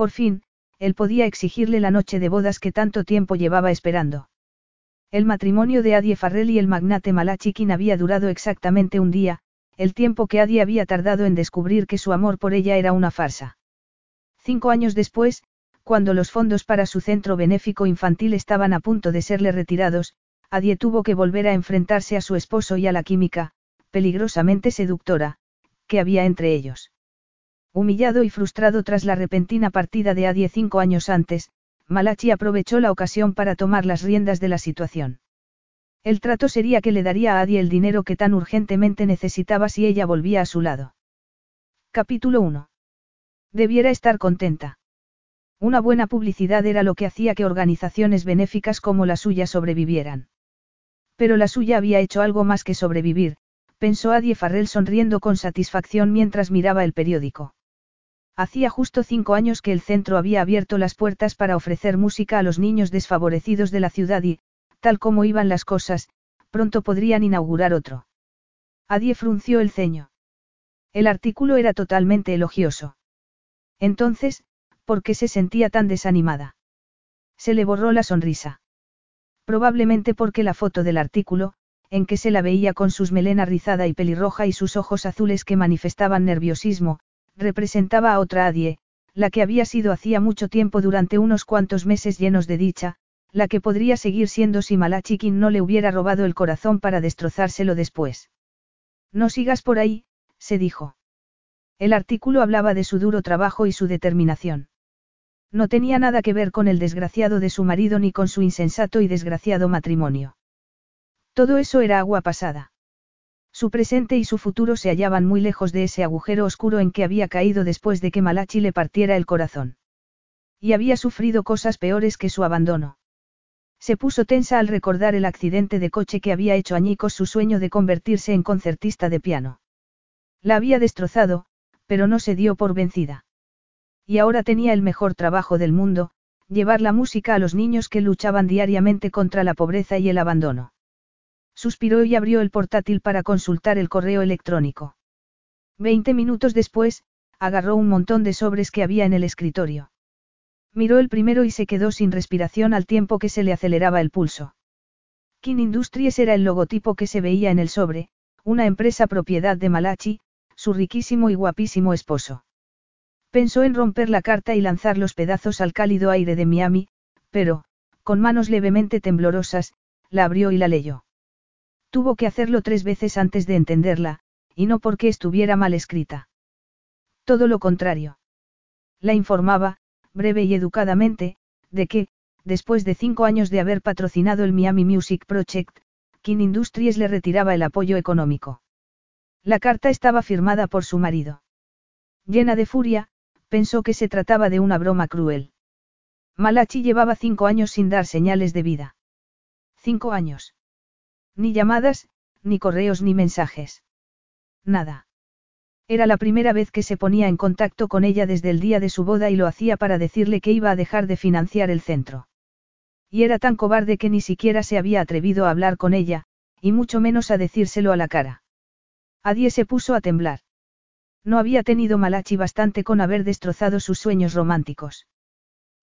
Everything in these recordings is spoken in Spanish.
Por fin, él podía exigirle la noche de bodas que tanto tiempo llevaba esperando. El matrimonio de Adie Farrell y el magnate Malachikin había durado exactamente un día, el tiempo que Adie había tardado en descubrir que su amor por ella era una farsa. Cinco años después, cuando los fondos para su centro benéfico infantil estaban a punto de serle retirados, Adie tuvo que volver a enfrentarse a su esposo y a la química, peligrosamente seductora, que había entre ellos. Humillado y frustrado tras la repentina partida de Adie cinco años antes, Malachi aprovechó la ocasión para tomar las riendas de la situación. El trato sería que le daría a Adie el dinero que tan urgentemente necesitaba si ella volvía a su lado. Capítulo 1. Debiera estar contenta. Una buena publicidad era lo que hacía que organizaciones benéficas como la suya sobrevivieran. Pero la suya había hecho algo más que sobrevivir, pensó Adie Farrell sonriendo con satisfacción mientras miraba el periódico. Hacía justo cinco años que el centro había abierto las puertas para ofrecer música a los niños desfavorecidos de la ciudad y, tal como iban las cosas, pronto podrían inaugurar otro. Adie frunció el ceño. El artículo era totalmente elogioso. Entonces, ¿por qué se sentía tan desanimada? Se le borró la sonrisa. Probablemente porque la foto del artículo, en que se la veía con sus melena rizada y pelirroja y sus ojos azules que manifestaban nerviosismo, representaba a otra Adie, la que había sido hacía mucho tiempo durante unos cuantos meses llenos de dicha, la que podría seguir siendo si Malachikin no le hubiera robado el corazón para destrozárselo después. No sigas por ahí, se dijo. El artículo hablaba de su duro trabajo y su determinación. No tenía nada que ver con el desgraciado de su marido ni con su insensato y desgraciado matrimonio. Todo eso era agua pasada. Su presente y su futuro se hallaban muy lejos de ese agujero oscuro en que había caído después de que Malachi le partiera el corazón. Y había sufrido cosas peores que su abandono. Se puso tensa al recordar el accidente de coche que había hecho añicos su sueño de convertirse en concertista de piano. La había destrozado, pero no se dio por vencida. Y ahora tenía el mejor trabajo del mundo, llevar la música a los niños que luchaban diariamente contra la pobreza y el abandono. Suspiró y abrió el portátil para consultar el correo electrónico. Veinte minutos después, agarró un montón de sobres que había en el escritorio. Miró el primero y se quedó sin respiración al tiempo que se le aceleraba el pulso. King Industries era el logotipo que se veía en el sobre, una empresa propiedad de Malachi, su riquísimo y guapísimo esposo. Pensó en romper la carta y lanzar los pedazos al cálido aire de Miami, pero, con manos levemente temblorosas, la abrió y la leyó. Tuvo que hacerlo tres veces antes de entenderla, y no porque estuviera mal escrita. Todo lo contrario. La informaba, breve y educadamente, de que, después de cinco años de haber patrocinado el Miami Music Project, King Industries le retiraba el apoyo económico. La carta estaba firmada por su marido. Llena de furia, pensó que se trataba de una broma cruel. Malachi llevaba cinco años sin dar señales de vida. Cinco años. Ni llamadas, ni correos ni mensajes. Nada. Era la primera vez que se ponía en contacto con ella desde el día de su boda y lo hacía para decirle que iba a dejar de financiar el centro. Y era tan cobarde que ni siquiera se había atrevido a hablar con ella, y mucho menos a decírselo a la cara. Adie se puso a temblar. No había tenido Malachi bastante con haber destrozado sus sueños románticos.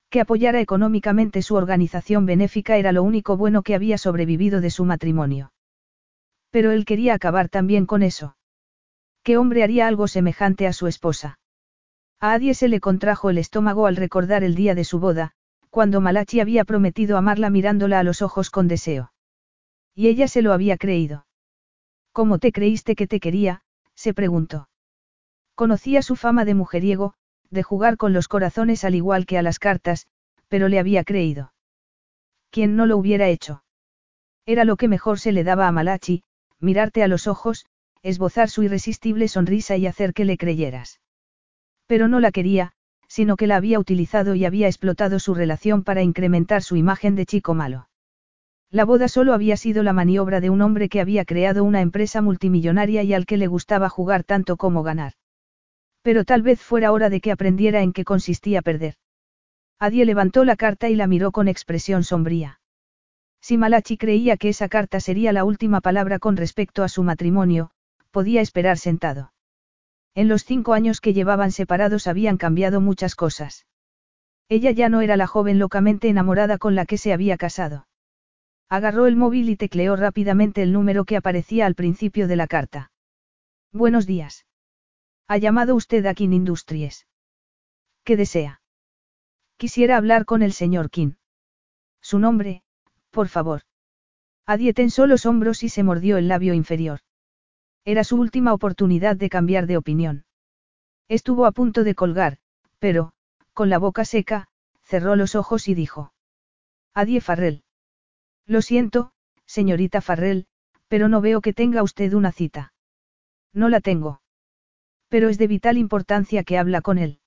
Que apoyara económicamente su organización benéfica era lo único bueno que había sobrevivido de su matrimonio. Pero él quería acabar también con eso. ¿Qué hombre haría algo semejante a su esposa? A Adie se le contrajo el estómago al recordar el día de su boda, cuando Malachi había prometido amarla mirándola a los ojos con deseo. Y ella se lo había creído. ¿Cómo te creíste que te quería? se preguntó. Conocía su fama de mujeriego, de jugar con los corazones al igual que a las cartas, pero le había creído. ¿Quién no lo hubiera hecho? Era lo que mejor se le daba a Malachi, mirarte a los ojos, esbozar su irresistible sonrisa y hacer que le creyeras. Pero no la quería, sino que la había utilizado y había explotado su relación para incrementar su imagen de chico malo. La boda solo había sido la maniobra de un hombre que había creado una empresa multimillonaria y al que le gustaba jugar tanto como ganar. Pero tal vez fuera hora de que aprendiera en qué consistía perder. Adie levantó la carta y la miró con expresión sombría. Si Malachi creía que esa carta sería la última palabra con respecto a su matrimonio, podía esperar sentado. En los cinco años que llevaban separados habían cambiado muchas cosas. Ella ya no era la joven locamente enamorada con la que se había casado. Agarró el móvil y tecleó rápidamente el número que aparecía al principio de la carta. Buenos días. Ha llamado usted a King Industries. ¿Qué desea? Quisiera hablar con el señor King. Su nombre, por favor. Adie tensó los hombros y se mordió el labio inferior. Era su última oportunidad de cambiar de opinión. Estuvo a punto de colgar, pero, con la boca seca, cerró los ojos y dijo. Adie Farrell. Lo siento, señorita Farrell, pero no veo que tenga usted una cita. No la tengo. Pero es de vital importancia que habla con él.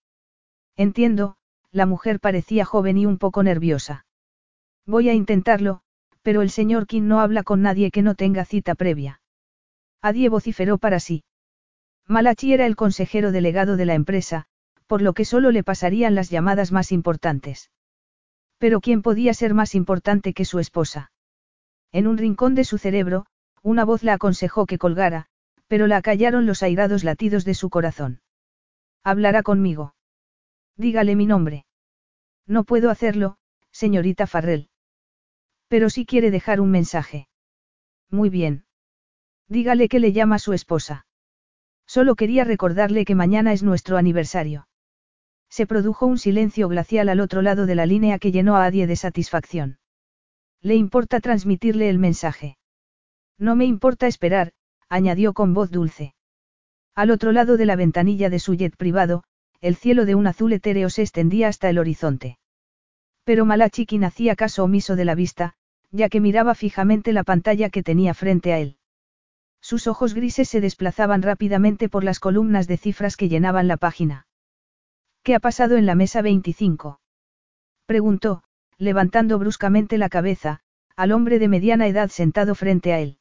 Entiendo, la mujer parecía joven y un poco nerviosa. Voy a intentarlo, pero el señor King no habla con nadie que no tenga cita previa. Adie vociferó para sí. Malachi era el consejero delegado de la empresa, por lo que solo le pasarían las llamadas más importantes. Pero ¿quién podía ser más importante que su esposa? En un rincón de su cerebro, una voz la aconsejó que colgara, pero la acallaron los airados latidos de su corazón. Hablará conmigo. Dígale mi nombre. No puedo hacerlo, señorita Farrell. Pero si quiere dejar un mensaje. Muy bien. Dígale que le llama su esposa. Solo quería recordarle que mañana es nuestro aniversario. Se produjo un silencio glacial al otro lado de la línea que llenó a Adie de satisfacción. Le importa transmitirle el mensaje. No me importa esperar, añadió con voz dulce. Al otro lado de la ventanilla de su jet privado, el cielo de un azul etéreo se extendía hasta el horizonte. Pero Malachikin hacía caso omiso de la vista, ya que miraba fijamente la pantalla que tenía frente a él. Sus ojos grises se desplazaban rápidamente por las columnas de cifras que llenaban la página. ¿Qué ha pasado en la mesa 25? Preguntó, levantando bruscamente la cabeza, al hombre de mediana edad sentado frente a él.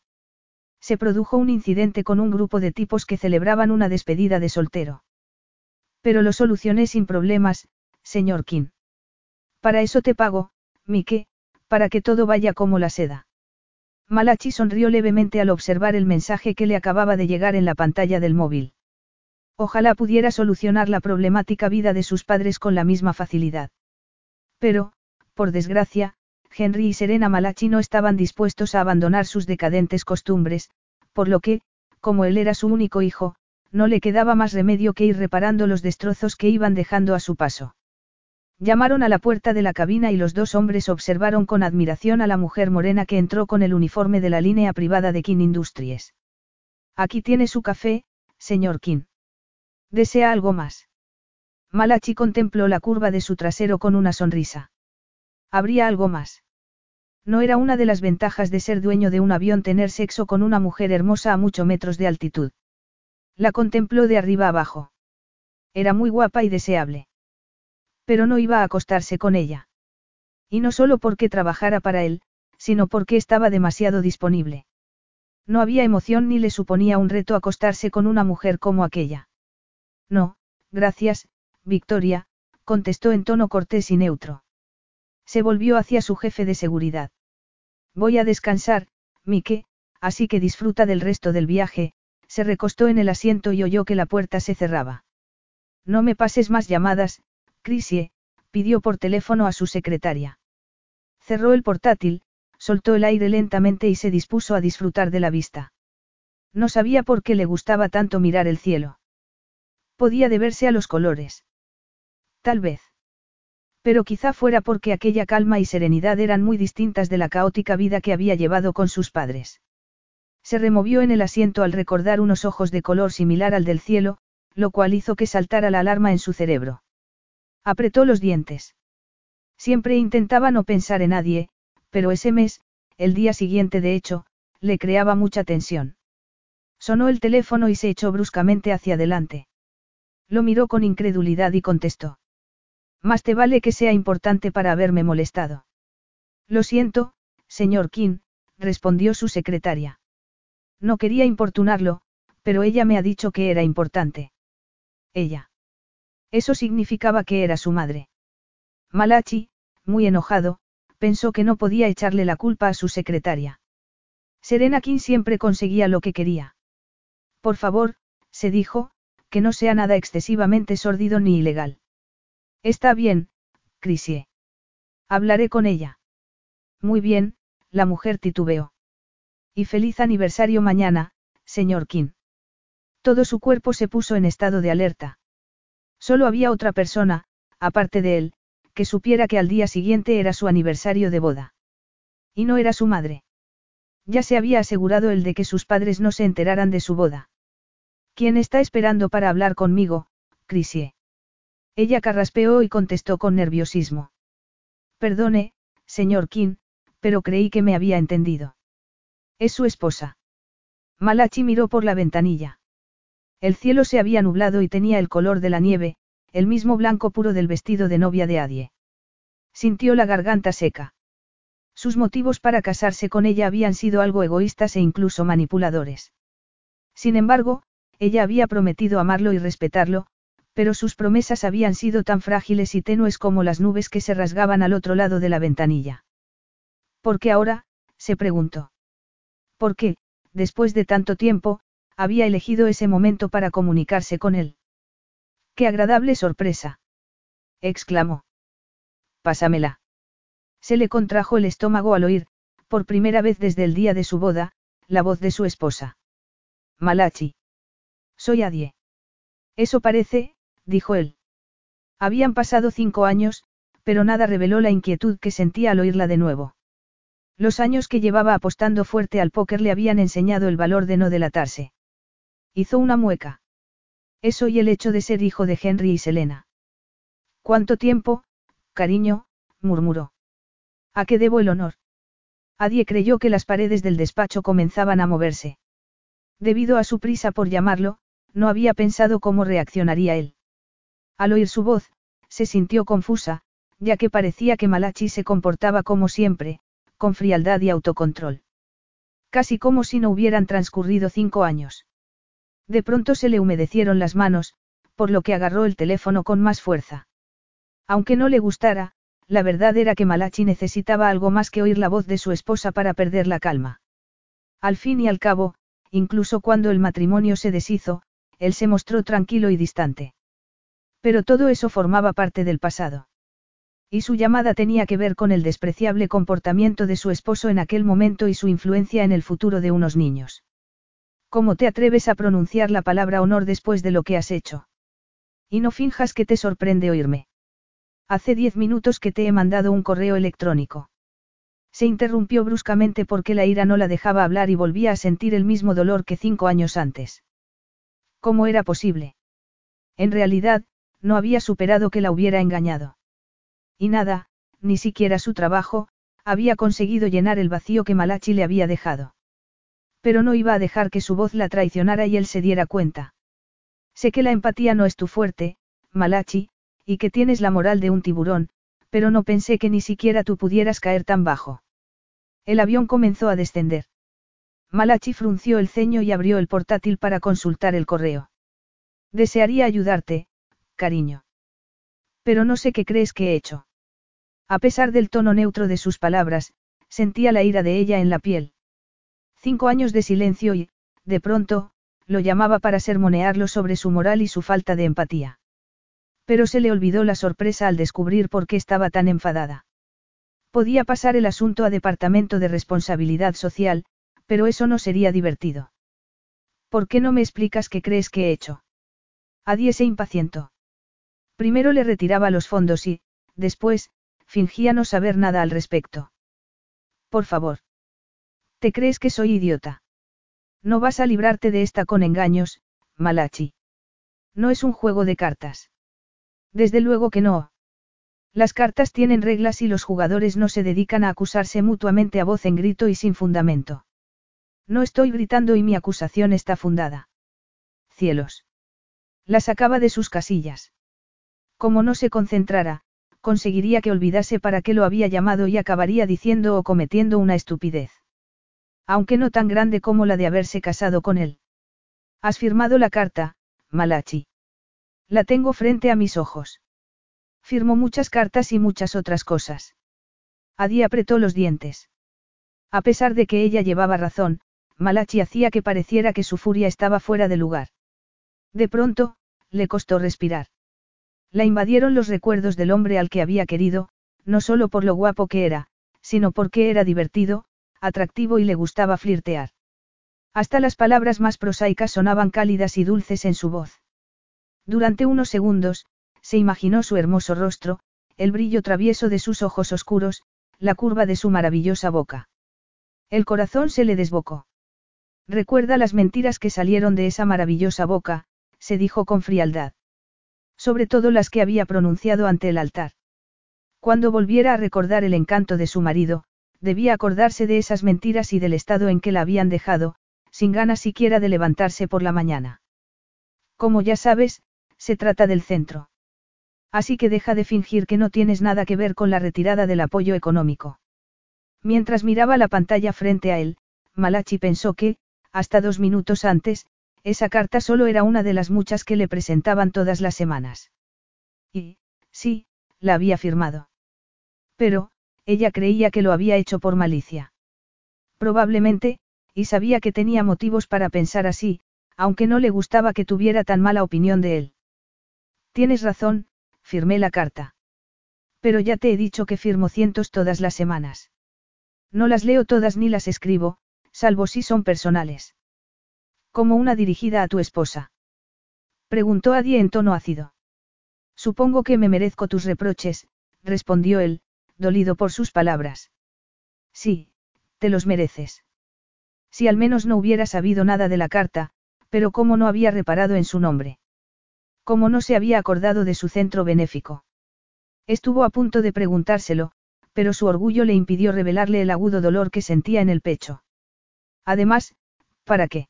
Se produjo un incidente con un grupo de tipos que celebraban una despedida de soltero. Pero lo solucioné sin problemas, señor King. Para eso te pago, Mike, para que todo vaya como la seda. Malachi sonrió levemente al observar el mensaje que le acababa de llegar en la pantalla del móvil. Ojalá pudiera solucionar la problemática vida de sus padres con la misma facilidad. Pero, por desgracia, Henry y Serena Malachi no estaban dispuestos a abandonar sus decadentes costumbres, por lo que, como él era su único hijo, no le quedaba más remedio que ir reparando los destrozos que iban dejando a su paso. Llamaron a la puerta de la cabina y los dos hombres observaron con admiración a la mujer morena que entró con el uniforme de la línea privada de King Industries. Aquí tiene su café, señor King. ¿Desea algo más? Malachi contempló la curva de su trasero con una sonrisa. ¿Habría algo más? No era una de las ventajas de ser dueño de un avión tener sexo con una mujer hermosa a muchos metros de altitud. La contempló de arriba abajo. Era muy guapa y deseable. Pero no iba a acostarse con ella. Y no solo porque trabajara para él, sino porque estaba demasiado disponible. No había emoción ni le suponía un reto acostarse con una mujer como aquella. No, gracias, Victoria, contestó en tono cortés y neutro. Se volvió hacia su jefe de seguridad. Voy a descansar, Mike, así que disfruta del resto del viaje, se recostó en el asiento y oyó que la puerta se cerraba. No me pases más llamadas, Crisie, pidió por teléfono a su secretaria. Cerró el portátil, soltó el aire lentamente y se dispuso a disfrutar de la vista. No sabía por qué le gustaba tanto mirar el cielo. Podía deberse a los colores. Tal vez. Pero quizá fuera porque aquella calma y serenidad eran muy distintas de la caótica vida que había llevado con sus padres. Se removió en el asiento al recordar unos ojos de color similar al del cielo, lo cual hizo que saltara la alarma en su cerebro. Apretó los dientes. Siempre intentaba no pensar en nadie, pero ese mes, el día siguiente de hecho, le creaba mucha tensión. Sonó el teléfono y se echó bruscamente hacia adelante. Lo miró con incredulidad y contestó. Más te vale que sea importante para haberme molestado. Lo siento, señor King, respondió su secretaria. No quería importunarlo, pero ella me ha dicho que era importante. Ella. Eso significaba que era su madre. Malachi, muy enojado, pensó que no podía echarle la culpa a su secretaria. Serena King siempre conseguía lo que quería. Por favor, se dijo, que no sea nada excesivamente sórdido ni ilegal. Está bien, Crisie. Hablaré con ella. Muy bien, la mujer titubeó. Y feliz aniversario mañana, señor King. Todo su cuerpo se puso en estado de alerta. Solo había otra persona, aparte de él, que supiera que al día siguiente era su aniversario de boda. Y no era su madre. Ya se había asegurado el de que sus padres no se enteraran de su boda. ¿Quién está esperando para hablar conmigo, Crisie? Ella carraspeó y contestó con nerviosismo. Perdone, señor King, pero creí que me había entendido. Es su esposa. Malachi miró por la ventanilla. El cielo se había nublado y tenía el color de la nieve, el mismo blanco puro del vestido de novia de Adie. Sintió la garganta seca. Sus motivos para casarse con ella habían sido algo egoístas e incluso manipuladores. Sin embargo, ella había prometido amarlo y respetarlo, pero sus promesas habían sido tan frágiles y tenues como las nubes que se rasgaban al otro lado de la ventanilla. ¿Por qué ahora? se preguntó. ¿Por qué, después de tanto tiempo, había elegido ese momento para comunicarse con él? ¡Qué agradable sorpresa! exclamó. Pásamela. Se le contrajo el estómago al oír, por primera vez desde el día de su boda, la voz de su esposa. Malachi. Soy Adie. Eso parece, dijo él. Habían pasado cinco años, pero nada reveló la inquietud que sentía al oírla de nuevo. Los años que llevaba apostando fuerte al póker le habían enseñado el valor de no delatarse. Hizo una mueca. Eso y el hecho de ser hijo de Henry y Selena. ¿Cuánto tiempo, cariño? murmuró. ¿A qué debo el honor? Adie creyó que las paredes del despacho comenzaban a moverse. Debido a su prisa por llamarlo, no había pensado cómo reaccionaría él. Al oír su voz, se sintió confusa, ya que parecía que Malachi se comportaba como siempre, con frialdad y autocontrol. Casi como si no hubieran transcurrido cinco años. De pronto se le humedecieron las manos, por lo que agarró el teléfono con más fuerza. Aunque no le gustara, la verdad era que Malachi necesitaba algo más que oír la voz de su esposa para perder la calma. Al fin y al cabo, incluso cuando el matrimonio se deshizo, él se mostró tranquilo y distante. Pero todo eso formaba parte del pasado. Y su llamada tenía que ver con el despreciable comportamiento de su esposo en aquel momento y su influencia en el futuro de unos niños. ¿Cómo te atreves a pronunciar la palabra honor después de lo que has hecho? Y no finjas que te sorprende oírme. Hace diez minutos que te he mandado un correo electrónico. Se interrumpió bruscamente porque la ira no la dejaba hablar y volvía a sentir el mismo dolor que cinco años antes. ¿Cómo era posible? En realidad, no había superado que la hubiera engañado. Y nada, ni siquiera su trabajo, había conseguido llenar el vacío que Malachi le había dejado. Pero no iba a dejar que su voz la traicionara y él se diera cuenta. Sé que la empatía no es tu fuerte, Malachi, y que tienes la moral de un tiburón, pero no pensé que ni siquiera tú pudieras caer tan bajo. El avión comenzó a descender. Malachi frunció el ceño y abrió el portátil para consultar el correo. Desearía ayudarte, cariño. Pero no sé qué crees que he hecho. A pesar del tono neutro de sus palabras, sentía la ira de ella en la piel. Cinco años de silencio y, de pronto, lo llamaba para sermonearlo sobre su moral y su falta de empatía. Pero se le olvidó la sorpresa al descubrir por qué estaba tan enfadada. Podía pasar el asunto a Departamento de Responsabilidad Social, pero eso no sería divertido. ¿Por qué no me explicas qué crees que he hecho? Adie se impacientó. Primero le retiraba los fondos y, después, fingía no saber nada al respecto. Por favor. ¿Te crees que soy idiota? No vas a librarte de esta con engaños, Malachi. No es un juego de cartas. Desde luego que no. Las cartas tienen reglas y los jugadores no se dedican a acusarse mutuamente a voz en grito y sin fundamento. No estoy gritando y mi acusación está fundada. Cielos. La sacaba de sus casillas. Como no se concentrara, conseguiría que olvidase para qué lo había llamado y acabaría diciendo o cometiendo una estupidez. Aunque no tan grande como la de haberse casado con él. Has firmado la carta, Malachi. La tengo frente a mis ojos. Firmó muchas cartas y muchas otras cosas. Adi apretó los dientes. A pesar de que ella llevaba razón, Malachi hacía que pareciera que su furia estaba fuera de lugar. De pronto, le costó respirar. La invadieron los recuerdos del hombre al que había querido, no solo por lo guapo que era, sino porque era divertido, atractivo y le gustaba flirtear. Hasta las palabras más prosaicas sonaban cálidas y dulces en su voz. Durante unos segundos, se imaginó su hermoso rostro, el brillo travieso de sus ojos oscuros, la curva de su maravillosa boca. El corazón se le desbocó. Recuerda las mentiras que salieron de esa maravillosa boca, se dijo con frialdad. Sobre todo las que había pronunciado ante el altar. Cuando volviera a recordar el encanto de su marido, debía acordarse de esas mentiras y del estado en que la habían dejado, sin ganas siquiera de levantarse por la mañana. Como ya sabes, se trata del centro. Así que deja de fingir que no tienes nada que ver con la retirada del apoyo económico. Mientras miraba la pantalla frente a él, Malachi pensó que, hasta dos minutos antes, esa carta solo era una de las muchas que le presentaban todas las semanas. Y, sí, la había firmado. Pero, ella creía que lo había hecho por malicia. Probablemente, y sabía que tenía motivos para pensar así, aunque no le gustaba que tuviera tan mala opinión de él. Tienes razón, firmé la carta. Pero ya te he dicho que firmo cientos todas las semanas. No las leo todas ni las escribo, salvo si son personales. Como una dirigida a tu esposa. Preguntó Adi en tono ácido. Supongo que me merezco tus reproches, respondió él, dolido por sus palabras. Sí, te los mereces. Si al menos no hubiera sabido nada de la carta, pero cómo no había reparado en su nombre. Cómo no se había acordado de su centro benéfico. Estuvo a punto de preguntárselo, pero su orgullo le impidió revelarle el agudo dolor que sentía en el pecho. Además, ¿para qué?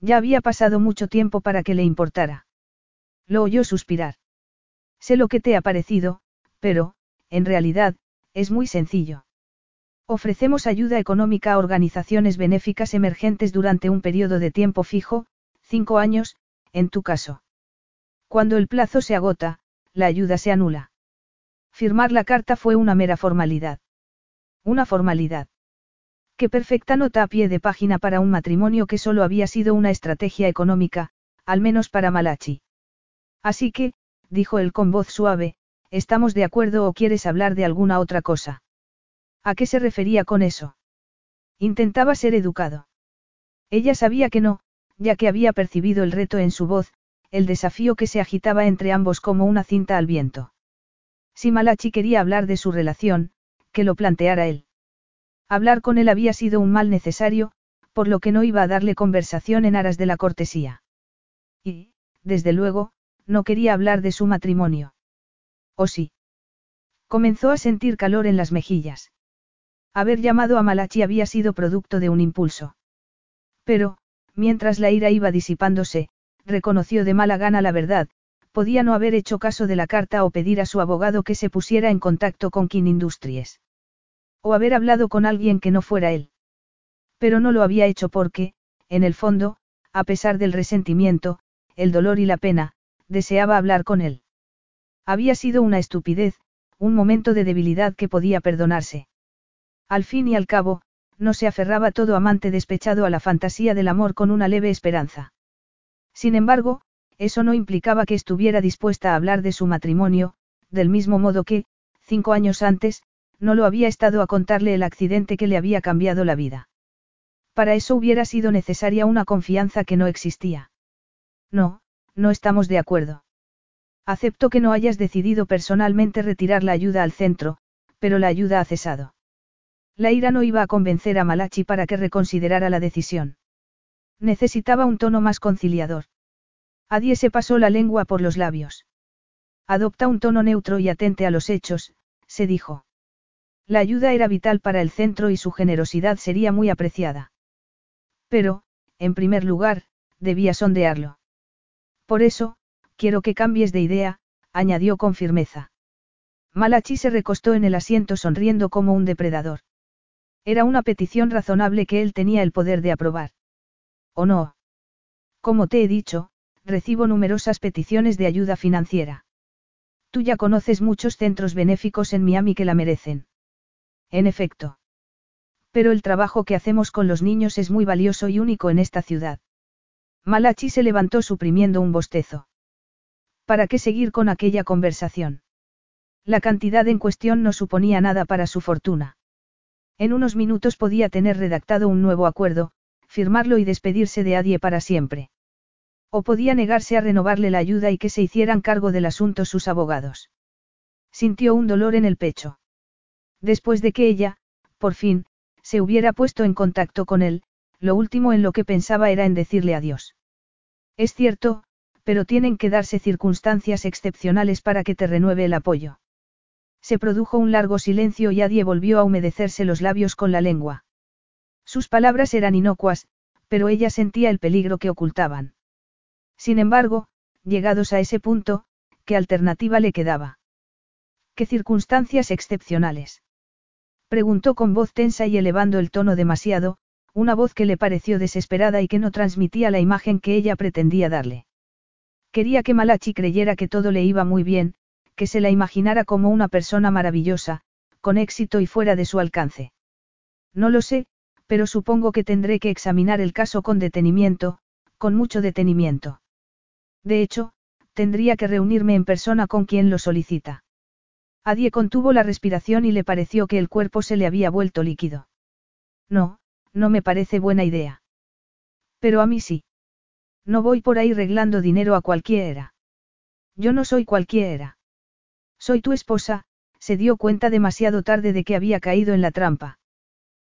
Ya había pasado mucho tiempo para que le importara. Lo oyó suspirar. Sé lo que te ha parecido, pero, en realidad, es muy sencillo. Ofrecemos ayuda económica a organizaciones benéficas emergentes durante un periodo de tiempo fijo, cinco años, en tu caso. Cuando el plazo se agota, la ayuda se anula. Firmar la carta fue una mera formalidad. Una formalidad. Qué perfecta nota a pie de página para un matrimonio que solo había sido una estrategia económica, al menos para Malachi. Así que, dijo él con voz suave, ¿estamos de acuerdo o quieres hablar de alguna otra cosa? ¿A qué se refería con eso? Intentaba ser educado. Ella sabía que no, ya que había percibido el reto en su voz, el desafío que se agitaba entre ambos como una cinta al viento. Si Malachi quería hablar de su relación, que lo planteara él. Hablar con él había sido un mal necesario, por lo que no iba a darle conversación en aras de la cortesía. Y, desde luego, no quería hablar de su matrimonio. ¿O sí? Comenzó a sentir calor en las mejillas. Haber llamado a Malachi había sido producto de un impulso. Pero, mientras la ira iba disipándose, reconoció de mala gana la verdad, podía no haber hecho caso de la carta o pedir a su abogado que se pusiera en contacto con King Industries. O haber hablado con alguien que no fuera él. Pero no lo había hecho porque, en el fondo, a pesar del resentimiento, el dolor y la pena, deseaba hablar con él. Había sido una estupidez, un momento de debilidad que podía perdonarse. Al fin y al cabo, no se aferraba todo amante despechado a la fantasía del amor con una leve esperanza. Sin embargo, eso no implicaba que estuviera dispuesta a hablar de su matrimonio, del mismo modo que, cinco años antes, no lo había estado a contarle el accidente que le había cambiado la vida. Para eso hubiera sido necesaria una confianza que no existía. No, no estamos de acuerdo. Acepto que no hayas decidido personalmente retirar la ayuda al centro, pero la ayuda ha cesado. La ira no iba a convencer a Malachi para que reconsiderara la decisión. Necesitaba un tono más conciliador. Adie se pasó la lengua por los labios. Adopta un tono neutro y atente a los hechos, se dijo. La ayuda era vital para el centro y su generosidad sería muy apreciada. Pero, en primer lugar, debía sondearlo. Por eso, quiero que cambies de idea, añadió con firmeza. Malachi se recostó en el asiento sonriendo como un depredador. Era una petición razonable que él tenía el poder de aprobar. ¿O no? Como te he dicho, recibo numerosas peticiones de ayuda financiera. Tú ya conoces muchos centros benéficos en Miami que la merecen. En efecto. Pero el trabajo que hacemos con los niños es muy valioso y único en esta ciudad. Malachi se levantó suprimiendo un bostezo. ¿Para qué seguir con aquella conversación? La cantidad en cuestión no suponía nada para su fortuna. En unos minutos podía tener redactado un nuevo acuerdo, firmarlo y despedirse de Adie para siempre. O podía negarse a renovarle la ayuda y que se hicieran cargo del asunto sus abogados. Sintió un dolor en el pecho. Después de que ella, por fin, se hubiera puesto en contacto con él, lo último en lo que pensaba era en decirle adiós. Es cierto, pero tienen que darse circunstancias excepcionales para que te renueve el apoyo. Se produjo un largo silencio y Adie volvió a humedecerse los labios con la lengua. Sus palabras eran inocuas, pero ella sentía el peligro que ocultaban. Sin embargo, llegados a ese punto, ¿qué alternativa le quedaba? ¿Qué circunstancias excepcionales? Preguntó con voz tensa y elevando el tono demasiado, una voz que le pareció desesperada y que no transmitía la imagen que ella pretendía darle. Quería que Malachi creyera que todo le iba muy bien, que se la imaginara como una persona maravillosa, con éxito y fuera de su alcance. No lo sé, pero supongo que tendré que examinar el caso con detenimiento, con mucho detenimiento. De hecho, tendría que reunirme en persona con quien lo solicita. Adie contuvo la respiración y le pareció que el cuerpo se le había vuelto líquido. No, no me parece buena idea. Pero a mí sí. No voy por ahí reglando dinero a cualquiera. Yo no soy cualquiera. Soy tu esposa, se dio cuenta demasiado tarde de que había caído en la trampa.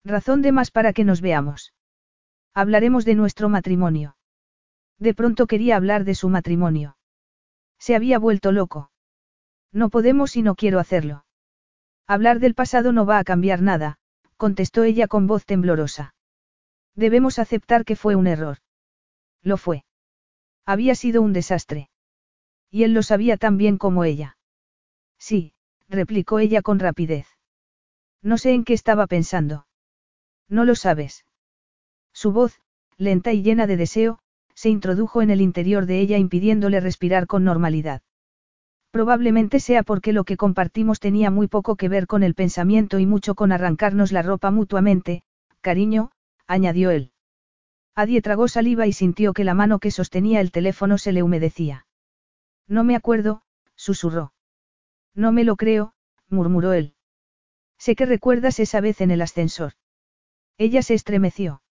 Razón de más para que nos veamos. Hablaremos de nuestro matrimonio. De pronto quería hablar de su matrimonio. Se había vuelto loco. No podemos y no quiero hacerlo. Hablar del pasado no va a cambiar nada, contestó ella con voz temblorosa. Debemos aceptar que fue un error. Lo fue. Había sido un desastre. Y él lo sabía tan bien como ella. Sí, replicó ella con rapidez. No sé en qué estaba pensando. No lo sabes. Su voz, lenta y llena de deseo, se introdujo en el interior de ella impidiéndole respirar con normalidad. Probablemente sea porque lo que compartimos tenía muy poco que ver con el pensamiento y mucho con arrancarnos la ropa mutuamente, cariño, añadió él. Adie tragó saliva y sintió que la mano que sostenía el teléfono se le humedecía. No me acuerdo, susurró. No me lo creo, murmuró él. Sé que recuerdas esa vez en el ascensor. Ella se estremeció.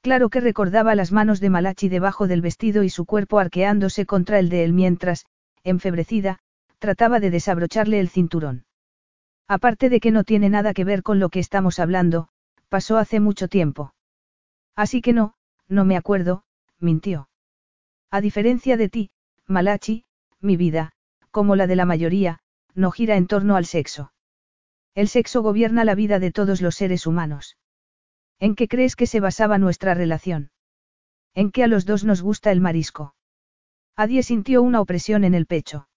Claro que recordaba las manos de Malachi debajo del vestido y su cuerpo arqueándose contra el de él mientras, enfebrecida, trataba de desabrocharle el cinturón. Aparte de que no tiene nada que ver con lo que estamos hablando, pasó hace mucho tiempo. Así que no, no me acuerdo, mintió. A diferencia de ti, Malachi, mi vida, como la de la mayoría, no gira en torno al sexo. El sexo gobierna la vida de todos los seres humanos. ¿En qué crees que se basaba nuestra relación? En que a los dos nos gusta el marisco. Adie sintió una opresión en el pecho.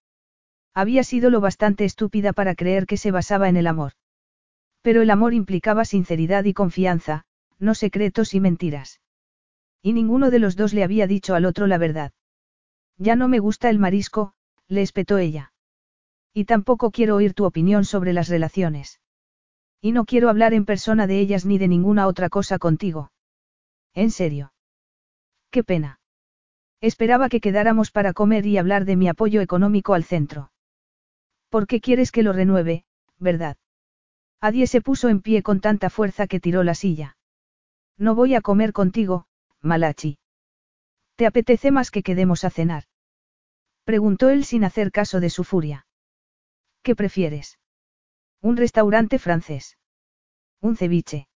Había sido lo bastante estúpida para creer que se basaba en el amor. Pero el amor implicaba sinceridad y confianza, no secretos y mentiras. Y ninguno de los dos le había dicho al otro la verdad. Ya no me gusta el marisco, le espetó ella. Y tampoco quiero oír tu opinión sobre las relaciones. Y no quiero hablar en persona de ellas ni de ninguna otra cosa contigo. En serio. Qué pena. Esperaba que quedáramos para comer y hablar de mi apoyo económico al centro. ¿Por qué quieres que lo renueve, verdad? Adie se puso en pie con tanta fuerza que tiró la silla. No voy a comer contigo, Malachi. ¿Te apetece más que quedemos a cenar? Preguntó él sin hacer caso de su furia. ¿Qué prefieres? Un restaurante francés. Un ceviche.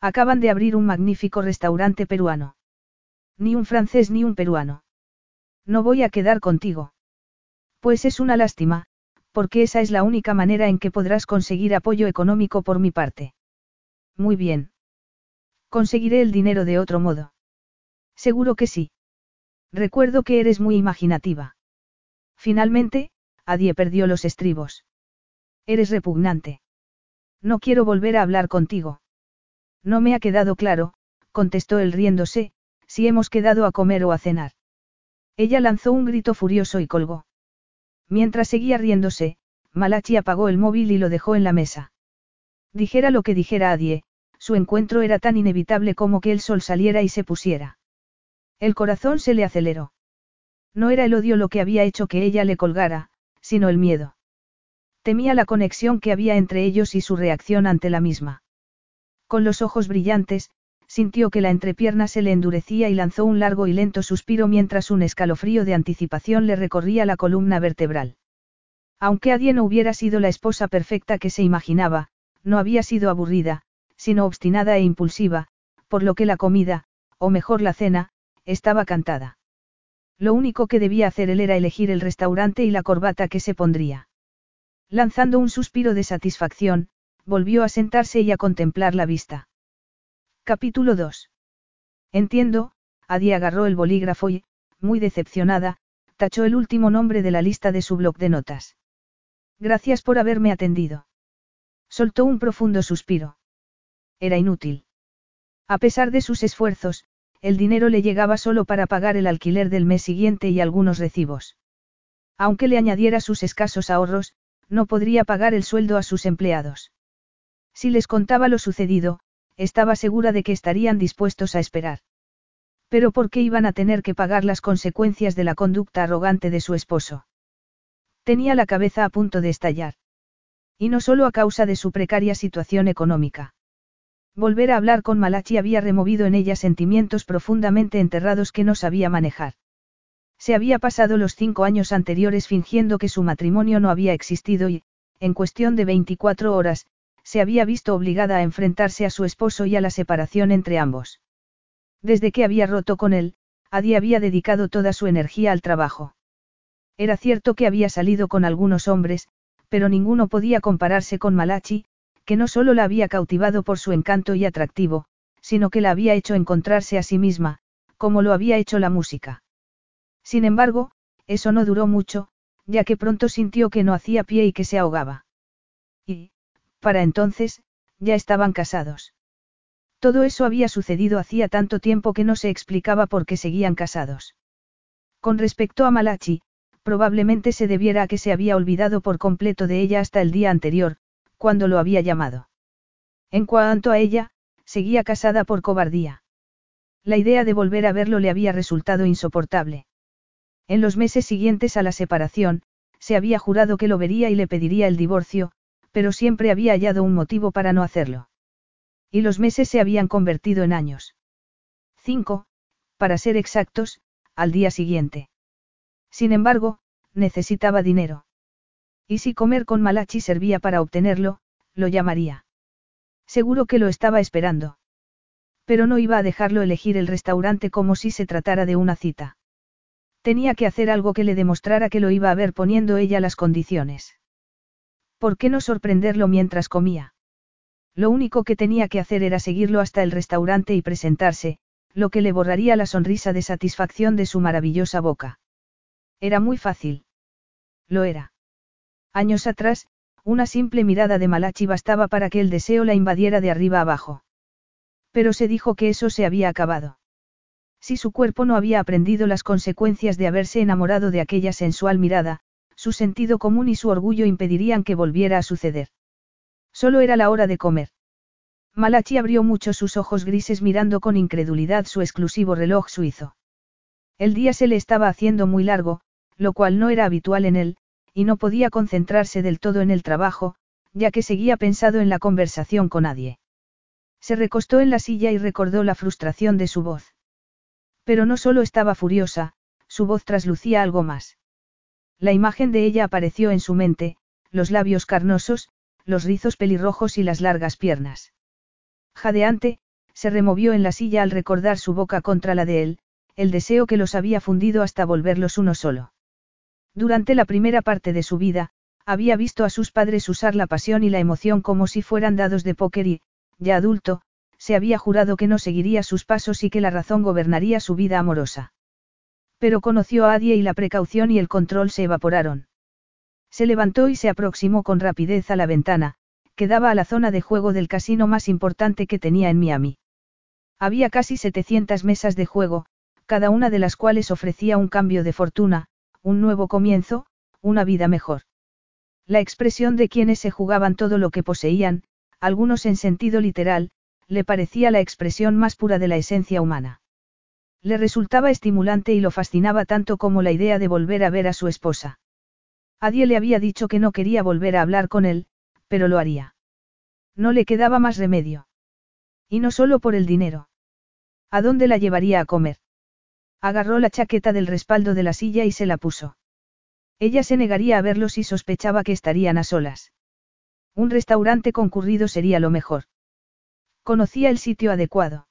Acaban de abrir un magnífico restaurante peruano. Ni un francés ni un peruano. No voy a quedar contigo. Pues es una lástima, porque esa es la única manera en que podrás conseguir apoyo económico por mi parte. Muy bien. Conseguiré el dinero de otro modo. Seguro que sí. Recuerdo que eres muy imaginativa. Finalmente, Adie perdió los estribos. Eres repugnante. No quiero volver a hablar contigo. No me ha quedado claro, contestó él riéndose, si hemos quedado a comer o a cenar. Ella lanzó un grito furioso y colgó. Mientras seguía riéndose, Malachi apagó el móvil y lo dejó en la mesa. Dijera lo que dijera Adie, su encuentro era tan inevitable como que el sol saliera y se pusiera. El corazón se le aceleró. No era el odio lo que había hecho que ella le colgara, sino el miedo. Temía la conexión que había entre ellos y su reacción ante la misma. Con los ojos brillantes, sintió que la entrepierna se le endurecía y lanzó un largo y lento suspiro mientras un escalofrío de anticipación le recorría la columna vertebral. Aunque Adie no hubiera sido la esposa perfecta que se imaginaba, no había sido aburrida, sino obstinada e impulsiva, por lo que la comida, o mejor la cena, estaba cantada. Lo único que debía hacer él era elegir el restaurante y la corbata que se pondría. Lanzando un suspiro de satisfacción, volvió a sentarse y a contemplar la vista. Capítulo 2. Entiendo, Adi agarró el bolígrafo y, muy decepcionada, tachó el último nombre de la lista de su blog de notas. Gracias por haberme atendido. Soltó un profundo suspiro. Era inútil. A pesar de sus esfuerzos, el dinero le llegaba solo para pagar el alquiler del mes siguiente y algunos recibos. Aunque le añadiera sus escasos ahorros, no podría pagar el sueldo a sus empleados. Si les contaba lo sucedido, estaba segura de que estarían dispuestos a esperar. Pero ¿por qué iban a tener que pagar las consecuencias de la conducta arrogante de su esposo? Tenía la cabeza a punto de estallar. Y no solo a causa de su precaria situación económica. Volver a hablar con Malachi había removido en ella sentimientos profundamente enterrados que no sabía manejar. Se había pasado los cinco años anteriores fingiendo que su matrimonio no había existido y, en cuestión de 24 horas, se había visto obligada a enfrentarse a su esposo y a la separación entre ambos. Desde que había roto con él, Adi había dedicado toda su energía al trabajo. Era cierto que había salido con algunos hombres, pero ninguno podía compararse con Malachi, que no solo la había cautivado por su encanto y atractivo, sino que la había hecho encontrarse a sí misma, como lo había hecho la música. Sin embargo, eso no duró mucho, ya que pronto sintió que no hacía pie y que se ahogaba. Y, para entonces, ya estaban casados. Todo eso había sucedido hacía tanto tiempo que no se explicaba por qué seguían casados. Con respecto a Malachi, probablemente se debiera a que se había olvidado por completo de ella hasta el día anterior, cuando lo había llamado. En cuanto a ella, seguía casada por cobardía. La idea de volver a verlo le había resultado insoportable. En los meses siguientes a la separación, se había jurado que lo vería y le pediría el divorcio, pero siempre había hallado un motivo para no hacerlo. Y los meses se habían convertido en años. Cinco, para ser exactos, al día siguiente. Sin embargo, necesitaba dinero. Y si comer con Malachi servía para obtenerlo, lo llamaría. Seguro que lo estaba esperando. Pero no iba a dejarlo elegir el restaurante como si se tratara de una cita. Tenía que hacer algo que le demostrara que lo iba a ver poniendo ella las condiciones. ¿Por qué no sorprenderlo mientras comía? Lo único que tenía que hacer era seguirlo hasta el restaurante y presentarse, lo que le borraría la sonrisa de satisfacción de su maravillosa boca. Era muy fácil. Lo era. Años atrás, una simple mirada de Malachi bastaba para que el deseo la invadiera de arriba abajo. Pero se dijo que eso se había acabado. Si su cuerpo no había aprendido las consecuencias de haberse enamorado de aquella sensual mirada, su sentido común y su orgullo impedirían que volviera a suceder. Solo era la hora de comer. Malachi abrió mucho sus ojos grises mirando con incredulidad su exclusivo reloj suizo. El día se le estaba haciendo muy largo, lo cual no era habitual en él, y no podía concentrarse del todo en el trabajo, ya que seguía pensado en la conversación con nadie. Se recostó en la silla y recordó la frustración de su voz. Pero no solo estaba furiosa, su voz traslucía algo más. La imagen de ella apareció en su mente, los labios carnosos, los rizos pelirrojos y las largas piernas. Jadeante, se removió en la silla al recordar su boca contra la de él, el deseo que los había fundido hasta volverlos uno solo. Durante la primera parte de su vida, había visto a sus padres usar la pasión y la emoción como si fueran dados de póker y, ya adulto, se había jurado que no seguiría sus pasos y que la razón gobernaría su vida amorosa. Pero conoció a Adie y la precaución y el control se evaporaron. Se levantó y se aproximó con rapidez a la ventana, que daba a la zona de juego del casino más importante que tenía en Miami. Había casi 700 mesas de juego, cada una de las cuales ofrecía un cambio de fortuna, un nuevo comienzo, una vida mejor. La expresión de quienes se jugaban todo lo que poseían, algunos en sentido literal, le parecía la expresión más pura de la esencia humana. Le resultaba estimulante y lo fascinaba tanto como la idea de volver a ver a su esposa. Adie le había dicho que no quería volver a hablar con él, pero lo haría. No le quedaba más remedio. Y no solo por el dinero. ¿A dónde la llevaría a comer? Agarró la chaqueta del respaldo de la silla y se la puso. Ella se negaría a verlos y sospechaba que estarían a solas. Un restaurante concurrido sería lo mejor. Conocía el sitio adecuado.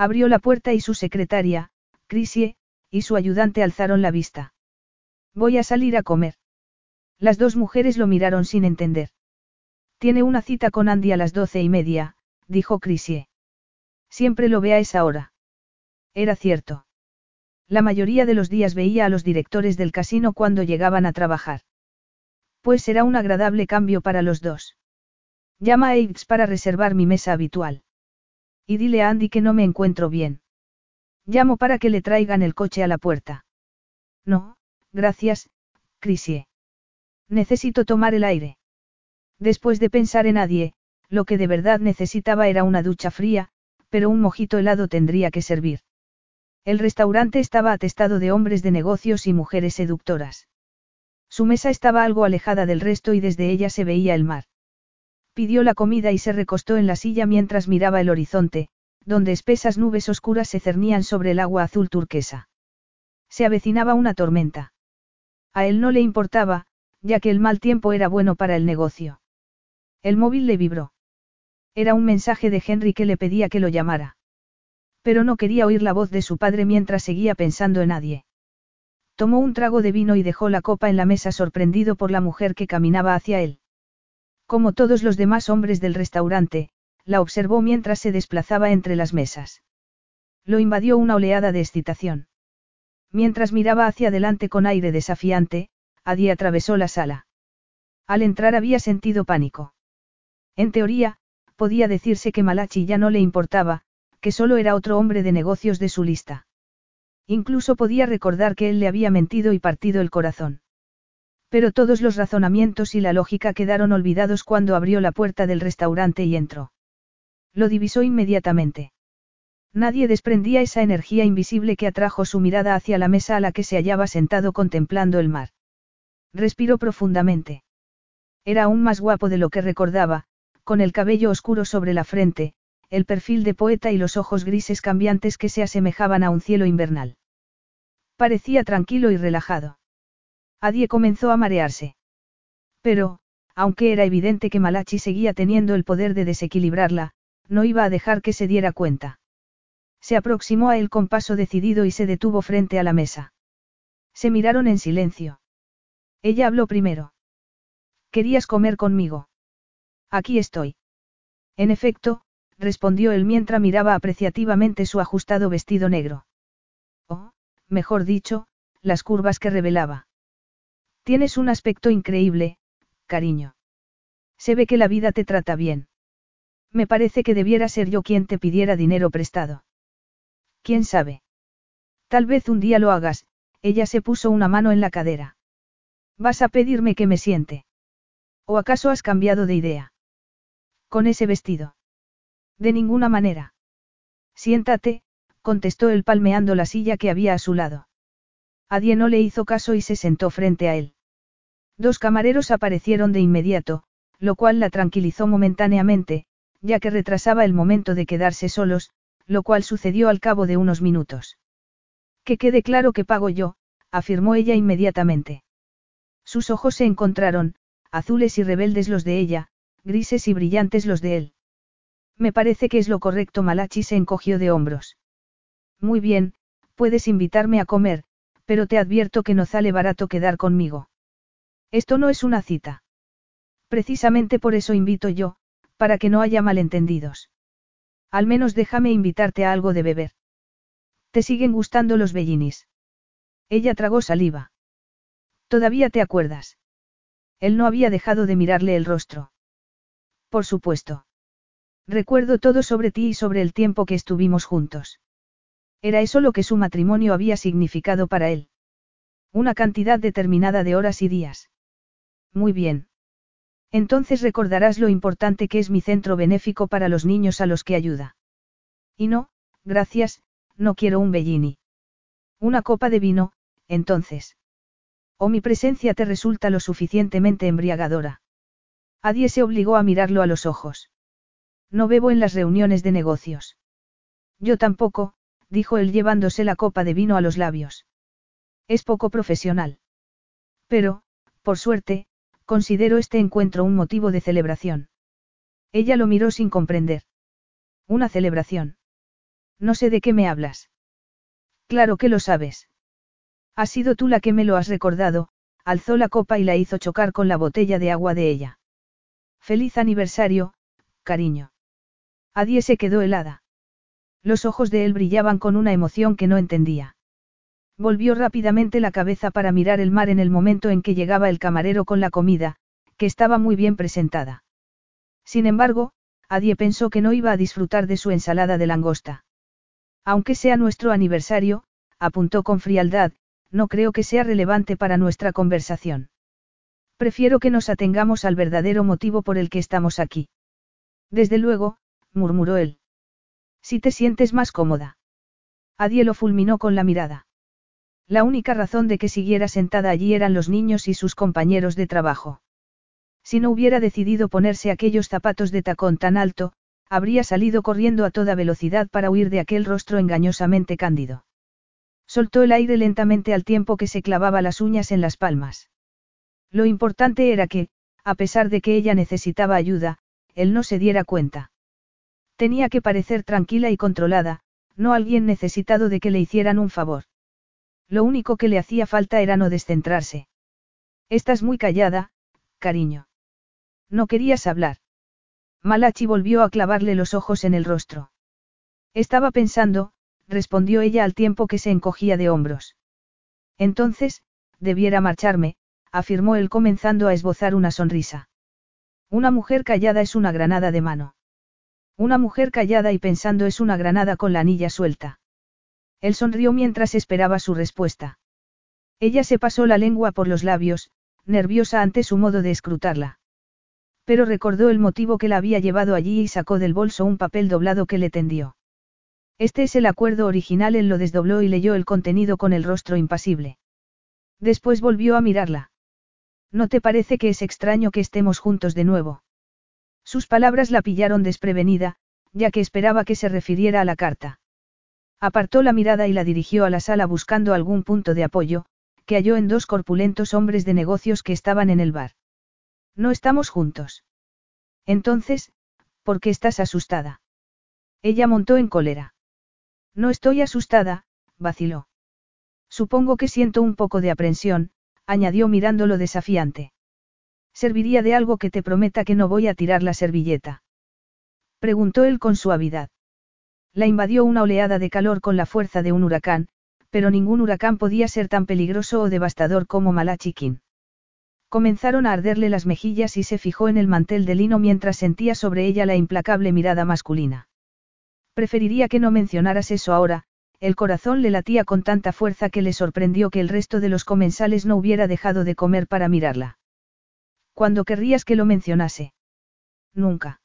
Abrió la puerta y su secretaria, Crisie, y su ayudante alzaron la vista. Voy a salir a comer. Las dos mujeres lo miraron sin entender. Tiene una cita con Andy a las doce y media, dijo Crisie. Siempre lo ve a esa hora. Era cierto. La mayoría de los días veía a los directores del casino cuando llegaban a trabajar. Pues será un agradable cambio para los dos. Llama a Aves para reservar mi mesa habitual. Y dile a Andy que no me encuentro bien. Llamo para que le traigan el coche a la puerta. No, gracias, Crisie. Necesito tomar el aire. Después de pensar en nadie, lo que de verdad necesitaba era una ducha fría, pero un mojito helado tendría que servir. El restaurante estaba atestado de hombres de negocios y mujeres seductoras. Su mesa estaba algo alejada del resto y desde ella se veía el mar. Pidió la comida y se recostó en la silla mientras miraba el horizonte, donde espesas nubes oscuras se cernían sobre el agua azul turquesa. Se avecinaba una tormenta. A él no le importaba, ya que el mal tiempo era bueno para el negocio. El móvil le vibró. Era un mensaje de Henry que le pedía que lo llamara. Pero no quería oír la voz de su padre mientras seguía pensando en nadie. Tomó un trago de vino y dejó la copa en la mesa sorprendido por la mujer que caminaba hacia él. Como todos los demás hombres del restaurante, la observó mientras se desplazaba entre las mesas. Lo invadió una oleada de excitación. Mientras miraba hacia adelante con aire desafiante, Adi atravesó la sala. Al entrar había sentido pánico. En teoría, podía decirse que Malachi ya no le importaba, que solo era otro hombre de negocios de su lista. Incluso podía recordar que él le había mentido y partido el corazón. Pero todos los razonamientos y la lógica quedaron olvidados cuando abrió la puerta del restaurante y entró. Lo divisó inmediatamente. Nadie desprendía esa energía invisible que atrajo su mirada hacia la mesa a la que se hallaba sentado contemplando el mar. Respiró profundamente. Era aún más guapo de lo que recordaba, con el cabello oscuro sobre la frente, el perfil de poeta y los ojos grises cambiantes que se asemejaban a un cielo invernal. Parecía tranquilo y relajado. Adie comenzó a marearse. Pero, aunque era evidente que Malachi seguía teniendo el poder de desequilibrarla, no iba a dejar que se diera cuenta. Se aproximó a él con paso decidido y se detuvo frente a la mesa. Se miraron en silencio. Ella habló primero. ¿Querías comer conmigo? Aquí estoy. En efecto, respondió él mientras miraba apreciativamente su ajustado vestido negro. Oh, mejor dicho, las curvas que revelaba. Tienes un aspecto increíble, cariño. Se ve que la vida te trata bien. Me parece que debiera ser yo quien te pidiera dinero prestado. ¿Quién sabe? Tal vez un día lo hagas, ella se puso una mano en la cadera. ¿Vas a pedirme que me siente? ¿O acaso has cambiado de idea? Con ese vestido. De ninguna manera. Siéntate, contestó él palmeando la silla que había a su lado. Adie no le hizo caso y se sentó frente a él. Dos camareros aparecieron de inmediato, lo cual la tranquilizó momentáneamente, ya que retrasaba el momento de quedarse solos, lo cual sucedió al cabo de unos minutos. Que quede claro que pago yo, afirmó ella inmediatamente. Sus ojos se encontraron, azules y rebeldes los de ella, grises y brillantes los de él. Me parece que es lo correcto. Malachi se encogió de hombros. Muy bien, puedes invitarme a comer, pero te advierto que no sale barato quedar conmigo. Esto no es una cita. Precisamente por eso invito yo, para que no haya malentendidos. Al menos déjame invitarte a algo de beber. ¿Te siguen gustando los bellinis? Ella tragó saliva. ¿Todavía te acuerdas? Él no había dejado de mirarle el rostro. Por supuesto. Recuerdo todo sobre ti y sobre el tiempo que estuvimos juntos. Era eso lo que su matrimonio había significado para él. Una cantidad determinada de horas y días. Muy bien. Entonces recordarás lo importante que es mi centro benéfico para los niños a los que ayuda. Y no, gracias, no quiero un bellini. Una copa de vino, entonces. O mi presencia te resulta lo suficientemente embriagadora. Adie se obligó a mirarlo a los ojos. No bebo en las reuniones de negocios. Yo tampoco, dijo él llevándose la copa de vino a los labios. Es poco profesional. Pero, por suerte, considero este encuentro un motivo de celebración. Ella lo miró sin comprender. Una celebración. No sé de qué me hablas. Claro que lo sabes. Has sido tú la que me lo has recordado, alzó la copa y la hizo chocar con la botella de agua de ella. Feliz aniversario, cariño. Adie se quedó helada. Los ojos de él brillaban con una emoción que no entendía. Volvió rápidamente la cabeza para mirar el mar en el momento en que llegaba el camarero con la comida, que estaba muy bien presentada. Sin embargo, Adie pensó que no iba a disfrutar de su ensalada de langosta. Aunque sea nuestro aniversario, apuntó con frialdad, no creo que sea relevante para nuestra conversación. Prefiero que nos atengamos al verdadero motivo por el que estamos aquí. Desde luego, murmuró él. Si te sientes más cómoda. Adie lo fulminó con la mirada. La única razón de que siguiera sentada allí eran los niños y sus compañeros de trabajo. Si no hubiera decidido ponerse aquellos zapatos de tacón tan alto, habría salido corriendo a toda velocidad para huir de aquel rostro engañosamente cándido. Soltó el aire lentamente al tiempo que se clavaba las uñas en las palmas. Lo importante era que, a pesar de que ella necesitaba ayuda, él no se diera cuenta. Tenía que parecer tranquila y controlada, no alguien necesitado de que le hicieran un favor. Lo único que le hacía falta era no descentrarse. Estás muy callada, cariño. No querías hablar. Malachi volvió a clavarle los ojos en el rostro. Estaba pensando, respondió ella al tiempo que se encogía de hombros. Entonces, debiera marcharme, afirmó él comenzando a esbozar una sonrisa. Una mujer callada es una granada de mano. Una mujer callada y pensando es una granada con la anilla suelta. Él sonrió mientras esperaba su respuesta. Ella se pasó la lengua por los labios, nerviosa ante su modo de escrutarla. Pero recordó el motivo que la había llevado allí y sacó del bolso un papel doblado que le tendió. Este es el acuerdo original, él lo desdobló y leyó el contenido con el rostro impasible. Después volvió a mirarla. ¿No te parece que es extraño que estemos juntos de nuevo? Sus palabras la pillaron desprevenida, ya que esperaba que se refiriera a la carta. Apartó la mirada y la dirigió a la sala buscando algún punto de apoyo, que halló en dos corpulentos hombres de negocios que estaban en el bar. No estamos juntos. Entonces, ¿por qué estás asustada? Ella montó en cólera. No estoy asustada, vaciló. Supongo que siento un poco de aprensión, añadió mirándolo desafiante. ¿Serviría de algo que te prometa que no voy a tirar la servilleta? Preguntó él con suavidad. La invadió una oleada de calor con la fuerza de un huracán, pero ningún huracán podía ser tan peligroso o devastador como Malachikin. Comenzaron a arderle las mejillas y se fijó en el mantel de lino mientras sentía sobre ella la implacable mirada masculina. Preferiría que no mencionaras eso ahora, el corazón le latía con tanta fuerza que le sorprendió que el resto de los comensales no hubiera dejado de comer para mirarla. ¿Cuándo querrías que lo mencionase? Nunca.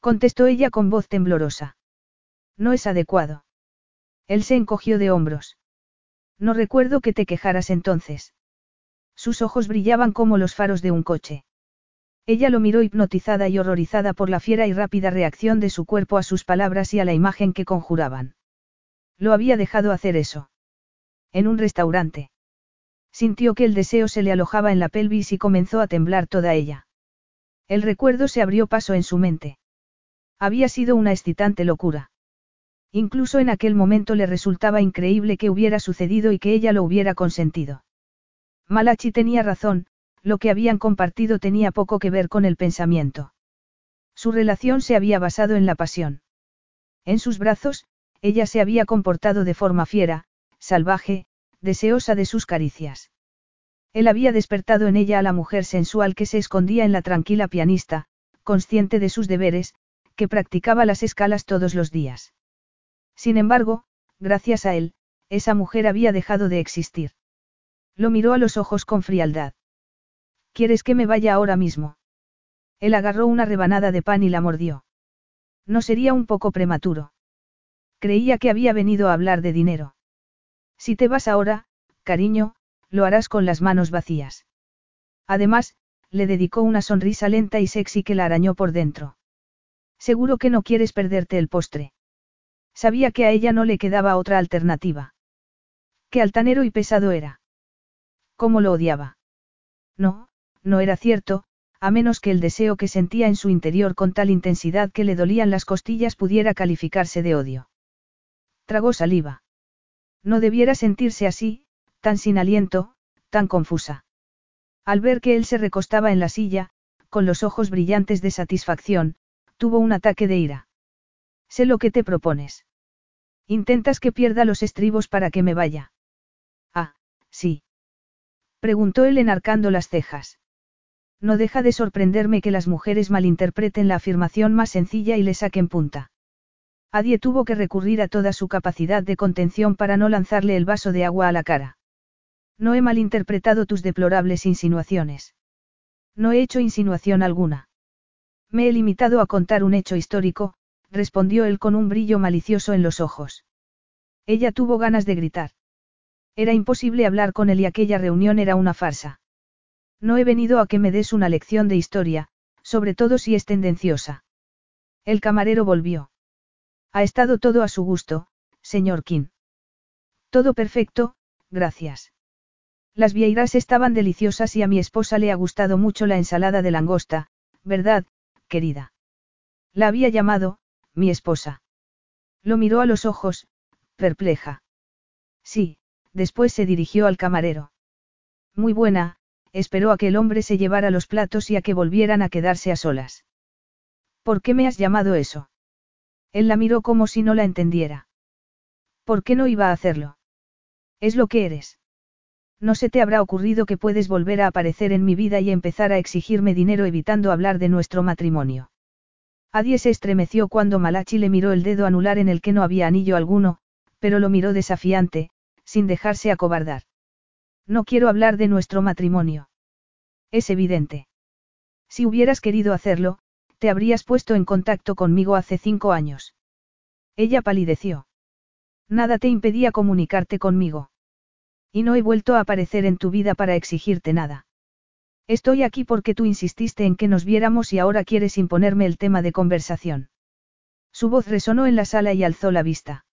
Contestó ella con voz temblorosa. No es adecuado. Él se encogió de hombros. No recuerdo que te quejaras entonces. Sus ojos brillaban como los faros de un coche. Ella lo miró hipnotizada y horrorizada por la fiera y rápida reacción de su cuerpo a sus palabras y a la imagen que conjuraban. Lo había dejado hacer eso. En un restaurante. Sintió que el deseo se le alojaba en la pelvis y comenzó a temblar toda ella. El recuerdo se abrió paso en su mente. Había sido una excitante locura. Incluso en aquel momento le resultaba increíble que hubiera sucedido y que ella lo hubiera consentido. Malachi tenía razón, lo que habían compartido tenía poco que ver con el pensamiento. Su relación se había basado en la pasión. En sus brazos, ella se había comportado de forma fiera, salvaje, deseosa de sus caricias. Él había despertado en ella a la mujer sensual que se escondía en la tranquila pianista, consciente de sus deberes, que practicaba las escalas todos los días. Sin embargo, gracias a él, esa mujer había dejado de existir. Lo miró a los ojos con frialdad. ¿Quieres que me vaya ahora mismo? Él agarró una rebanada de pan y la mordió. No sería un poco prematuro. Creía que había venido a hablar de dinero. Si te vas ahora, cariño, lo harás con las manos vacías. Además, le dedicó una sonrisa lenta y sexy que la arañó por dentro. Seguro que no quieres perderte el postre. Sabía que a ella no le quedaba otra alternativa. Qué altanero y pesado era. ¿Cómo lo odiaba? No, no era cierto, a menos que el deseo que sentía en su interior con tal intensidad que le dolían las costillas pudiera calificarse de odio. Tragó saliva. No debiera sentirse así, tan sin aliento, tan confusa. Al ver que él se recostaba en la silla, con los ojos brillantes de satisfacción, tuvo un ataque de ira. Sé lo que te propones. Intentas que pierda los estribos para que me vaya. Ah, sí. Preguntó él enarcando las cejas. No deja de sorprenderme que las mujeres malinterpreten la afirmación más sencilla y le saquen punta. Adie tuvo que recurrir a toda su capacidad de contención para no lanzarle el vaso de agua a la cara. No he malinterpretado tus deplorables insinuaciones. No he hecho insinuación alguna. Me he limitado a contar un hecho histórico, respondió él con un brillo malicioso en los ojos. Ella tuvo ganas de gritar. Era imposible hablar con él y aquella reunión era una farsa. No he venido a que me des una lección de historia, sobre todo si es tendenciosa. El camarero volvió. Ha estado todo a su gusto, señor King. Todo perfecto, gracias. Las vieiras estaban deliciosas y a mi esposa le ha gustado mucho la ensalada de langosta, ¿verdad, querida? La había llamado, mi esposa. Lo miró a los ojos, perpleja. Sí, después se dirigió al camarero. Muy buena, esperó a que el hombre se llevara los platos y a que volvieran a quedarse a solas. ¿Por qué me has llamado eso? Él la miró como si no la entendiera. ¿Por qué no iba a hacerlo? Es lo que eres. No se te habrá ocurrido que puedes volver a aparecer en mi vida y empezar a exigirme dinero evitando hablar de nuestro matrimonio. Adie se estremeció cuando Malachi le miró el dedo anular en el que no había anillo alguno, pero lo miró desafiante, sin dejarse acobardar. No quiero hablar de nuestro matrimonio. Es evidente. Si hubieras querido hacerlo, te habrías puesto en contacto conmigo hace cinco años. Ella palideció. Nada te impedía comunicarte conmigo. Y no he vuelto a aparecer en tu vida para exigirte nada. Estoy aquí porque tú insististe en que nos viéramos y ahora quieres imponerme el tema de conversación. Su voz resonó en la sala y alzó la vista.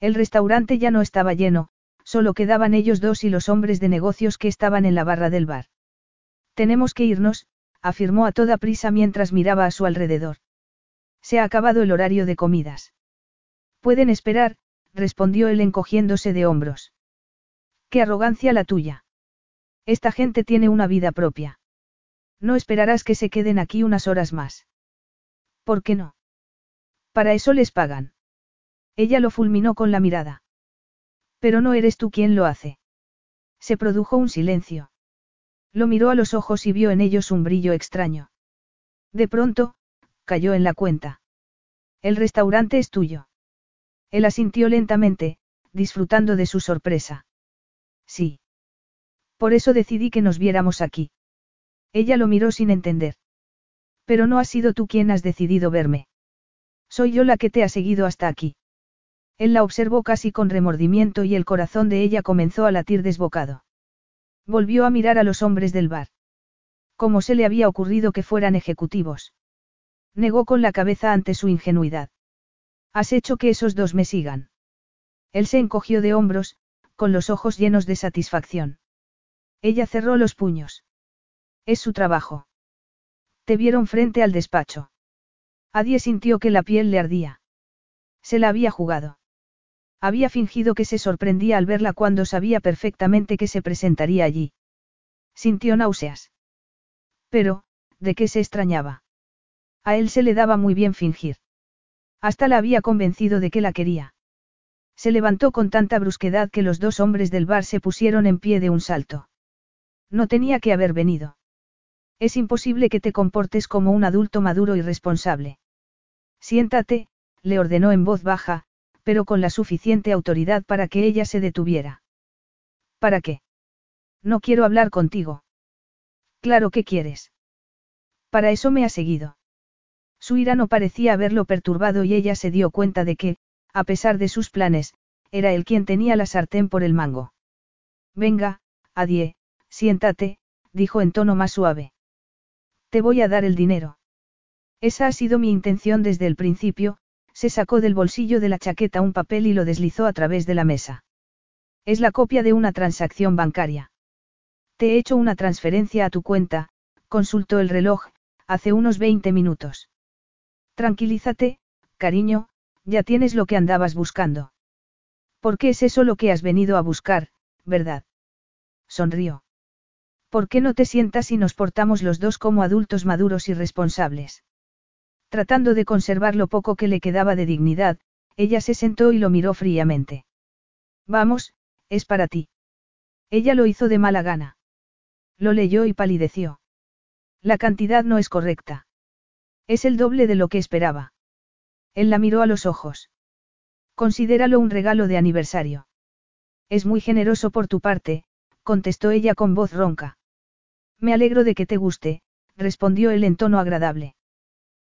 El restaurante ya no estaba lleno, solo quedaban ellos dos y los hombres de negocios que estaban en la barra del bar. Tenemos que irnos, afirmó a toda prisa mientras miraba a su alrededor. Se ha acabado el horario de comidas. Pueden esperar, respondió él encogiéndose de hombros. Qué arrogancia la tuya. Esta gente tiene una vida propia. No esperarás que se queden aquí unas horas más. ¿Por qué no? Para eso les pagan. Ella lo fulminó con la mirada. Pero no eres tú quien lo hace. Se produjo un silencio. Lo miró a los ojos y vio en ellos un brillo extraño. De pronto, cayó en la cuenta. El restaurante es tuyo. Él asintió lentamente, disfrutando de su sorpresa. Sí. Por eso decidí que nos viéramos aquí. Ella lo miró sin entender. Pero no has sido tú quien has decidido verme. Soy yo la que te ha seguido hasta aquí. Él la observó casi con remordimiento y el corazón de ella comenzó a latir desbocado. Volvió a mirar a los hombres del bar. ¿Cómo se le había ocurrido que fueran ejecutivos? Negó con la cabeza ante su ingenuidad. Has hecho que esos dos me sigan. Él se encogió de hombros, con los ojos llenos de satisfacción. Ella cerró los puños. Es su trabajo. Te vieron frente al despacho. Adie sintió que la piel le ardía. Se la había jugado. Había fingido que se sorprendía al verla cuando sabía perfectamente que se presentaría allí. Sintió náuseas. Pero, ¿de qué se extrañaba? A él se le daba muy bien fingir. Hasta la había convencido de que la quería. Se levantó con tanta brusquedad que los dos hombres del bar se pusieron en pie de un salto. No tenía que haber venido. Es imposible que te comportes como un adulto maduro y responsable. Siéntate, le ordenó en voz baja, pero con la suficiente autoridad para que ella se detuviera. ¿Para qué? No quiero hablar contigo. Claro que quieres. Para eso me ha seguido. Su ira no parecía haberlo perturbado y ella se dio cuenta de que, a pesar de sus planes, era él quien tenía la sartén por el mango. Venga, Adie, siéntate, dijo en tono más suave. Te voy a dar el dinero. Esa ha sido mi intención desde el principio, se sacó del bolsillo de la chaqueta un papel y lo deslizó a través de la mesa. Es la copia de una transacción bancaria. Te he hecho una transferencia a tu cuenta, consultó el reloj, hace unos 20 minutos. Tranquilízate, cariño, ya tienes lo que andabas buscando. Porque es eso lo que has venido a buscar, ¿verdad? Sonrió. ¿Por qué no te sientas y nos portamos los dos como adultos maduros y responsables? Tratando de conservar lo poco que le quedaba de dignidad, ella se sentó y lo miró fríamente. Vamos, es para ti. Ella lo hizo de mala gana. Lo leyó y palideció. La cantidad no es correcta. Es el doble de lo que esperaba. Él la miró a los ojos. Considéralo un regalo de aniversario. Es muy generoso por tu parte, contestó ella con voz ronca. Me alegro de que te guste, respondió él en tono agradable.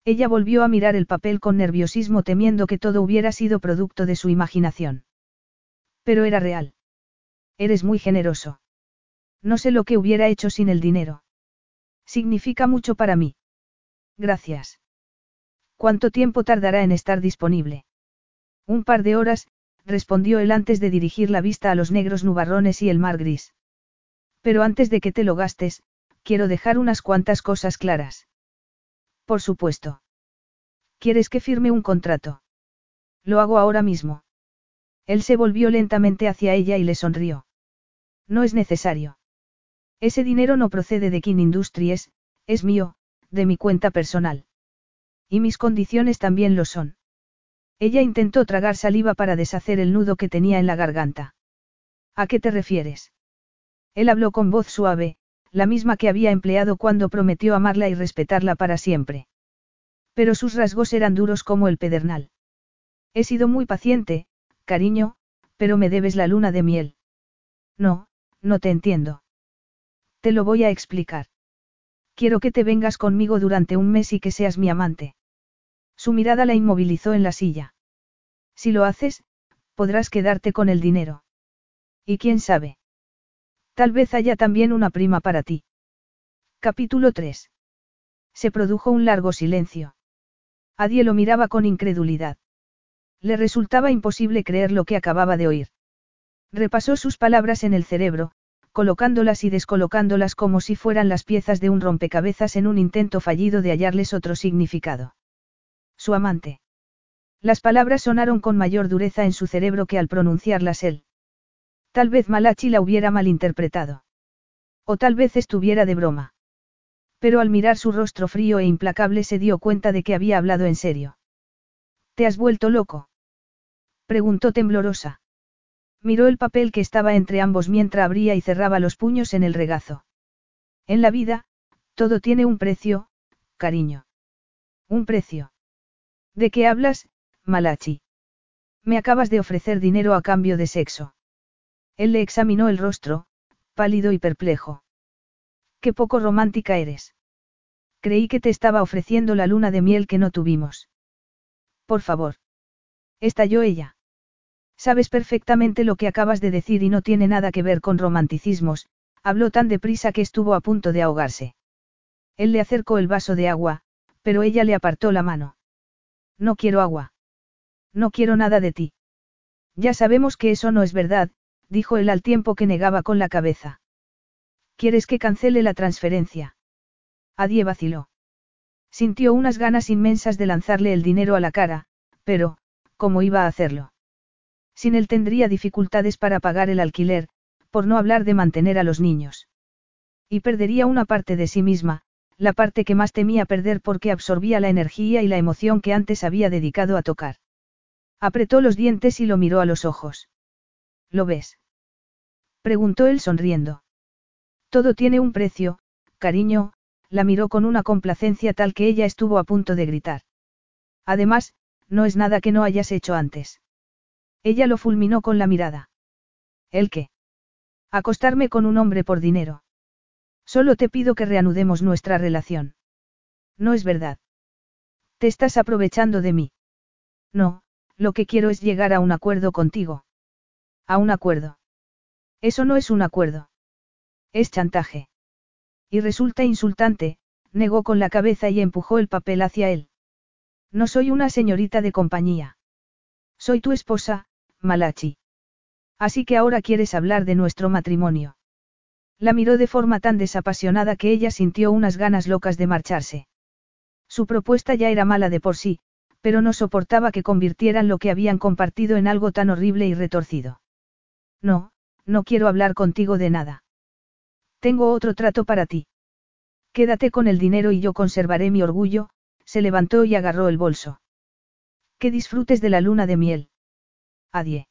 Ella volvió a mirar el papel con nerviosismo temiendo que todo hubiera sido producto de su imaginación. Pero era real. Eres muy generoso. No sé lo que hubiera hecho sin el dinero. Significa mucho para mí. Gracias. ¿Cuánto tiempo tardará en estar disponible? Un par de horas, respondió él antes de dirigir la vista a los negros nubarrones y el mar gris. Pero antes de que te lo gastes, quiero dejar unas cuantas cosas claras. Por supuesto. ¿Quieres que firme un contrato? Lo hago ahora mismo. Él se volvió lentamente hacia ella y le sonrió. No es necesario. Ese dinero no procede de King Industries, es mío, de mi cuenta personal. Y mis condiciones también lo son. Ella intentó tragar saliva para deshacer el nudo que tenía en la garganta. ¿A qué te refieres? Él habló con voz suave, la misma que había empleado cuando prometió amarla y respetarla para siempre. Pero sus rasgos eran duros como el pedernal. He sido muy paciente, cariño, pero me debes la luna de miel. No, no te entiendo. Te lo voy a explicar. Quiero que te vengas conmigo durante un mes y que seas mi amante. Su mirada la inmovilizó en la silla. Si lo haces, podrás quedarte con el dinero. Y quién sabe. Tal vez haya también una prima para ti. Capítulo 3. Se produjo un largo silencio. Adie lo miraba con incredulidad. Le resultaba imposible creer lo que acababa de oír. Repasó sus palabras en el cerebro, colocándolas y descolocándolas como si fueran las piezas de un rompecabezas en un intento fallido de hallarles otro significado. Su amante. Las palabras sonaron con mayor dureza en su cerebro que al pronunciarlas él. Tal vez Malachi la hubiera malinterpretado. O tal vez estuviera de broma. Pero al mirar su rostro frío e implacable se dio cuenta de que había hablado en serio. ¿Te has vuelto loco? Preguntó temblorosa. Miró el papel que estaba entre ambos mientras abría y cerraba los puños en el regazo. En la vida, todo tiene un precio, cariño. Un precio. ¿De qué hablas, Malachi? Me acabas de ofrecer dinero a cambio de sexo. Él le examinó el rostro, pálido y perplejo. Qué poco romántica eres. Creí que te estaba ofreciendo la luna de miel que no tuvimos. Por favor. Estalló ella. Sabes perfectamente lo que acabas de decir y no tiene nada que ver con romanticismos, habló tan deprisa que estuvo a punto de ahogarse. Él le acercó el vaso de agua, pero ella le apartó la mano. No quiero agua. No quiero nada de ti. Ya sabemos que eso no es verdad, dijo él al tiempo que negaba con la cabeza. ¿Quieres que cancele la transferencia? Adie vaciló. Sintió unas ganas inmensas de lanzarle el dinero a la cara, pero, ¿cómo iba a hacerlo? Sin él tendría dificultades para pagar el alquiler, por no hablar de mantener a los niños. Y perdería una parte de sí misma, la parte que más temía perder porque absorbía la energía y la emoción que antes había dedicado a tocar. Apretó los dientes y lo miró a los ojos. ¿Lo ves? preguntó él sonriendo. Todo tiene un precio, cariño, la miró con una complacencia tal que ella estuvo a punto de gritar. Además, no es nada que no hayas hecho antes. Ella lo fulminó con la mirada. ¿El qué? Acostarme con un hombre por dinero. Solo te pido que reanudemos nuestra relación. No es verdad. Te estás aprovechando de mí. No, lo que quiero es llegar a un acuerdo contigo. A un acuerdo. Eso no es un acuerdo. Es chantaje. Y resulta insultante, negó con la cabeza y empujó el papel hacia él. No soy una señorita de compañía. Soy tu esposa, Malachi. Así que ahora quieres hablar de nuestro matrimonio. La miró de forma tan desapasionada que ella sintió unas ganas locas de marcharse. Su propuesta ya era mala de por sí, pero no soportaba que convirtieran lo que habían compartido en algo tan horrible y retorcido. No, no quiero hablar contigo de nada. Tengo otro trato para ti. Quédate con el dinero y yo conservaré mi orgullo, se levantó y agarró el bolso. Que disfrutes de la luna de miel. Adie.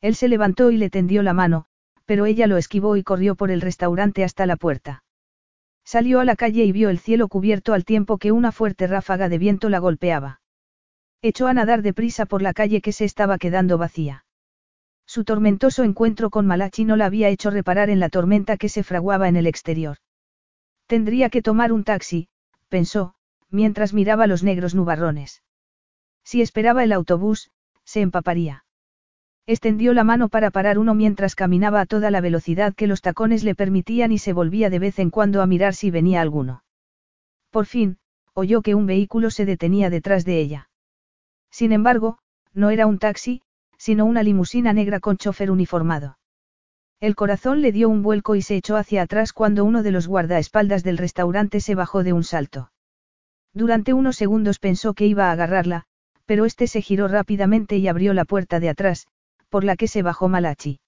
Él se levantó y le tendió la mano, pero ella lo esquivó y corrió por el restaurante hasta la puerta. Salió a la calle y vio el cielo cubierto al tiempo que una fuerte ráfaga de viento la golpeaba. Echó a nadar deprisa por la calle que se estaba quedando vacía. Su tormentoso encuentro con Malachi no la había hecho reparar en la tormenta que se fraguaba en el exterior. Tendría que tomar un taxi, pensó, mientras miraba los negros nubarrones. Si esperaba el autobús, se empaparía. Extendió la mano para parar uno mientras caminaba a toda la velocidad que los tacones le permitían y se volvía de vez en cuando a mirar si venía alguno. Por fin, oyó que un vehículo se detenía detrás de ella. Sin embargo, no era un taxi, sino una limusina negra con chofer uniformado. El corazón le dio un vuelco y se echó hacia atrás cuando uno de los guardaespaldas del restaurante se bajó de un salto. Durante unos segundos pensó que iba a agarrarla, pero este se giró rápidamente y abrió la puerta de atrás, por la que se bajó Malachi.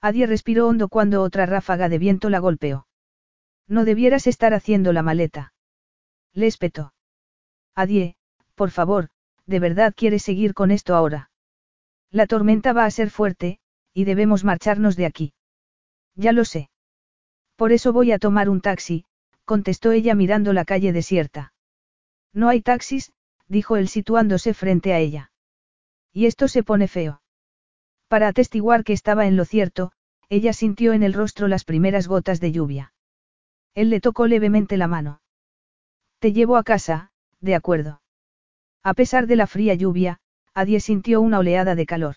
Adie respiró hondo cuando otra ráfaga de viento la golpeó. No debieras estar haciendo la maleta. Le espetó. Adie, por favor, ¿de verdad quieres seguir con esto ahora? La tormenta va a ser fuerte, y debemos marcharnos de aquí. Ya lo sé. Por eso voy a tomar un taxi, contestó ella mirando la calle desierta. No hay taxis, dijo él situándose frente a ella. Y esto se pone feo. Para atestiguar que estaba en lo cierto, ella sintió en el rostro las primeras gotas de lluvia. Él le tocó levemente la mano. Te llevo a casa, de acuerdo. A pesar de la fría lluvia, Adie sintió una oleada de calor.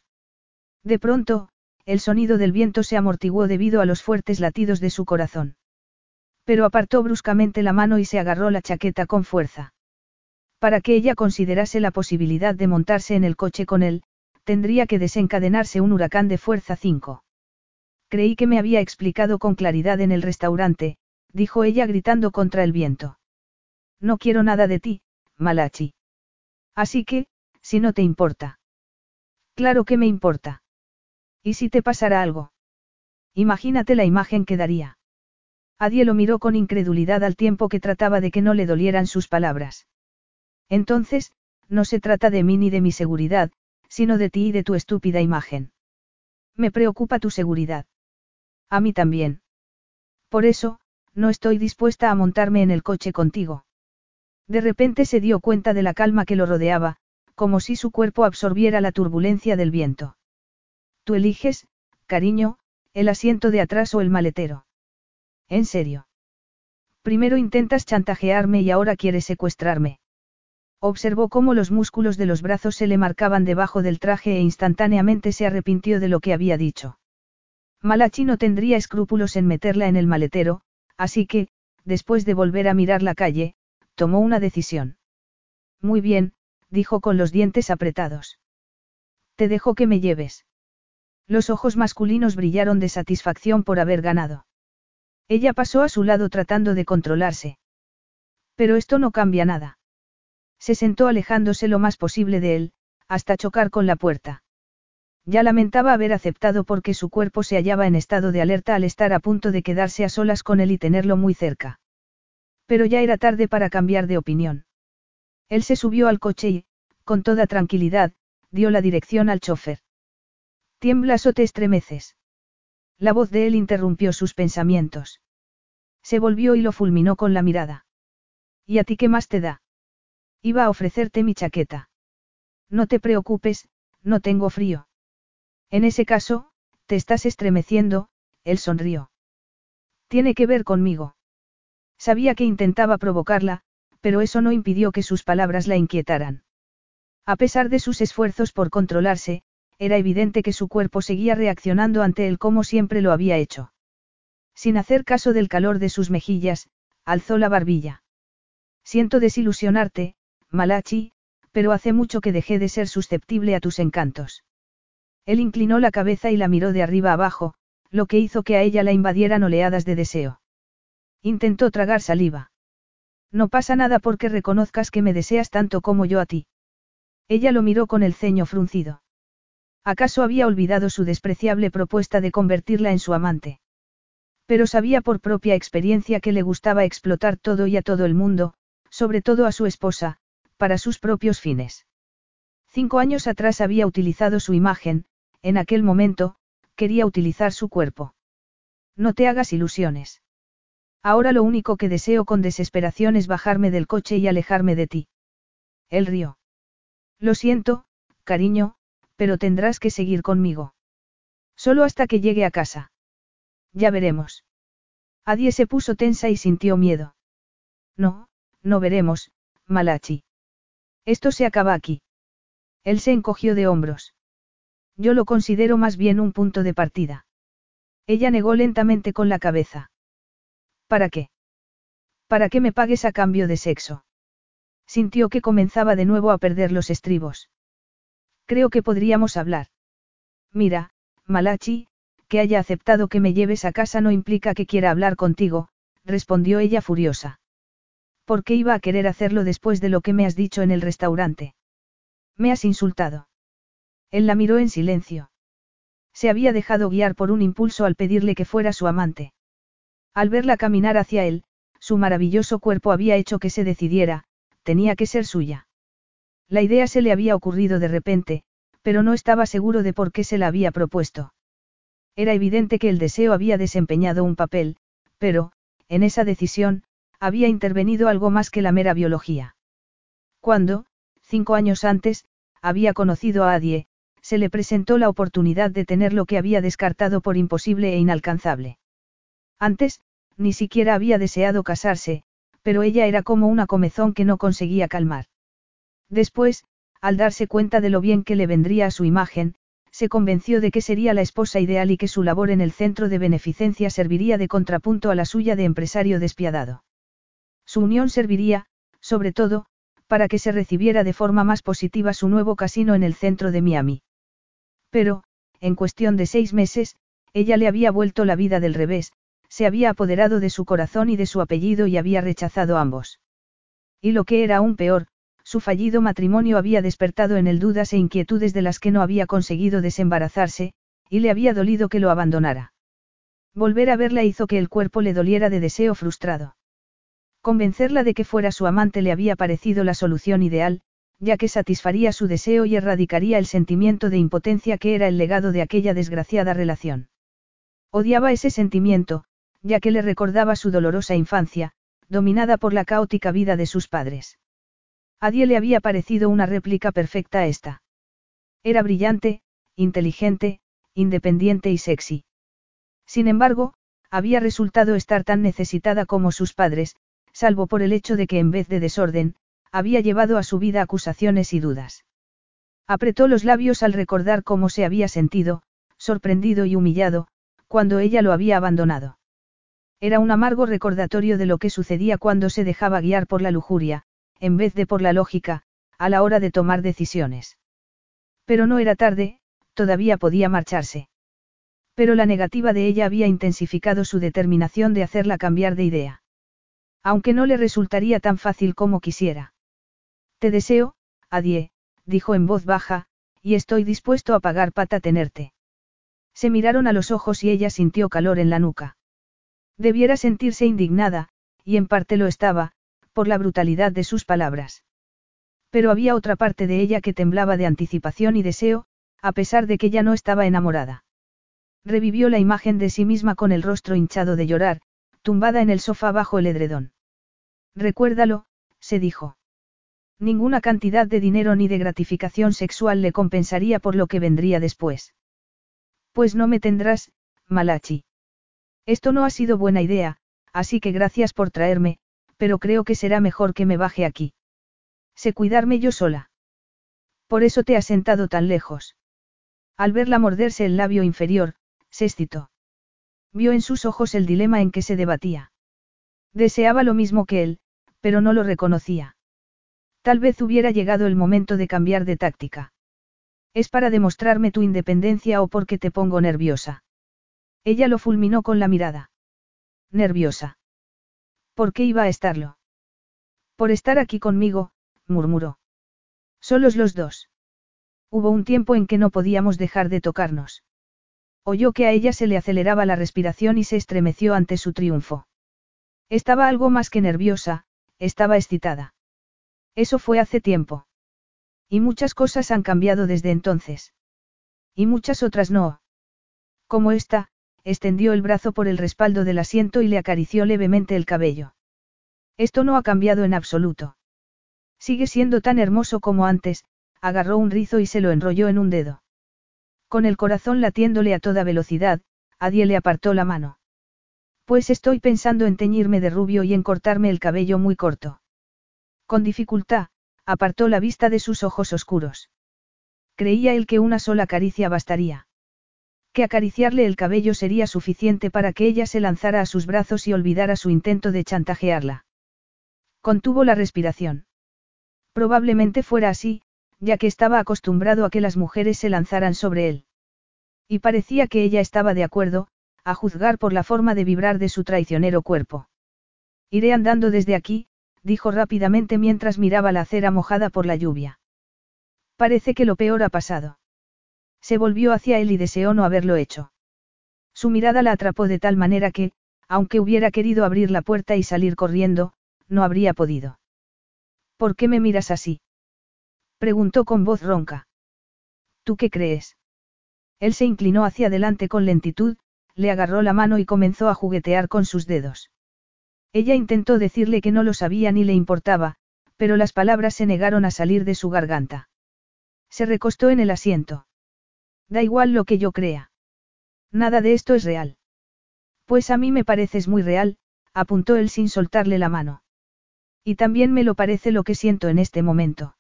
De pronto, el sonido del viento se amortiguó debido a los fuertes latidos de su corazón. Pero apartó bruscamente la mano y se agarró la chaqueta con fuerza. Para que ella considerase la posibilidad de montarse en el coche con él, tendría que desencadenarse un huracán de fuerza 5. Creí que me había explicado con claridad en el restaurante, dijo ella gritando contra el viento. No quiero nada de ti, Malachi. Así que, si no te importa. Claro que me importa. ¿Y si te pasara algo? Imagínate la imagen que daría. Adie lo miró con incredulidad al tiempo que trataba de que no le dolieran sus palabras. Entonces, no se trata de mí ni de mi seguridad, sino de ti y de tu estúpida imagen. Me preocupa tu seguridad. A mí también. Por eso, no estoy dispuesta a montarme en el coche contigo. De repente se dio cuenta de la calma que lo rodeaba, como si su cuerpo absorbiera la turbulencia del viento. Tú eliges, cariño, el asiento de atrás o el maletero. ¿En serio? Primero intentas chantajearme y ahora quieres secuestrarme. Observó cómo los músculos de los brazos se le marcaban debajo del traje e instantáneamente se arrepintió de lo que había dicho. Malachi no tendría escrúpulos en meterla en el maletero, así que, después de volver a mirar la calle, tomó una decisión. Muy bien, dijo con los dientes apretados. Te dejo que me lleves. Los ojos masculinos brillaron de satisfacción por haber ganado. Ella pasó a su lado tratando de controlarse. Pero esto no cambia nada. Se sentó alejándose lo más posible de él, hasta chocar con la puerta. Ya lamentaba haber aceptado porque su cuerpo se hallaba en estado de alerta al estar a punto de quedarse a solas con él y tenerlo muy cerca. Pero ya era tarde para cambiar de opinión. Él se subió al coche y, con toda tranquilidad, dio la dirección al chofer. ¿Tiemblas o te estremeces? La voz de él interrumpió sus pensamientos. Se volvió y lo fulminó con la mirada. ¿Y a ti qué más te da? Iba a ofrecerte mi chaqueta. No te preocupes, no tengo frío. En ese caso, te estás estremeciendo, él sonrió. Tiene que ver conmigo. Sabía que intentaba provocarla, pero eso no impidió que sus palabras la inquietaran. A pesar de sus esfuerzos por controlarse, era evidente que su cuerpo seguía reaccionando ante él como siempre lo había hecho. Sin hacer caso del calor de sus mejillas, alzó la barbilla. Siento desilusionarte, Malachi, pero hace mucho que dejé de ser susceptible a tus encantos. Él inclinó la cabeza y la miró de arriba abajo, lo que hizo que a ella la invadieran oleadas de deseo. Intentó tragar saliva. No pasa nada porque reconozcas que me deseas tanto como yo a ti. Ella lo miró con el ceño fruncido. ¿Acaso había olvidado su despreciable propuesta de convertirla en su amante? Pero sabía por propia experiencia que le gustaba explotar todo y a todo el mundo, sobre todo a su esposa, para sus propios fines. Cinco años atrás había utilizado su imagen, en aquel momento, quería utilizar su cuerpo. No te hagas ilusiones. Ahora lo único que deseo con desesperación es bajarme del coche y alejarme de ti. Él rió. Lo siento, cariño, pero tendrás que seguir conmigo. Solo hasta que llegue a casa. Ya veremos. Adie se puso tensa y sintió miedo. No, no veremos, Malachi. Esto se acaba aquí. Él se encogió de hombros. Yo lo considero más bien un punto de partida. Ella negó lentamente con la cabeza. ¿Para qué? ¿Para qué me pagues a cambio de sexo? Sintió que comenzaba de nuevo a perder los estribos. Creo que podríamos hablar. Mira, Malachi, que haya aceptado que me lleves a casa no implica que quiera hablar contigo, respondió ella furiosa. ¿Por qué iba a querer hacerlo después de lo que me has dicho en el restaurante? Me has insultado. Él la miró en silencio. Se había dejado guiar por un impulso al pedirle que fuera su amante. Al verla caminar hacia él, su maravilloso cuerpo había hecho que se decidiera, tenía que ser suya. La idea se le había ocurrido de repente, pero no estaba seguro de por qué se la había propuesto. Era evidente que el deseo había desempeñado un papel, pero, en esa decisión, había intervenido algo más que la mera biología. Cuando, cinco años antes, había conocido a Adie, se le presentó la oportunidad de tener lo que había descartado por imposible e inalcanzable. Antes, ni siquiera había deseado casarse, pero ella era como una comezón que no conseguía calmar. Después, al darse cuenta de lo bien que le vendría a su imagen, se convenció de que sería la esposa ideal y que su labor en el centro de beneficencia serviría de contrapunto a la suya de empresario despiadado. Su unión serviría, sobre todo, para que se recibiera de forma más positiva su nuevo casino en el centro de Miami. Pero, en cuestión de seis meses, ella le había vuelto la vida del revés, se había apoderado de su corazón y de su apellido y había rechazado ambos. Y lo que era aún peor, su fallido matrimonio había despertado en él dudas e inquietudes de las que no había conseguido desembarazarse, y le había dolido que lo abandonara. Volver a verla hizo que el cuerpo le doliera de deseo frustrado. Convencerla de que fuera su amante le había parecido la solución ideal, ya que satisfaría su deseo y erradicaría el sentimiento de impotencia que era el legado de aquella desgraciada relación. Odiaba ese sentimiento, ya que le recordaba su dolorosa infancia, dominada por la caótica vida de sus padres. A Die le había parecido una réplica perfecta a esta. Era brillante, inteligente, independiente y sexy. Sin embargo, había resultado estar tan necesitada como sus padres, salvo por el hecho de que en vez de desorden, había llevado a su vida acusaciones y dudas. Apretó los labios al recordar cómo se había sentido, sorprendido y humillado, cuando ella lo había abandonado. Era un amargo recordatorio de lo que sucedía cuando se dejaba guiar por la lujuria, en vez de por la lógica, a la hora de tomar decisiones. Pero no era tarde, todavía podía marcharse. Pero la negativa de ella había intensificado su determinación de hacerla cambiar de idea. Aunque no le resultaría tan fácil como quisiera. Te deseo, Adie, dijo en voz baja, y estoy dispuesto a pagar pata tenerte. Se miraron a los ojos y ella sintió calor en la nuca. Debiera sentirse indignada, y en parte lo estaba, por la brutalidad de sus palabras. Pero había otra parte de ella que temblaba de anticipación y deseo, a pesar de que ya no estaba enamorada. Revivió la imagen de sí misma con el rostro hinchado de llorar, tumbada en el sofá bajo el edredón. Recuérdalo, se dijo. Ninguna cantidad de dinero ni de gratificación sexual le compensaría por lo que vendría después. Pues no me tendrás, Malachi. Esto no ha sido buena idea, así que gracias por traerme, pero creo que será mejor que me baje aquí. Sé cuidarme yo sola. Por eso te has sentado tan lejos. Al verla morderse el labio inferior, se excitó. Vio en sus ojos el dilema en que se debatía. Deseaba lo mismo que él, pero no lo reconocía. Tal vez hubiera llegado el momento de cambiar de táctica. Es para demostrarme tu independencia o porque te pongo nerviosa. Ella lo fulminó con la mirada. Nerviosa. ¿Por qué iba a estarlo? Por estar aquí conmigo, murmuró. Solos los dos. Hubo un tiempo en que no podíamos dejar de tocarnos. Oyó que a ella se le aceleraba la respiración y se estremeció ante su triunfo. Estaba algo más que nerviosa, estaba excitada. Eso fue hace tiempo. Y muchas cosas han cambiado desde entonces. Y muchas otras no. Como esta, extendió el brazo por el respaldo del asiento y le acarició levemente el cabello. Esto no ha cambiado en absoluto. Sigue siendo tan hermoso como antes, agarró un rizo y se lo enrolló en un dedo. Con el corazón latiéndole a toda velocidad, Adie le apartó la mano. Pues estoy pensando en teñirme de rubio y en cortarme el cabello muy corto. Con dificultad, apartó la vista de sus ojos oscuros. Creía él que una sola caricia bastaría. Que acariciarle el cabello sería suficiente para que ella se lanzara a sus brazos y olvidara su intento de chantajearla. Contuvo la respiración. Probablemente fuera así, ya que estaba acostumbrado a que las mujeres se lanzaran sobre él. Y parecía que ella estaba de acuerdo, a juzgar por la forma de vibrar de su traicionero cuerpo. Iré andando desde aquí, dijo rápidamente mientras miraba la acera mojada por la lluvia. Parece que lo peor ha pasado. Se volvió hacia él y deseó no haberlo hecho. Su mirada la atrapó de tal manera que, aunque hubiera querido abrir la puerta y salir corriendo, no habría podido. ¿Por qué me miras así? preguntó con voz ronca. ¿Tú qué crees? Él se inclinó hacia adelante con lentitud, le agarró la mano y comenzó a juguetear con sus dedos. Ella intentó decirle que no lo sabía ni le importaba, pero las palabras se negaron a salir de su garganta. Se recostó en el asiento. Da igual lo que yo crea. Nada de esto es real. Pues a mí me pareces muy real, apuntó él sin soltarle la mano. Y también me lo parece lo que siento en este momento.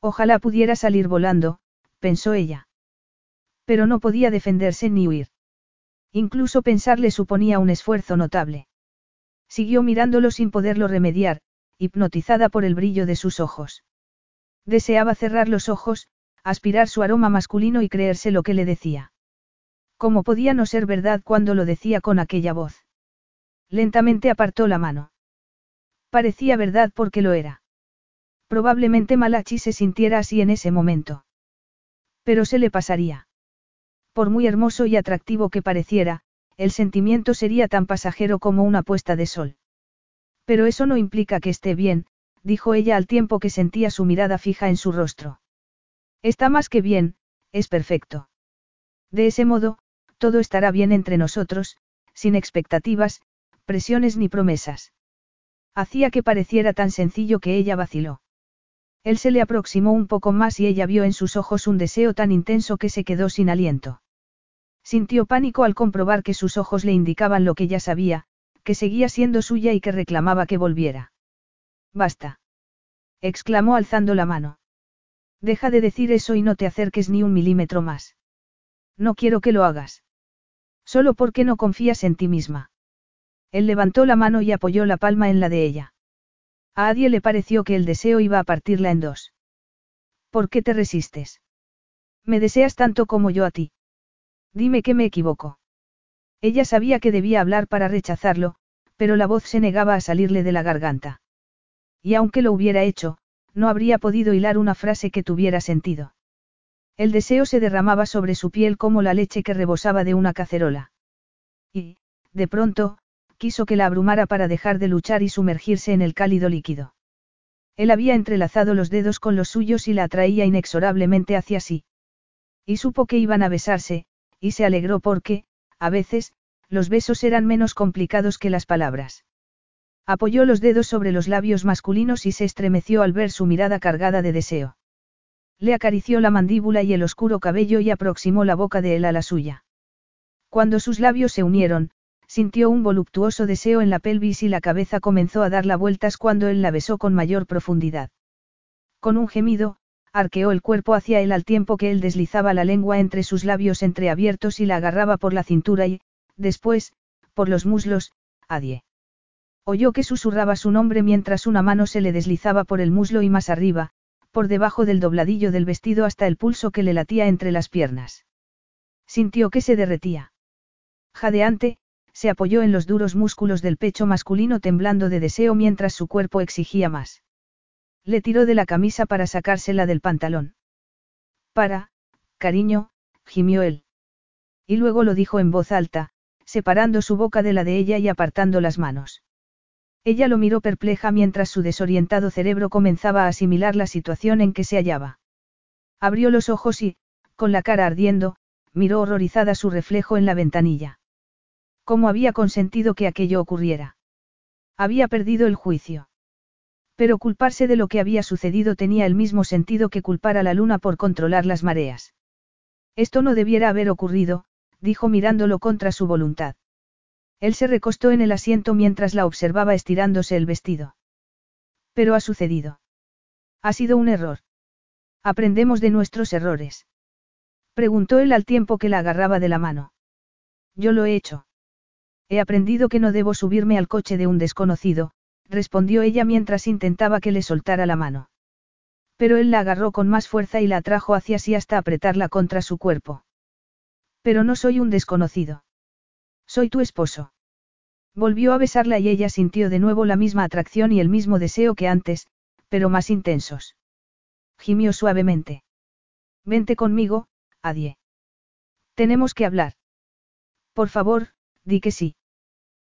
Ojalá pudiera salir volando, pensó ella. Pero no podía defenderse ni huir. Incluso pensarle suponía un esfuerzo notable. Siguió mirándolo sin poderlo remediar, hipnotizada por el brillo de sus ojos. Deseaba cerrar los ojos, aspirar su aroma masculino y creerse lo que le decía. ¿Cómo podía no ser verdad cuando lo decía con aquella voz? Lentamente apartó la mano. Parecía verdad porque lo era. Probablemente Malachi se sintiera así en ese momento. Pero se le pasaría. Por muy hermoso y atractivo que pareciera, el sentimiento sería tan pasajero como una puesta de sol. Pero eso no implica que esté bien, dijo ella al tiempo que sentía su mirada fija en su rostro. Está más que bien, es perfecto. De ese modo, todo estará bien entre nosotros, sin expectativas, presiones ni promesas. Hacía que pareciera tan sencillo que ella vaciló. Él se le aproximó un poco más y ella vio en sus ojos un deseo tan intenso que se quedó sin aliento. Sintió pánico al comprobar que sus ojos le indicaban lo que ya sabía, que seguía siendo suya y que reclamaba que volviera. Basta. exclamó alzando la mano. Deja de decir eso y no te acerques ni un milímetro más. No quiero que lo hagas. Solo porque no confías en ti misma. Él levantó la mano y apoyó la palma en la de ella. A Adie le pareció que el deseo iba a partirla en dos. ¿Por qué te resistes? Me deseas tanto como yo a ti. Dime que me equivoco. Ella sabía que debía hablar para rechazarlo, pero la voz se negaba a salirle de la garganta. Y aunque lo hubiera hecho, no habría podido hilar una frase que tuviera sentido. El deseo se derramaba sobre su piel como la leche que rebosaba de una cacerola. Y, de pronto, quiso que la abrumara para dejar de luchar y sumergirse en el cálido líquido. Él había entrelazado los dedos con los suyos y la atraía inexorablemente hacia sí. Y supo que iban a besarse, y se alegró porque, a veces, los besos eran menos complicados que las palabras. Apoyó los dedos sobre los labios masculinos y se estremeció al ver su mirada cargada de deseo. Le acarició la mandíbula y el oscuro cabello y aproximó la boca de él a la suya. Cuando sus labios se unieron, sintió un voluptuoso deseo en la pelvis y la cabeza comenzó a dar la vueltas cuando él la besó con mayor profundidad. Con un gemido, arqueó el cuerpo hacia él al tiempo que él deslizaba la lengua entre sus labios entreabiertos y la agarraba por la cintura y, después, por los muslos, adie. Oyó que susurraba su nombre mientras una mano se le deslizaba por el muslo y más arriba, por debajo del dobladillo del vestido hasta el pulso que le latía entre las piernas. Sintió que se derretía. Jadeante, se apoyó en los duros músculos del pecho masculino temblando de deseo mientras su cuerpo exigía más. Le tiró de la camisa para sacársela del pantalón. Para, cariño, gimió él. Y luego lo dijo en voz alta, separando su boca de la de ella y apartando las manos. Ella lo miró perpleja mientras su desorientado cerebro comenzaba a asimilar la situación en que se hallaba. Abrió los ojos y, con la cara ardiendo, miró horrorizada su reflejo en la ventanilla. ¿Cómo había consentido que aquello ocurriera? Había perdido el juicio. Pero culparse de lo que había sucedido tenía el mismo sentido que culpar a la luna por controlar las mareas. Esto no debiera haber ocurrido, dijo mirándolo contra su voluntad. Él se recostó en el asiento mientras la observaba estirándose el vestido. Pero ha sucedido. Ha sido un error. Aprendemos de nuestros errores. Preguntó él al tiempo que la agarraba de la mano. Yo lo he hecho. He aprendido que no debo subirme al coche de un desconocido, respondió ella mientras intentaba que le soltara la mano. Pero él la agarró con más fuerza y la atrajo hacia sí hasta apretarla contra su cuerpo. Pero no soy un desconocido. Soy tu esposo. Volvió a besarla y ella sintió de nuevo la misma atracción y el mismo deseo que antes, pero más intensos. Gimió suavemente. Vente conmigo, Adie. Tenemos que hablar. Por favor, di que sí.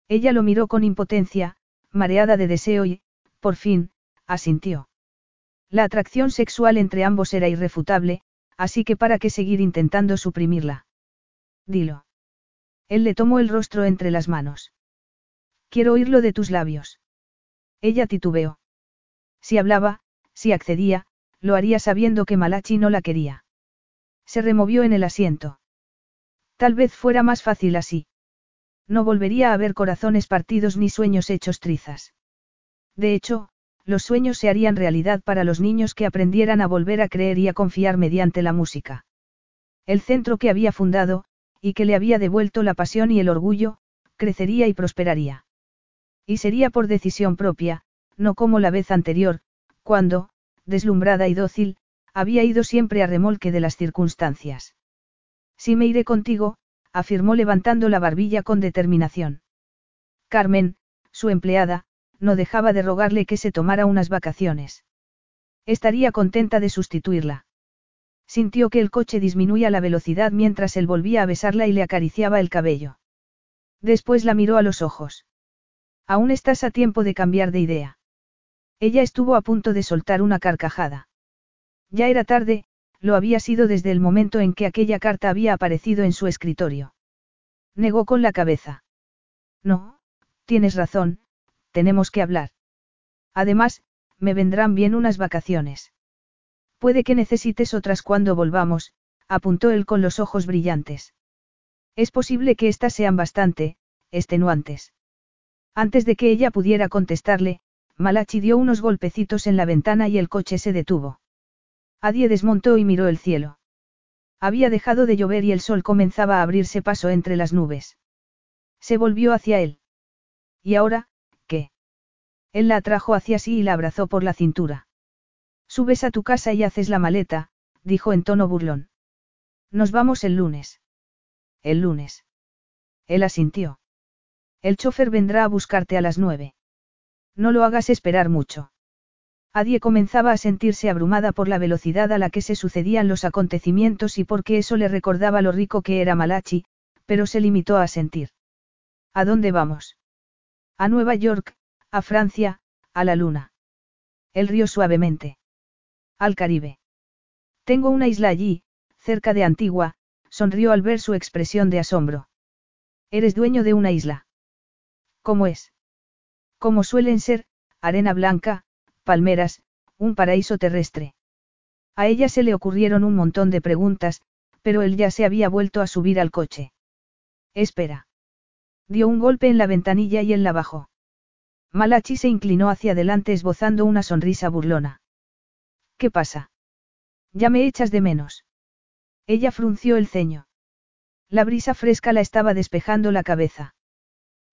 Ella lo miró con impotencia, mareada de deseo y, por fin, asintió. La atracción sexual entre ambos era irrefutable, así que para qué seguir intentando suprimirla. Dilo. Él le tomó el rostro entre las manos. Quiero oírlo de tus labios. Ella titubeó. Si hablaba, si accedía, lo haría sabiendo que Malachi no la quería. Se removió en el asiento. Tal vez fuera más fácil así. No volvería a haber corazones partidos ni sueños hechos trizas. De hecho, los sueños se harían realidad para los niños que aprendieran a volver a creer y a confiar mediante la música. El centro que había fundado, y que le había devuelto la pasión y el orgullo, crecería y prosperaría. Y sería por decisión propia, no como la vez anterior, cuando, deslumbrada y dócil, había ido siempre a remolque de las circunstancias. Si me iré contigo, afirmó levantando la barbilla con determinación. Carmen, su empleada, no dejaba de rogarle que se tomara unas vacaciones. Estaría contenta de sustituirla. Sintió que el coche disminuía la velocidad mientras él volvía a besarla y le acariciaba el cabello. Después la miró a los ojos. Aún estás a tiempo de cambiar de idea. Ella estuvo a punto de soltar una carcajada. Ya era tarde, lo había sido desde el momento en que aquella carta había aparecido en su escritorio. Negó con la cabeza. No, tienes razón, tenemos que hablar. Además, me vendrán bien unas vacaciones. Puede que necesites otras cuando volvamos, apuntó él con los ojos brillantes. Es posible que éstas sean bastante, extenuantes. Antes de que ella pudiera contestarle, Malachi dio unos golpecitos en la ventana y el coche se detuvo. Adie desmontó y miró el cielo. Había dejado de llover y el sol comenzaba a abrirse paso entre las nubes. Se volvió hacia él. ¿Y ahora, qué? Él la atrajo hacia sí y la abrazó por la cintura. Subes a tu casa y haces la maleta, dijo en tono burlón. Nos vamos el lunes. El lunes. Él asintió. El chofer vendrá a buscarte a las nueve. No lo hagas esperar mucho. Adie comenzaba a sentirse abrumada por la velocidad a la que se sucedían los acontecimientos y porque eso le recordaba lo rico que era Malachi, pero se limitó a sentir. ¿A dónde vamos? A Nueva York, a Francia, a la luna. Él rió suavemente. Al Caribe. Tengo una isla allí, cerca de Antigua, sonrió al ver su expresión de asombro. Eres dueño de una isla. ¿Cómo es? Como suelen ser, arena blanca, palmeras, un paraíso terrestre. A ella se le ocurrieron un montón de preguntas, pero él ya se había vuelto a subir al coche. Espera. Dio un golpe en la ventanilla y él la bajó. Malachi se inclinó hacia adelante esbozando una sonrisa burlona. ¿Qué pasa? Ya me echas de menos. Ella frunció el ceño. La brisa fresca la estaba despejando la cabeza.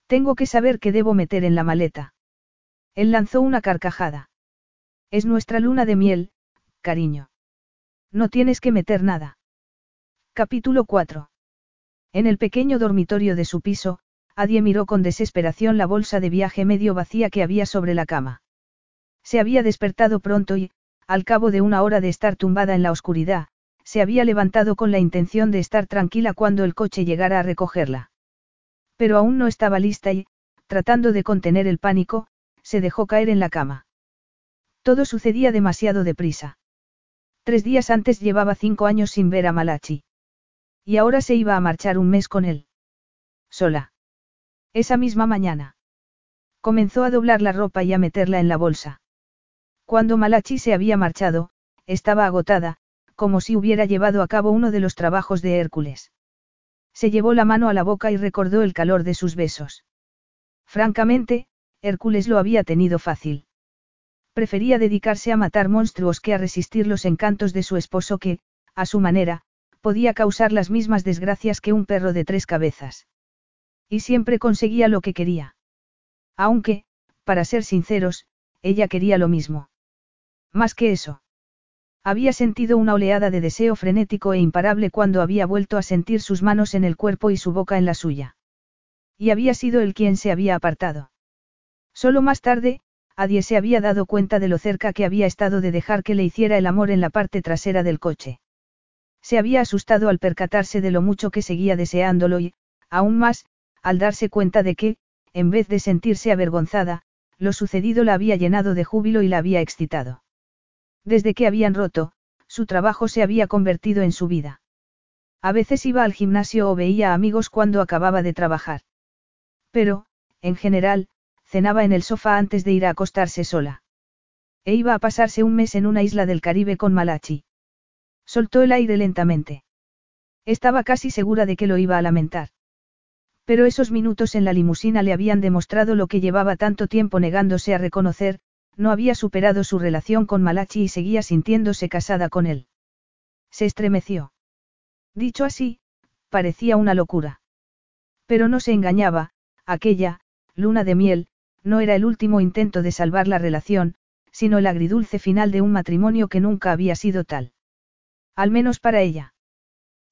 Tengo que saber qué debo meter en la maleta. Él lanzó una carcajada. Es nuestra luna de miel, cariño. No tienes que meter nada. Capítulo 4. En el pequeño dormitorio de su piso, Adie miró con desesperación la bolsa de viaje medio vacía que había sobre la cama. Se había despertado pronto y, al cabo de una hora de estar tumbada en la oscuridad, se había levantado con la intención de estar tranquila cuando el coche llegara a recogerla. Pero aún no estaba lista y, tratando de contener el pánico, se dejó caer en la cama. Todo sucedía demasiado deprisa. Tres días antes llevaba cinco años sin ver a Malachi. Y ahora se iba a marchar un mes con él. Sola. Esa misma mañana. Comenzó a doblar la ropa y a meterla en la bolsa. Cuando Malachi se había marchado, estaba agotada, como si hubiera llevado a cabo uno de los trabajos de Hércules. Se llevó la mano a la boca y recordó el calor de sus besos. Francamente, Hércules lo había tenido fácil. Prefería dedicarse a matar monstruos que a resistir los encantos de su esposo que, a su manera, podía causar las mismas desgracias que un perro de tres cabezas. Y siempre conseguía lo que quería. Aunque, para ser sinceros, ella quería lo mismo. Más que eso. Había sentido una oleada de deseo frenético e imparable cuando había vuelto a sentir sus manos en el cuerpo y su boca en la suya. Y había sido él quien se había apartado. Solo más tarde, Adie se había dado cuenta de lo cerca que había estado de dejar que le hiciera el amor en la parte trasera del coche. Se había asustado al percatarse de lo mucho que seguía deseándolo y, aún más, al darse cuenta de que, en vez de sentirse avergonzada, lo sucedido la había llenado de júbilo y la había excitado. Desde que habían roto, su trabajo se había convertido en su vida. A veces iba al gimnasio o veía a amigos cuando acababa de trabajar. Pero, en general, cenaba en el sofá antes de ir a acostarse sola. E iba a pasarse un mes en una isla del Caribe con Malachi. Soltó el aire lentamente. Estaba casi segura de que lo iba a lamentar. Pero esos minutos en la limusina le habían demostrado lo que llevaba tanto tiempo negándose a reconocer, no había superado su relación con Malachi y seguía sintiéndose casada con él. Se estremeció. Dicho así, parecía una locura. Pero no se engañaba, aquella, luna de miel, no era el último intento de salvar la relación, sino el agridulce final de un matrimonio que nunca había sido tal. Al menos para ella.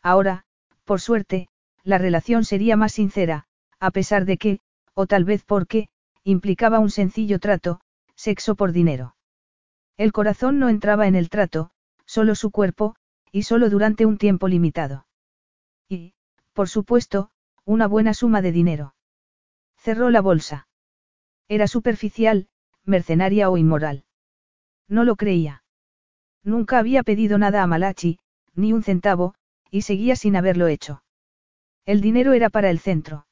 Ahora, por suerte, la relación sería más sincera, a pesar de que, o tal vez porque, implicaba un sencillo trato, sexo por dinero. El corazón no entraba en el trato, solo su cuerpo, y solo durante un tiempo limitado. Y, por supuesto, una buena suma de dinero. Cerró la bolsa. Era superficial, mercenaria o inmoral. No lo creía. Nunca había pedido nada a Malachi, ni un centavo, y seguía sin haberlo hecho. El dinero era para el centro.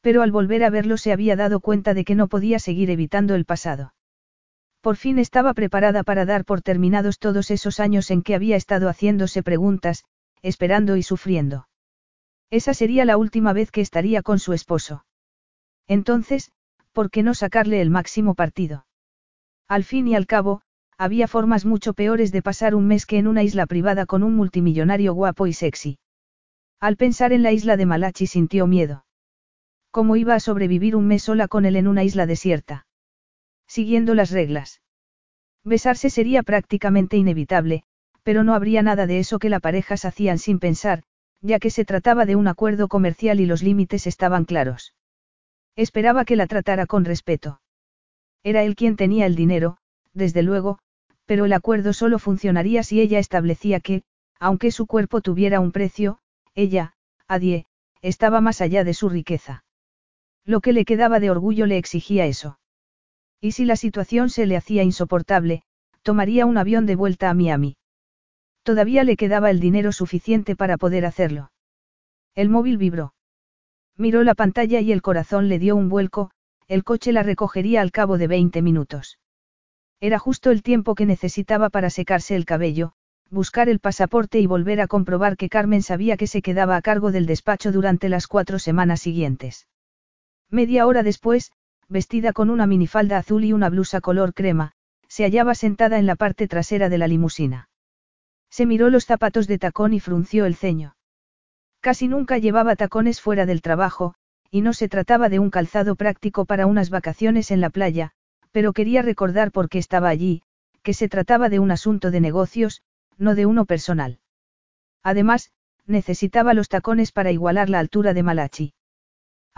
Pero al volver a verlo se había dado cuenta de que no podía seguir evitando el pasado. Por fin estaba preparada para dar por terminados todos esos años en que había estado haciéndose preguntas, esperando y sufriendo. Esa sería la última vez que estaría con su esposo. Entonces, ¿por qué no sacarle el máximo partido? Al fin y al cabo, había formas mucho peores de pasar un mes que en una isla privada con un multimillonario guapo y sexy. Al pensar en la isla de Malachi sintió miedo. ¿Cómo iba a sobrevivir un mes sola con él en una isla desierta? Siguiendo las reglas. Besarse sería prácticamente inevitable, pero no habría nada de eso que la pareja se hacían sin pensar, ya que se trataba de un acuerdo comercial y los límites estaban claros. Esperaba que la tratara con respeto. Era él quien tenía el dinero, desde luego, pero el acuerdo solo funcionaría si ella establecía que, aunque su cuerpo tuviera un precio, ella, Adie, estaba más allá de su riqueza. Lo que le quedaba de orgullo le exigía eso. Y si la situación se le hacía insoportable, tomaría un avión de vuelta a Miami. Todavía le quedaba el dinero suficiente para poder hacerlo. El móvil vibró. Miró la pantalla y el corazón le dio un vuelco, el coche la recogería al cabo de 20 minutos. Era justo el tiempo que necesitaba para secarse el cabello, buscar el pasaporte y volver a comprobar que Carmen sabía que se quedaba a cargo del despacho durante las cuatro semanas siguientes. Media hora después, vestida con una minifalda azul y una blusa color crema, se hallaba sentada en la parte trasera de la limusina. Se miró los zapatos de tacón y frunció el ceño. Casi nunca llevaba tacones fuera del trabajo, y no se trataba de un calzado práctico para unas vacaciones en la playa, pero quería recordar por qué estaba allí, que se trataba de un asunto de negocios, no de uno personal. Además, necesitaba los tacones para igualar la altura de Malachi.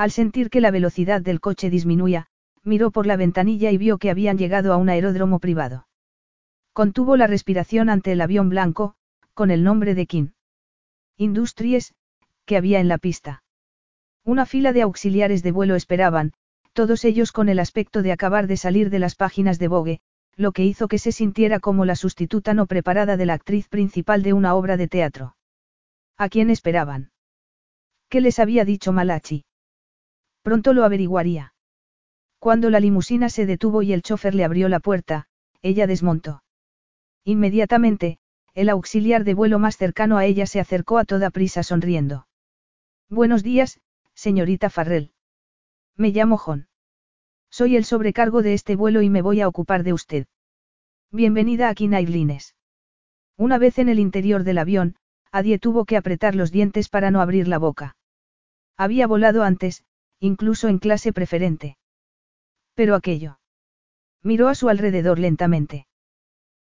Al sentir que la velocidad del coche disminuía, miró por la ventanilla y vio que habían llegado a un aeródromo privado. Contuvo la respiración ante el avión blanco, con el nombre de King. Industries, que había en la pista. Una fila de auxiliares de vuelo esperaban, todos ellos con el aspecto de acabar de salir de las páginas de Vogue, lo que hizo que se sintiera como la sustituta no preparada de la actriz principal de una obra de teatro. ¿A quién esperaban? ¿Qué les había dicho Malachi? Pronto lo averiguaría. Cuando la limusina se detuvo y el chofer le abrió la puerta, ella desmontó. Inmediatamente, el auxiliar de vuelo más cercano a ella se acercó a toda prisa sonriendo. Buenos días, señorita Farrell. Me llamo John. Soy el sobrecargo de este vuelo y me voy a ocupar de usted. Bienvenida a Lines. Una vez en el interior del avión, Adie tuvo que apretar los dientes para no abrir la boca. Había volado antes, incluso en clase preferente. Pero aquello. Miró a su alrededor lentamente.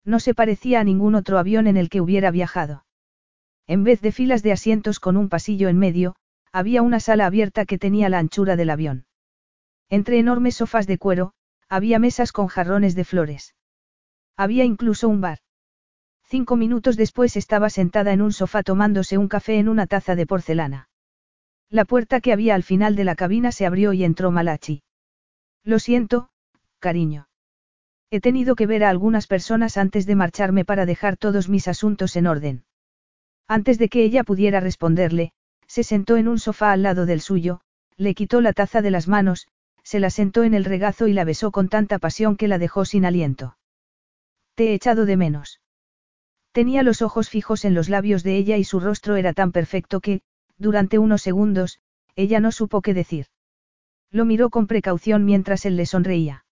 No se parecía a ningún otro avión en el que hubiera viajado. En vez de filas de asientos con un pasillo en medio, había una sala abierta que tenía la anchura del avión. Entre enormes sofás de cuero, había mesas con jarrones de flores. Había incluso un bar. Cinco minutos después estaba sentada en un sofá tomándose un café en una taza de porcelana. La puerta que había al final de la cabina se abrió y entró Malachi. Lo siento, cariño. He tenido que ver a algunas personas antes de marcharme para dejar todos mis asuntos en orden. Antes de que ella pudiera responderle, se sentó en un sofá al lado del suyo, le quitó la taza de las manos, se la sentó en el regazo y la besó con tanta pasión que la dejó sin aliento. Te he echado de menos. Tenía los ojos fijos en los labios de ella y su rostro era tan perfecto que, durante unos segundos, ella no supo qué decir. Lo miró con precaución mientras él le sonreía.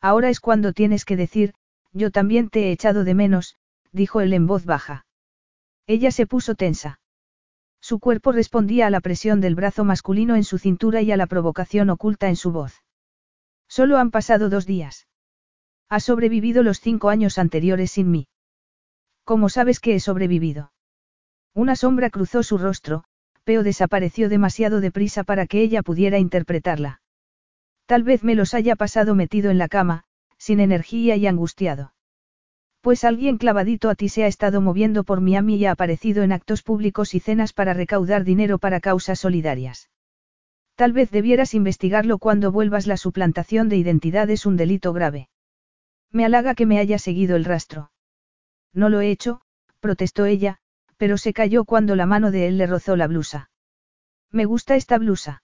Ahora es cuando tienes que decir, yo también te he echado de menos, dijo él en voz baja. Ella se puso tensa. Su cuerpo respondía a la presión del brazo masculino en su cintura y a la provocación oculta en su voz. Solo han pasado dos días. Ha sobrevivido los cinco años anteriores sin mí. ¿Cómo sabes que he sobrevivido? Una sombra cruzó su rostro, pero desapareció demasiado deprisa para que ella pudiera interpretarla. Tal vez me los haya pasado metido en la cama, sin energía y angustiado. Pues alguien clavadito a ti se ha estado moviendo por Miami y ha aparecido en actos públicos y cenas para recaudar dinero para causas solidarias. Tal vez debieras investigarlo cuando vuelvas. La suplantación de identidad es un delito grave. Me halaga que me haya seguido el rastro. No lo he hecho, protestó ella, pero se cayó cuando la mano de él le rozó la blusa. Me gusta esta blusa.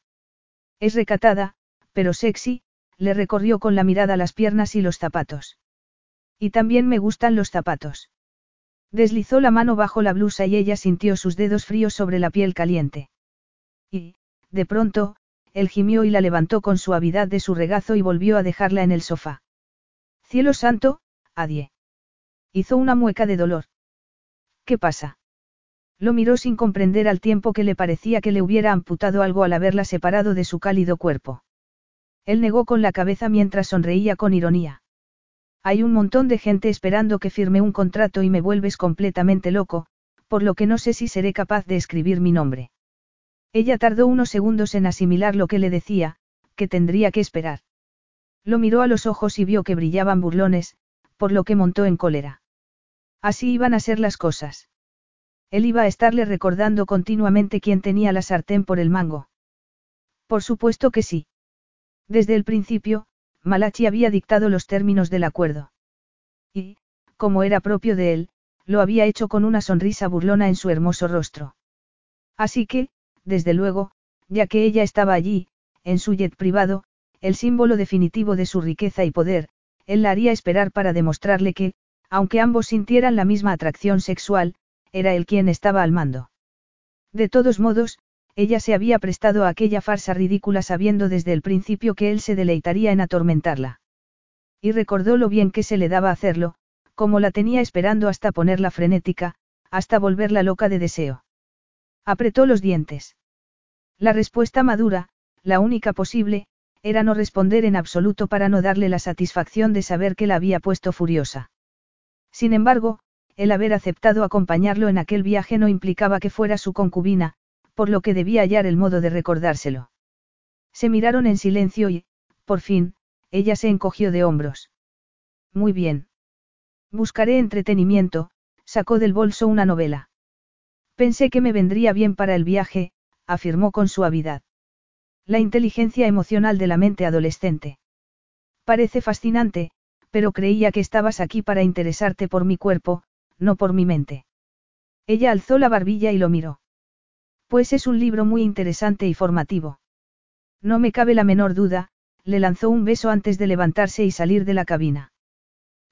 Es recatada, pero sexy, le recorrió con la mirada las piernas y los zapatos. Y también me gustan los zapatos. Deslizó la mano bajo la blusa y ella sintió sus dedos fríos sobre la piel caliente. Y, de pronto, él gimió y la levantó con suavidad de su regazo y volvió a dejarla en el sofá. Cielo santo, adie. Hizo una mueca de dolor. ¿Qué pasa? Lo miró sin comprender al tiempo que le parecía que le hubiera amputado algo al haberla separado de su cálido cuerpo. Él negó con la cabeza mientras sonreía con ironía. Hay un montón de gente esperando que firme un contrato y me vuelves completamente loco, por lo que no sé si seré capaz de escribir mi nombre. Ella tardó unos segundos en asimilar lo que le decía, que tendría que esperar. Lo miró a los ojos y vio que brillaban burlones, por lo que montó en cólera. Así iban a ser las cosas. Él iba a estarle recordando continuamente quién tenía la sartén por el mango. Por supuesto que sí. Desde el principio, Malachi había dictado los términos del acuerdo. Y, como era propio de él, lo había hecho con una sonrisa burlona en su hermoso rostro. Así que, desde luego, ya que ella estaba allí, en su jet privado, el símbolo definitivo de su riqueza y poder, él la haría esperar para demostrarle que, aunque ambos sintieran la misma atracción sexual, era él quien estaba al mando. De todos modos, ella se había prestado a aquella farsa ridícula sabiendo desde el principio que él se deleitaría en atormentarla. Y recordó lo bien que se le daba hacerlo, como la tenía esperando hasta ponerla frenética, hasta volverla loca de deseo. Apretó los dientes. La respuesta madura, la única posible, era no responder en absoluto para no darle la satisfacción de saber que la había puesto furiosa. Sin embargo, el haber aceptado acompañarlo en aquel viaje no implicaba que fuera su concubina, por lo que debía hallar el modo de recordárselo. Se miraron en silencio y, por fin, ella se encogió de hombros. Muy bien. Buscaré entretenimiento, sacó del bolso una novela. Pensé que me vendría bien para el viaje, afirmó con suavidad. La inteligencia emocional de la mente adolescente. Parece fascinante, pero creía que estabas aquí para interesarte por mi cuerpo, no por mi mente. Ella alzó la barbilla y lo miró. Pues es un libro muy interesante y formativo. No me cabe la menor duda, le lanzó un beso antes de levantarse y salir de la cabina.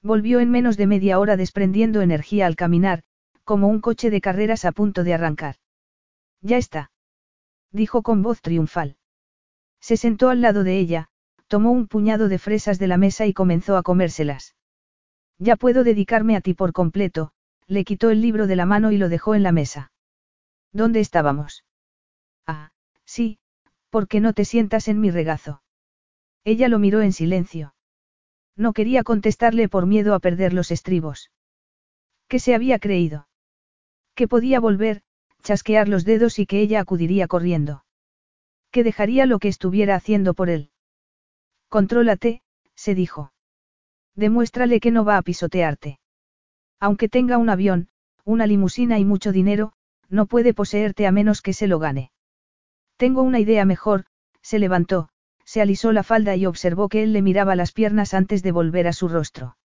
Volvió en menos de media hora desprendiendo energía al caminar, como un coche de carreras a punto de arrancar. Ya está. Dijo con voz triunfal. Se sentó al lado de ella, tomó un puñado de fresas de la mesa y comenzó a comérselas. Ya puedo dedicarme a ti por completo, le quitó el libro de la mano y lo dejó en la mesa. ¿Dónde estábamos? Ah, sí, porque no te sientas en mi regazo. Ella lo miró en silencio. No quería contestarle por miedo a perder los estribos. ¿Qué se había creído? Que podía volver, chasquear los dedos y que ella acudiría corriendo que dejaría lo que estuviera haciendo por él. Contrólate, se dijo. Demuéstrale que no va a pisotearte. Aunque tenga un avión, una limusina y mucho dinero, no puede poseerte a menos que se lo gane. Tengo una idea mejor, se levantó, se alisó la falda y observó que él le miraba las piernas antes de volver a su rostro.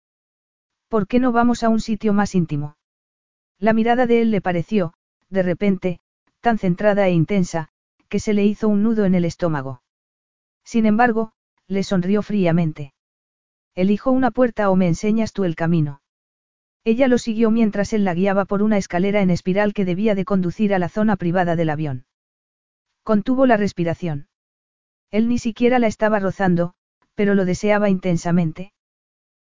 ¿Por qué no vamos a un sitio más íntimo? La mirada de él le pareció, de repente, tan centrada e intensa, que se le hizo un nudo en el estómago. Sin embargo, le sonrió fríamente. Elijo una puerta o me enseñas tú el camino. Ella lo siguió mientras él la guiaba por una escalera en espiral que debía de conducir a la zona privada del avión. Contuvo la respiración. Él ni siquiera la estaba rozando, pero lo deseaba intensamente.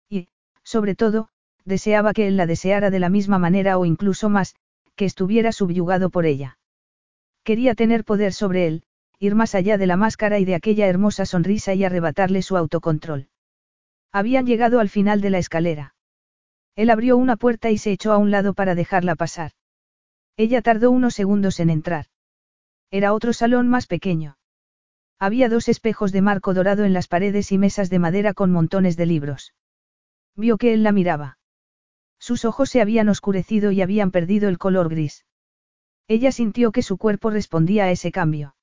Y, sobre todo, deseaba que él la deseara de la misma manera o incluso más, que estuviera subyugado por ella. Quería tener poder sobre él, ir más allá de la máscara y de aquella hermosa sonrisa y arrebatarle su autocontrol. Habían llegado al final de la escalera. Él abrió una puerta y se echó a un lado para dejarla pasar. Ella tardó unos segundos en entrar. Era otro salón más pequeño. Había dos espejos de marco dorado en las paredes y mesas de madera con montones de libros. Vio que él la miraba. Sus ojos se habían oscurecido y habían perdido el color gris. Ella sintió que su cuerpo respondía a ese cambio.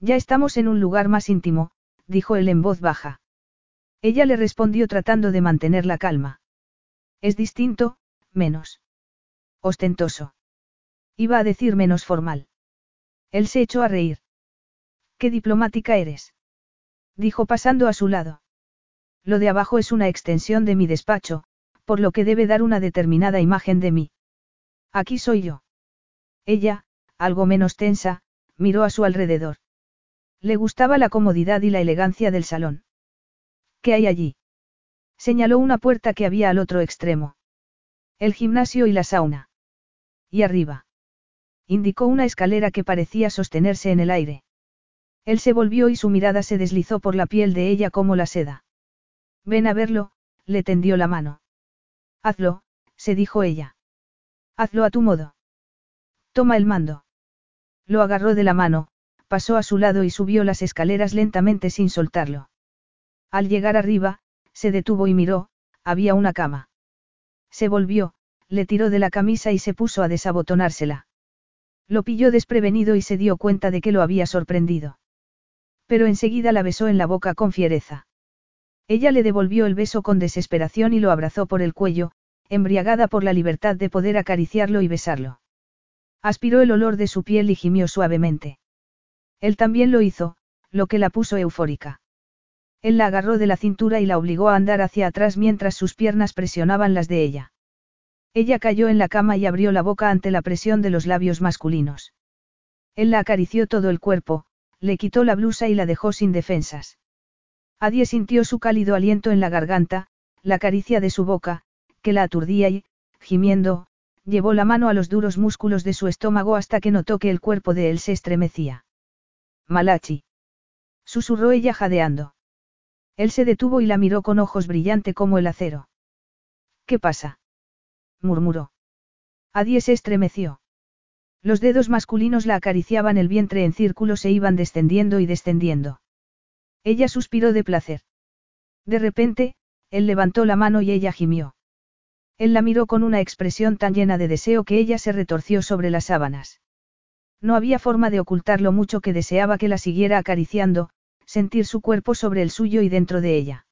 Ya estamos en un lugar más íntimo, dijo él en voz baja. Ella le respondió tratando de mantener la calma. Es distinto, menos. Ostentoso. Iba a decir menos formal. Él se echó a reír. Qué diplomática eres. Dijo pasando a su lado. Lo de abajo es una extensión de mi despacho, por lo que debe dar una determinada imagen de mí. Aquí soy yo. Ella, algo menos tensa, miró a su alrededor. Le gustaba la comodidad y la elegancia del salón. ¿Qué hay allí? Señaló una puerta que había al otro extremo. El gimnasio y la sauna. Y arriba. Indicó una escalera que parecía sostenerse en el aire. Él se volvió y su mirada se deslizó por la piel de ella como la seda. Ven a verlo, le tendió la mano. Hazlo, se dijo ella. Hazlo a tu modo. Toma el mando. Lo agarró de la mano, pasó a su lado y subió las escaleras lentamente sin soltarlo. Al llegar arriba, se detuvo y miró, había una cama. Se volvió, le tiró de la camisa y se puso a desabotonársela. Lo pilló desprevenido y se dio cuenta de que lo había sorprendido. Pero enseguida la besó en la boca con fiereza. Ella le devolvió el beso con desesperación y lo abrazó por el cuello, embriagada por la libertad de poder acariciarlo y besarlo. Aspiró el olor de su piel y gimió suavemente. Él también lo hizo, lo que la puso eufórica. Él la agarró de la cintura y la obligó a andar hacia atrás mientras sus piernas presionaban las de ella. Ella cayó en la cama y abrió la boca ante la presión de los labios masculinos. Él la acarició todo el cuerpo, le quitó la blusa y la dejó sin defensas. Adie sintió su cálido aliento en la garganta, la caricia de su boca, que la aturdía y, gimiendo, llevó la mano a los duros músculos de su estómago hasta que notó que el cuerpo de él se estremecía. Malachi. Susurró ella jadeando. Él se detuvo y la miró con ojos brillante como el acero. ¿Qué pasa? murmuró. Adie se estremeció. Los dedos masculinos la acariciaban el vientre en círculos e iban descendiendo y descendiendo. Ella suspiró de placer. De repente, él levantó la mano y ella gimió. Él la miró con una expresión tan llena de deseo que ella se retorció sobre las sábanas. No había forma de ocultar lo mucho que deseaba que la siguiera acariciando, sentir su cuerpo sobre el suyo y dentro de ella.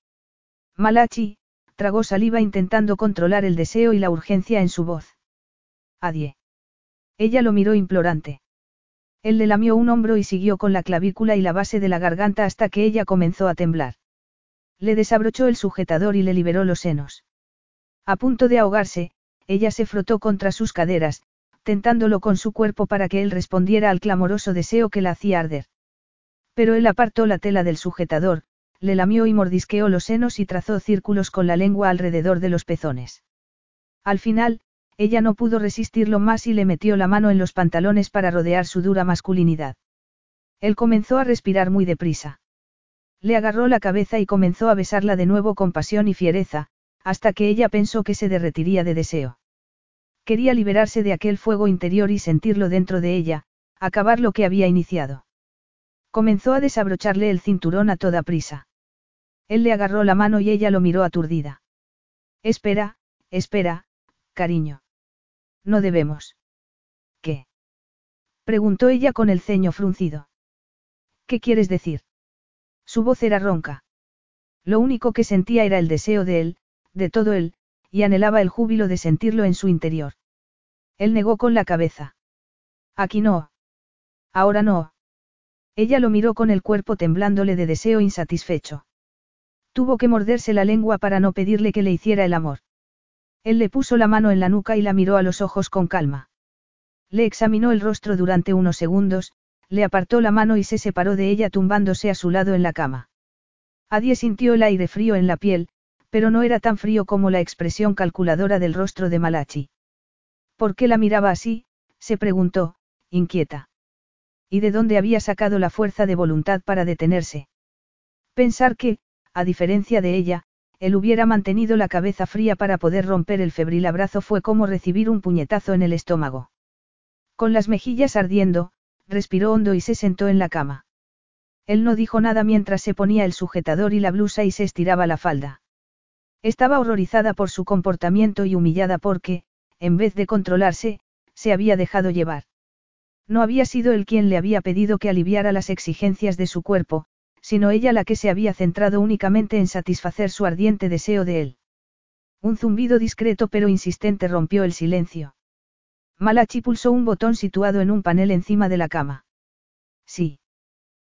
Malachi, tragó saliva intentando controlar el deseo y la urgencia en su voz. Adie. Ella lo miró implorante. Él le lamió un hombro y siguió con la clavícula y la base de la garganta hasta que ella comenzó a temblar. Le desabrochó el sujetador y le liberó los senos. A punto de ahogarse, ella se frotó contra sus caderas, tentándolo con su cuerpo para que él respondiera al clamoroso deseo que la hacía arder. Pero él apartó la tela del sujetador, le lamió y mordisqueó los senos y trazó círculos con la lengua alrededor de los pezones. Al final, ella no pudo resistirlo más y le metió la mano en los pantalones para rodear su dura masculinidad. Él comenzó a respirar muy deprisa. Le agarró la cabeza y comenzó a besarla de nuevo con pasión y fiereza, hasta que ella pensó que se derretiría de deseo. Quería liberarse de aquel fuego interior y sentirlo dentro de ella, acabar lo que había iniciado. Comenzó a desabrocharle el cinturón a toda prisa. Él le agarró la mano y ella lo miró aturdida. Espera, espera, cariño. No debemos. ¿Qué? preguntó ella con el ceño fruncido. ¿Qué quieres decir? Su voz era ronca. Lo único que sentía era el deseo de él, de todo él, y anhelaba el júbilo de sentirlo en su interior. Él negó con la cabeza. Aquí no. Ahora no. Ella lo miró con el cuerpo temblándole de deseo insatisfecho. Tuvo que morderse la lengua para no pedirle que le hiciera el amor. Él le puso la mano en la nuca y la miró a los ojos con calma. Le examinó el rostro durante unos segundos, le apartó la mano y se separó de ella tumbándose a su lado en la cama. Adie sintió el aire frío en la piel, pero no era tan frío como la expresión calculadora del rostro de Malachi. ¿Por qué la miraba así? se preguntó, inquieta. ¿Y de dónde había sacado la fuerza de voluntad para detenerse? Pensar que, a diferencia de ella, él hubiera mantenido la cabeza fría para poder romper el febril abrazo fue como recibir un puñetazo en el estómago. Con las mejillas ardiendo, respiró hondo y se sentó en la cama. Él no dijo nada mientras se ponía el sujetador y la blusa y se estiraba la falda. Estaba horrorizada por su comportamiento y humillada porque, en vez de controlarse, se había dejado llevar. No había sido él quien le había pedido que aliviara las exigencias de su cuerpo, sino ella la que se había centrado únicamente en satisfacer su ardiente deseo de él. Un zumbido discreto pero insistente rompió el silencio. Malachi pulsó un botón situado en un panel encima de la cama. Sí.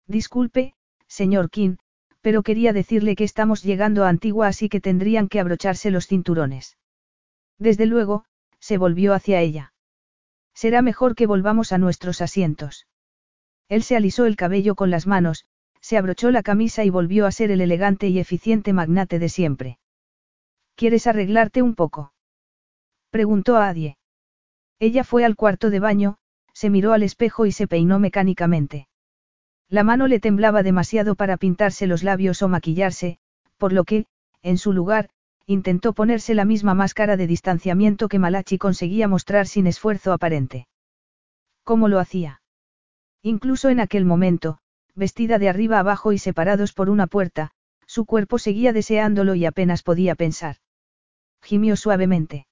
Disculpe, señor King, pero quería decirle que estamos llegando a Antigua así que tendrían que abrocharse los cinturones. Desde luego, se volvió hacia ella. Será mejor que volvamos a nuestros asientos. Él se alisó el cabello con las manos, se abrochó la camisa y volvió a ser el elegante y eficiente magnate de siempre. ¿Quieres arreglarte un poco? preguntó a Adie. Ella fue al cuarto de baño, se miró al espejo y se peinó mecánicamente. La mano le temblaba demasiado para pintarse los labios o maquillarse, por lo que, en su lugar, intentó ponerse la misma máscara de distanciamiento que Malachi conseguía mostrar sin esfuerzo aparente. ¿Cómo lo hacía? Incluso en aquel momento, vestida de arriba abajo y separados por una puerta, su cuerpo seguía deseándolo y apenas podía pensar. Gimió suavemente.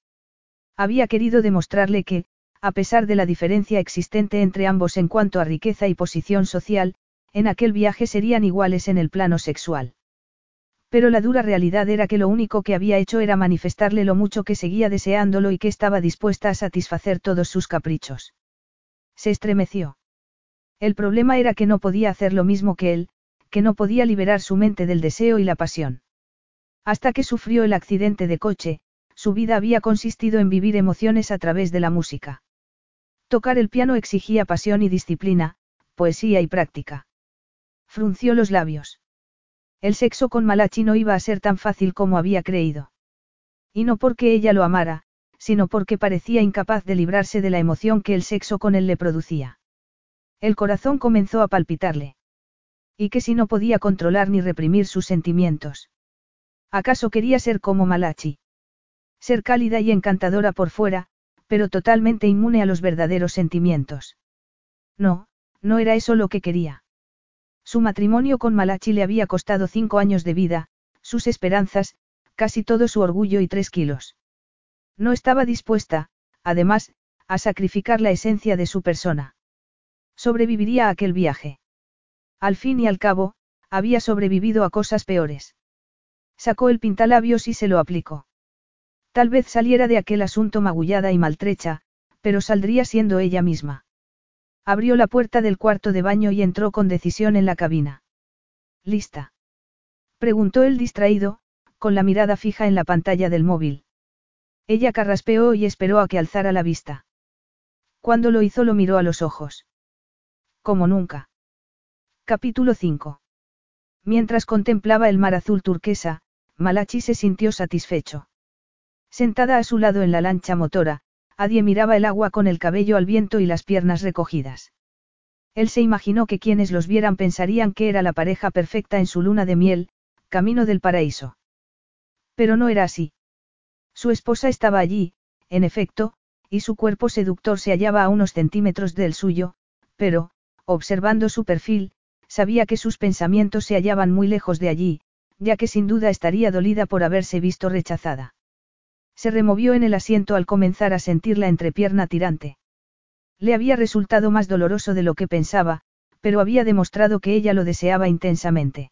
Había querido demostrarle que, a pesar de la diferencia existente entre ambos en cuanto a riqueza y posición social, en aquel viaje serían iguales en el plano sexual. Pero la dura realidad era que lo único que había hecho era manifestarle lo mucho que seguía deseándolo y que estaba dispuesta a satisfacer todos sus caprichos. Se estremeció. El problema era que no podía hacer lo mismo que él, que no podía liberar su mente del deseo y la pasión. Hasta que sufrió el accidente de coche, su vida había consistido en vivir emociones a través de la música. Tocar el piano exigía pasión y disciplina, poesía y práctica. Frunció los labios. El sexo con Malachi no iba a ser tan fácil como había creído. Y no porque ella lo amara, sino porque parecía incapaz de librarse de la emoción que el sexo con él le producía. El corazón comenzó a palpitarle. ¿Y que si no podía controlar ni reprimir sus sentimientos? ¿Acaso quería ser como Malachi? Ser cálida y encantadora por fuera, pero totalmente inmune a los verdaderos sentimientos. No, no era eso lo que quería. Su matrimonio con Malachi le había costado cinco años de vida, sus esperanzas, casi todo su orgullo y tres kilos. No estaba dispuesta, además, a sacrificar la esencia de su persona. Sobreviviría a aquel viaje. Al fin y al cabo, había sobrevivido a cosas peores. Sacó el pintalabios y se lo aplicó. Tal vez saliera de aquel asunto magullada y maltrecha, pero saldría siendo ella misma. Abrió la puerta del cuarto de baño y entró con decisión en la cabina. ¿Lista? Preguntó el distraído, con la mirada fija en la pantalla del móvil. Ella carraspeó y esperó a que alzara la vista. Cuando lo hizo lo miró a los ojos. Como nunca. Capítulo 5. Mientras contemplaba el mar azul turquesa, Malachi se sintió satisfecho. Sentada a su lado en la lancha motora, Adie miraba el agua con el cabello al viento y las piernas recogidas. Él se imaginó que quienes los vieran pensarían que era la pareja perfecta en su luna de miel, camino del paraíso. Pero no era así. Su esposa estaba allí, en efecto, y su cuerpo seductor se hallaba a unos centímetros del suyo, pero, observando su perfil, sabía que sus pensamientos se hallaban muy lejos de allí, ya que sin duda estaría dolida por haberse visto rechazada. Se removió en el asiento al comenzar a sentir la entrepierna tirante. Le había resultado más doloroso de lo que pensaba, pero había demostrado que ella lo deseaba intensamente.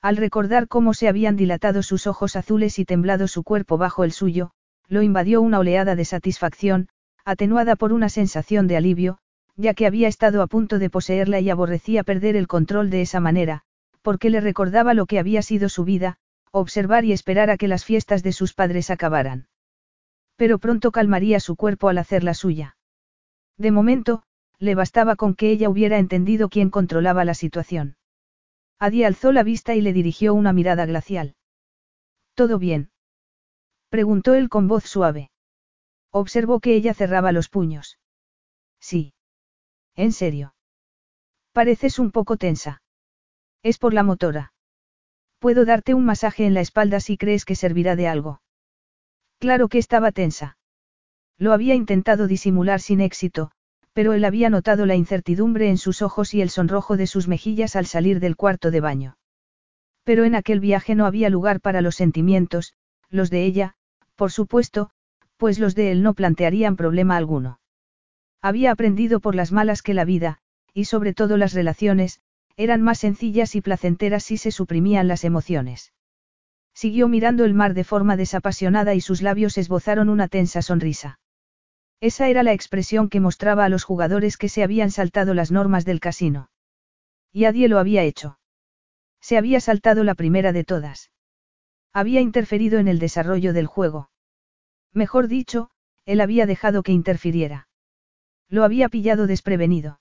Al recordar cómo se habían dilatado sus ojos azules y temblado su cuerpo bajo el suyo, lo invadió una oleada de satisfacción, atenuada por una sensación de alivio, ya que había estado a punto de poseerla y aborrecía perder el control de esa manera, porque le recordaba lo que había sido su vida, observar y esperar a que las fiestas de sus padres acabaran. Pero pronto calmaría su cuerpo al hacer la suya. De momento, le bastaba con que ella hubiera entendido quién controlaba la situación. Adi alzó la vista y le dirigió una mirada glacial. ¿Todo bien? preguntó él con voz suave. Observó que ella cerraba los puños. Sí. ¿En serio? Pareces un poco tensa. Es por la motora. Puedo darte un masaje en la espalda si crees que servirá de algo. Claro que estaba tensa. Lo había intentado disimular sin éxito, pero él había notado la incertidumbre en sus ojos y el sonrojo de sus mejillas al salir del cuarto de baño. Pero en aquel viaje no había lugar para los sentimientos, los de ella, por supuesto, pues los de él no plantearían problema alguno. Había aprendido por las malas que la vida, y sobre todo las relaciones, eran más sencillas y placenteras si se suprimían las emociones. Siguió mirando el mar de forma desapasionada y sus labios esbozaron una tensa sonrisa. Esa era la expresión que mostraba a los jugadores que se habían saltado las normas del casino. Y Adie lo había hecho. Se había saltado la primera de todas. Había interferido en el desarrollo del juego. Mejor dicho, él había dejado que interfiriera. Lo había pillado desprevenido.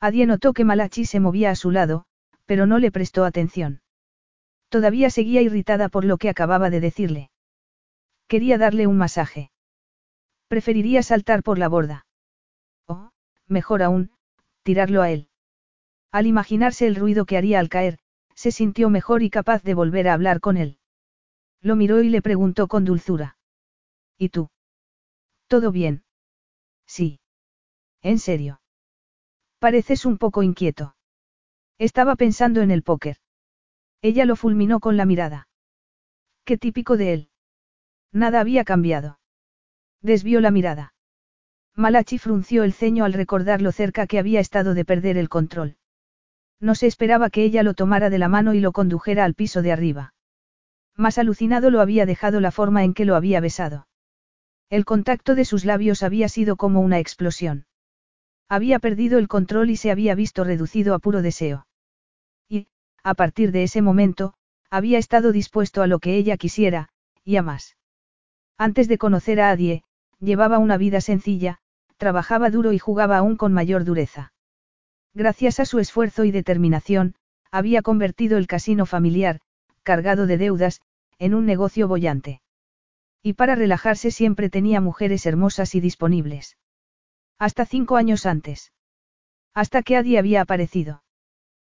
Adie notó que Malachi se movía a su lado, pero no le prestó atención. Todavía seguía irritada por lo que acababa de decirle. Quería darle un masaje. Preferiría saltar por la borda. O, mejor aún, tirarlo a él. Al imaginarse el ruido que haría al caer, se sintió mejor y capaz de volver a hablar con él. Lo miró y le preguntó con dulzura. ¿Y tú? ¿Todo bien? Sí. ¿En serio? Pareces un poco inquieto. Estaba pensando en el póker. Ella lo fulminó con la mirada. Qué típico de él. Nada había cambiado. Desvió la mirada. Malachi frunció el ceño al recordar lo cerca que había estado de perder el control. No se esperaba que ella lo tomara de la mano y lo condujera al piso de arriba. Más alucinado lo había dejado la forma en que lo había besado. El contacto de sus labios había sido como una explosión. Había perdido el control y se había visto reducido a puro deseo. Y, a partir de ese momento, había estado dispuesto a lo que ella quisiera, y a más. Antes de conocer a Adie, llevaba una vida sencilla, trabajaba duro y jugaba aún con mayor dureza. Gracias a su esfuerzo y determinación, había convertido el casino familiar, cargado de deudas, en un negocio bollante. Y para relajarse siempre tenía mujeres hermosas y disponibles. Hasta cinco años antes. Hasta que Adi había aparecido.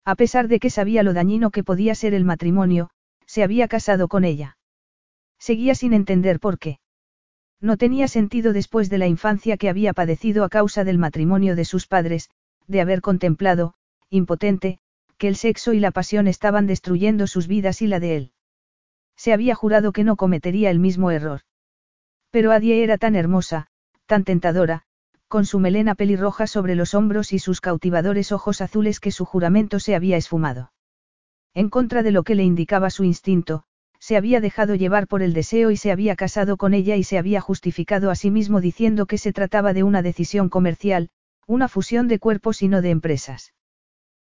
A pesar de que sabía lo dañino que podía ser el matrimonio, se había casado con ella. Seguía sin entender por qué. No tenía sentido después de la infancia que había padecido a causa del matrimonio de sus padres, de haber contemplado, impotente, que el sexo y la pasión estaban destruyendo sus vidas y la de él. Se había jurado que no cometería el mismo error. Pero Adie era tan hermosa, tan tentadora, con su melena pelirroja sobre los hombros y sus cautivadores ojos azules que su juramento se había esfumado. En contra de lo que le indicaba su instinto, se había dejado llevar por el deseo y se había casado con ella y se había justificado a sí mismo diciendo que se trataba de una decisión comercial, una fusión de cuerpos y no de empresas.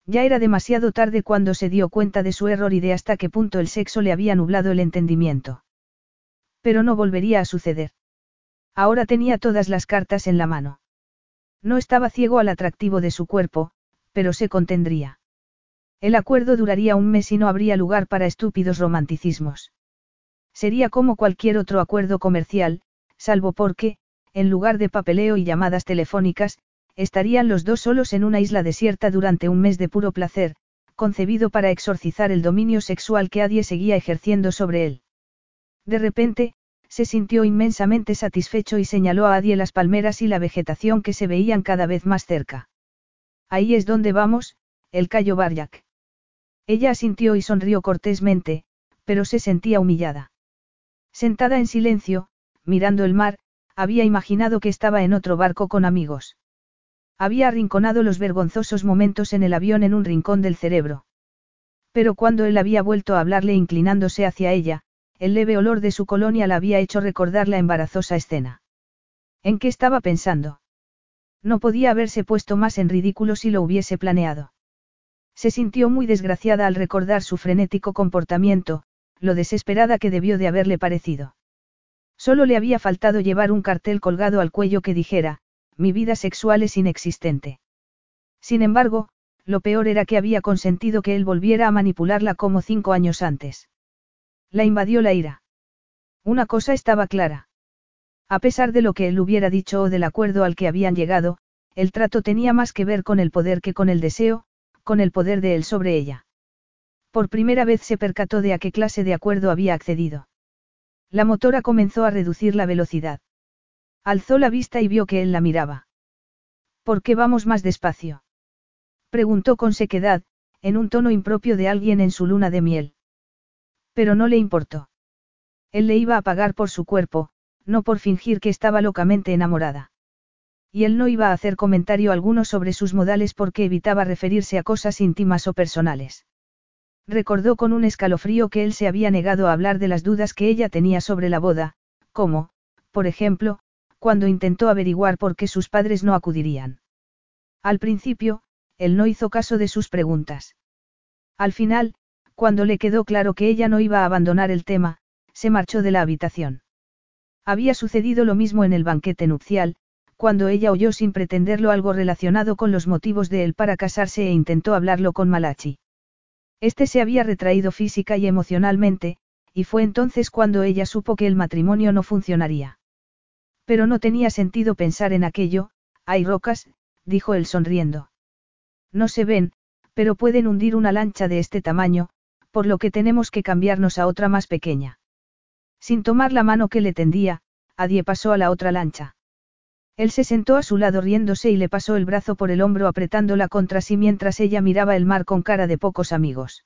Ya era demasiado tarde cuando se dio cuenta de su error y de hasta qué punto el sexo le había nublado el entendimiento. Pero no volvería a suceder. Ahora tenía todas las cartas en la mano. No estaba ciego al atractivo de su cuerpo, pero se contendría. El acuerdo duraría un mes y no habría lugar para estúpidos romanticismos. Sería como cualquier otro acuerdo comercial, salvo porque, en lugar de papeleo y llamadas telefónicas, estarían los dos solos en una isla desierta durante un mes de puro placer, concebido para exorcizar el dominio sexual que Adie seguía ejerciendo sobre él. De repente, se sintió inmensamente satisfecho y señaló a Adie las palmeras y la vegetación que se veían cada vez más cerca. Ahí es donde vamos, el Cayo Barjac. Ella asintió y sonrió cortésmente, pero se sentía humillada. Sentada en silencio, mirando el mar, había imaginado que estaba en otro barco con amigos. Había arrinconado los vergonzosos momentos en el avión en un rincón del cerebro. Pero cuando él había vuelto a hablarle inclinándose hacia ella, el leve olor de su colonia la había hecho recordar la embarazosa escena. ¿En qué estaba pensando? No podía haberse puesto más en ridículo si lo hubiese planeado. Se sintió muy desgraciada al recordar su frenético comportamiento, lo desesperada que debió de haberle parecido. Solo le había faltado llevar un cartel colgado al cuello que dijera, mi vida sexual es inexistente. Sin embargo, lo peor era que había consentido que él volviera a manipularla como cinco años antes. La invadió la ira. Una cosa estaba clara. A pesar de lo que él hubiera dicho o del acuerdo al que habían llegado, el trato tenía más que ver con el poder que con el deseo, con el poder de él sobre ella. Por primera vez se percató de a qué clase de acuerdo había accedido. La motora comenzó a reducir la velocidad. Alzó la vista y vio que él la miraba. ¿Por qué vamos más despacio? Preguntó con sequedad, en un tono impropio de alguien en su luna de miel. Pero no le importó. Él le iba a pagar por su cuerpo, no por fingir que estaba locamente enamorada. Y él no iba a hacer comentario alguno sobre sus modales porque evitaba referirse a cosas íntimas o personales. Recordó con un escalofrío que él se había negado a hablar de las dudas que ella tenía sobre la boda, como, por ejemplo, cuando intentó averiguar por qué sus padres no acudirían. Al principio, él no hizo caso de sus preguntas. Al final, cuando le quedó claro que ella no iba a abandonar el tema, se marchó de la habitación. Había sucedido lo mismo en el banquete nupcial, cuando ella oyó sin pretenderlo algo relacionado con los motivos de él para casarse e intentó hablarlo con Malachi. Este se había retraído física y emocionalmente, y fue entonces cuando ella supo que el matrimonio no funcionaría. Pero no tenía sentido pensar en aquello, hay rocas, dijo él sonriendo. No se ven, pero pueden hundir una lancha de este tamaño, por lo que tenemos que cambiarnos a otra más pequeña. Sin tomar la mano que le tendía, Adie pasó a la otra lancha. Él se sentó a su lado riéndose y le pasó el brazo por el hombro apretándola contra sí mientras ella miraba el mar con cara de pocos amigos.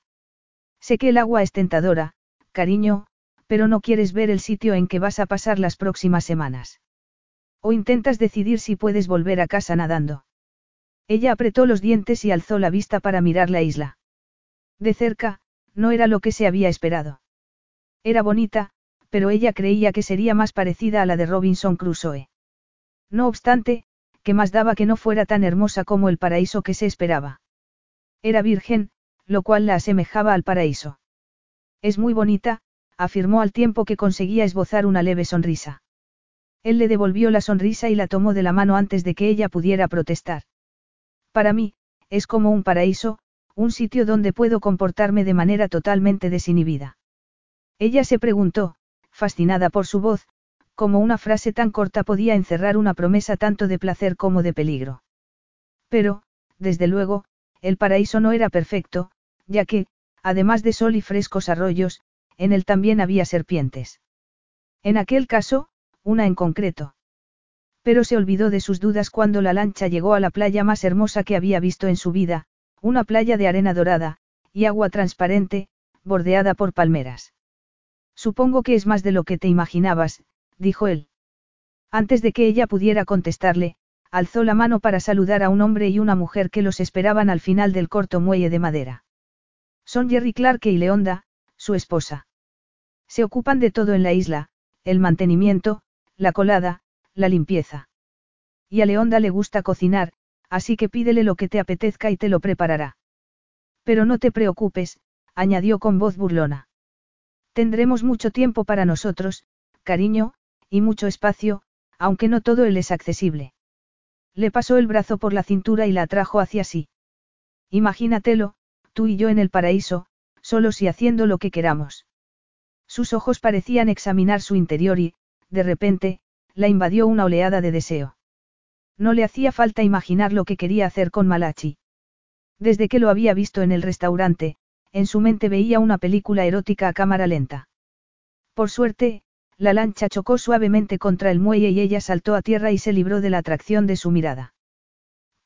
Sé que el agua es tentadora, cariño, pero no quieres ver el sitio en que vas a pasar las próximas semanas. O intentas decidir si puedes volver a casa nadando. Ella apretó los dientes y alzó la vista para mirar la isla. De cerca, no era lo que se había esperado. Era bonita, pero ella creía que sería más parecida a la de Robinson Crusoe. No obstante, que más daba que no fuera tan hermosa como el paraíso que se esperaba. Era virgen, lo cual la asemejaba al paraíso. Es muy bonita, afirmó al tiempo que conseguía esbozar una leve sonrisa. Él le devolvió la sonrisa y la tomó de la mano antes de que ella pudiera protestar. Para mí, es como un paraíso, un sitio donde puedo comportarme de manera totalmente desinhibida. Ella se preguntó, fascinada por su voz, cómo una frase tan corta podía encerrar una promesa tanto de placer como de peligro. Pero, desde luego, el paraíso no era perfecto, ya que, además de sol y frescos arroyos, en él también había serpientes. En aquel caso, una en concreto. Pero se olvidó de sus dudas cuando la lancha llegó a la playa más hermosa que había visto en su vida, una playa de arena dorada, y agua transparente, bordeada por palmeras. Supongo que es más de lo que te imaginabas, dijo él. Antes de que ella pudiera contestarle, alzó la mano para saludar a un hombre y una mujer que los esperaban al final del corto muelle de madera. Son Jerry Clark y Leonda, su esposa. Se ocupan de todo en la isla, el mantenimiento, la colada, la limpieza. Y a Leonda le gusta cocinar, así que pídele lo que te apetezca y te lo preparará. Pero no te preocupes, añadió con voz burlona. Tendremos mucho tiempo para nosotros, cariño, y mucho espacio, aunque no todo él es accesible. Le pasó el brazo por la cintura y la atrajo hacia sí. Imagínatelo, tú y yo en el paraíso, solos y haciendo lo que queramos. Sus ojos parecían examinar su interior y, de repente, la invadió una oleada de deseo. No le hacía falta imaginar lo que quería hacer con Malachi. Desde que lo había visto en el restaurante, en su mente veía una película erótica a cámara lenta. Por suerte, la lancha chocó suavemente contra el muelle y ella saltó a tierra y se libró de la atracción de su mirada.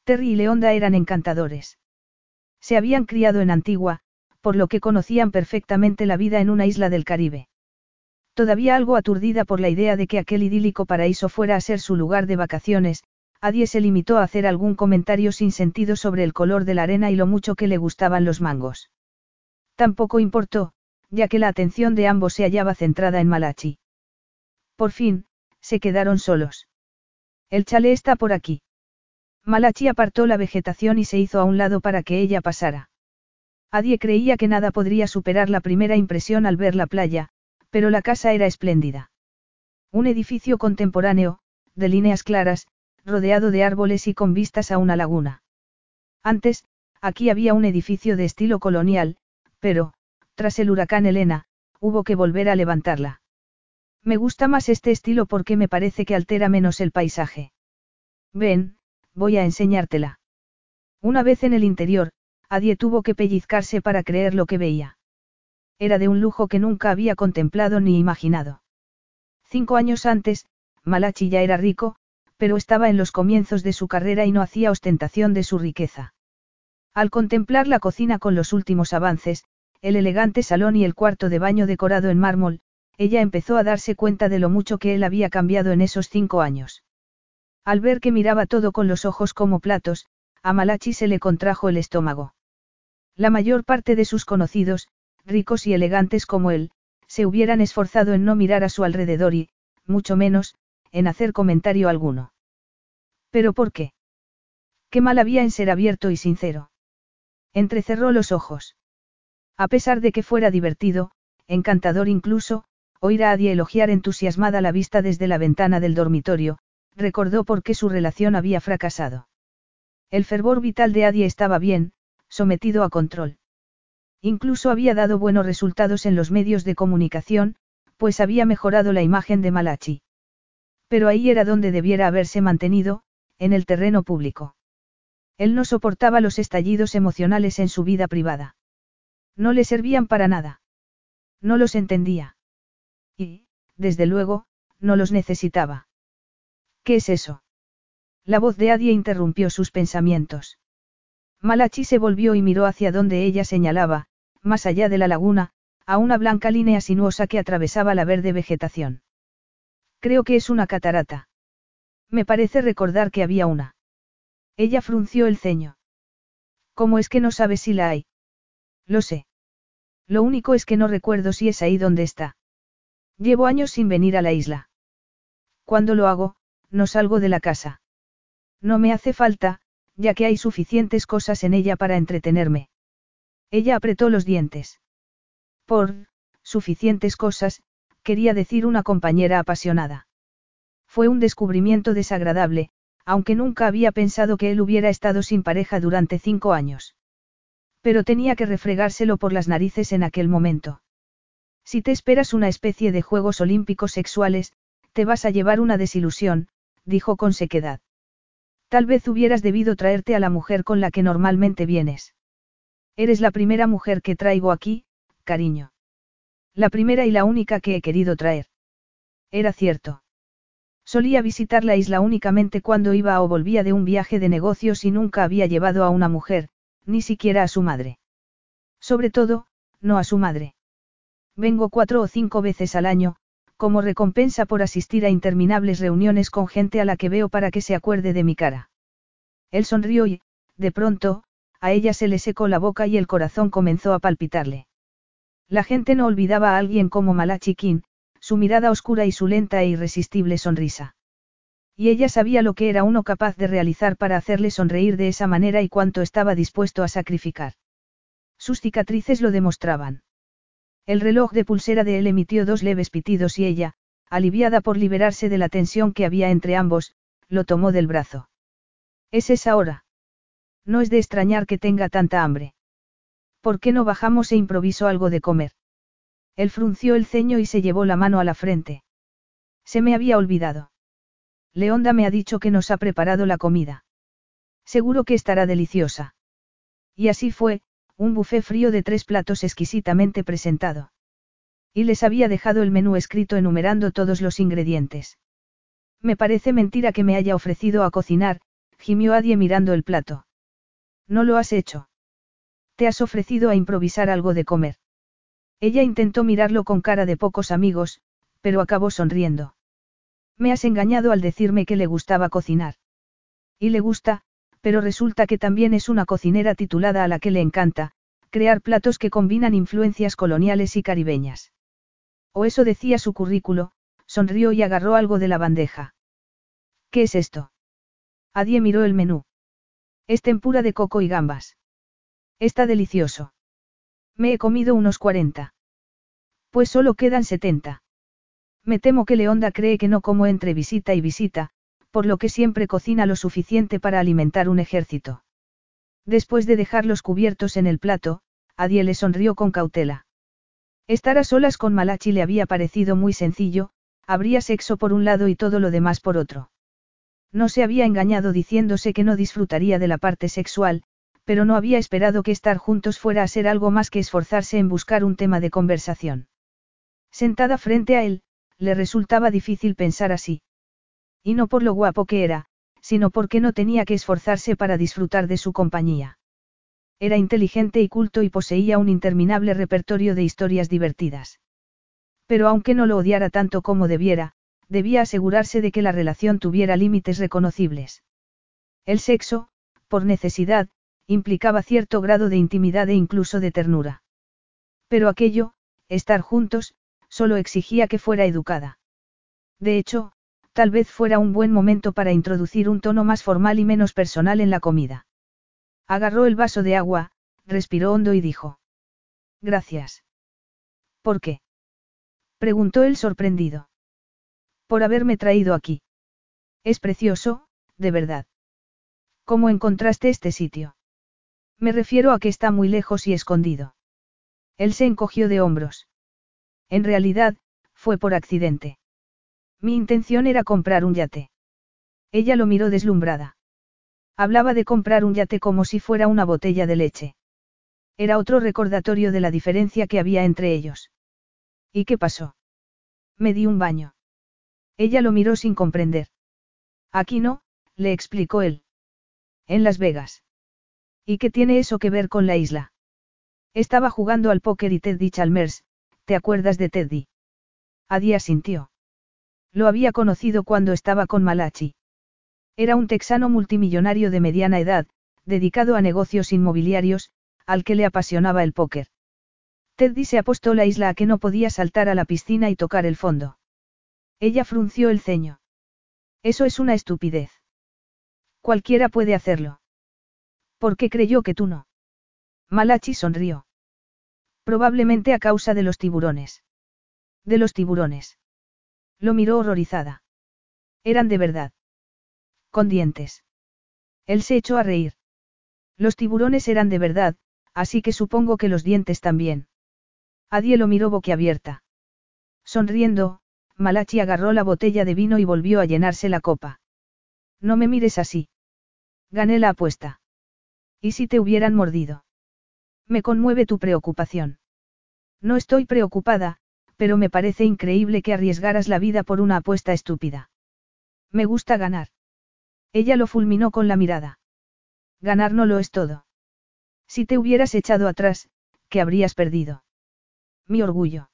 Terry y Leonda eran encantadores. Se habían criado en Antigua, por lo que conocían perfectamente la vida en una isla del Caribe. Todavía algo aturdida por la idea de que aquel idílico paraíso fuera a ser su lugar de vacaciones, Adie se limitó a hacer algún comentario sin sentido sobre el color de la arena y lo mucho que le gustaban los mangos. Tampoco importó, ya que la atención de ambos se hallaba centrada en Malachi. Por fin, se quedaron solos. El chalet está por aquí. Malachi apartó la vegetación y se hizo a un lado para que ella pasara. Adie creía que nada podría superar la primera impresión al ver la playa, pero la casa era espléndida. Un edificio contemporáneo, de líneas claras, rodeado de árboles y con vistas a una laguna. Antes, aquí había un edificio de estilo colonial, pero, tras el huracán Elena, hubo que volver a levantarla. Me gusta más este estilo porque me parece que altera menos el paisaje. Ven, voy a enseñártela. Una vez en el interior, Adie tuvo que pellizcarse para creer lo que veía. Era de un lujo que nunca había contemplado ni imaginado. Cinco años antes, Malachi ya era rico, pero estaba en los comienzos de su carrera y no hacía ostentación de su riqueza. Al contemplar la cocina con los últimos avances, el elegante salón y el cuarto de baño decorado en mármol, ella empezó a darse cuenta de lo mucho que él había cambiado en esos cinco años. Al ver que miraba todo con los ojos como platos, a Malachi se le contrajo el estómago. La mayor parte de sus conocidos, ricos y elegantes como él, se hubieran esforzado en no mirar a su alrededor y, mucho menos, en hacer comentario alguno. ¿Pero por qué? Qué mal había en ser abierto y sincero. Entrecerró los ojos. A pesar de que fuera divertido, encantador incluso, oír a Adie elogiar entusiasmada la vista desde la ventana del dormitorio, recordó por qué su relación había fracasado. El fervor vital de Adie estaba bien, sometido a control. Incluso había dado buenos resultados en los medios de comunicación, pues había mejorado la imagen de Malachi. Pero ahí era donde debiera haberse mantenido, en el terreno público. Él no soportaba los estallidos emocionales en su vida privada. No le servían para nada. No los entendía. Y, desde luego, no los necesitaba. ¿Qué es eso? La voz de Adie interrumpió sus pensamientos. Malachi se volvió y miró hacia donde ella señalaba, más allá de la laguna, a una blanca línea sinuosa que atravesaba la verde vegetación. Creo que es una catarata. Me parece recordar que había una. Ella frunció el ceño. ¿Cómo es que no sabes si la hay? Lo sé. Lo único es que no recuerdo si es ahí donde está. Llevo años sin venir a la isla. Cuando lo hago, no salgo de la casa. No me hace falta, ya que hay suficientes cosas en ella para entretenerme. Ella apretó los dientes. Por, suficientes cosas, quería decir una compañera apasionada. Fue un descubrimiento desagradable, aunque nunca había pensado que él hubiera estado sin pareja durante cinco años. Pero tenía que refregárselo por las narices en aquel momento. Si te esperas una especie de Juegos Olímpicos sexuales, te vas a llevar una desilusión, dijo con sequedad. Tal vez hubieras debido traerte a la mujer con la que normalmente vienes. Eres la primera mujer que traigo aquí, cariño. La primera y la única que he querido traer. Era cierto. Solía visitar la isla únicamente cuando iba o volvía de un viaje de negocios y nunca había llevado a una mujer, ni siquiera a su madre. Sobre todo, no a su madre. Vengo cuatro o cinco veces al año, como recompensa por asistir a interminables reuniones con gente a la que veo para que se acuerde de mi cara. Él sonrió y, de pronto, a ella se le secó la boca y el corazón comenzó a palpitarle. La gente no olvidaba a alguien como Malachi King, su mirada oscura y su lenta e irresistible sonrisa. Y ella sabía lo que era uno capaz de realizar para hacerle sonreír de esa manera y cuánto estaba dispuesto a sacrificar. Sus cicatrices lo demostraban. El reloj de pulsera de él emitió dos leves pitidos y ella, aliviada por liberarse de la tensión que había entre ambos, lo tomó del brazo. ¿Es esa hora? No es de extrañar que tenga tanta hambre. ¿Por qué no bajamos e improviso algo de comer? Él frunció el ceño y se llevó la mano a la frente. Se me había olvidado. Leonda me ha dicho que nos ha preparado la comida. Seguro que estará deliciosa. Y así fue, un buffet frío de tres platos exquisitamente presentado. Y les había dejado el menú escrito enumerando todos los ingredientes. Me parece mentira que me haya ofrecido a cocinar, gimió Adie mirando el plato. No lo has hecho. Te has ofrecido a improvisar algo de comer. Ella intentó mirarlo con cara de pocos amigos, pero acabó sonriendo. Me has engañado al decirme que le gustaba cocinar. Y le gusta, pero resulta que también es una cocinera titulada a la que le encanta, crear platos que combinan influencias coloniales y caribeñas. O eso decía su currículo, sonrió y agarró algo de la bandeja. ¿Qué es esto? Adie miró el menú. Es tempura de coco y gambas. Está delicioso. Me he comido unos 40. Pues solo quedan 70. Me temo que Leonda cree que no como entre visita y visita, por lo que siempre cocina lo suficiente para alimentar un ejército. Después de dejar los cubiertos en el plato, Adie le sonrió con cautela. Estar a solas con Malachi le había parecido muy sencillo, habría sexo por un lado y todo lo demás por otro. No se había engañado diciéndose que no disfrutaría de la parte sexual, pero no había esperado que estar juntos fuera a ser algo más que esforzarse en buscar un tema de conversación. Sentada frente a él, le resultaba difícil pensar así. Y no por lo guapo que era, sino porque no tenía que esforzarse para disfrutar de su compañía. Era inteligente y culto y poseía un interminable repertorio de historias divertidas. Pero aunque no lo odiara tanto como debiera, debía asegurarse de que la relación tuviera límites reconocibles. El sexo, por necesidad, implicaba cierto grado de intimidad e incluso de ternura. Pero aquello, estar juntos, solo exigía que fuera educada. De hecho, tal vez fuera un buen momento para introducir un tono más formal y menos personal en la comida. Agarró el vaso de agua, respiró hondo y dijo. Gracias. ¿Por qué? preguntó él sorprendido. Por haberme traído aquí. Es precioso, de verdad. ¿Cómo encontraste este sitio? Me refiero a que está muy lejos y escondido. Él se encogió de hombros. En realidad, fue por accidente. Mi intención era comprar un yate. Ella lo miró deslumbrada. Hablaba de comprar un yate como si fuera una botella de leche. Era otro recordatorio de la diferencia que había entre ellos. ¿Y qué pasó? Me di un baño. Ella lo miró sin comprender. Aquí no, le explicó él. En Las Vegas. ¿Y qué tiene eso que ver con la isla? Estaba jugando al póker y Teddy Chalmers, ¿te acuerdas de Teddy? Adía sintió. Lo había conocido cuando estaba con Malachi. Era un texano multimillonario de mediana edad, dedicado a negocios inmobiliarios, al que le apasionaba el póker. Teddy se apostó la isla a que no podía saltar a la piscina y tocar el fondo. Ella frunció el ceño. Eso es una estupidez. Cualquiera puede hacerlo. ¿Por qué creyó que tú no? Malachi sonrió. Probablemente a causa de los tiburones. De los tiburones. Lo miró horrorizada. Eran de verdad. Con dientes. Él se echó a reír. Los tiburones eran de verdad, así que supongo que los dientes también. Adie lo miró boquiabierta. Sonriendo, Malachi agarró la botella de vino y volvió a llenarse la copa. No me mires así. Gané la apuesta. ¿Y si te hubieran mordido? Me conmueve tu preocupación. No estoy preocupada, pero me parece increíble que arriesgaras la vida por una apuesta estúpida. Me gusta ganar. Ella lo fulminó con la mirada. Ganar no lo es todo. Si te hubieras echado atrás, ¿qué habrías perdido? Mi orgullo.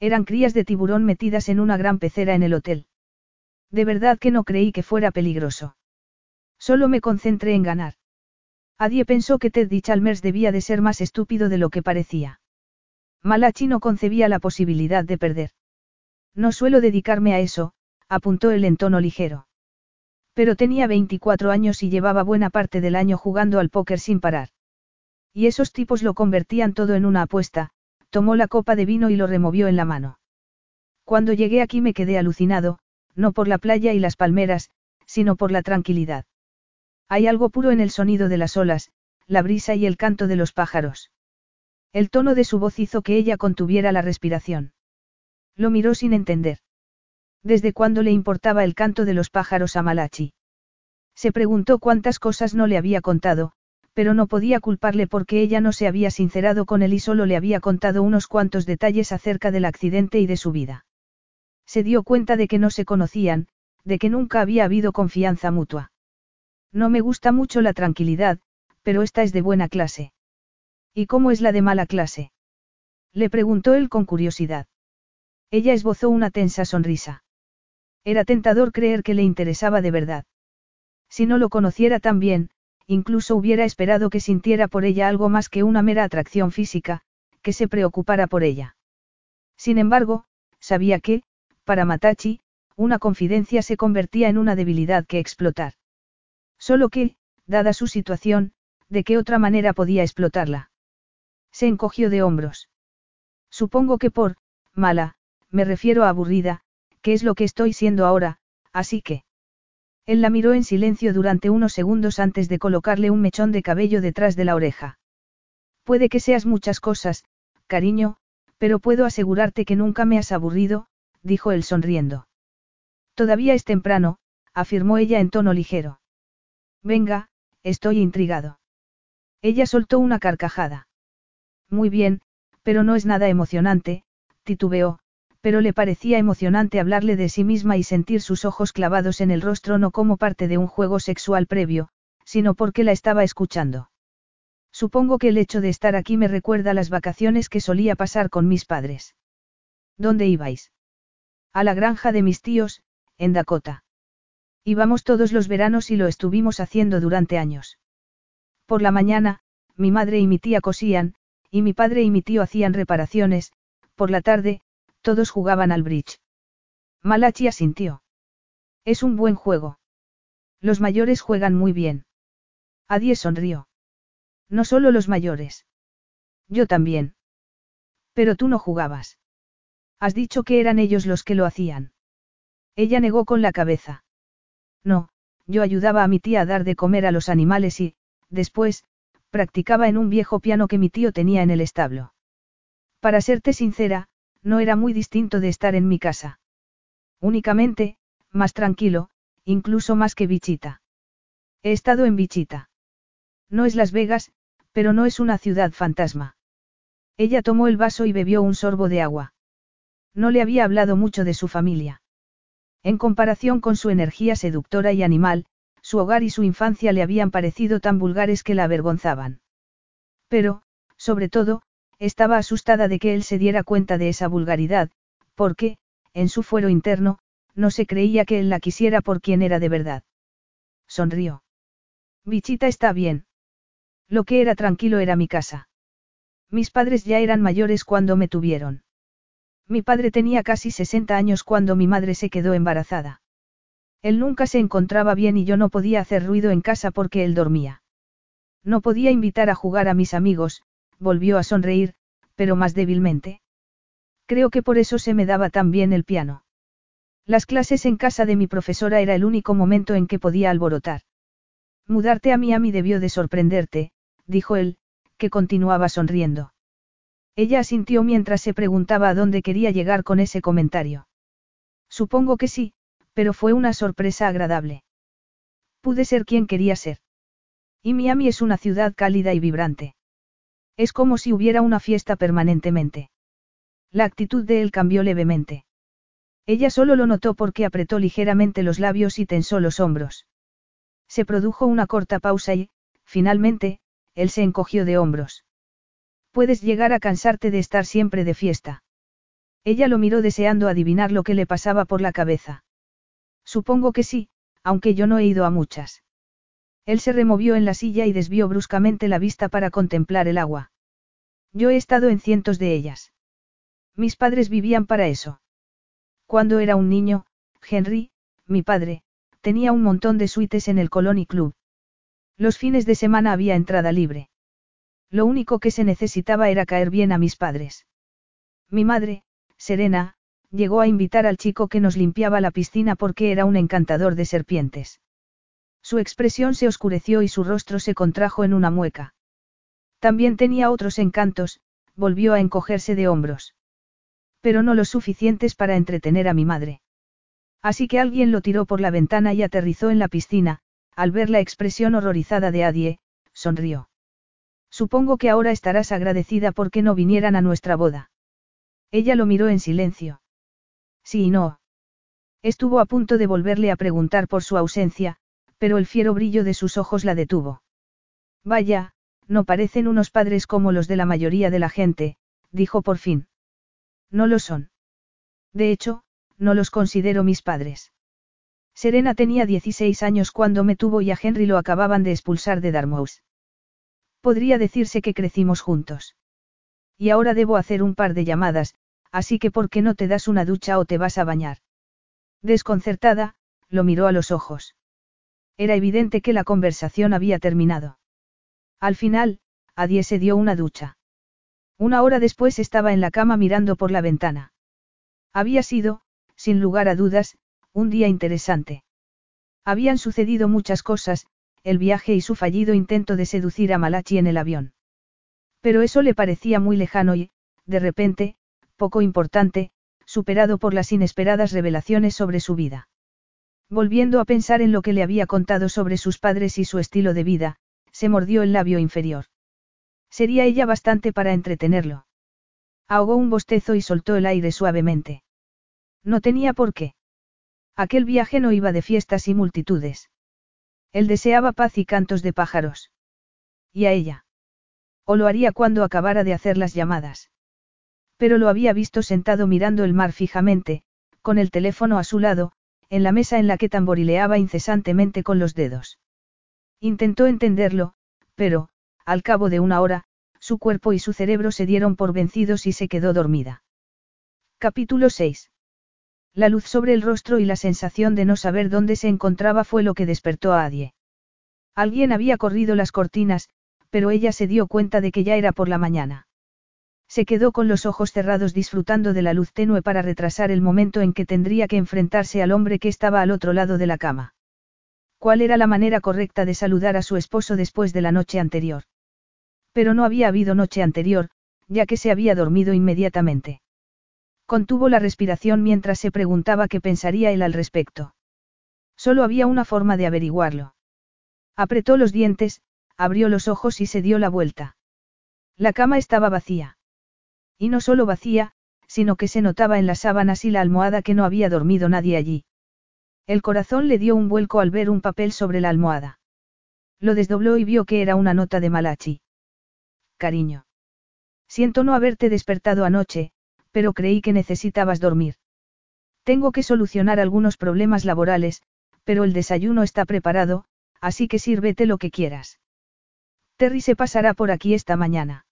Eran crías de tiburón metidas en una gran pecera en el hotel. De verdad que no creí que fuera peligroso. Solo me concentré en ganar. Adie pensó que Ted Chalmers debía de ser más estúpido de lo que parecía. Malachi no concebía la posibilidad de perder. No suelo dedicarme a eso, apuntó él en tono ligero. Pero tenía 24 años y llevaba buena parte del año jugando al póker sin parar. Y esos tipos lo convertían todo en una apuesta, tomó la copa de vino y lo removió en la mano. Cuando llegué aquí me quedé alucinado, no por la playa y las palmeras, sino por la tranquilidad. Hay algo puro en el sonido de las olas, la brisa y el canto de los pájaros. El tono de su voz hizo que ella contuviera la respiración. Lo miró sin entender. ¿Desde cuándo le importaba el canto de los pájaros a Malachi? Se preguntó cuántas cosas no le había contado, pero no podía culparle porque ella no se había sincerado con él y solo le había contado unos cuantos detalles acerca del accidente y de su vida. Se dio cuenta de que no se conocían, de que nunca había habido confianza mutua. No me gusta mucho la tranquilidad, pero esta es de buena clase. ¿Y cómo es la de mala clase? Le preguntó él con curiosidad. Ella esbozó una tensa sonrisa. Era tentador creer que le interesaba de verdad. Si no lo conociera tan bien, incluso hubiera esperado que sintiera por ella algo más que una mera atracción física, que se preocupara por ella. Sin embargo, sabía que, para Matachi, una confidencia se convertía en una debilidad que explotar. Solo que, dada su situación, ¿de qué otra manera podía explotarla? Se encogió de hombros. Supongo que por, mala, me refiero a aburrida, que es lo que estoy siendo ahora, así que... Él la miró en silencio durante unos segundos antes de colocarle un mechón de cabello detrás de la oreja. Puede que seas muchas cosas, cariño, pero puedo asegurarte que nunca me has aburrido, dijo él sonriendo. Todavía es temprano, afirmó ella en tono ligero. Venga, estoy intrigado. Ella soltó una carcajada. Muy bien, pero no es nada emocionante, titubeó, pero le parecía emocionante hablarle de sí misma y sentir sus ojos clavados en el rostro no como parte de un juego sexual previo, sino porque la estaba escuchando. Supongo que el hecho de estar aquí me recuerda las vacaciones que solía pasar con mis padres. ¿Dónde ibais? A la granja de mis tíos, en Dakota. Íbamos todos los veranos y lo estuvimos haciendo durante años. Por la mañana, mi madre y mi tía cosían, y mi padre y mi tío hacían reparaciones, por la tarde, todos jugaban al bridge. Malachi asintió. Es un buen juego. Los mayores juegan muy bien. Adie sonrió. No solo los mayores. Yo también. Pero tú no jugabas. Has dicho que eran ellos los que lo hacían. Ella negó con la cabeza. No, yo ayudaba a mi tía a dar de comer a los animales y, después, practicaba en un viejo piano que mi tío tenía en el establo. Para serte sincera, no era muy distinto de estar en mi casa. Únicamente, más tranquilo, incluso más que Bichita. He estado en Bichita. No es Las Vegas, pero no es una ciudad fantasma. Ella tomó el vaso y bebió un sorbo de agua. No le había hablado mucho de su familia. En comparación con su energía seductora y animal, su hogar y su infancia le habían parecido tan vulgares que la avergonzaban. Pero, sobre todo, estaba asustada de que él se diera cuenta de esa vulgaridad, porque, en su fuero interno, no se creía que él la quisiera por quien era de verdad. Sonrió. Bichita está bien. Lo que era tranquilo era mi casa. Mis padres ya eran mayores cuando me tuvieron. Mi padre tenía casi 60 años cuando mi madre se quedó embarazada. Él nunca se encontraba bien y yo no podía hacer ruido en casa porque él dormía. No podía invitar a jugar a mis amigos, volvió a sonreír, pero más débilmente. Creo que por eso se me daba tan bien el piano. Las clases en casa de mi profesora era el único momento en que podía alborotar. Mudarte a Miami debió de sorprenderte, dijo él, que continuaba sonriendo. Ella asintió mientras se preguntaba a dónde quería llegar con ese comentario. Supongo que sí, pero fue una sorpresa agradable. Pude ser quien quería ser. Y Miami es una ciudad cálida y vibrante. Es como si hubiera una fiesta permanentemente. La actitud de él cambió levemente. Ella solo lo notó porque apretó ligeramente los labios y tensó los hombros. Se produjo una corta pausa y, finalmente, él se encogió de hombros. Puedes llegar a cansarte de estar siempre de fiesta. Ella lo miró deseando adivinar lo que le pasaba por la cabeza. Supongo que sí, aunque yo no he ido a muchas. Él se removió en la silla y desvió bruscamente la vista para contemplar el agua. Yo he estado en cientos de ellas. Mis padres vivían para eso. Cuando era un niño, Henry, mi padre, tenía un montón de suites en el Colony Club. Los fines de semana había entrada libre. Lo único que se necesitaba era caer bien a mis padres. Mi madre, Serena, llegó a invitar al chico que nos limpiaba la piscina porque era un encantador de serpientes. Su expresión se oscureció y su rostro se contrajo en una mueca. También tenía otros encantos, volvió a encogerse de hombros. Pero no los suficientes para entretener a mi madre. Así que alguien lo tiró por la ventana y aterrizó en la piscina, al ver la expresión horrorizada de Adie, sonrió. Supongo que ahora estarás agradecida porque no vinieran a nuestra boda. Ella lo miró en silencio. Sí y no. Estuvo a punto de volverle a preguntar por su ausencia, pero el fiero brillo de sus ojos la detuvo. Vaya, no parecen unos padres como los de la mayoría de la gente, dijo por fin. No lo son. De hecho, no los considero mis padres. Serena tenía 16 años cuando me tuvo y a Henry lo acababan de expulsar de Dartmouth. Podría decirse que crecimos juntos. Y ahora debo hacer un par de llamadas, así que ¿por qué no te das una ducha o te vas a bañar? Desconcertada, lo miró a los ojos. Era evidente que la conversación había terminado. Al final, Adie se dio una ducha. Una hora después estaba en la cama mirando por la ventana. Había sido, sin lugar a dudas, un día interesante. Habían sucedido muchas cosas, el viaje y su fallido intento de seducir a Malachi en el avión. Pero eso le parecía muy lejano y, de repente, poco importante, superado por las inesperadas revelaciones sobre su vida. Volviendo a pensar en lo que le había contado sobre sus padres y su estilo de vida, se mordió el labio inferior. Sería ella bastante para entretenerlo. Ahogó un bostezo y soltó el aire suavemente. No tenía por qué. Aquel viaje no iba de fiestas y multitudes. Él deseaba paz y cantos de pájaros. ¿Y a ella? O lo haría cuando acabara de hacer las llamadas. Pero lo había visto sentado mirando el mar fijamente, con el teléfono a su lado, en la mesa en la que tamborileaba incesantemente con los dedos. Intentó entenderlo, pero, al cabo de una hora, su cuerpo y su cerebro se dieron por vencidos y se quedó dormida. Capítulo 6. La luz sobre el rostro y la sensación de no saber dónde se encontraba fue lo que despertó a Adie. Alguien había corrido las cortinas, pero ella se dio cuenta de que ya era por la mañana. Se quedó con los ojos cerrados disfrutando de la luz tenue para retrasar el momento en que tendría que enfrentarse al hombre que estaba al otro lado de la cama. ¿Cuál era la manera correcta de saludar a su esposo después de la noche anterior? Pero no había habido noche anterior, ya que se había dormido inmediatamente. Contuvo la respiración mientras se preguntaba qué pensaría él al respecto. Solo había una forma de averiguarlo. Apretó los dientes, abrió los ojos y se dio la vuelta. La cama estaba vacía. Y no solo vacía, sino que se notaba en las sábanas y la almohada que no había dormido nadie allí. El corazón le dio un vuelco al ver un papel sobre la almohada. Lo desdobló y vio que era una nota de Malachi. Cariño. Siento no haberte despertado anoche, pero creí que necesitabas dormir. Tengo que solucionar algunos problemas laborales, pero el desayuno está preparado, así que sírvete lo que quieras. Terry se pasará por aquí esta mañana.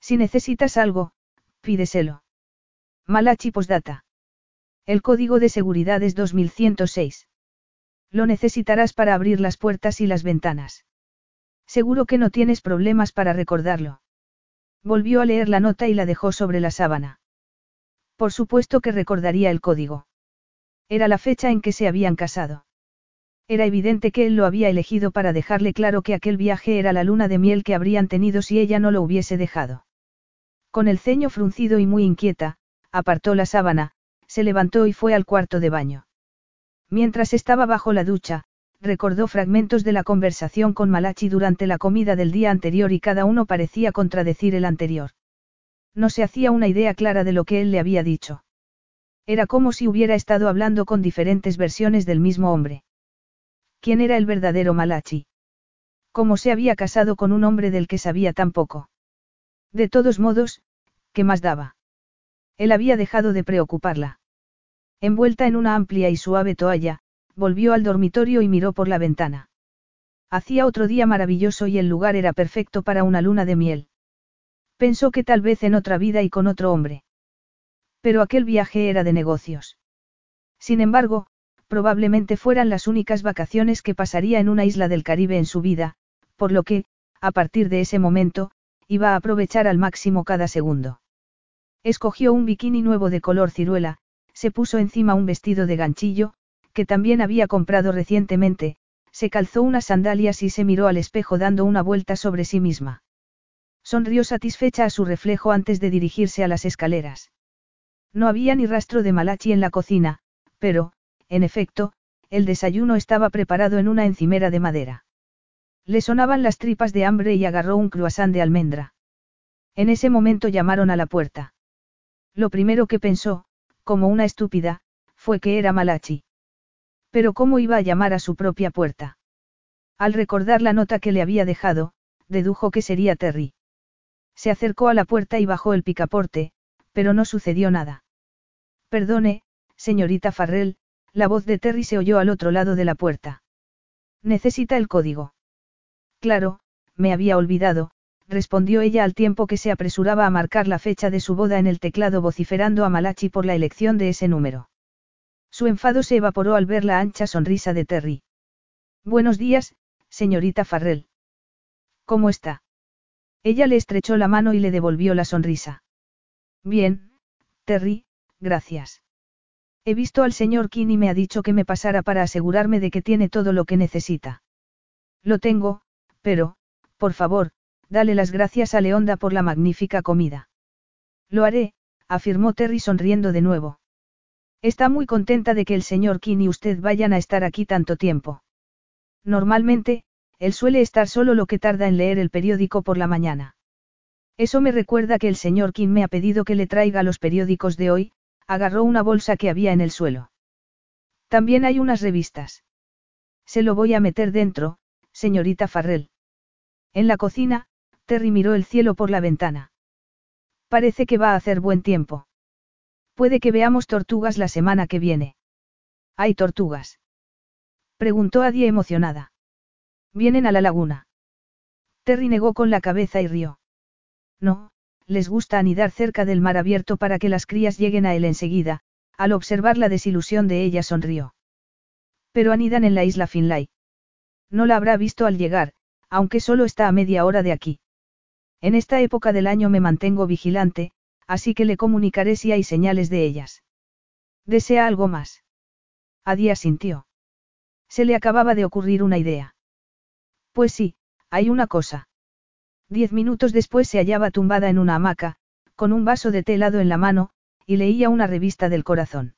Si necesitas algo, pídeselo. Malachi Postdata. El código de seguridad es 2106. Lo necesitarás para abrir las puertas y las ventanas. Seguro que no tienes problemas para recordarlo. Volvió a leer la nota y la dejó sobre la sábana. Por supuesto que recordaría el código. Era la fecha en que se habían casado. Era evidente que él lo había elegido para dejarle claro que aquel viaje era la luna de miel que habrían tenido si ella no lo hubiese dejado. Con el ceño fruncido y muy inquieta, apartó la sábana, se levantó y fue al cuarto de baño. Mientras estaba bajo la ducha, recordó fragmentos de la conversación con Malachi durante la comida del día anterior y cada uno parecía contradecir el anterior. No se hacía una idea clara de lo que él le había dicho. Era como si hubiera estado hablando con diferentes versiones del mismo hombre. ¿Quién era el verdadero Malachi? ¿Cómo se había casado con un hombre del que sabía tan poco? De todos modos, ¿qué más daba? Él había dejado de preocuparla. Envuelta en una amplia y suave toalla, volvió al dormitorio y miró por la ventana. Hacía otro día maravilloso y el lugar era perfecto para una luna de miel. Pensó que tal vez en otra vida y con otro hombre. Pero aquel viaje era de negocios. Sin embargo, probablemente fueran las únicas vacaciones que pasaría en una isla del Caribe en su vida, por lo que, a partir de ese momento, iba a aprovechar al máximo cada segundo. Escogió un bikini nuevo de color ciruela, se puso encima un vestido de ganchillo, que también había comprado recientemente, se calzó unas sandalias y se miró al espejo dando una vuelta sobre sí misma. Sonrió satisfecha a su reflejo antes de dirigirse a las escaleras. No había ni rastro de Malachi en la cocina, pero, en efecto, el desayuno estaba preparado en una encimera de madera. Le sonaban las tripas de hambre y agarró un cruasán de almendra. En ese momento llamaron a la puerta. Lo primero que pensó, como una estúpida, fue que era Malachi. Pero ¿cómo iba a llamar a su propia puerta? Al recordar la nota que le había dejado, dedujo que sería Terry. Se acercó a la puerta y bajó el picaporte, pero no sucedió nada. Perdone, señorita Farrell, la voz de Terry se oyó al otro lado de la puerta. Necesita el código. Claro, me había olvidado, respondió ella al tiempo que se apresuraba a marcar la fecha de su boda en el teclado vociferando a Malachi por la elección de ese número. Su enfado se evaporó al ver la ancha sonrisa de Terry. Buenos días, señorita Farrell. ¿Cómo está? Ella le estrechó la mano y le devolvió la sonrisa. Bien, Terry, gracias. He visto al señor King y me ha dicho que me pasara para asegurarme de que tiene todo lo que necesita. Lo tengo, pero, por favor, dale las gracias a Leonda por la magnífica comida. Lo haré, afirmó Terry sonriendo de nuevo. Está muy contenta de que el señor King y usted vayan a estar aquí tanto tiempo. Normalmente, él suele estar solo lo que tarda en leer el periódico por la mañana. Eso me recuerda que el señor King me ha pedido que le traiga los periódicos de hoy, agarró una bolsa que había en el suelo. También hay unas revistas. Se lo voy a meter dentro, señorita Farrell. En la cocina, Terry miró el cielo por la ventana. Parece que va a hacer buen tiempo. Puede que veamos tortugas la semana que viene. ¿Hay tortugas? Preguntó Adie emocionada. Vienen a la laguna. Terry negó con la cabeza y rió. No, les gusta anidar cerca del mar abierto para que las crías lleguen a él enseguida, al observar la desilusión de ella sonrió. Pero anidan en la isla Finlay. No la habrá visto al llegar, aunque solo está a media hora de aquí. En esta época del año me mantengo vigilante, así que le comunicaré si hay señales de ellas. ¿Desea algo más? Adía sintió. Se le acababa de ocurrir una idea. Pues sí, hay una cosa. Diez minutos después se hallaba tumbada en una hamaca, con un vaso de té helado en la mano, y leía una revista del corazón.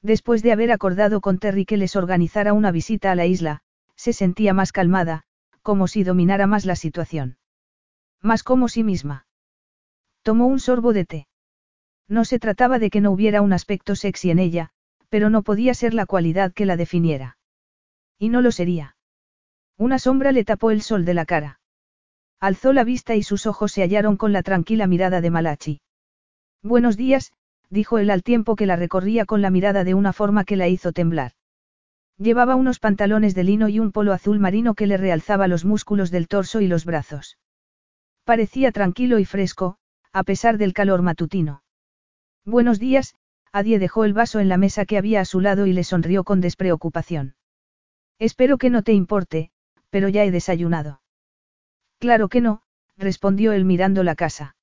Después de haber acordado con Terry que les organizara una visita a la isla, se sentía más calmada, como si dominara más la situación. Más como sí misma. Tomó un sorbo de té. No se trataba de que no hubiera un aspecto sexy en ella, pero no podía ser la cualidad que la definiera. Y no lo sería. Una sombra le tapó el sol de la cara. Alzó la vista y sus ojos se hallaron con la tranquila mirada de Malachi. Buenos días, dijo él al tiempo que la recorría con la mirada de una forma que la hizo temblar. Llevaba unos pantalones de lino y un polo azul marino que le realzaba los músculos del torso y los brazos. Parecía tranquilo y fresco, a pesar del calor matutino. Buenos días, Adie dejó el vaso en la mesa que había a su lado y le sonrió con despreocupación. Espero que no te importe, pero ya he desayunado. Claro que no, respondió él mirando la casa.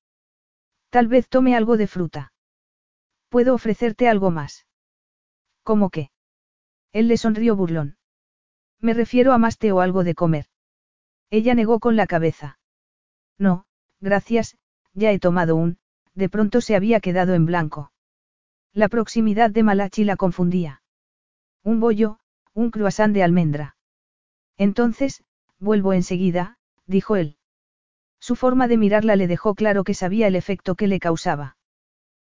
Tal vez tome algo de fruta. ¿Puedo ofrecerte algo más? ¿Cómo qué? Él le sonrió burlón. Me refiero a más té o algo de comer. Ella negó con la cabeza. No, gracias, ya he tomado un, de pronto se había quedado en blanco. La proximidad de Malachi la confundía. Un bollo, un croissant de almendra. Entonces, vuelvo enseguida, dijo él. Su forma de mirarla le dejó claro que sabía el efecto que le causaba.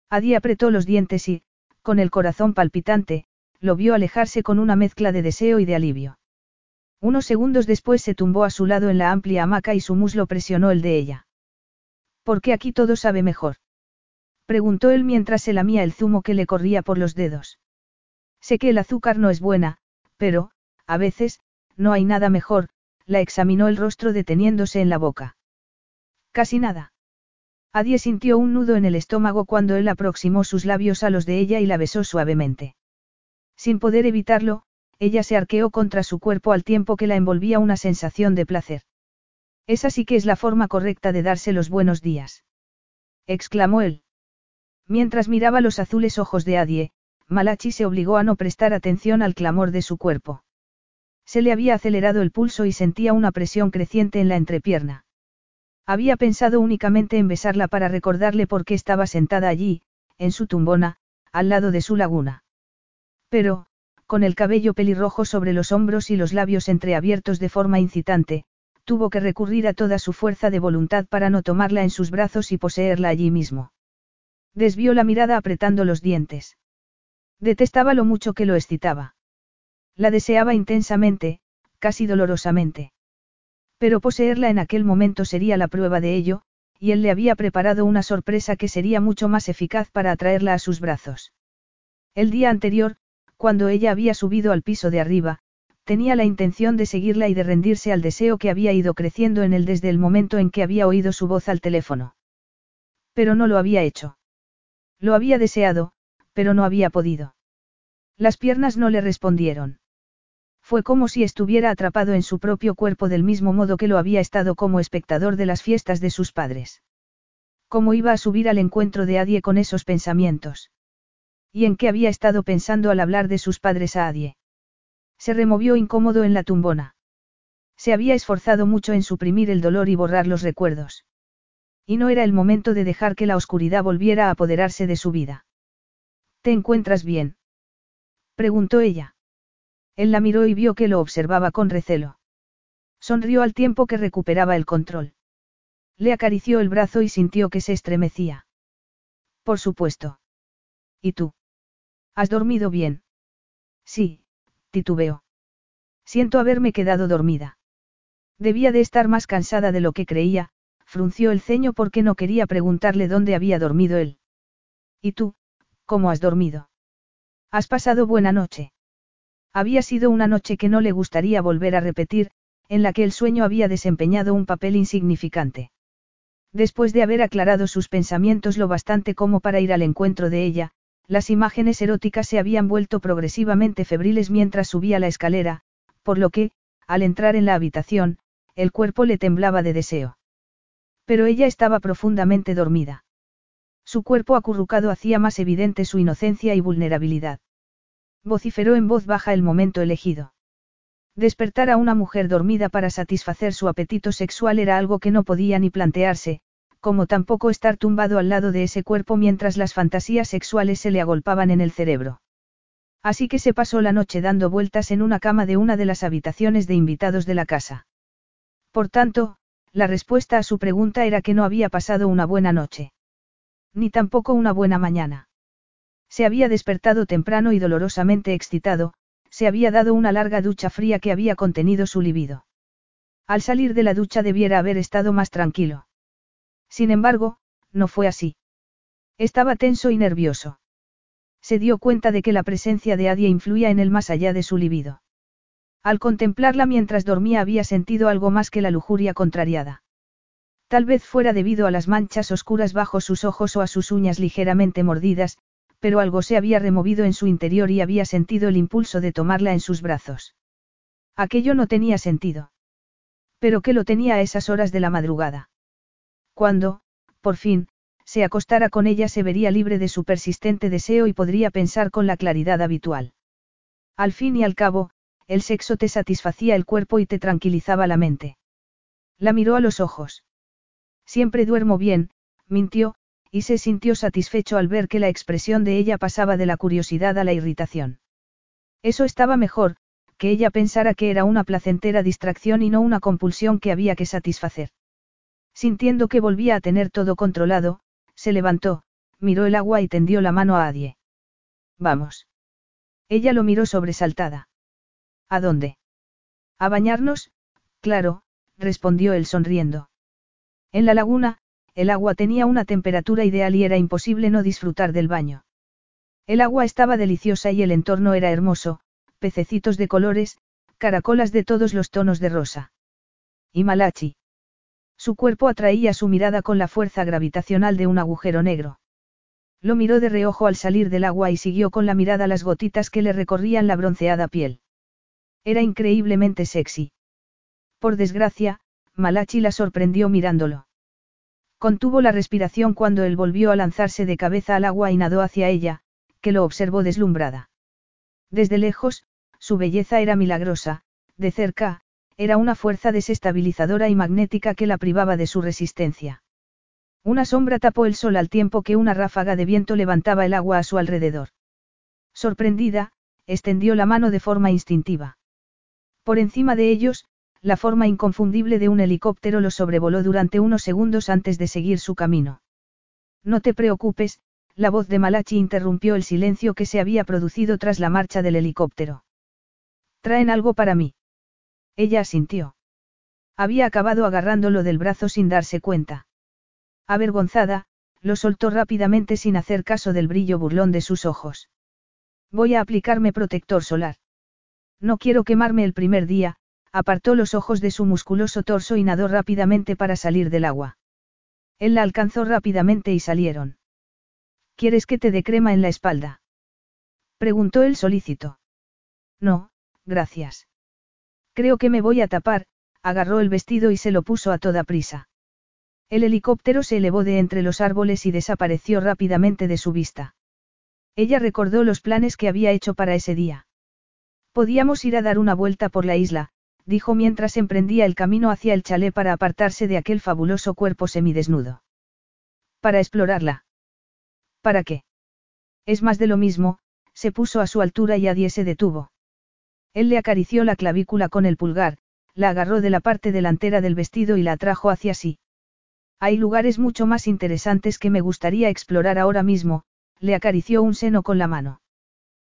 Adi apretó los dientes y, con el corazón palpitante, lo vio alejarse con una mezcla de deseo y de alivio. Unos segundos después se tumbó a su lado en la amplia hamaca y su muslo presionó el de ella. ¿Por qué aquí todo sabe mejor? Preguntó él mientras se lamía el zumo que le corría por los dedos. Sé que el azúcar no es buena, pero, a veces, no hay nada mejor, la examinó el rostro deteniéndose en la boca. Casi nada. Adie sintió un nudo en el estómago cuando él aproximó sus labios a los de ella y la besó suavemente. Sin poder evitarlo, ella se arqueó contra su cuerpo al tiempo que la envolvía una sensación de placer. Esa sí que es la forma correcta de darse los buenos días. exclamó él. Mientras miraba los azules ojos de Adie, Malachi se obligó a no prestar atención al clamor de su cuerpo. Se le había acelerado el pulso y sentía una presión creciente en la entrepierna. Había pensado únicamente en besarla para recordarle por qué estaba sentada allí, en su tumbona, al lado de su laguna. Pero, con el cabello pelirrojo sobre los hombros y los labios entreabiertos de forma incitante, tuvo que recurrir a toda su fuerza de voluntad para no tomarla en sus brazos y poseerla allí mismo. Desvió la mirada apretando los dientes. Detestaba lo mucho que lo excitaba. La deseaba intensamente, casi dolorosamente. Pero poseerla en aquel momento sería la prueba de ello, y él le había preparado una sorpresa que sería mucho más eficaz para atraerla a sus brazos. El día anterior, cuando ella había subido al piso de arriba, tenía la intención de seguirla y de rendirse al deseo que había ido creciendo en él desde el momento en que había oído su voz al teléfono. Pero no lo había hecho. Lo había deseado, pero no había podido. Las piernas no le respondieron. Fue como si estuviera atrapado en su propio cuerpo del mismo modo que lo había estado como espectador de las fiestas de sus padres. ¿Cómo iba a subir al encuentro de Adie con esos pensamientos? ¿Y en qué había estado pensando al hablar de sus padres a Adie? Se removió incómodo en la tumbona. Se había esforzado mucho en suprimir el dolor y borrar los recuerdos. Y no era el momento de dejar que la oscuridad volviera a apoderarse de su vida. ¿Te encuentras bien? preguntó ella. Él la miró y vio que lo observaba con recelo. Sonrió al tiempo que recuperaba el control. Le acarició el brazo y sintió que se estremecía. Por supuesto. ¿Y tú? ¿Has dormido bien? Sí, titubeó. Siento haberme quedado dormida. Debía de estar más cansada de lo que creía, frunció el ceño porque no quería preguntarle dónde había dormido él. ¿Y tú, cómo has dormido? ¿Has pasado buena noche? Había sido una noche que no le gustaría volver a repetir, en la que el sueño había desempeñado un papel insignificante. Después de haber aclarado sus pensamientos lo bastante como para ir al encuentro de ella, las imágenes eróticas se habían vuelto progresivamente febriles mientras subía la escalera, por lo que, al entrar en la habitación, el cuerpo le temblaba de deseo. Pero ella estaba profundamente dormida. Su cuerpo acurrucado hacía más evidente su inocencia y vulnerabilidad. Vociferó en voz baja el momento elegido. Despertar a una mujer dormida para satisfacer su apetito sexual era algo que no podía ni plantearse, como tampoco estar tumbado al lado de ese cuerpo mientras las fantasías sexuales se le agolpaban en el cerebro. Así que se pasó la noche dando vueltas en una cama de una de las habitaciones de invitados de la casa. Por tanto, la respuesta a su pregunta era que no había pasado una buena noche. Ni tampoco una buena mañana. Se había despertado temprano y dolorosamente excitado, se había dado una larga ducha fría que había contenido su libido. Al salir de la ducha debiera haber estado más tranquilo. Sin embargo, no fue así. Estaba tenso y nervioso. Se dio cuenta de que la presencia de Adia influía en él más allá de su libido. Al contemplarla mientras dormía había sentido algo más que la lujuria contrariada. Tal vez fuera debido a las manchas oscuras bajo sus ojos o a sus uñas ligeramente mordidas, pero algo se había removido en su interior y había sentido el impulso de tomarla en sus brazos. Aquello no tenía sentido. Pero que lo tenía a esas horas de la madrugada. Cuando, por fin, se acostara con ella se vería libre de su persistente deseo y podría pensar con la claridad habitual. Al fin y al cabo, el sexo te satisfacía el cuerpo y te tranquilizaba la mente. La miró a los ojos. Siempre duermo bien, mintió, y se sintió satisfecho al ver que la expresión de ella pasaba de la curiosidad a la irritación. Eso estaba mejor, que ella pensara que era una placentera distracción y no una compulsión que había que satisfacer. Sintiendo que volvía a tener todo controlado, se levantó, miró el agua y tendió la mano a Adie. Vamos. Ella lo miró sobresaltada. ¿A dónde? A bañarnos, claro, respondió él sonriendo. En la laguna, el agua tenía una temperatura ideal y era imposible no disfrutar del baño. El agua estaba deliciosa y el entorno era hermoso, pececitos de colores, caracolas de todos los tonos de rosa. Y Malachi. Su cuerpo atraía su mirada con la fuerza gravitacional de un agujero negro. Lo miró de reojo al salir del agua y siguió con la mirada las gotitas que le recorrían la bronceada piel. Era increíblemente sexy. Por desgracia, Malachi la sorprendió mirándolo. Contuvo la respiración cuando él volvió a lanzarse de cabeza al agua y nadó hacia ella, que lo observó deslumbrada. Desde lejos, su belleza era milagrosa, de cerca, era una fuerza desestabilizadora y magnética que la privaba de su resistencia. Una sombra tapó el sol al tiempo que una ráfaga de viento levantaba el agua a su alrededor. Sorprendida, extendió la mano de forma instintiva. Por encima de ellos, la forma inconfundible de un helicóptero lo sobrevoló durante unos segundos antes de seguir su camino. No te preocupes, la voz de Malachi interrumpió el silencio que se había producido tras la marcha del helicóptero. ¿Traen algo para mí? Ella asintió. Había acabado agarrándolo del brazo sin darse cuenta. Avergonzada, lo soltó rápidamente sin hacer caso del brillo burlón de sus ojos. Voy a aplicarme protector solar. No quiero quemarme el primer día, apartó los ojos de su musculoso torso y nadó rápidamente para salir del agua. Él la alcanzó rápidamente y salieron. ¿Quieres que te dé crema en la espalda? Preguntó el solícito. No, gracias. Creo que me voy a tapar, agarró el vestido y se lo puso a toda prisa. El helicóptero se elevó de entre los árboles y desapareció rápidamente de su vista. Ella recordó los planes que había hecho para ese día. Podíamos ir a dar una vuelta por la isla, dijo mientras emprendía el camino hacia el chalet para apartarse de aquel fabuloso cuerpo semidesnudo. Para explorarla. ¿Para qué? Es más de lo mismo, se puso a su altura y Adie se detuvo. Él le acarició la clavícula con el pulgar, la agarró de la parte delantera del vestido y la atrajo hacia sí. Hay lugares mucho más interesantes que me gustaría explorar ahora mismo, le acarició un seno con la mano.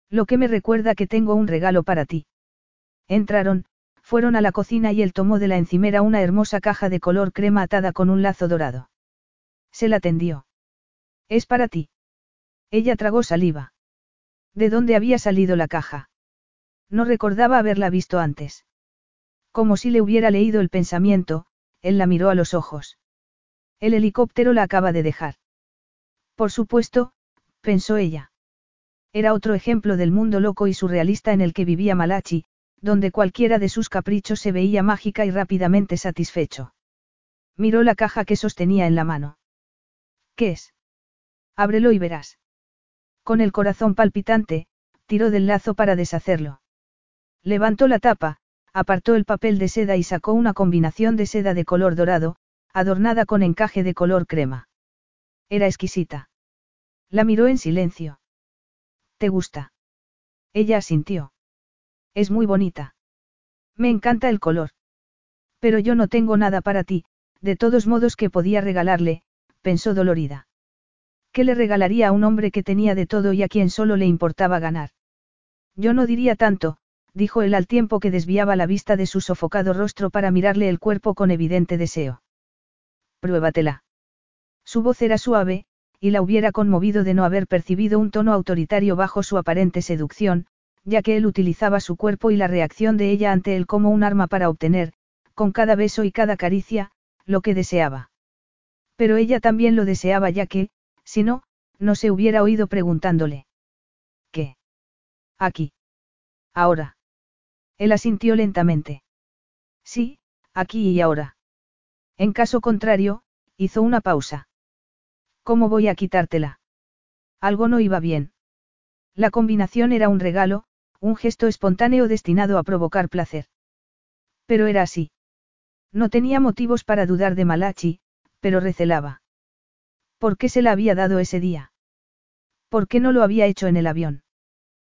Lo que me recuerda que tengo un regalo para ti. Entraron, fueron a la cocina y él tomó de la encimera una hermosa caja de color crema atada con un lazo dorado. Se la tendió. Es para ti. Ella tragó saliva. ¿De dónde había salido la caja? No recordaba haberla visto antes. Como si le hubiera leído el pensamiento, él la miró a los ojos. El helicóptero la acaba de dejar. Por supuesto, pensó ella. Era otro ejemplo del mundo loco y surrealista en el que vivía Malachi, donde cualquiera de sus caprichos se veía mágica y rápidamente satisfecho. Miró la caja que sostenía en la mano. ¿Qué es? Ábrelo y verás. Con el corazón palpitante, tiró del lazo para deshacerlo. Levantó la tapa, apartó el papel de seda y sacó una combinación de seda de color dorado, adornada con encaje de color crema. Era exquisita. La miró en silencio. ¿Te gusta? Ella asintió. Es muy bonita. Me encanta el color. Pero yo no tengo nada para ti, de todos modos que podía regalarle, pensó dolorida. ¿Qué le regalaría a un hombre que tenía de todo y a quien solo le importaba ganar? Yo no diría tanto, dijo él al tiempo que desviaba la vista de su sofocado rostro para mirarle el cuerpo con evidente deseo. Pruébatela. Su voz era suave, y la hubiera conmovido de no haber percibido un tono autoritario bajo su aparente seducción, ya que él utilizaba su cuerpo y la reacción de ella ante él como un arma para obtener, con cada beso y cada caricia, lo que deseaba. Pero ella también lo deseaba ya que, si no, no se hubiera oído preguntándole. ¿Qué? Aquí. Ahora. Él asintió lentamente. Sí, aquí y ahora. En caso contrario, hizo una pausa. ¿Cómo voy a quitártela? Algo no iba bien. La combinación era un regalo, un gesto espontáneo destinado a provocar placer. Pero era así. No tenía motivos para dudar de Malachi, pero recelaba. ¿Por qué se la había dado ese día? ¿Por qué no lo había hecho en el avión?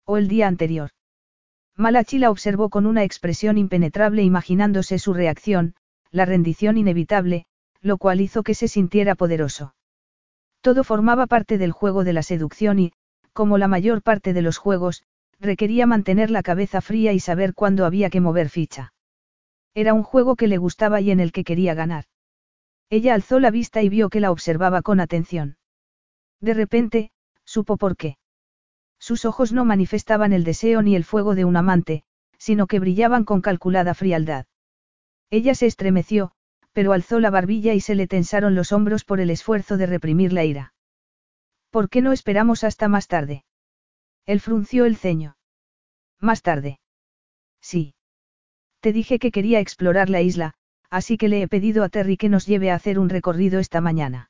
¿O el día anterior? Malachi la observó con una expresión impenetrable imaginándose su reacción, la rendición inevitable, lo cual hizo que se sintiera poderoso. Todo formaba parte del juego de la seducción y, como la mayor parte de los juegos, requería mantener la cabeza fría y saber cuándo había que mover ficha. Era un juego que le gustaba y en el que quería ganar. Ella alzó la vista y vio que la observaba con atención. De repente, supo por qué. Sus ojos no manifestaban el deseo ni el fuego de un amante, sino que brillaban con calculada frialdad. Ella se estremeció, pero alzó la barbilla y se le tensaron los hombros por el esfuerzo de reprimir la ira. ¿Por qué no esperamos hasta más tarde? Él frunció el ceño. Más tarde. Sí. Te dije que quería explorar la isla, así que le he pedido a Terry que nos lleve a hacer un recorrido esta mañana.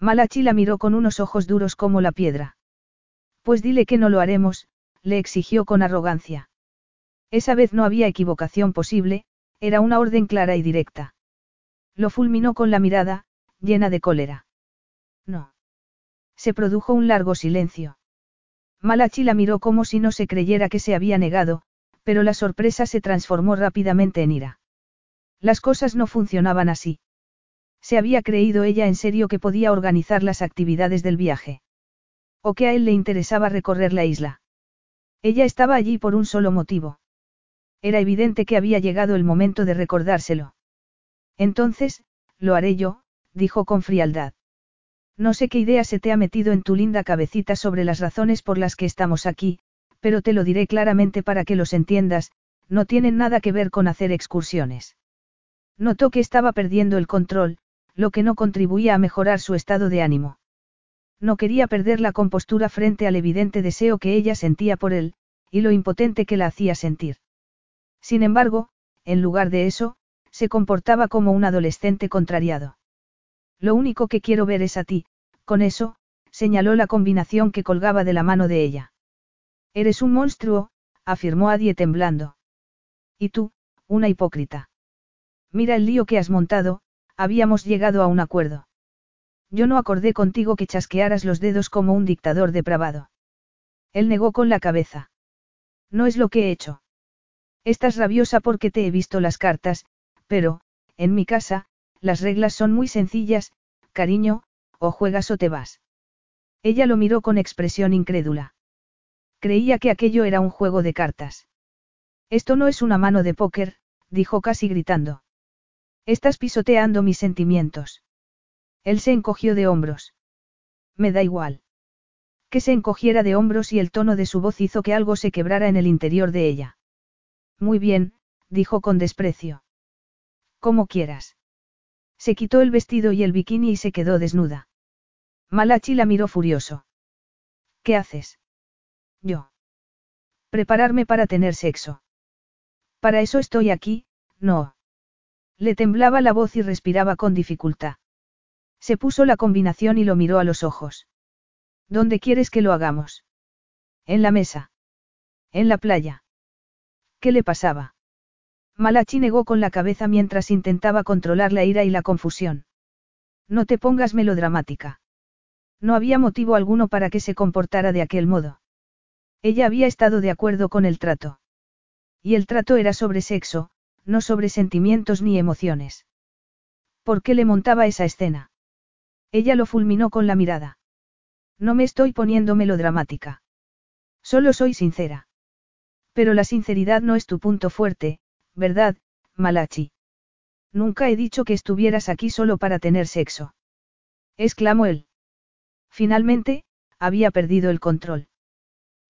Malachi la miró con unos ojos duros como la piedra. Pues dile que no lo haremos, le exigió con arrogancia. Esa vez no había equivocación posible, era una orden clara y directa. Lo fulminó con la mirada, llena de cólera. No. Se produjo un largo silencio. Malachi la miró como si no se creyera que se había negado, pero la sorpresa se transformó rápidamente en ira. Las cosas no funcionaban así. Se había creído ella en serio que podía organizar las actividades del viaje. O que a él le interesaba recorrer la isla. Ella estaba allí por un solo motivo. Era evidente que había llegado el momento de recordárselo. Entonces, lo haré yo, dijo con frialdad. No sé qué idea se te ha metido en tu linda cabecita sobre las razones por las que estamos aquí, pero te lo diré claramente para que los entiendas, no tienen nada que ver con hacer excursiones. Notó que estaba perdiendo el control, lo que no contribuía a mejorar su estado de ánimo. No quería perder la compostura frente al evidente deseo que ella sentía por él, y lo impotente que la hacía sentir. Sin embargo, en lugar de eso, se comportaba como un adolescente contrariado. Lo único que quiero ver es a ti, con eso, señaló la combinación que colgaba de la mano de ella. Eres un monstruo, afirmó Adie temblando. Y tú, una hipócrita. Mira el lío que has montado, habíamos llegado a un acuerdo. Yo no acordé contigo que chasquearas los dedos como un dictador depravado. Él negó con la cabeza. No es lo que he hecho. Estás rabiosa porque te he visto las cartas, pero, en mi casa, las reglas son muy sencillas, cariño, o juegas o te vas. Ella lo miró con expresión incrédula. Creía que aquello era un juego de cartas. Esto no es una mano de póker, dijo casi gritando. Estás pisoteando mis sentimientos. Él se encogió de hombros. Me da igual. Que se encogiera de hombros y el tono de su voz hizo que algo se quebrara en el interior de ella. Muy bien, dijo con desprecio. Como quieras. Se quitó el vestido y el bikini y se quedó desnuda. Malachi la miró furioso. ¿Qué haces? Yo. Prepararme para tener sexo. Para eso estoy aquí, no. Le temblaba la voz y respiraba con dificultad. Se puso la combinación y lo miró a los ojos. ¿Dónde quieres que lo hagamos? En la mesa. En la playa. ¿Qué le pasaba? Malachi negó con la cabeza mientras intentaba controlar la ira y la confusión. No te pongas melodramática. No había motivo alguno para que se comportara de aquel modo. Ella había estado de acuerdo con el trato. Y el trato era sobre sexo, no sobre sentimientos ni emociones. ¿Por qué le montaba esa escena? Ella lo fulminó con la mirada. No me estoy poniendo melodramática. Solo soy sincera. Pero la sinceridad no es tu punto fuerte, ¿verdad, Malachi? Nunca he dicho que estuvieras aquí solo para tener sexo. Exclamó él. Finalmente, había perdido el control.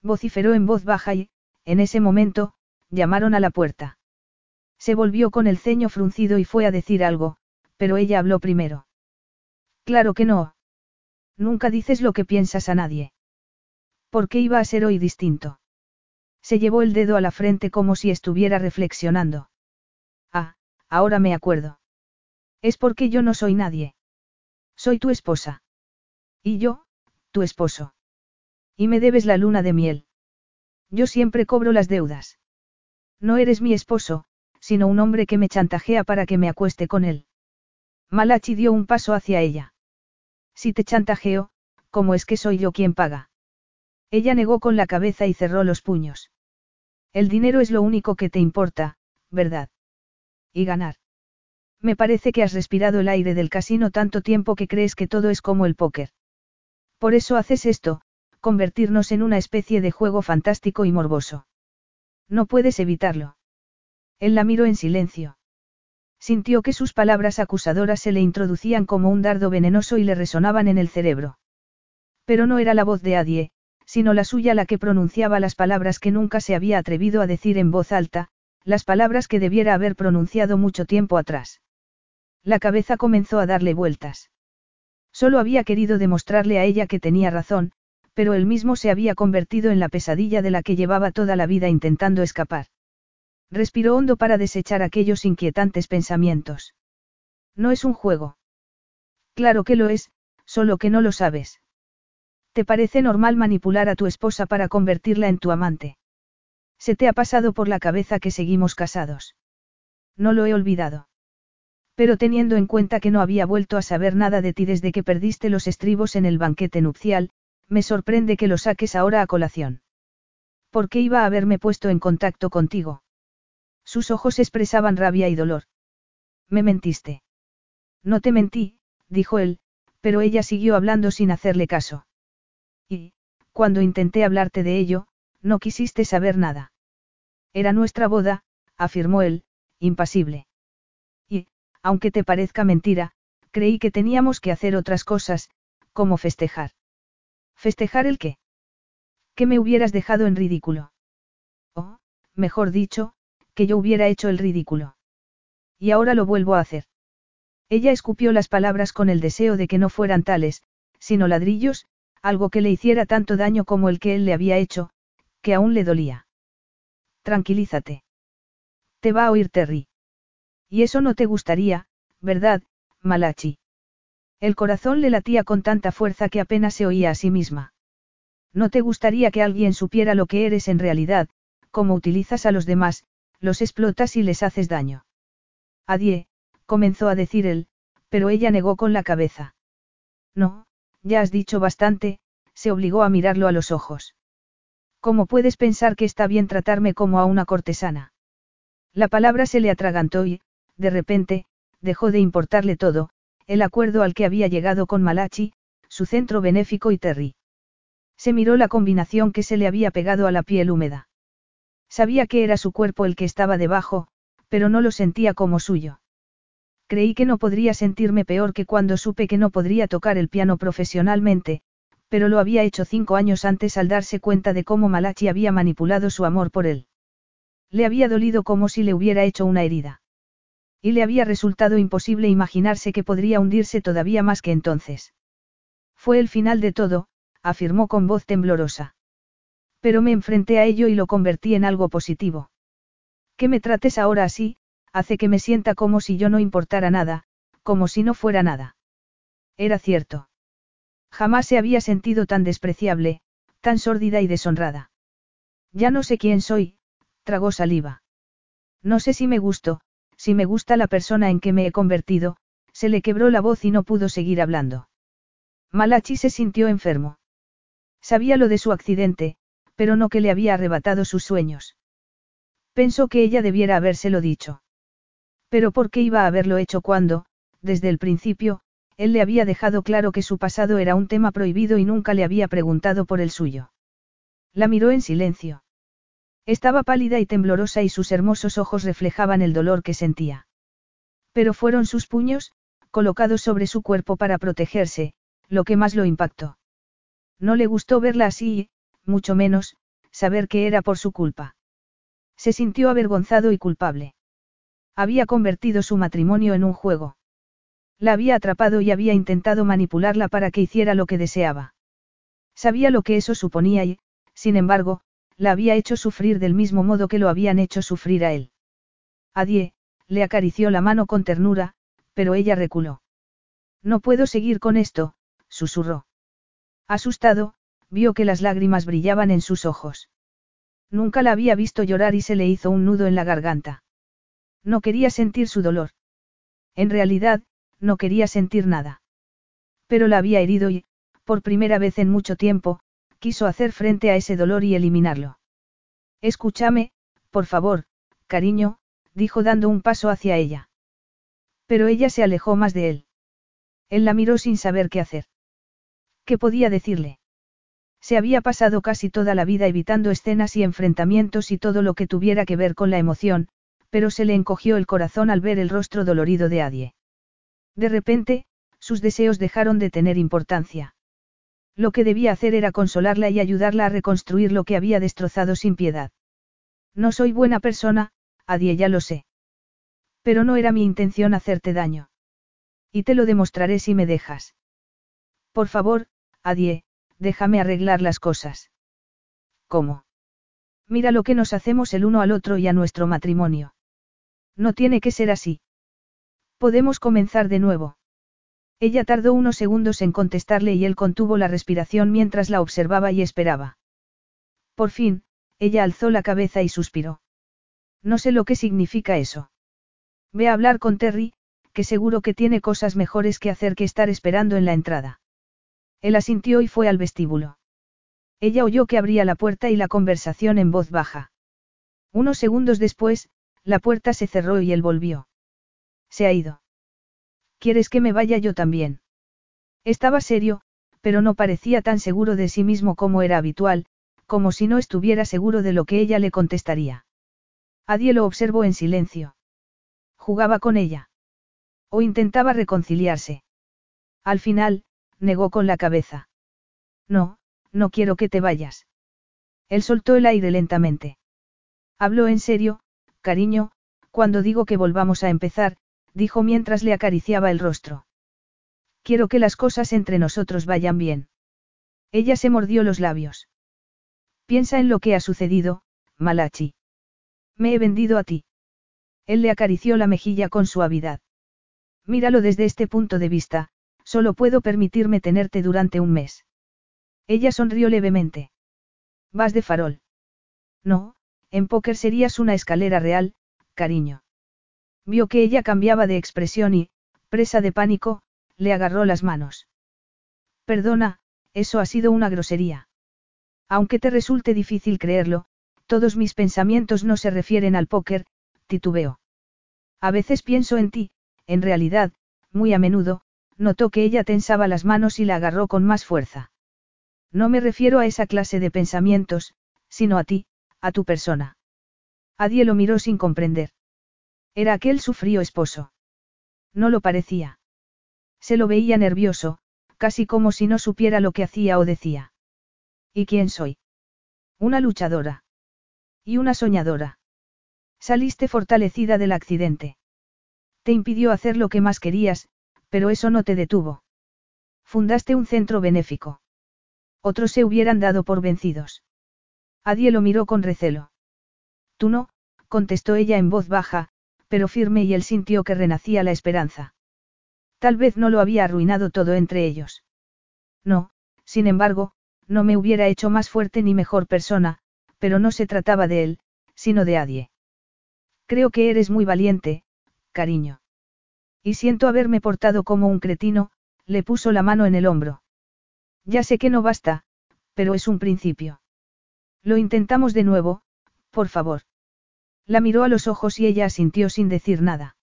Vociferó en voz baja y, en ese momento, llamaron a la puerta. Se volvió con el ceño fruncido y fue a decir algo, pero ella habló primero. Claro que no. Nunca dices lo que piensas a nadie. ¿Por qué iba a ser hoy distinto? Se llevó el dedo a la frente como si estuviera reflexionando. Ah, ahora me acuerdo. Es porque yo no soy nadie. Soy tu esposa. Y yo, tu esposo. Y me debes la luna de miel. Yo siempre cobro las deudas. No eres mi esposo, sino un hombre que me chantajea para que me acueste con él. Malachi dio un paso hacia ella. Si te chantajeo, ¿cómo es que soy yo quien paga? Ella negó con la cabeza y cerró los puños. El dinero es lo único que te importa, ¿verdad? Y ganar. Me parece que has respirado el aire del casino tanto tiempo que crees que todo es como el póker. Por eso haces esto, convertirnos en una especie de juego fantástico y morboso. No puedes evitarlo. Él la miró en silencio. Sintió que sus palabras acusadoras se le introducían como un dardo venenoso y le resonaban en el cerebro. Pero no era la voz de Adie, sino la suya la que pronunciaba las palabras que nunca se había atrevido a decir en voz alta, las palabras que debiera haber pronunciado mucho tiempo atrás. La cabeza comenzó a darle vueltas. Solo había querido demostrarle a ella que tenía razón, pero él mismo se había convertido en la pesadilla de la que llevaba toda la vida intentando escapar. Respiró hondo para desechar aquellos inquietantes pensamientos. No es un juego. Claro que lo es, solo que no lo sabes. ¿Te parece normal manipular a tu esposa para convertirla en tu amante? ¿Se te ha pasado por la cabeza que seguimos casados? No lo he olvidado. Pero teniendo en cuenta que no había vuelto a saber nada de ti desde que perdiste los estribos en el banquete nupcial, me sorprende que lo saques ahora a colación. ¿Por qué iba a haberme puesto en contacto contigo? Sus ojos expresaban rabia y dolor. Me mentiste. No te mentí, dijo él, pero ella siguió hablando sin hacerle caso. Y, cuando intenté hablarte de ello, no quisiste saber nada. Era nuestra boda, afirmó él, impasible. Y, aunque te parezca mentira, creí que teníamos que hacer otras cosas, como festejar. ¿Festejar el qué? Que me hubieras dejado en ridículo. O, mejor dicho, que yo hubiera hecho el ridículo. Y ahora lo vuelvo a hacer. Ella escupió las palabras con el deseo de que no fueran tales, sino ladrillos, algo que le hiciera tanto daño como el que él le había hecho, que aún le dolía. Tranquilízate. Te va a oír Terry. Y eso no te gustaría, ¿verdad, Malachi? El corazón le latía con tanta fuerza que apenas se oía a sí misma. No te gustaría que alguien supiera lo que eres en realidad, cómo utilizas a los demás, los explotas y les haces daño. Adie, comenzó a decir él, pero ella negó con la cabeza. No, ya has dicho bastante, se obligó a mirarlo a los ojos. ¿Cómo puedes pensar que está bien tratarme como a una cortesana? La palabra se le atragantó y, de repente, dejó de importarle todo, el acuerdo al que había llegado con Malachi, su centro benéfico y Terry. Se miró la combinación que se le había pegado a la piel húmeda. Sabía que era su cuerpo el que estaba debajo, pero no lo sentía como suyo. Creí que no podría sentirme peor que cuando supe que no podría tocar el piano profesionalmente, pero lo había hecho cinco años antes al darse cuenta de cómo Malachi había manipulado su amor por él. Le había dolido como si le hubiera hecho una herida. Y le había resultado imposible imaginarse que podría hundirse todavía más que entonces. Fue el final de todo, afirmó con voz temblorosa. Pero me enfrenté a ello y lo convertí en algo positivo. Que me trates ahora así, hace que me sienta como si yo no importara nada, como si no fuera nada. Era cierto. Jamás se había sentido tan despreciable, tan sórdida y deshonrada. Ya no sé quién soy, tragó saliva. No sé si me gusto, si me gusta la persona en que me he convertido, se le quebró la voz y no pudo seguir hablando. Malachi se sintió enfermo. Sabía lo de su accidente, pero no que le había arrebatado sus sueños. Pensó que ella debiera habérselo dicho. Pero ¿por qué iba a haberlo hecho cuando, desde el principio, él le había dejado claro que su pasado era un tema prohibido y nunca le había preguntado por el suyo? La miró en silencio. Estaba pálida y temblorosa y sus hermosos ojos reflejaban el dolor que sentía. Pero fueron sus puños, colocados sobre su cuerpo para protegerse, lo que más lo impactó. No le gustó verla así mucho menos, saber que era por su culpa. Se sintió avergonzado y culpable. Había convertido su matrimonio en un juego. La había atrapado y había intentado manipularla para que hiciera lo que deseaba. Sabía lo que eso suponía y, sin embargo, la había hecho sufrir del mismo modo que lo habían hecho sufrir a él. Adie, le acarició la mano con ternura, pero ella reculó. No puedo seguir con esto, susurró. Asustado, vio que las lágrimas brillaban en sus ojos. Nunca la había visto llorar y se le hizo un nudo en la garganta. No quería sentir su dolor. En realidad, no quería sentir nada. Pero la había herido y, por primera vez en mucho tiempo, quiso hacer frente a ese dolor y eliminarlo. Escúchame, por favor, cariño, dijo dando un paso hacia ella. Pero ella se alejó más de él. Él la miró sin saber qué hacer. ¿Qué podía decirle? Se había pasado casi toda la vida evitando escenas y enfrentamientos y todo lo que tuviera que ver con la emoción, pero se le encogió el corazón al ver el rostro dolorido de Adie. De repente, sus deseos dejaron de tener importancia. Lo que debía hacer era consolarla y ayudarla a reconstruir lo que había destrozado sin piedad. No soy buena persona, Adie ya lo sé. Pero no era mi intención hacerte daño. Y te lo demostraré si me dejas. Por favor, Adie, déjame arreglar las cosas. ¿Cómo? Mira lo que nos hacemos el uno al otro y a nuestro matrimonio. No tiene que ser así. Podemos comenzar de nuevo. Ella tardó unos segundos en contestarle y él contuvo la respiración mientras la observaba y esperaba. Por fin, ella alzó la cabeza y suspiró. No sé lo que significa eso. Ve a hablar con Terry, que seguro que tiene cosas mejores que hacer que estar esperando en la entrada. Él asintió y fue al vestíbulo. Ella oyó que abría la puerta y la conversación en voz baja. Unos segundos después, la puerta se cerró y él volvió. Se ha ido. ¿Quieres que me vaya yo también? Estaba serio, pero no parecía tan seguro de sí mismo como era habitual, como si no estuviera seguro de lo que ella le contestaría. Adie lo observó en silencio. Jugaba con ella. O intentaba reconciliarse. Al final, negó con la cabeza. No, no quiero que te vayas. Él soltó el aire lentamente. Habló en serio, cariño, cuando digo que volvamos a empezar, dijo mientras le acariciaba el rostro. Quiero que las cosas entre nosotros vayan bien. Ella se mordió los labios. Piensa en lo que ha sucedido, Malachi. Me he vendido a ti. Él le acarició la mejilla con suavidad. Míralo desde este punto de vista, Solo puedo permitirme tenerte durante un mes. Ella sonrió levemente. Vas de farol. No, en póker serías una escalera real, cariño. Vio que ella cambiaba de expresión y, presa de pánico, le agarró las manos. Perdona, eso ha sido una grosería. Aunque te resulte difícil creerlo, todos mis pensamientos no se refieren al póker, titubeo. A veces pienso en ti, en realidad, muy a menudo, notó que ella tensaba las manos y la agarró con más fuerza. No me refiero a esa clase de pensamientos, sino a ti, a tu persona. Adie lo miró sin comprender. Era aquel su frío esposo. No lo parecía. Se lo veía nervioso, casi como si no supiera lo que hacía o decía. ¿Y quién soy? Una luchadora. Y una soñadora. Saliste fortalecida del accidente. Te impidió hacer lo que más querías, pero eso no te detuvo. Fundaste un centro benéfico. Otros se hubieran dado por vencidos. Adie lo miró con recelo. Tú no, contestó ella en voz baja, pero firme y él sintió que renacía la esperanza. Tal vez no lo había arruinado todo entre ellos. No, sin embargo, no me hubiera hecho más fuerte ni mejor persona, pero no se trataba de él, sino de Adie. Creo que eres muy valiente, cariño. Y siento haberme portado como un cretino, le puso la mano en el hombro. Ya sé que no basta, pero es un principio. Lo intentamos de nuevo, por favor. La miró a los ojos y ella asintió sin decir nada.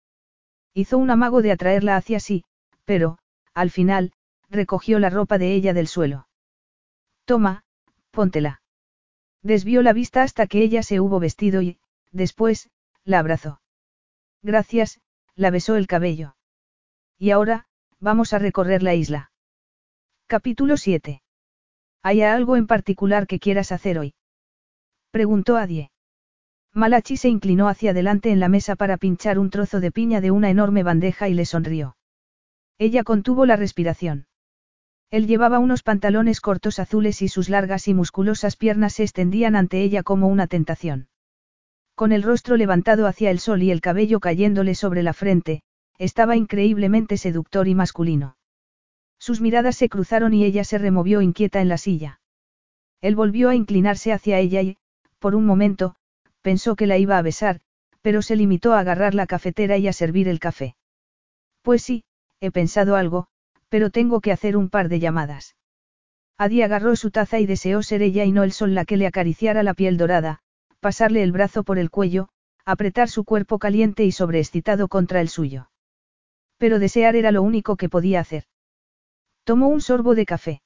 Hizo un amago de atraerla hacia sí, pero, al final, recogió la ropa de ella del suelo. Toma, póntela. Desvió la vista hasta que ella se hubo vestido y, después, la abrazó. Gracias, la besó el cabello. Y ahora, vamos a recorrer la isla. Capítulo 7. ¿Hay algo en particular que quieras hacer hoy? Preguntó Adie. Malachi se inclinó hacia adelante en la mesa para pinchar un trozo de piña de una enorme bandeja y le sonrió. Ella contuvo la respiración. Él llevaba unos pantalones cortos azules y sus largas y musculosas piernas se extendían ante ella como una tentación. Con el rostro levantado hacia el sol y el cabello cayéndole sobre la frente, estaba increíblemente seductor y masculino. Sus miradas se cruzaron y ella se removió inquieta en la silla. Él volvió a inclinarse hacia ella y, por un momento, pensó que la iba a besar, pero se limitó a agarrar la cafetera y a servir el café. Pues sí, he pensado algo, pero tengo que hacer un par de llamadas. Adi agarró su taza y deseó ser ella y no el sol la que le acariciara la piel dorada, pasarle el brazo por el cuello, apretar su cuerpo caliente y sobreexcitado contra el suyo. Pero desear era lo único que podía hacer. Tomó un sorbo de café.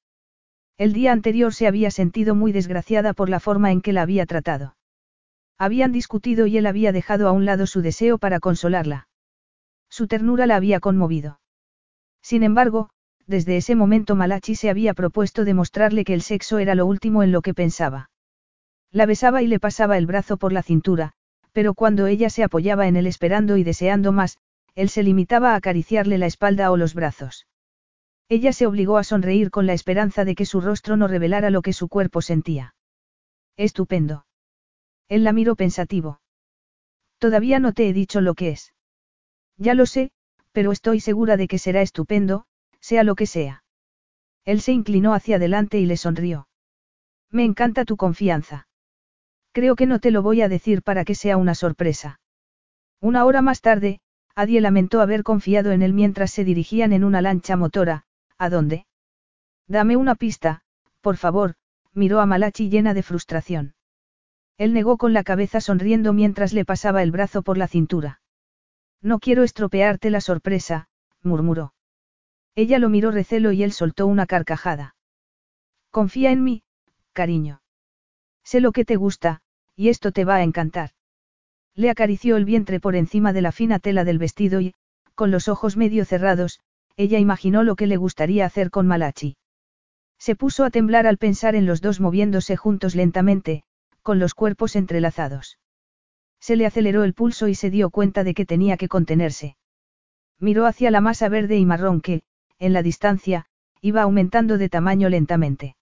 El día anterior se había sentido muy desgraciada por la forma en que la había tratado. Habían discutido y él había dejado a un lado su deseo para consolarla. Su ternura la había conmovido. Sin embargo, desde ese momento Malachi se había propuesto demostrarle que el sexo era lo último en lo que pensaba. La besaba y le pasaba el brazo por la cintura, pero cuando ella se apoyaba en él esperando y deseando más, él se limitaba a acariciarle la espalda o los brazos. Ella se obligó a sonreír con la esperanza de que su rostro no revelara lo que su cuerpo sentía. Estupendo. Él la miró pensativo. Todavía no te he dicho lo que es. Ya lo sé, pero estoy segura de que será estupendo, sea lo que sea. Él se inclinó hacia adelante y le sonrió. Me encanta tu confianza. Creo que no te lo voy a decir para que sea una sorpresa. Una hora más tarde, Adie lamentó haber confiado en él mientras se dirigían en una lancha motora, ¿a dónde? Dame una pista, por favor, miró a Malachi llena de frustración. Él negó con la cabeza sonriendo mientras le pasaba el brazo por la cintura. No quiero estropearte la sorpresa, murmuró. Ella lo miró recelo y él soltó una carcajada. Confía en mí, cariño. Sé lo que te gusta, y esto te va a encantar. Le acarició el vientre por encima de la fina tela del vestido y, con los ojos medio cerrados, ella imaginó lo que le gustaría hacer con Malachi. Se puso a temblar al pensar en los dos moviéndose juntos lentamente, con los cuerpos entrelazados. Se le aceleró el pulso y se dio cuenta de que tenía que contenerse. Miró hacia la masa verde y marrón que, en la distancia, iba aumentando de tamaño lentamente.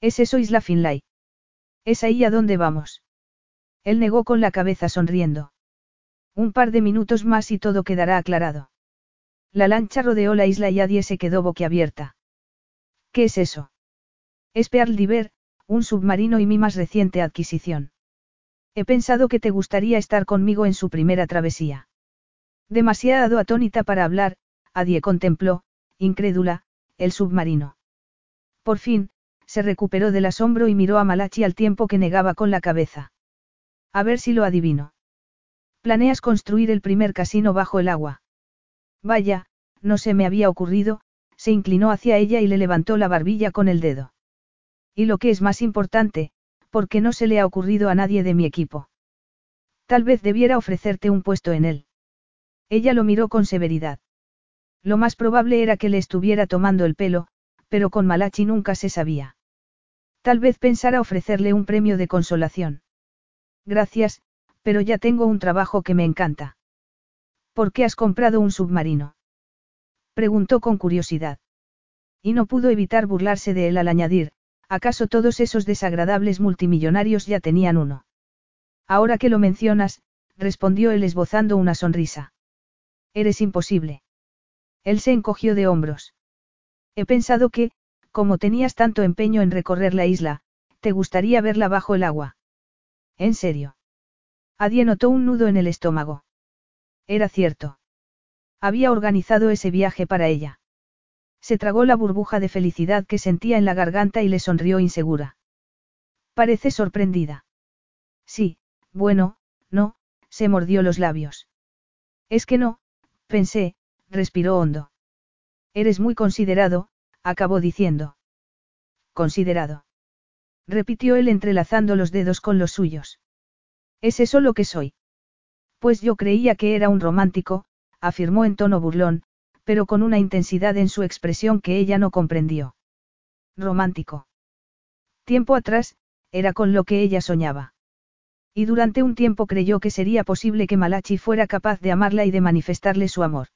¿Es eso Isla Finlay? ¿Es ahí a dónde vamos? Él negó con la cabeza sonriendo. Un par de minutos más y todo quedará aclarado. La lancha rodeó la isla y Adie se quedó boquiabierta. ¿Qué es eso? Es Pearl Diver, un submarino y mi más reciente adquisición. He pensado que te gustaría estar conmigo en su primera travesía. Demasiado atónita para hablar, Adie contempló, incrédula, el submarino. Por fin, se recuperó del asombro y miró a Malachi al tiempo que negaba con la cabeza. A ver si lo adivino. Planeas construir el primer casino bajo el agua. Vaya, no se me había ocurrido, se inclinó hacia ella y le levantó la barbilla con el dedo. Y lo que es más importante, porque no se le ha ocurrido a nadie de mi equipo. Tal vez debiera ofrecerte un puesto en él. Ella lo miró con severidad. Lo más probable era que le estuviera tomando el pelo, pero con Malachi nunca se sabía. Tal vez pensara ofrecerle un premio de consolación. Gracias, pero ya tengo un trabajo que me encanta. ¿Por qué has comprado un submarino? Preguntó con curiosidad. Y no pudo evitar burlarse de él al añadir, ¿acaso todos esos desagradables multimillonarios ya tenían uno? Ahora que lo mencionas, respondió él esbozando una sonrisa. Eres imposible. Él se encogió de hombros. He pensado que, como tenías tanto empeño en recorrer la isla, te gustaría verla bajo el agua. ¿En serio? Adie notó un nudo en el estómago. Era cierto. Había organizado ese viaje para ella. Se tragó la burbuja de felicidad que sentía en la garganta y le sonrió insegura. Parece sorprendida. Sí, bueno, no, se mordió los labios. Es que no, pensé, respiró hondo. Eres muy considerado, acabó diciendo. Considerado. Repitió él entrelazando los dedos con los suyos. ¿Es eso lo que soy? Pues yo creía que era un romántico, afirmó en tono burlón, pero con una intensidad en su expresión que ella no comprendió. Romántico. Tiempo atrás, era con lo que ella soñaba. Y durante un tiempo creyó que sería posible que Malachi fuera capaz de amarla y de manifestarle su amor.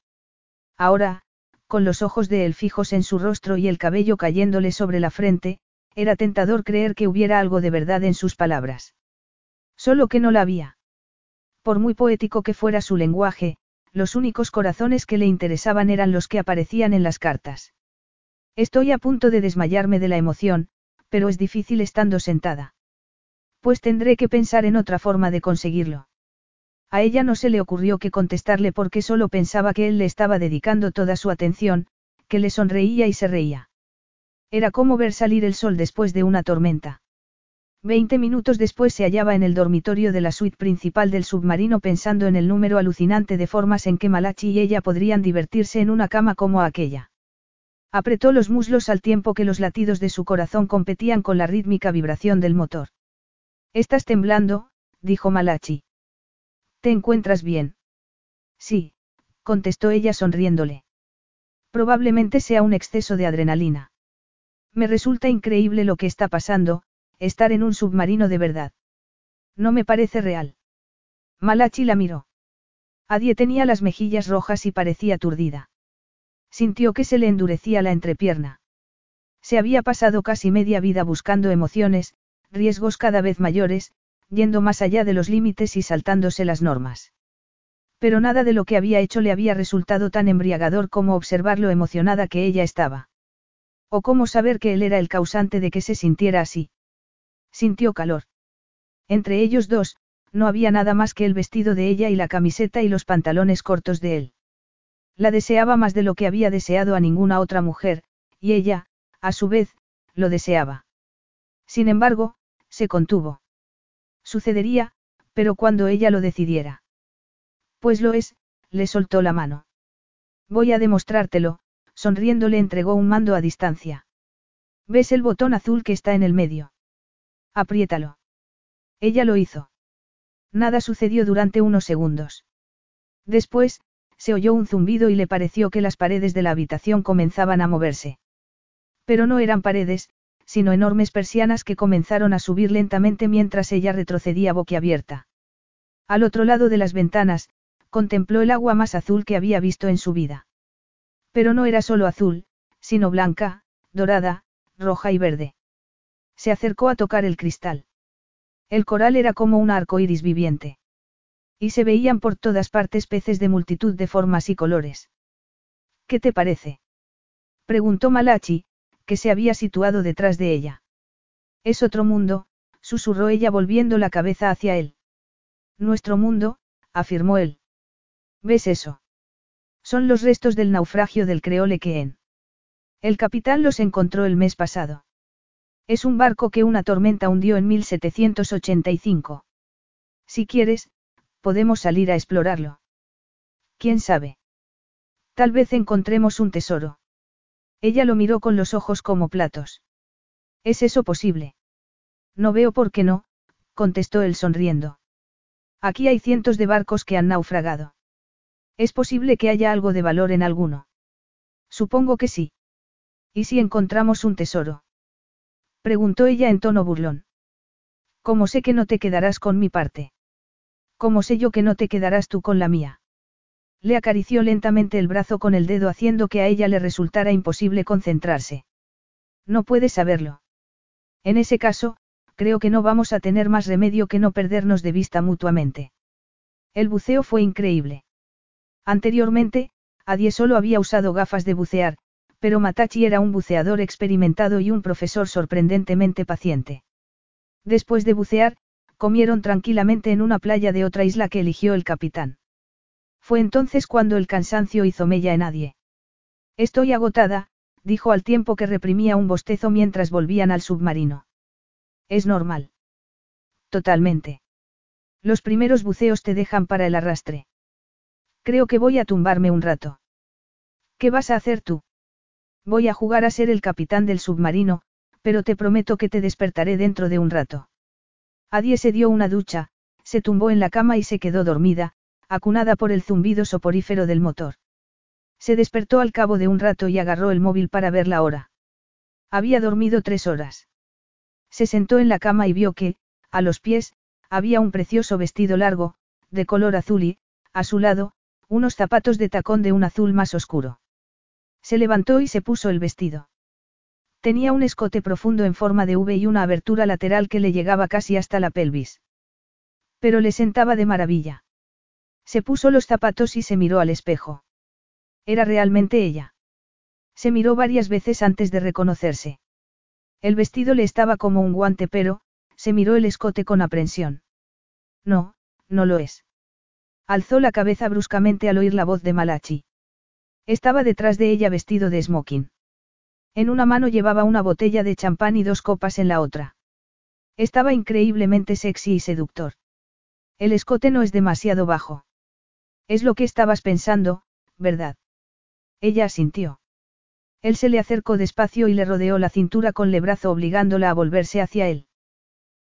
Ahora, con los ojos de él fijos en su rostro y el cabello cayéndole sobre la frente, era tentador creer que hubiera algo de verdad en sus palabras. Solo que no la había. Por muy poético que fuera su lenguaje, los únicos corazones que le interesaban eran los que aparecían en las cartas. Estoy a punto de desmayarme de la emoción, pero es difícil estando sentada. Pues tendré que pensar en otra forma de conseguirlo. A ella no se le ocurrió que contestarle porque solo pensaba que él le estaba dedicando toda su atención, que le sonreía y se reía. Era como ver salir el sol después de una tormenta. Veinte minutos después se hallaba en el dormitorio de la suite principal del submarino pensando en el número alucinante de formas en que Malachi y ella podrían divertirse en una cama como aquella. Apretó los muslos al tiempo que los latidos de su corazón competían con la rítmica vibración del motor. Estás temblando, dijo Malachi. ¿Te encuentras bien? Sí, contestó ella sonriéndole. Probablemente sea un exceso de adrenalina. Me resulta increíble lo que está pasando, estar en un submarino de verdad. No me parece real. Malachi la miró. Adie tenía las mejillas rojas y parecía aturdida. Sintió que se le endurecía la entrepierna. Se había pasado casi media vida buscando emociones, riesgos cada vez mayores, yendo más allá de los límites y saltándose las normas. Pero nada de lo que había hecho le había resultado tan embriagador como observar lo emocionada que ella estaba. O cómo saber que él era el causante de que se sintiera así. Sintió calor. Entre ellos dos, no había nada más que el vestido de ella y la camiseta y los pantalones cortos de él. La deseaba más de lo que había deseado a ninguna otra mujer, y ella, a su vez, lo deseaba. Sin embargo, se contuvo. Sucedería, pero cuando ella lo decidiera. Pues lo es, le soltó la mano. Voy a demostrártelo, sonriendo le entregó un mando a distancia. ¿Ves el botón azul que está en el medio? Apriétalo. Ella lo hizo. Nada sucedió durante unos segundos. Después, se oyó un zumbido y le pareció que las paredes de la habitación comenzaban a moverse. Pero no eran paredes, sino enormes persianas que comenzaron a subir lentamente mientras ella retrocedía boquiabierta. Al otro lado de las ventanas, contempló el agua más azul que había visto en su vida. Pero no era solo azul, sino blanca, dorada, roja y verde. Se acercó a tocar el cristal. El coral era como un arco iris viviente. Y se veían por todas partes peces de multitud de formas y colores. ¿Qué te parece? preguntó Malachi, que se había situado detrás de ella. Es otro mundo, susurró ella volviendo la cabeza hacia él. Nuestro mundo, afirmó él. ¿Ves eso? Son los restos del naufragio del Creole Keen. El capitán los encontró el mes pasado. Es un barco que una tormenta hundió en 1785. Si quieres, podemos salir a explorarlo. ¿Quién sabe? Tal vez encontremos un tesoro. Ella lo miró con los ojos como platos. ¿Es eso posible? No veo por qué no, contestó él sonriendo. Aquí hay cientos de barcos que han naufragado. Es posible que haya algo de valor en alguno. Supongo que sí. ¿Y si encontramos un tesoro? Preguntó ella en tono burlón. ¿Cómo sé que no te quedarás con mi parte? ¿Cómo sé yo que no te quedarás tú con la mía? Le acarició lentamente el brazo con el dedo haciendo que a ella le resultara imposible concentrarse. No puedes saberlo. En ese caso, creo que no vamos a tener más remedio que no perdernos de vista mutuamente. El buceo fue increíble. Anteriormente, Adie solo había usado gafas de bucear, pero Matachi era un buceador experimentado y un profesor sorprendentemente paciente. Después de bucear, comieron tranquilamente en una playa de otra isla que eligió el capitán. Fue entonces cuando el cansancio hizo mella en nadie. Estoy agotada, dijo al tiempo que reprimía un bostezo mientras volvían al submarino. Es normal. Totalmente. Los primeros buceos te dejan para el arrastre. Creo que voy a tumbarme un rato. ¿Qué vas a hacer tú? Voy a jugar a ser el capitán del submarino, pero te prometo que te despertaré dentro de un rato. Adie se dio una ducha, se tumbó en la cama y se quedó dormida, acunada por el zumbido soporífero del motor. Se despertó al cabo de un rato y agarró el móvil para ver la hora. Había dormido tres horas. Se sentó en la cama y vio que, a los pies, había un precioso vestido largo, de color azul y, a su lado, unos zapatos de tacón de un azul más oscuro. Se levantó y se puso el vestido. Tenía un escote profundo en forma de V y una abertura lateral que le llegaba casi hasta la pelvis. Pero le sentaba de maravilla. Se puso los zapatos y se miró al espejo. Era realmente ella. Se miró varias veces antes de reconocerse. El vestido le estaba como un guante pero, se miró el escote con aprensión. No, no lo es. Alzó la cabeza bruscamente al oír la voz de Malachi. Estaba detrás de ella vestido de smoking. En una mano llevaba una botella de champán y dos copas en la otra. Estaba increíblemente sexy y seductor. El escote no es demasiado bajo. Es lo que estabas pensando, ¿verdad? Ella asintió. Él se le acercó despacio y le rodeó la cintura con el brazo obligándola a volverse hacia él.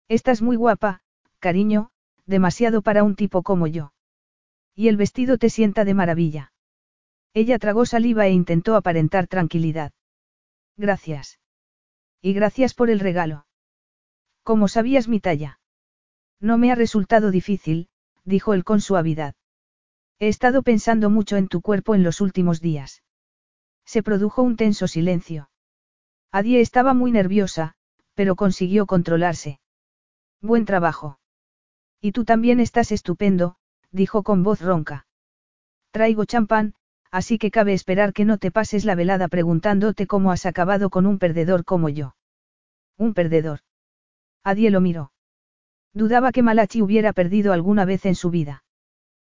Estás muy guapa, cariño, demasiado para un tipo como yo. Y el vestido te sienta de maravilla. Ella tragó saliva e intentó aparentar tranquilidad. Gracias. Y gracias por el regalo. ¿Cómo sabías mi talla? No me ha resultado difícil, dijo él con suavidad. He estado pensando mucho en tu cuerpo en los últimos días. Se produjo un tenso silencio. Adie estaba muy nerviosa, pero consiguió controlarse. Buen trabajo. Y tú también estás estupendo, dijo con voz ronca. Traigo champán, así que cabe esperar que no te pases la velada preguntándote cómo has acabado con un perdedor como yo. Un perdedor. Adie lo miró. Dudaba que Malachi hubiera perdido alguna vez en su vida.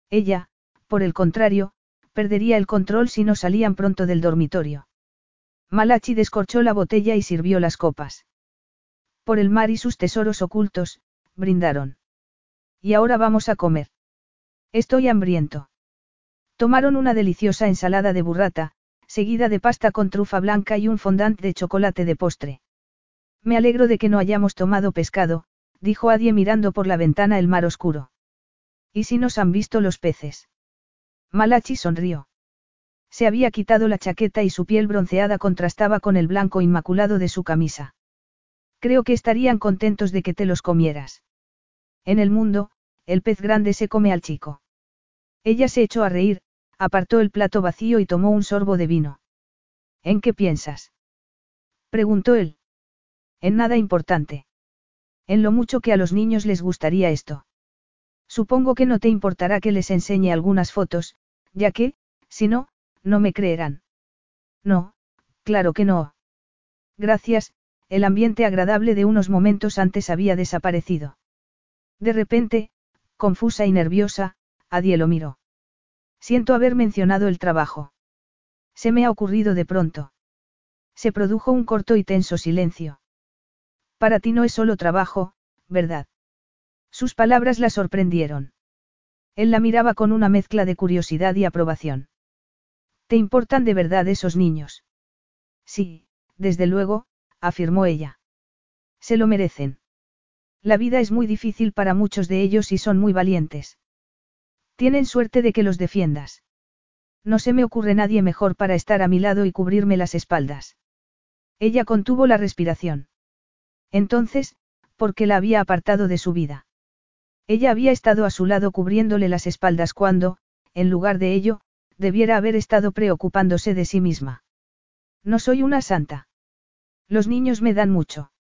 Ella, por el contrario, perdería el control si no salían pronto del dormitorio. Malachi descorchó la botella y sirvió las copas. Por el mar y sus tesoros ocultos, brindaron. Y ahora vamos a comer. Estoy hambriento. Tomaron una deliciosa ensalada de burrata, seguida de pasta con trufa blanca y un fondant de chocolate de postre. Me alegro de que no hayamos tomado pescado, dijo Adie mirando por la ventana el mar oscuro. ¿Y si nos han visto los peces? Malachi sonrió. Se había quitado la chaqueta y su piel bronceada contrastaba con el blanco inmaculado de su camisa. Creo que estarían contentos de que te los comieras. En el mundo, el pez grande se come al chico. Ella se echó a reír, apartó el plato vacío y tomó un sorbo de vino. ¿En qué piensas? preguntó él. En nada importante. En lo mucho que a los niños les gustaría esto. Supongo que no te importará que les enseñe algunas fotos, ya que, si no, no me creerán. No, claro que no. Gracias, el ambiente agradable de unos momentos antes había desaparecido. De repente, confusa y nerviosa, Adie lo miró. Siento haber mencionado el trabajo. Se me ha ocurrido de pronto. Se produjo un corto y tenso silencio. Para ti no es solo trabajo, ¿verdad? Sus palabras la sorprendieron. Él la miraba con una mezcla de curiosidad y aprobación. ¿Te importan de verdad esos niños? Sí, desde luego, afirmó ella. Se lo merecen. La vida es muy difícil para muchos de ellos y son muy valientes. Tienen suerte de que los defiendas. No se me ocurre nadie mejor para estar a mi lado y cubrirme las espaldas. Ella contuvo la respiración. Entonces, ¿por qué la había apartado de su vida? Ella había estado a su lado cubriéndole las espaldas cuando, en lugar de ello, debiera haber estado preocupándose de sí misma. No soy una santa. Los niños me dan mucho.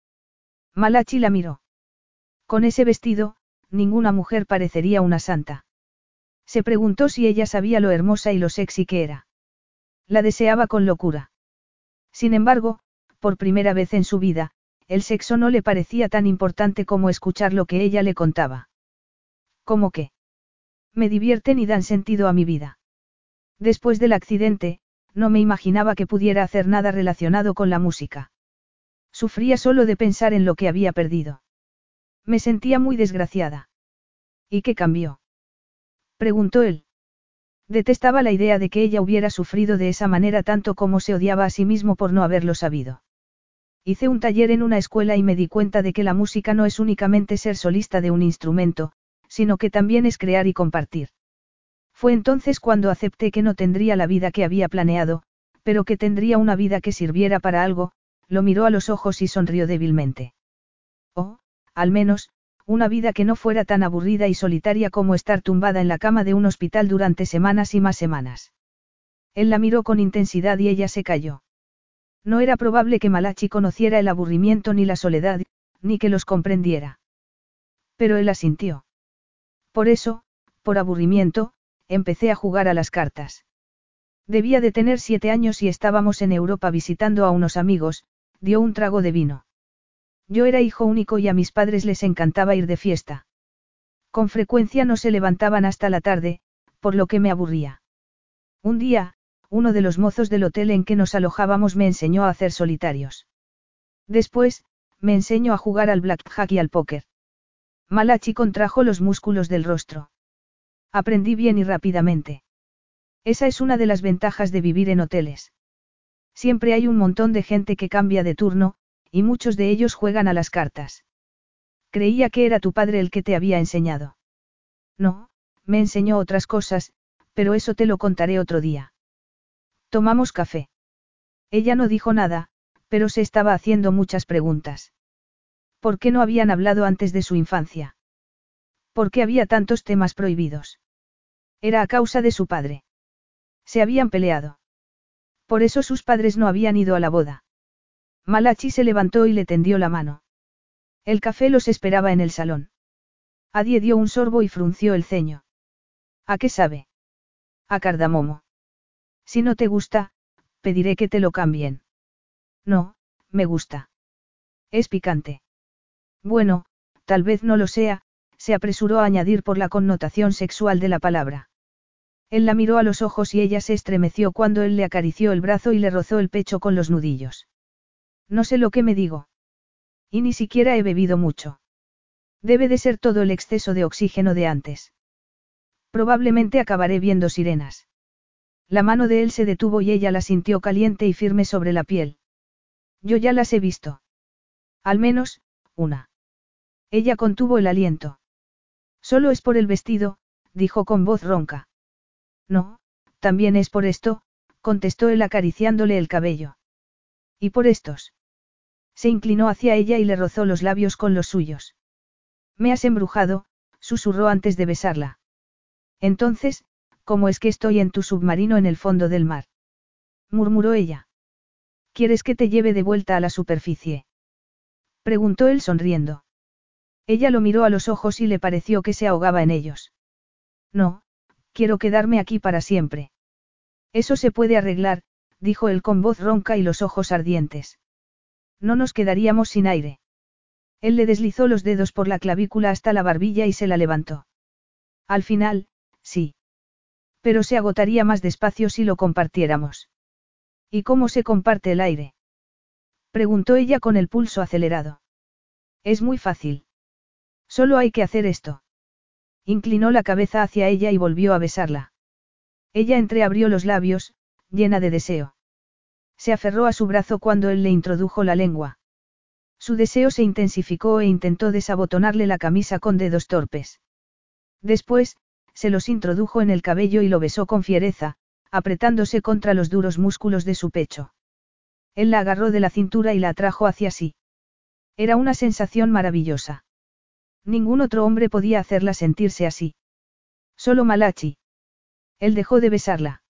Malachi la miró. Con ese vestido, ninguna mujer parecería una santa. Se preguntó si ella sabía lo hermosa y lo sexy que era. La deseaba con locura. Sin embargo, por primera vez en su vida, el sexo no le parecía tan importante como escuchar lo que ella le contaba. ¿Cómo qué? Me divierten y dan sentido a mi vida. Después del accidente, no me imaginaba que pudiera hacer nada relacionado con la música. Sufría solo de pensar en lo que había perdido. Me sentía muy desgraciada. ¿Y qué cambió? Preguntó él. Detestaba la idea de que ella hubiera sufrido de esa manera tanto como se odiaba a sí mismo por no haberlo sabido. Hice un taller en una escuela y me di cuenta de que la música no es únicamente ser solista de un instrumento, sino que también es crear y compartir. Fue entonces cuando acepté que no tendría la vida que había planeado, pero que tendría una vida que sirviera para algo, lo miró a los ojos y sonrió débilmente. O, al menos, una vida que no fuera tan aburrida y solitaria como estar tumbada en la cama de un hospital durante semanas y más semanas. Él la miró con intensidad y ella se calló. No era probable que Malachi conociera el aburrimiento ni la soledad, ni que los comprendiera. Pero él asintió. Por eso, por aburrimiento, empecé a jugar a las cartas. Debía de tener siete años y estábamos en Europa visitando a unos amigos, dio un trago de vino. Yo era hijo único y a mis padres les encantaba ir de fiesta. Con frecuencia no se levantaban hasta la tarde, por lo que me aburría. Un día, uno de los mozos del hotel en que nos alojábamos me enseñó a hacer solitarios. Después, me enseñó a jugar al blackjack y al póker. Malachi contrajo los músculos del rostro. Aprendí bien y rápidamente. Esa es una de las ventajas de vivir en hoteles. Siempre hay un montón de gente que cambia de turno, y muchos de ellos juegan a las cartas. Creía que era tu padre el que te había enseñado. No, me enseñó otras cosas, pero eso te lo contaré otro día. Tomamos café. Ella no dijo nada, pero se estaba haciendo muchas preguntas. ¿Por qué no habían hablado antes de su infancia? ¿Por qué había tantos temas prohibidos? Era a causa de su padre. Se habían peleado. Por eso sus padres no habían ido a la boda. Malachi se levantó y le tendió la mano. El café los esperaba en el salón. Adie dio un sorbo y frunció el ceño. ¿A qué sabe? A cardamomo. Si no te gusta, pediré que te lo cambien. No, me gusta. Es picante. Bueno, tal vez no lo sea, se apresuró a añadir por la connotación sexual de la palabra. Él la miró a los ojos y ella se estremeció cuando él le acarició el brazo y le rozó el pecho con los nudillos. No sé lo que me digo. Y ni siquiera he bebido mucho. Debe de ser todo el exceso de oxígeno de antes. Probablemente acabaré viendo sirenas. La mano de él se detuvo y ella la sintió caliente y firme sobre la piel. Yo ya las he visto. Al menos, una. Ella contuvo el aliento. Solo es por el vestido, dijo con voz ronca. No, también es por esto, contestó él acariciándole el cabello. ¿Y por estos? Se inclinó hacia ella y le rozó los labios con los suyos. Me has embrujado, susurró antes de besarla. Entonces, ¿cómo es que estoy en tu submarino en el fondo del mar? murmuró ella. ¿Quieres que te lleve de vuelta a la superficie? preguntó él sonriendo. Ella lo miró a los ojos y le pareció que se ahogaba en ellos. No, quiero quedarme aquí para siempre. Eso se puede arreglar, dijo él con voz ronca y los ojos ardientes. No nos quedaríamos sin aire. Él le deslizó los dedos por la clavícula hasta la barbilla y se la levantó. Al final, sí. Pero se agotaría más despacio si lo compartiéramos. ¿Y cómo se comparte el aire? Preguntó ella con el pulso acelerado. Es muy fácil. Solo hay que hacer esto. Inclinó la cabeza hacia ella y volvió a besarla. Ella entreabrió los labios, llena de deseo. Se aferró a su brazo cuando él le introdujo la lengua. Su deseo se intensificó e intentó desabotonarle la camisa con dedos torpes. Después, se los introdujo en el cabello y lo besó con fiereza, apretándose contra los duros músculos de su pecho. Él la agarró de la cintura y la atrajo hacia sí. Era una sensación maravillosa. Ningún otro hombre podía hacerla sentirse así. Solo Malachi. Él dejó de besarla.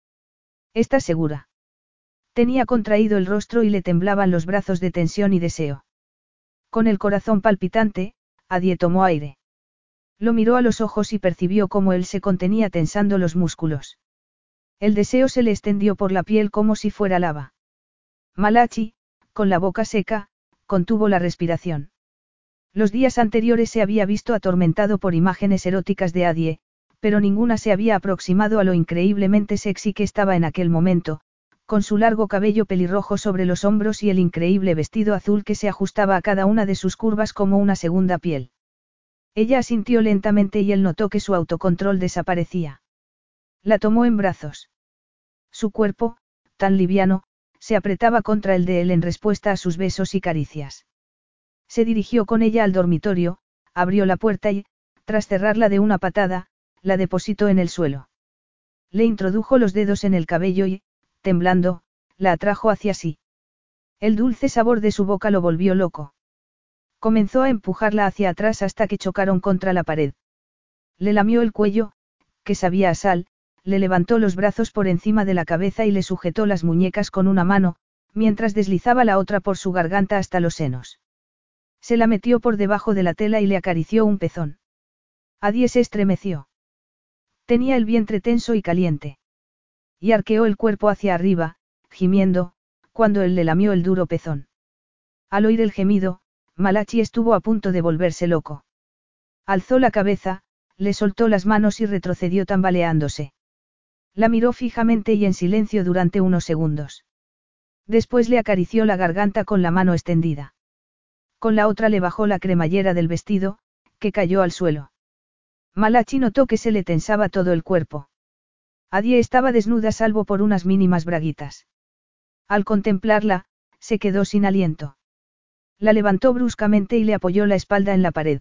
¿Estás segura? Tenía contraído el rostro y le temblaban los brazos de tensión y deseo. Con el corazón palpitante, Adie tomó aire. Lo miró a los ojos y percibió cómo él se contenía tensando los músculos. El deseo se le extendió por la piel como si fuera lava. Malachi, con la boca seca, contuvo la respiración. Los días anteriores se había visto atormentado por imágenes eróticas de Adie, pero ninguna se había aproximado a lo increíblemente sexy que estaba en aquel momento, con su largo cabello pelirrojo sobre los hombros y el increíble vestido azul que se ajustaba a cada una de sus curvas como una segunda piel. Ella asintió lentamente y él notó que su autocontrol desaparecía. La tomó en brazos. Su cuerpo, tan liviano, se apretaba contra el de él en respuesta a sus besos y caricias. Se dirigió con ella al dormitorio, abrió la puerta y, tras cerrarla de una patada, la depositó en el suelo. Le introdujo los dedos en el cabello y, temblando, la atrajo hacia sí. El dulce sabor de su boca lo volvió loco. Comenzó a empujarla hacia atrás hasta que chocaron contra la pared. Le lamió el cuello, que sabía a sal, le levantó los brazos por encima de la cabeza y le sujetó las muñecas con una mano, mientras deslizaba la otra por su garganta hasta los senos. Se la metió por debajo de la tela y le acarició un pezón. Adie se estremeció. Tenía el vientre tenso y caliente. Y arqueó el cuerpo hacia arriba, gimiendo, cuando él le lamió el duro pezón. Al oír el gemido, Malachi estuvo a punto de volverse loco. Alzó la cabeza, le soltó las manos y retrocedió tambaleándose. La miró fijamente y en silencio durante unos segundos. Después le acarició la garganta con la mano extendida. Con la otra le bajó la cremallera del vestido, que cayó al suelo. Malachi notó que se le tensaba todo el cuerpo. Adie estaba desnuda salvo por unas mínimas braguitas. Al contemplarla, se quedó sin aliento. La levantó bruscamente y le apoyó la espalda en la pared.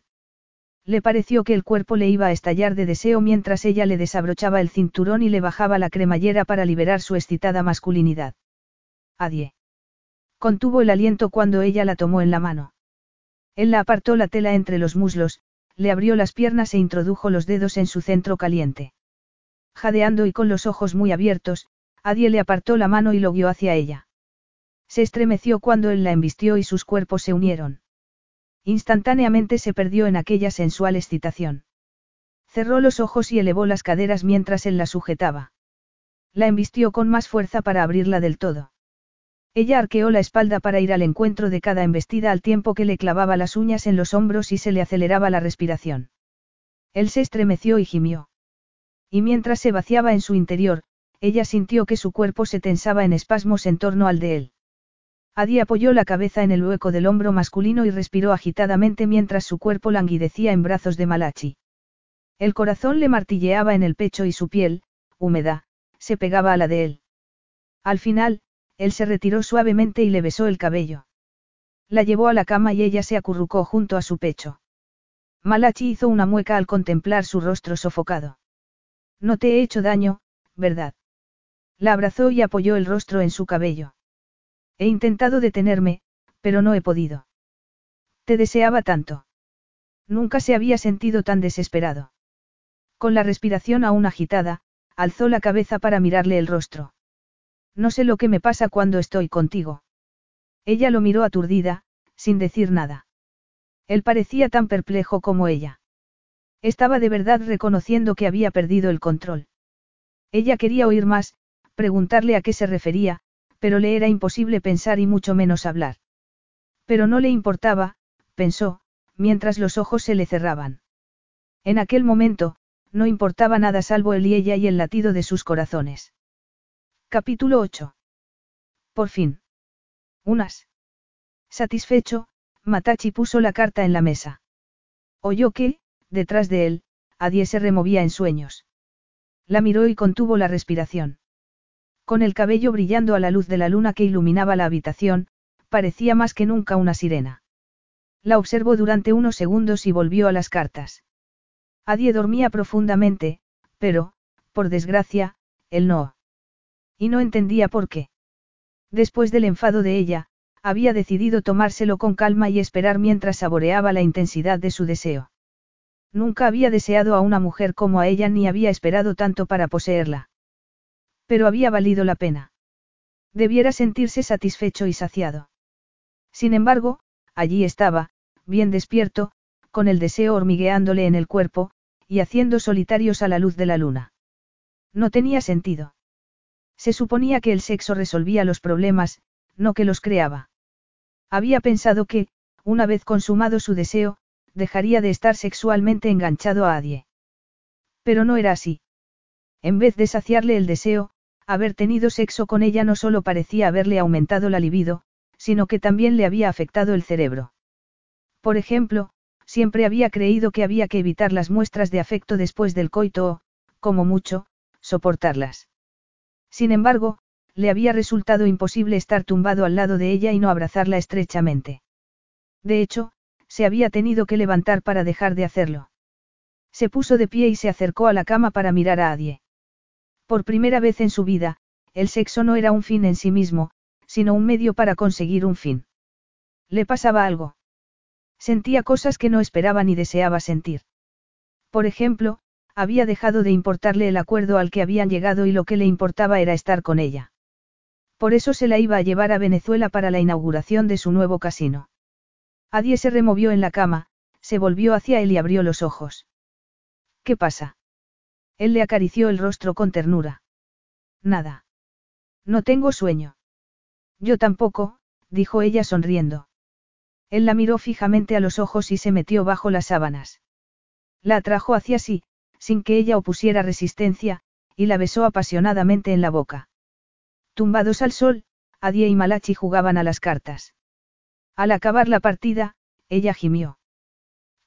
Le pareció que el cuerpo le iba a estallar de deseo mientras ella le desabrochaba el cinturón y le bajaba la cremallera para liberar su excitada masculinidad. Adie. Contuvo el aliento cuando ella la tomó en la mano. Él la apartó la tela entre los muslos, le abrió las piernas e introdujo los dedos en su centro caliente. Jadeando y con los ojos muy abiertos, Adie le apartó la mano y lo guió hacia ella. Se estremeció cuando él la embistió y sus cuerpos se unieron. Instantáneamente se perdió en aquella sensual excitación. Cerró los ojos y elevó las caderas mientras él la sujetaba. La embistió con más fuerza para abrirla del todo. Ella arqueó la espalda para ir al encuentro de cada embestida al tiempo que le clavaba las uñas en los hombros y se le aceleraba la respiración. Él se estremeció y gimió. Y mientras se vaciaba en su interior, ella sintió que su cuerpo se tensaba en espasmos en torno al de él. Adi apoyó la cabeza en el hueco del hombro masculino y respiró agitadamente mientras su cuerpo languidecía en brazos de Malachi. El corazón le martilleaba en el pecho y su piel, húmeda, se pegaba a la de él. Al final, él se retiró suavemente y le besó el cabello. La llevó a la cama y ella se acurrucó junto a su pecho. Malachi hizo una mueca al contemplar su rostro sofocado. No te he hecho daño, ¿verdad? La abrazó y apoyó el rostro en su cabello. He intentado detenerme, pero no he podido. Te deseaba tanto. Nunca se había sentido tan desesperado. Con la respiración aún agitada, alzó la cabeza para mirarle el rostro. No sé lo que me pasa cuando estoy contigo. Ella lo miró aturdida, sin decir nada. Él parecía tan perplejo como ella. Estaba de verdad reconociendo que había perdido el control. Ella quería oír más, preguntarle a qué se refería, pero le era imposible pensar y mucho menos hablar. Pero no le importaba, pensó, mientras los ojos se le cerraban. En aquel momento, no importaba nada salvo él y ella y el latido de sus corazones. Capítulo 8. Por fin. Unas. Satisfecho, Matachi puso la carta en la mesa. Oyó que, detrás de él, Adie se removía en sueños. La miró y contuvo la respiración. Con el cabello brillando a la luz de la luna que iluminaba la habitación, parecía más que nunca una sirena. La observó durante unos segundos y volvió a las cartas. Adie dormía profundamente, pero, por desgracia, él no. Y no entendía por qué. Después del enfado de ella, había decidido tomárselo con calma y esperar mientras saboreaba la intensidad de su deseo. Nunca había deseado a una mujer como a ella ni había esperado tanto para poseerla. Pero había valido la pena. Debiera sentirse satisfecho y saciado. Sin embargo, allí estaba, bien despierto, con el deseo hormigueándole en el cuerpo, y haciendo solitarios a la luz de la luna. No tenía sentido. Se suponía que el sexo resolvía los problemas, no que los creaba. Había pensado que, una vez consumado su deseo, dejaría de estar sexualmente enganchado a Adie. Pero no era así. En vez de saciarle el deseo, haber tenido sexo con ella no solo parecía haberle aumentado la libido, sino que también le había afectado el cerebro. Por ejemplo, siempre había creído que había que evitar las muestras de afecto después del coito o, como mucho, soportarlas. Sin embargo, le había resultado imposible estar tumbado al lado de ella y no abrazarla estrechamente. De hecho, se había tenido que levantar para dejar de hacerlo. Se puso de pie y se acercó a la cama para mirar a Adie. Por primera vez en su vida, el sexo no era un fin en sí mismo, sino un medio para conseguir un fin. Le pasaba algo. Sentía cosas que no esperaba ni deseaba sentir. Por ejemplo, había dejado de importarle el acuerdo al que habían llegado y lo que le importaba era estar con ella. Por eso se la iba a llevar a Venezuela para la inauguración de su nuevo casino. Adie se removió en la cama, se volvió hacia él y abrió los ojos. ¿Qué pasa? Él le acarició el rostro con ternura. Nada. No tengo sueño. Yo tampoco, dijo ella sonriendo. Él la miró fijamente a los ojos y se metió bajo las sábanas. La atrajo hacia sí, sin que ella opusiera resistencia, y la besó apasionadamente en la boca. Tumbados al sol, Adie y Malachi jugaban a las cartas. Al acabar la partida, ella gimió.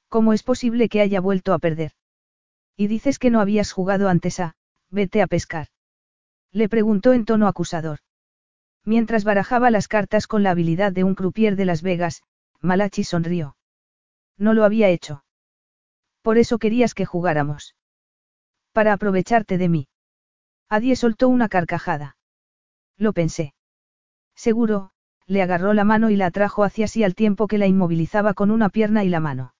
¿Cómo es posible que haya vuelto a perder? Y dices que no habías jugado antes a, vete a pescar. Le preguntó en tono acusador. Mientras barajaba las cartas con la habilidad de un croupier de Las Vegas, Malachi sonrió. No lo había hecho. Por eso querías que jugáramos. Para aprovecharte de mí. Adie soltó una carcajada. Lo pensé. Seguro, le agarró la mano y la atrajo hacia sí al tiempo que la inmovilizaba con una pierna y la mano.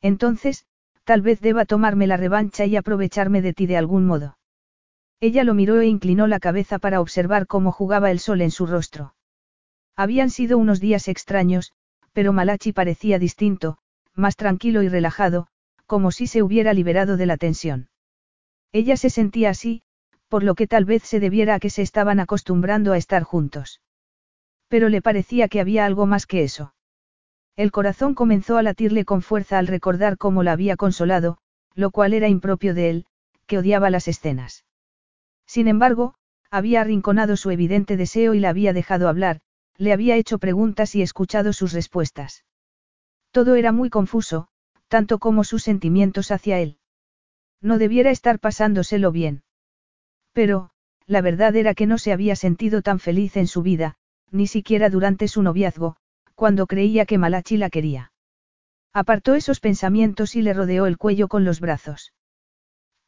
Entonces, tal vez deba tomarme la revancha y aprovecharme de ti de algún modo. Ella lo miró e inclinó la cabeza para observar cómo jugaba el sol en su rostro. Habían sido unos días extraños, pero Malachi parecía distinto, más tranquilo y relajado, como si se hubiera liberado de la tensión. Ella se sentía así, por lo que tal vez se debiera a que se estaban acostumbrando a estar juntos. Pero le parecía que había algo más que eso. El corazón comenzó a latirle con fuerza al recordar cómo la había consolado, lo cual era impropio de él, que odiaba las escenas. Sin embargo, había arrinconado su evidente deseo y la había dejado hablar, le había hecho preguntas y escuchado sus respuestas. Todo era muy confuso, tanto como sus sentimientos hacia él. No debiera estar pasándoselo bien. Pero, la verdad era que no se había sentido tan feliz en su vida, ni siquiera durante su noviazgo, cuando creía que Malachi la quería. Apartó esos pensamientos y le rodeó el cuello con los brazos.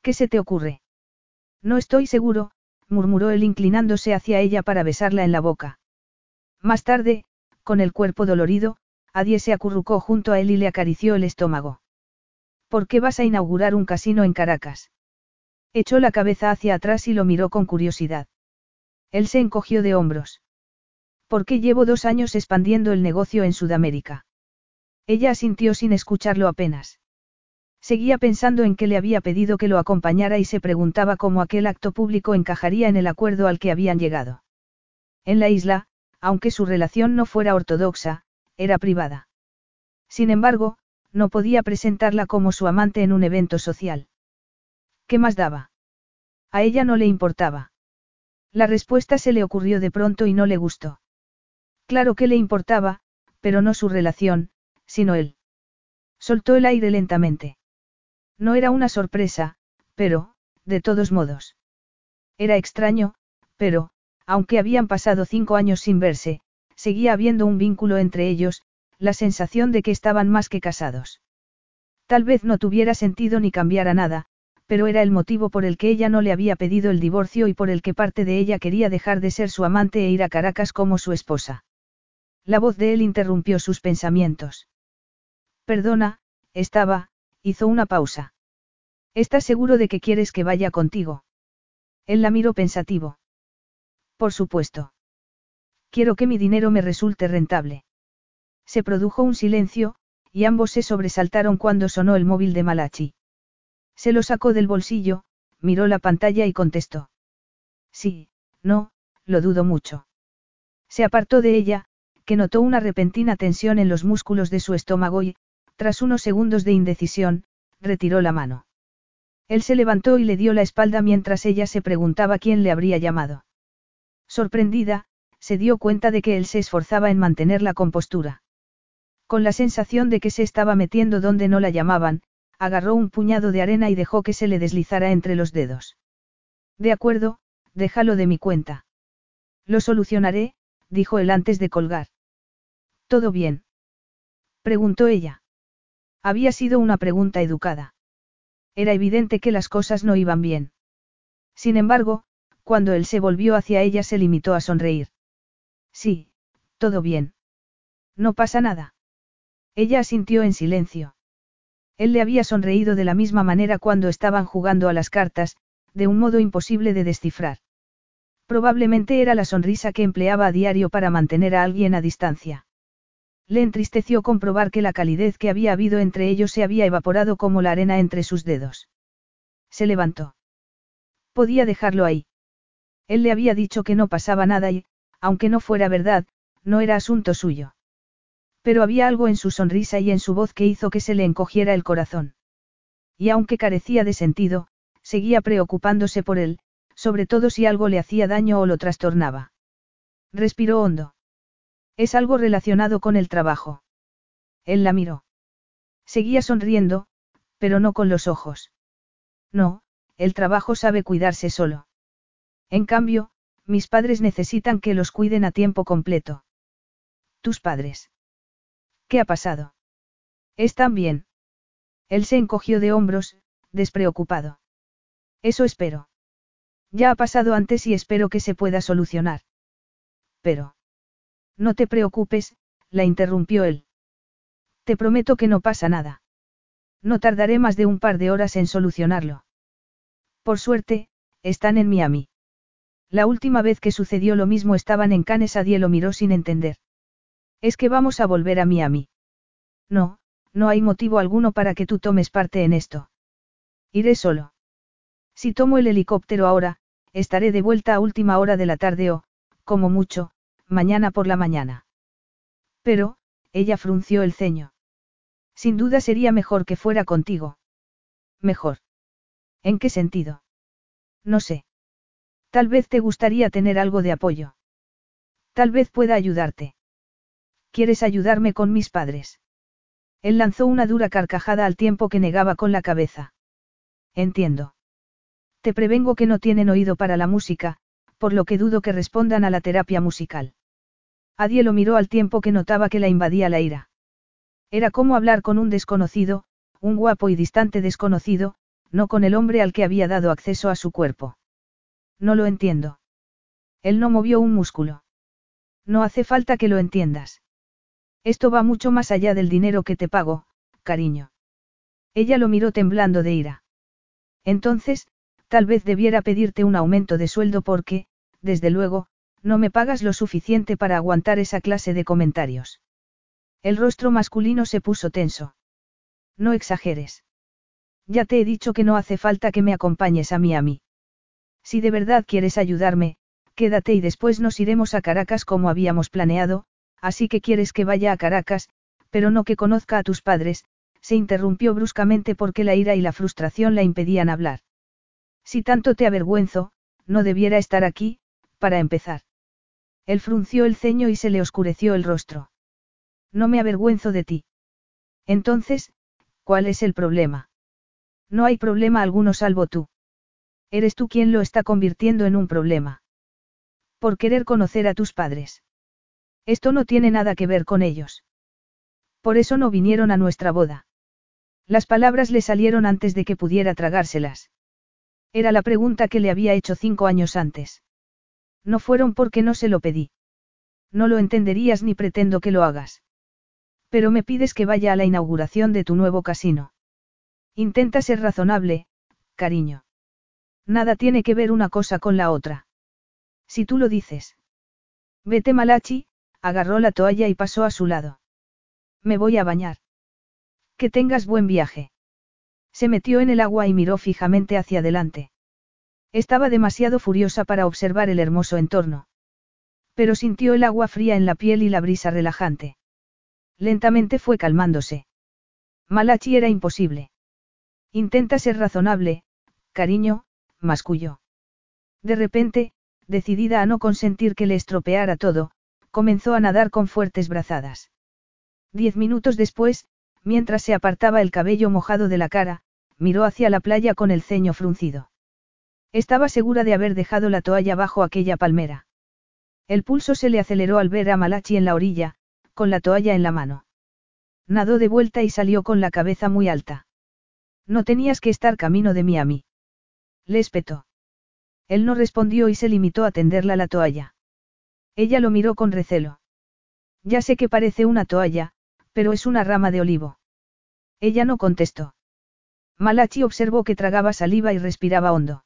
¿Qué se te ocurre? No estoy seguro, murmuró él inclinándose hacia ella para besarla en la boca. Más tarde, con el cuerpo dolorido, Adie se acurrucó junto a él y le acarició el estómago. ¿Por qué vas a inaugurar un casino en Caracas? Echó la cabeza hacia atrás y lo miró con curiosidad. Él se encogió de hombros. ¿Por qué llevo dos años expandiendo el negocio en Sudamérica? Ella asintió sin escucharlo apenas. Seguía pensando en que le había pedido que lo acompañara y se preguntaba cómo aquel acto público encajaría en el acuerdo al que habían llegado. En la isla, aunque su relación no fuera ortodoxa, era privada. Sin embargo, no podía presentarla como su amante en un evento social. ¿Qué más daba? A ella no le importaba. La respuesta se le ocurrió de pronto y no le gustó. Claro que le importaba, pero no su relación, sino él. Soltó el aire lentamente. No era una sorpresa, pero, de todos modos. Era extraño, pero, aunque habían pasado cinco años sin verse, seguía habiendo un vínculo entre ellos, la sensación de que estaban más que casados. Tal vez no tuviera sentido ni cambiara nada, pero era el motivo por el que ella no le había pedido el divorcio y por el que parte de ella quería dejar de ser su amante e ir a Caracas como su esposa. La voz de él interrumpió sus pensamientos. Perdona, estaba, hizo una pausa. ¿Estás seguro de que quieres que vaya contigo? Él la miró pensativo. Por supuesto. Quiero que mi dinero me resulte rentable. Se produjo un silencio, y ambos se sobresaltaron cuando sonó el móvil de Malachi. Se lo sacó del bolsillo, miró la pantalla y contestó. Sí, no, lo dudo mucho. Se apartó de ella, que notó una repentina tensión en los músculos de su estómago y, tras unos segundos de indecisión, retiró la mano. Él se levantó y le dio la espalda mientras ella se preguntaba quién le habría llamado. Sorprendida, se dio cuenta de que él se esforzaba en mantener la compostura. Con la sensación de que se estaba metiendo donde no la llamaban, agarró un puñado de arena y dejó que se le deslizara entre los dedos. De acuerdo, déjalo de mi cuenta. Lo solucionaré, dijo él antes de colgar. ¿Todo bien? preguntó ella. Había sido una pregunta educada. Era evidente que las cosas no iban bien. Sin embargo, cuando él se volvió hacia ella se limitó a sonreír. Sí, todo bien. No pasa nada. Ella asintió en silencio. Él le había sonreído de la misma manera cuando estaban jugando a las cartas, de un modo imposible de descifrar. Probablemente era la sonrisa que empleaba a diario para mantener a alguien a distancia. Le entristeció comprobar que la calidez que había habido entre ellos se había evaporado como la arena entre sus dedos. Se levantó. Podía dejarlo ahí. Él le había dicho que no pasaba nada y, aunque no fuera verdad, no era asunto suyo. Pero había algo en su sonrisa y en su voz que hizo que se le encogiera el corazón. Y aunque carecía de sentido, seguía preocupándose por él, sobre todo si algo le hacía daño o lo trastornaba. Respiró hondo. Es algo relacionado con el trabajo. Él la miró. Seguía sonriendo, pero no con los ojos. No, el trabajo sabe cuidarse solo. En cambio, mis padres necesitan que los cuiden a tiempo completo. Tus padres. ¿Qué ha pasado? Están bien. Él se encogió de hombros, despreocupado. Eso espero. Ya ha pasado antes y espero que se pueda solucionar. Pero. No te preocupes, la interrumpió él. Te prometo que no pasa nada. No tardaré más de un par de horas en solucionarlo. Por suerte, están en Miami. La última vez que sucedió lo mismo estaban en Canes y lo miró sin entender. Es que vamos a volver a Miami. No, no hay motivo alguno para que tú tomes parte en esto. Iré solo. Si tomo el helicóptero ahora, estaré de vuelta a última hora de la tarde o, como mucho, mañana por la mañana. Pero, ella frunció el ceño. Sin duda sería mejor que fuera contigo. Mejor. ¿En qué sentido? No sé. Tal vez te gustaría tener algo de apoyo. Tal vez pueda ayudarte. ¿Quieres ayudarme con mis padres? Él lanzó una dura carcajada al tiempo que negaba con la cabeza. Entiendo. Te prevengo que no tienen oído para la música, por lo que dudo que respondan a la terapia musical. Adie lo miró al tiempo que notaba que la invadía la ira. Era como hablar con un desconocido, un guapo y distante desconocido, no con el hombre al que había dado acceso a su cuerpo. No lo entiendo. Él no movió un músculo. No hace falta que lo entiendas. Esto va mucho más allá del dinero que te pago, cariño. Ella lo miró temblando de ira. Entonces, tal vez debiera pedirte un aumento de sueldo porque, desde luego, no me pagas lo suficiente para aguantar esa clase de comentarios. El rostro masculino se puso tenso. No exageres. Ya te he dicho que no hace falta que me acompañes a mí a mí. Si de verdad quieres ayudarme, quédate y después nos iremos a Caracas como habíamos planeado, así que quieres que vaya a Caracas, pero no que conozca a tus padres, se interrumpió bruscamente porque la ira y la frustración la impedían hablar. Si tanto te avergüenzo, no debiera estar aquí, para empezar. Él frunció el ceño y se le oscureció el rostro. No me avergüenzo de ti. Entonces, ¿cuál es el problema? No hay problema alguno salvo tú. Eres tú quien lo está convirtiendo en un problema. Por querer conocer a tus padres. Esto no tiene nada que ver con ellos. Por eso no vinieron a nuestra boda. Las palabras le salieron antes de que pudiera tragárselas. Era la pregunta que le había hecho cinco años antes. No fueron porque no se lo pedí. No lo entenderías ni pretendo que lo hagas. Pero me pides que vaya a la inauguración de tu nuevo casino. Intenta ser razonable, cariño. Nada tiene que ver una cosa con la otra. Si tú lo dices. Vete Malachi, agarró la toalla y pasó a su lado. Me voy a bañar. Que tengas buen viaje. Se metió en el agua y miró fijamente hacia adelante. Estaba demasiado furiosa para observar el hermoso entorno. Pero sintió el agua fría en la piel y la brisa relajante. Lentamente fue calmándose. Malachi era imposible. Intenta ser razonable, cariño, masculló. De repente, decidida a no consentir que le estropeara todo, comenzó a nadar con fuertes brazadas. Diez minutos después, mientras se apartaba el cabello mojado de la cara, miró hacia la playa con el ceño fruncido. Estaba segura de haber dejado la toalla bajo aquella palmera. El pulso se le aceleró al ver a Malachi en la orilla, con la toalla en la mano. Nadó de vuelta y salió con la cabeza muy alta. No tenías que estar camino de Miami. Le espetó. Él no respondió y se limitó a tenderla la toalla. Ella lo miró con recelo. Ya sé que parece una toalla, pero es una rama de olivo. Ella no contestó. Malachi observó que tragaba saliva y respiraba hondo.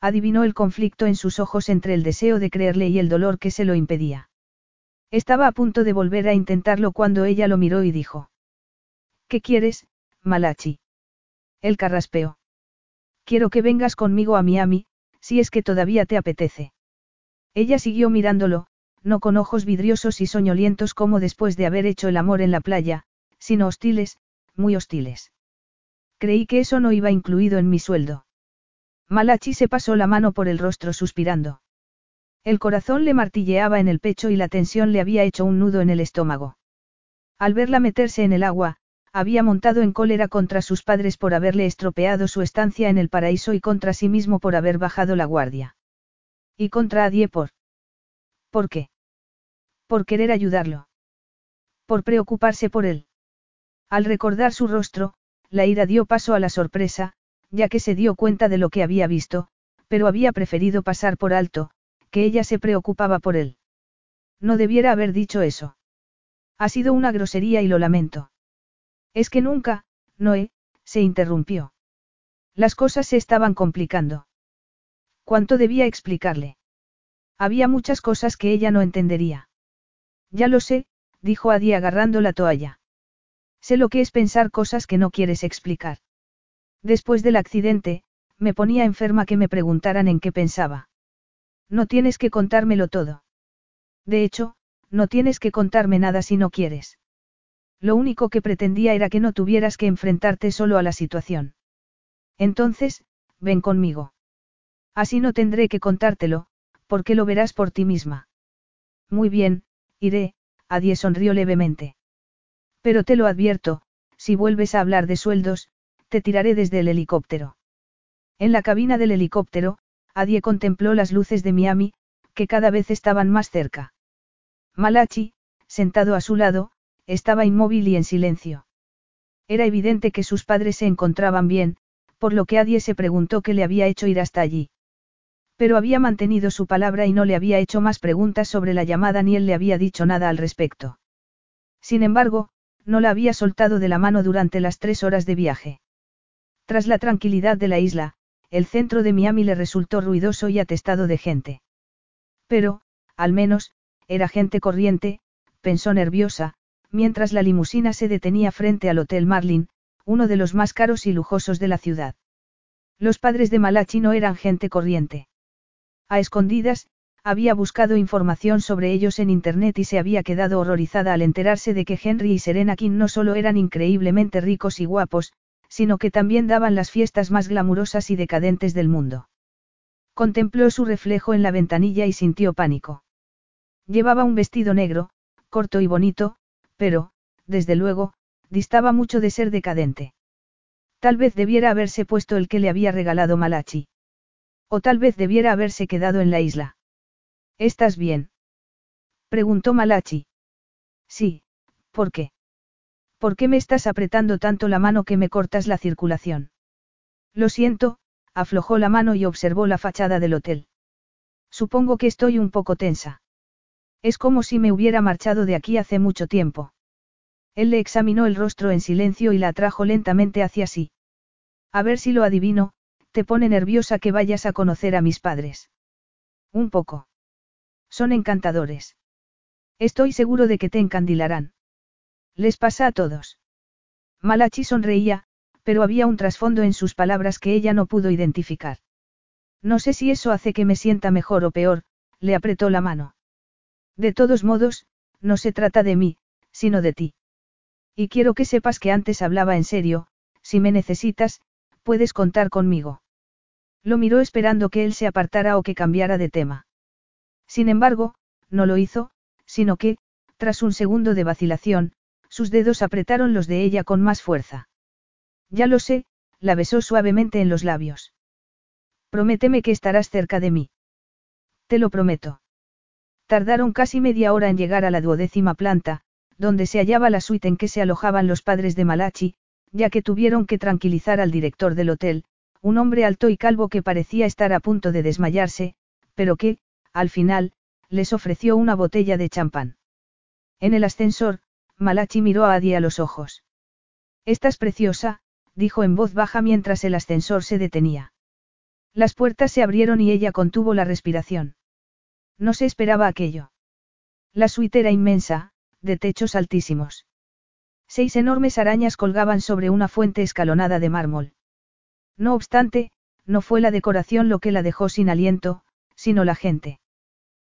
Adivinó el conflicto en sus ojos entre el deseo de creerle y el dolor que se lo impedía. Estaba a punto de volver a intentarlo cuando ella lo miró y dijo. ¿Qué quieres, Malachi? El carraspeó. Quiero que vengas conmigo a Miami, si es que todavía te apetece. Ella siguió mirándolo, no con ojos vidriosos y soñolientos como después de haber hecho el amor en la playa, sino hostiles, muy hostiles. Creí que eso no iba incluido en mi sueldo. Malachi se pasó la mano por el rostro suspirando. El corazón le martilleaba en el pecho y la tensión le había hecho un nudo en el estómago. Al verla meterse en el agua, había montado en cólera contra sus padres por haberle estropeado su estancia en el paraíso y contra sí mismo por haber bajado la guardia. Y contra Adie por... ¿Por qué? Por querer ayudarlo. Por preocuparse por él. Al recordar su rostro, la ira dio paso a la sorpresa, ya que se dio cuenta de lo que había visto, pero había preferido pasar por alto, que ella se preocupaba por él. No debiera haber dicho eso. Ha sido una grosería y lo lamento. Es que nunca, Noé, se interrumpió. Las cosas se estaban complicando. ¿Cuánto debía explicarle? Había muchas cosas que ella no entendería. Ya lo sé, dijo Adi agarrando la toalla. Sé lo que es pensar cosas que no quieres explicar. Después del accidente, me ponía enferma que me preguntaran en qué pensaba. No tienes que contármelo todo. De hecho, no tienes que contarme nada si no quieres. Lo único que pretendía era que no tuvieras que enfrentarte solo a la situación. Entonces, ven conmigo. Así no tendré que contártelo, porque lo verás por ti misma. Muy bien, iré, Adie sonrió levemente. Pero te lo advierto, si vuelves a hablar de sueldos, te tiraré desde el helicóptero. En la cabina del helicóptero, Adie contempló las luces de Miami, que cada vez estaban más cerca. Malachi, sentado a su lado, estaba inmóvil y en silencio. Era evidente que sus padres se encontraban bien, por lo que Adie se preguntó qué le había hecho ir hasta allí. Pero había mantenido su palabra y no le había hecho más preguntas sobre la llamada ni él le había dicho nada al respecto. Sin embargo, no la había soltado de la mano durante las tres horas de viaje. Tras la tranquilidad de la isla, el centro de Miami le resultó ruidoso y atestado de gente. Pero, al menos, era gente corriente, pensó nerviosa, mientras la limusina se detenía frente al Hotel Marlin, uno de los más caros y lujosos de la ciudad. Los padres de Malachi no eran gente corriente. A escondidas, había buscado información sobre ellos en Internet y se había quedado horrorizada al enterarse de que Henry y Serena King no solo eran increíblemente ricos y guapos, sino que también daban las fiestas más glamurosas y decadentes del mundo. Contempló su reflejo en la ventanilla y sintió pánico. Llevaba un vestido negro, corto y bonito, pero, desde luego, distaba mucho de ser decadente. Tal vez debiera haberse puesto el que le había regalado Malachi. O tal vez debiera haberse quedado en la isla. ¿Estás bien? Preguntó Malachi. Sí, ¿por qué? ¿Por qué me estás apretando tanto la mano que me cortas la circulación? Lo siento, aflojó la mano y observó la fachada del hotel. Supongo que estoy un poco tensa. Es como si me hubiera marchado de aquí hace mucho tiempo. Él le examinó el rostro en silencio y la atrajo lentamente hacia sí. A ver si lo adivino, te pone nerviosa que vayas a conocer a mis padres. Un poco. Son encantadores. Estoy seguro de que te encandilarán. Les pasa a todos. Malachi sonreía, pero había un trasfondo en sus palabras que ella no pudo identificar. No sé si eso hace que me sienta mejor o peor, le apretó la mano. De todos modos, no se trata de mí, sino de ti. Y quiero que sepas que antes hablaba en serio, si me necesitas, puedes contar conmigo. Lo miró esperando que él se apartara o que cambiara de tema. Sin embargo, no lo hizo, sino que, tras un segundo de vacilación, sus dedos apretaron los de ella con más fuerza. Ya lo sé, la besó suavemente en los labios. Prométeme que estarás cerca de mí. Te lo prometo. Tardaron casi media hora en llegar a la duodécima planta, donde se hallaba la suite en que se alojaban los padres de Malachi, ya que tuvieron que tranquilizar al director del hotel, un hombre alto y calvo que parecía estar a punto de desmayarse, pero que, al final, les ofreció una botella de champán. En el ascensor, Malachi miró a Adi a los ojos. Estás preciosa, dijo en voz baja mientras el ascensor se detenía. Las puertas se abrieron y ella contuvo la respiración. No se esperaba aquello. La suite era inmensa, de techos altísimos. Seis enormes arañas colgaban sobre una fuente escalonada de mármol. No obstante, no fue la decoración lo que la dejó sin aliento, sino la gente.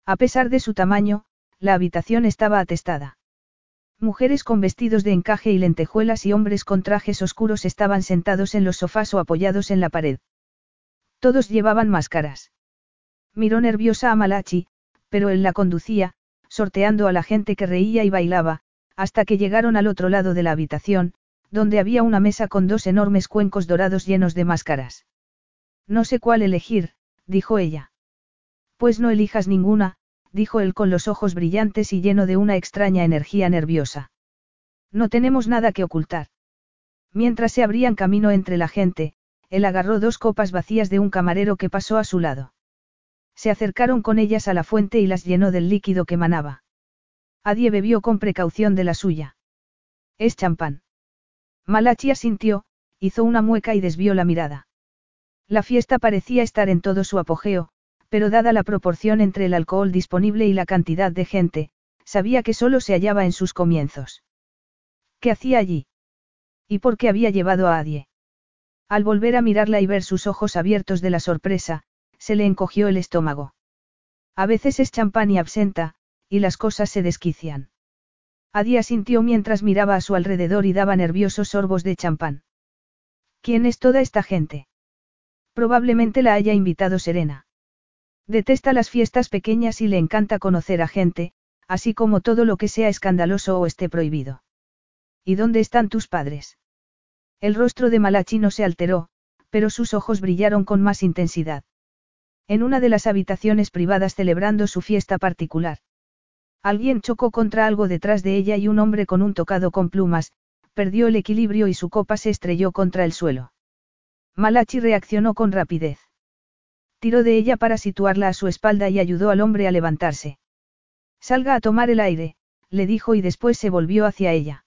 A pesar de su tamaño, la habitación estaba atestada. Mujeres con vestidos de encaje y lentejuelas y hombres con trajes oscuros estaban sentados en los sofás o apoyados en la pared. Todos llevaban máscaras. Miró nerviosa a Malachi, pero él la conducía, sorteando a la gente que reía y bailaba, hasta que llegaron al otro lado de la habitación, donde había una mesa con dos enormes cuencos dorados llenos de máscaras. No sé cuál elegir, dijo ella. Pues no elijas ninguna, dijo él con los ojos brillantes y lleno de una extraña energía nerviosa. No tenemos nada que ocultar. Mientras se abrían camino entre la gente, él agarró dos copas vacías de un camarero que pasó a su lado. Se acercaron con ellas a la fuente y las llenó del líquido que manaba. Adie bebió con precaución de la suya. Es champán. Malachi asintió, hizo una mueca y desvió la mirada. La fiesta parecía estar en todo su apogeo, pero dada la proporción entre el alcohol disponible y la cantidad de gente, sabía que solo se hallaba en sus comienzos. ¿Qué hacía allí? ¿Y por qué había llevado a Adie? Al volver a mirarla y ver sus ojos abiertos de la sorpresa, se le encogió el estómago. A veces es champán y absenta, y las cosas se desquician. Adie sintió mientras miraba a su alrededor y daba nerviosos sorbos de champán. ¿Quién es toda esta gente? Probablemente la haya invitado Serena. Detesta las fiestas pequeñas y le encanta conocer a gente, así como todo lo que sea escandaloso o esté prohibido. ¿Y dónde están tus padres? El rostro de Malachi no se alteró, pero sus ojos brillaron con más intensidad. En una de las habitaciones privadas celebrando su fiesta particular. Alguien chocó contra algo detrás de ella y un hombre con un tocado con plumas, perdió el equilibrio y su copa se estrelló contra el suelo. Malachi reaccionó con rapidez. Tiró de ella para situarla a su espalda y ayudó al hombre a levantarse. Salga a tomar el aire, le dijo y después se volvió hacia ella.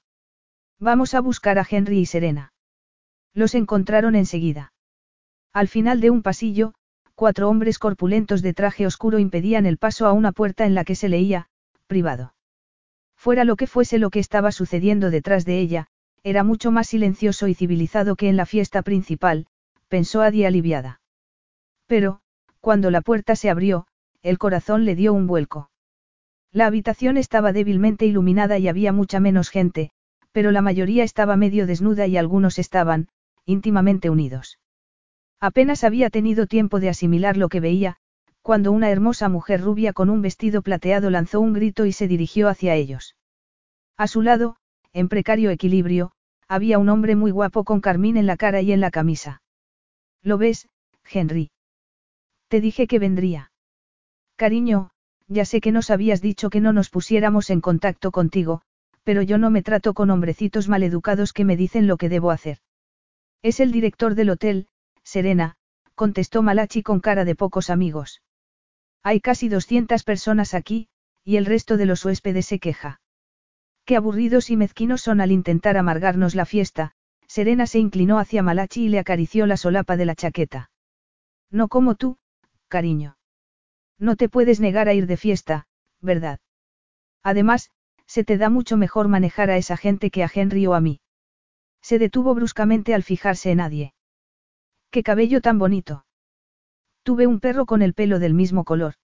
Vamos a buscar a Henry y Serena. Los encontraron enseguida. Al final de un pasillo, cuatro hombres corpulentos de traje oscuro impedían el paso a una puerta en la que se leía, privado. Fuera lo que fuese lo que estaba sucediendo detrás de ella, era mucho más silencioso y civilizado que en la fiesta principal, pensó Adi aliviada. Pero, cuando la puerta se abrió, el corazón le dio un vuelco. La habitación estaba débilmente iluminada y había mucha menos gente, pero la mayoría estaba medio desnuda y algunos estaban, íntimamente unidos. Apenas había tenido tiempo de asimilar lo que veía, cuando una hermosa mujer rubia con un vestido plateado lanzó un grito y se dirigió hacia ellos. A su lado, en precario equilibrio, había un hombre muy guapo con carmín en la cara y en la camisa. ¿Lo ves, Henry? Te dije que vendría. Cariño, ya sé que nos habías dicho que no nos pusiéramos en contacto contigo, pero yo no me trato con hombrecitos maleducados que me dicen lo que debo hacer. Es el director del hotel, Serena, contestó Malachi con cara de pocos amigos. Hay casi 200 personas aquí, y el resto de los huéspedes se queja. Qué aburridos y mezquinos son al intentar amargarnos la fiesta, Serena se inclinó hacia Malachi y le acarició la solapa de la chaqueta. No como tú, cariño. No te puedes negar a ir de fiesta, ¿verdad? Además, se te da mucho mejor manejar a esa gente que a Henry o a mí. Se detuvo bruscamente al fijarse en nadie. ¡Qué cabello tan bonito! Tuve un perro con el pelo del mismo color.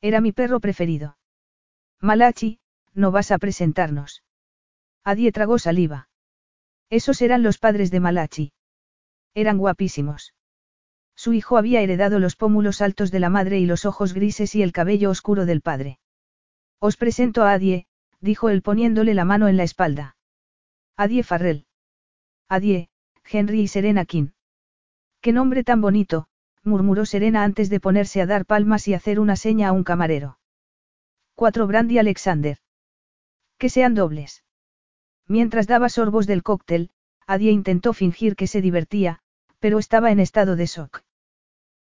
Era mi perro preferido. Malachi, no vas a presentarnos. Adie tragó saliva. Esos eran los padres de Malachi. Eran guapísimos. Su hijo había heredado los pómulos altos de la madre y los ojos grises y el cabello oscuro del padre. Os presento a Adie, dijo él poniéndole la mano en la espalda. Adie Farrell. Adie, Henry y Serena King. Qué nombre tan bonito, murmuró Serena antes de ponerse a dar palmas y hacer una seña a un camarero. Cuatro Brandy Alexander. Que sean dobles. Mientras daba sorbos del cóctel, Adie intentó fingir que se divertía, pero estaba en estado de shock.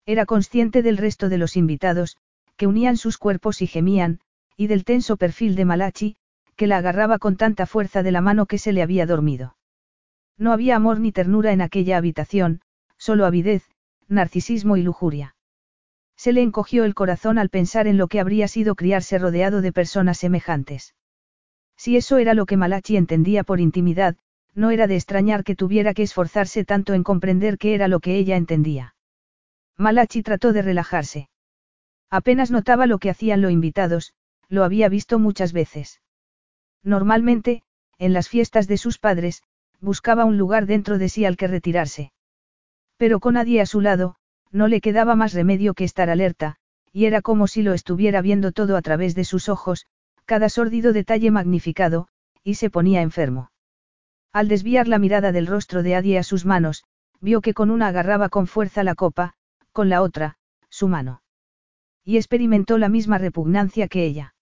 Era consciente del resto de los invitados, que unían sus cuerpos y gemían, y del tenso perfil de Malachi, que la agarraba con tanta fuerza de la mano que se le había dormido. No había amor ni ternura en aquella habitación, solo avidez, narcisismo y lujuria. Se le encogió el corazón al pensar en lo que habría sido criarse rodeado de personas semejantes. Si eso era lo que Malachi entendía por intimidad, no era de extrañar que tuviera que esforzarse tanto en comprender qué era lo que ella entendía. Malachi trató de relajarse. Apenas notaba lo que hacían los invitados, lo había visto muchas veces. Normalmente, en las fiestas de sus padres, buscaba un lugar dentro de sí al que retirarse. Pero con nadie a su lado, no le quedaba más remedio que estar alerta, y era como si lo estuviera viendo todo a través de sus ojos, cada sórdido detalle magnificado, y se ponía enfermo. Al desviar la mirada del rostro de Adie a sus manos, vio que con una agarraba con fuerza la copa, con la otra, su mano. Y experimentó la misma repugnancia que ella.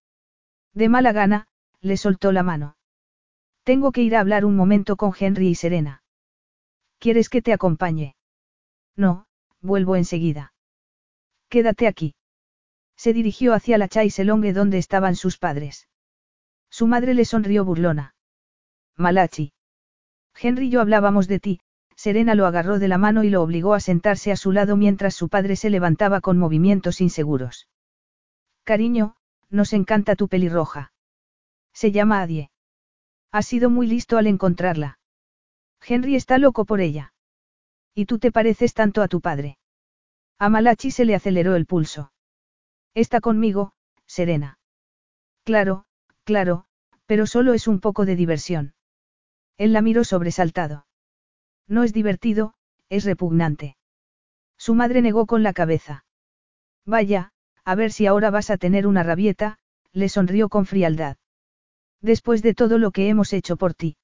De mala gana, le soltó la mano. Tengo que ir a hablar un momento con Henry y Serena. ¿Quieres que te acompañe? No, vuelvo enseguida. Quédate aquí. Se dirigió hacia la Chaiselongue donde estaban sus padres. Su madre le sonrió burlona. Malachi. Henry y yo hablábamos de ti, Serena lo agarró de la mano y lo obligó a sentarse a su lado mientras su padre se levantaba con movimientos inseguros. Cariño, nos encanta tu pelirroja. Se llama Adie. Ha sido muy listo al encontrarla. Henry está loco por ella. Y tú te pareces tanto a tu padre. A Malachi se le aceleró el pulso. Está conmigo, Serena. Claro, claro, pero solo es un poco de diversión. Él la miró sobresaltado. No es divertido, es repugnante. Su madre negó con la cabeza. Vaya, a ver si ahora vas a tener una rabieta, le sonrió con frialdad. Después de todo lo que hemos hecho por ti.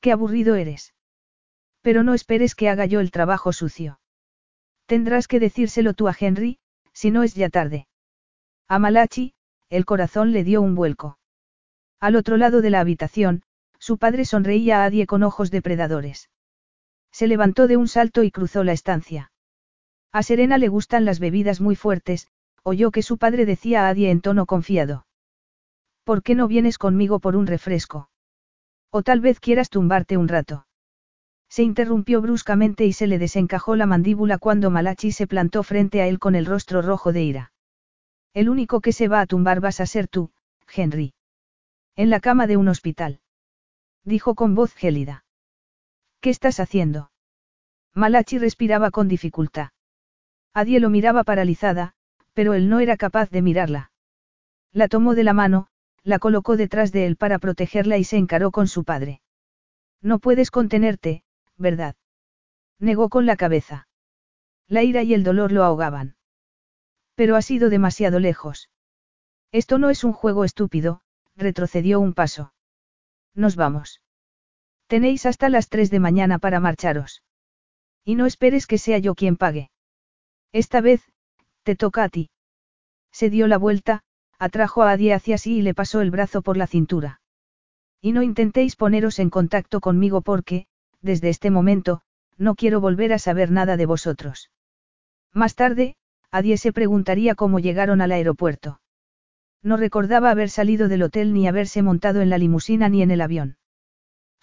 Qué aburrido eres. Pero no esperes que haga yo el trabajo sucio. Tendrás que decírselo tú a Henry, si no es ya tarde. A Malachi, el corazón le dio un vuelco. Al otro lado de la habitación, su padre sonreía a Adie con ojos depredadores. Se levantó de un salto y cruzó la estancia. A Serena le gustan las bebidas muy fuertes, oyó que su padre decía a Adie en tono confiado. ¿Por qué no vienes conmigo por un refresco? O tal vez quieras tumbarte un rato. Se interrumpió bruscamente y se le desencajó la mandíbula cuando Malachi se plantó frente a él con el rostro rojo de ira. El único que se va a tumbar vas a ser tú, Henry. En la cama de un hospital. Dijo con voz gélida. ¿Qué estás haciendo? Malachi respiraba con dificultad. Adie lo miraba paralizada, pero él no era capaz de mirarla. La tomó de la mano, la colocó detrás de él para protegerla y se encaró con su padre. No puedes contenerte, ¿verdad? Negó con la cabeza. La ira y el dolor lo ahogaban. Pero ha sido demasiado lejos. Esto no es un juego estúpido, retrocedió un paso. Nos vamos. Tenéis hasta las tres de mañana para marcharos. Y no esperes que sea yo quien pague. Esta vez, te toca a ti. Se dio la vuelta, atrajo a Adie hacia sí y le pasó el brazo por la cintura. Y no intentéis poneros en contacto conmigo porque, desde este momento, no quiero volver a saber nada de vosotros. Más tarde, Adie se preguntaría cómo llegaron al aeropuerto. No recordaba haber salido del hotel ni haberse montado en la limusina ni en el avión.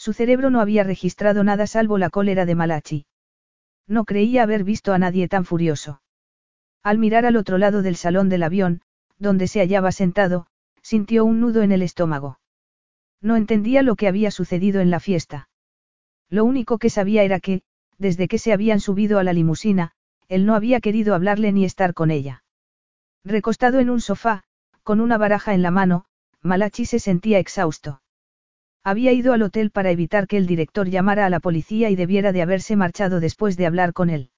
Su cerebro no había registrado nada salvo la cólera de Malachi. No creía haber visto a nadie tan furioso. Al mirar al otro lado del salón del avión, donde se hallaba sentado, sintió un nudo en el estómago. No entendía lo que había sucedido en la fiesta. Lo único que sabía era que, desde que se habían subido a la limusina, él no había querido hablarle ni estar con ella. Recostado en un sofá, con una baraja en la mano, Malachi se sentía exhausto. Había ido al hotel para evitar que el director llamara a la policía y debiera de haberse marchado después de hablar con él.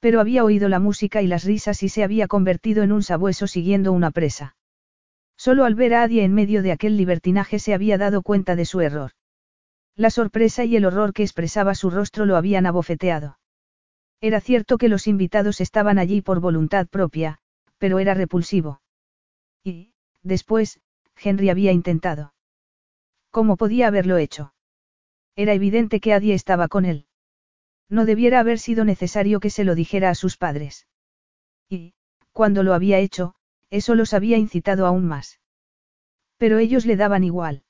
Pero había oído la música y las risas y se había convertido en un sabueso siguiendo una presa. Solo al ver a Adie en medio de aquel libertinaje se había dado cuenta de su error. La sorpresa y el horror que expresaba su rostro lo habían abofeteado. Era cierto que los invitados estaban allí por voluntad propia, pero era repulsivo. Y, después, Henry había intentado. ¿Cómo podía haberlo hecho? Era evidente que Adie estaba con él. No debiera haber sido necesario que se lo dijera a sus padres. Y, cuando lo había hecho, eso los había incitado aún más. Pero ellos le daban igual.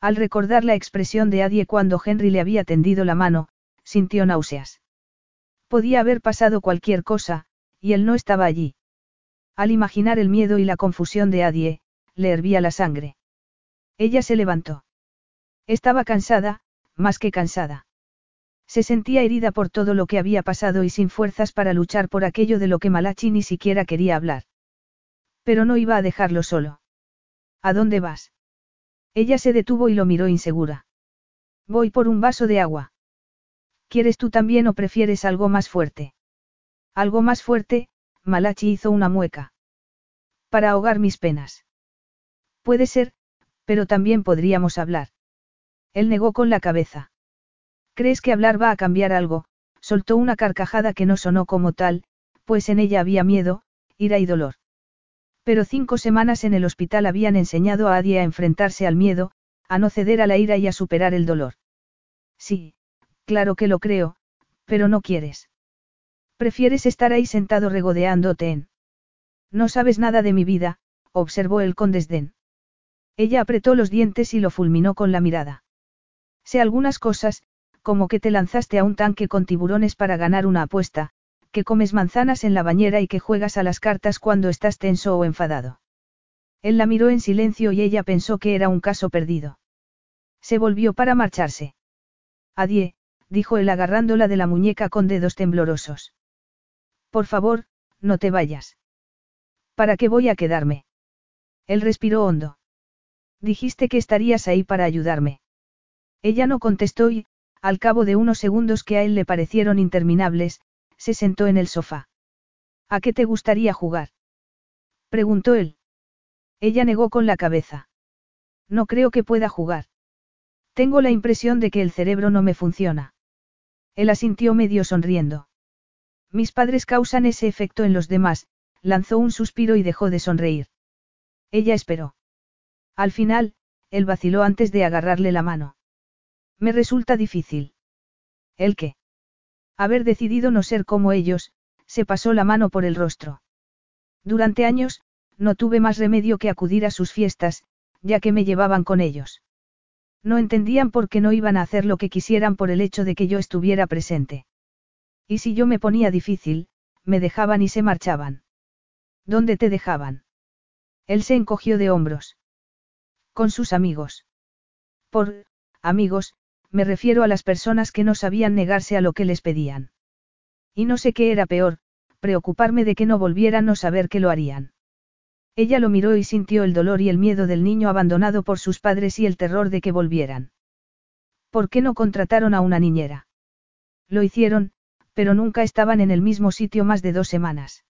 Al recordar la expresión de Adie cuando Henry le había tendido la mano, sintió náuseas. Podía haber pasado cualquier cosa, y él no estaba allí. Al imaginar el miedo y la confusión de Adie, le hervía la sangre. Ella se levantó. Estaba cansada, más que cansada. Se sentía herida por todo lo que había pasado y sin fuerzas para luchar por aquello de lo que Malachi ni siquiera quería hablar. Pero no iba a dejarlo solo. ¿A dónde vas? Ella se detuvo y lo miró insegura. Voy por un vaso de agua. ¿Quieres tú también o prefieres algo más fuerte? Algo más fuerte, Malachi hizo una mueca. Para ahogar mis penas. Puede ser, pero también podríamos hablar. Él negó con la cabeza. ¿Crees que hablar va a cambiar algo? Soltó una carcajada que no sonó como tal, pues en ella había miedo, ira y dolor. Pero cinco semanas en el hospital habían enseñado a Adie a enfrentarse al miedo, a no ceder a la ira y a superar el dolor. Sí, claro que lo creo, pero no quieres. Prefieres estar ahí sentado regodeándote en. No sabes nada de mi vida, observó él con desdén. Ella apretó los dientes y lo fulminó con la mirada. Sé algunas cosas, como que te lanzaste a un tanque con tiburones para ganar una apuesta, que comes manzanas en la bañera y que juegas a las cartas cuando estás tenso o enfadado. Él la miró en silencio y ella pensó que era un caso perdido. Se volvió para marcharse. Adie, dijo él agarrándola de la muñeca con dedos temblorosos. Por favor, no te vayas. ¿Para qué voy a quedarme? Él respiró hondo. Dijiste que estarías ahí para ayudarme. Ella no contestó y, al cabo de unos segundos que a él le parecieron interminables, se sentó en el sofá. ¿A qué te gustaría jugar? preguntó él. Ella negó con la cabeza. No creo que pueda jugar. Tengo la impresión de que el cerebro no me funciona. Él asintió medio sonriendo. Mis padres causan ese efecto en los demás, lanzó un suspiro y dejó de sonreír. Ella esperó. Al final, él vaciló antes de agarrarle la mano. Me resulta difícil. ¿El qué? Haber decidido no ser como ellos, se pasó la mano por el rostro. Durante años, no tuve más remedio que acudir a sus fiestas, ya que me llevaban con ellos. No entendían por qué no iban a hacer lo que quisieran por el hecho de que yo estuviera presente. Y si yo me ponía difícil, me dejaban y se marchaban. ¿Dónde te dejaban? Él se encogió de hombros. Con sus amigos. Por, amigos, me refiero a las personas que no sabían negarse a lo que les pedían. Y no sé qué era peor, preocuparme de que no volvieran o saber que lo harían. Ella lo miró y sintió el dolor y el miedo del niño abandonado por sus padres y el terror de que volvieran. ¿Por qué no contrataron a una niñera? Lo hicieron, pero nunca estaban en el mismo sitio más de dos semanas.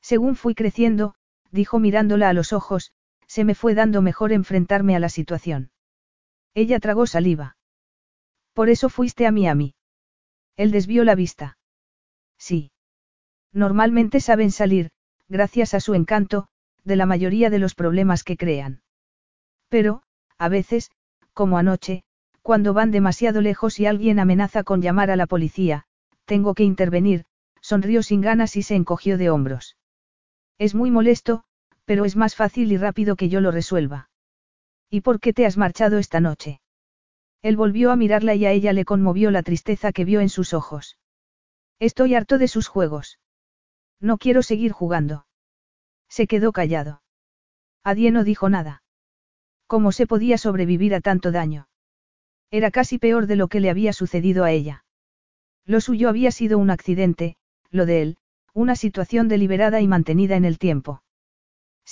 Según fui creciendo, dijo mirándola a los ojos, se me fue dando mejor enfrentarme a la situación. Ella tragó saliva. Por eso fuiste a Miami. Él desvió la vista. Sí. Normalmente saben salir, gracias a su encanto, de la mayoría de los problemas que crean. Pero, a veces, como anoche, cuando van demasiado lejos y alguien amenaza con llamar a la policía, tengo que intervenir, sonrió sin ganas y se encogió de hombros. Es muy molesto, pero es más fácil y rápido que yo lo resuelva. ¿Y por qué te has marchado esta noche? Él volvió a mirarla y a ella le conmovió la tristeza que vio en sus ojos. Estoy harto de sus juegos. No quiero seguir jugando. Se quedó callado. Adie no dijo nada. ¿Cómo se podía sobrevivir a tanto daño? Era casi peor de lo que le había sucedido a ella. Lo suyo había sido un accidente, lo de él, una situación deliberada y mantenida en el tiempo.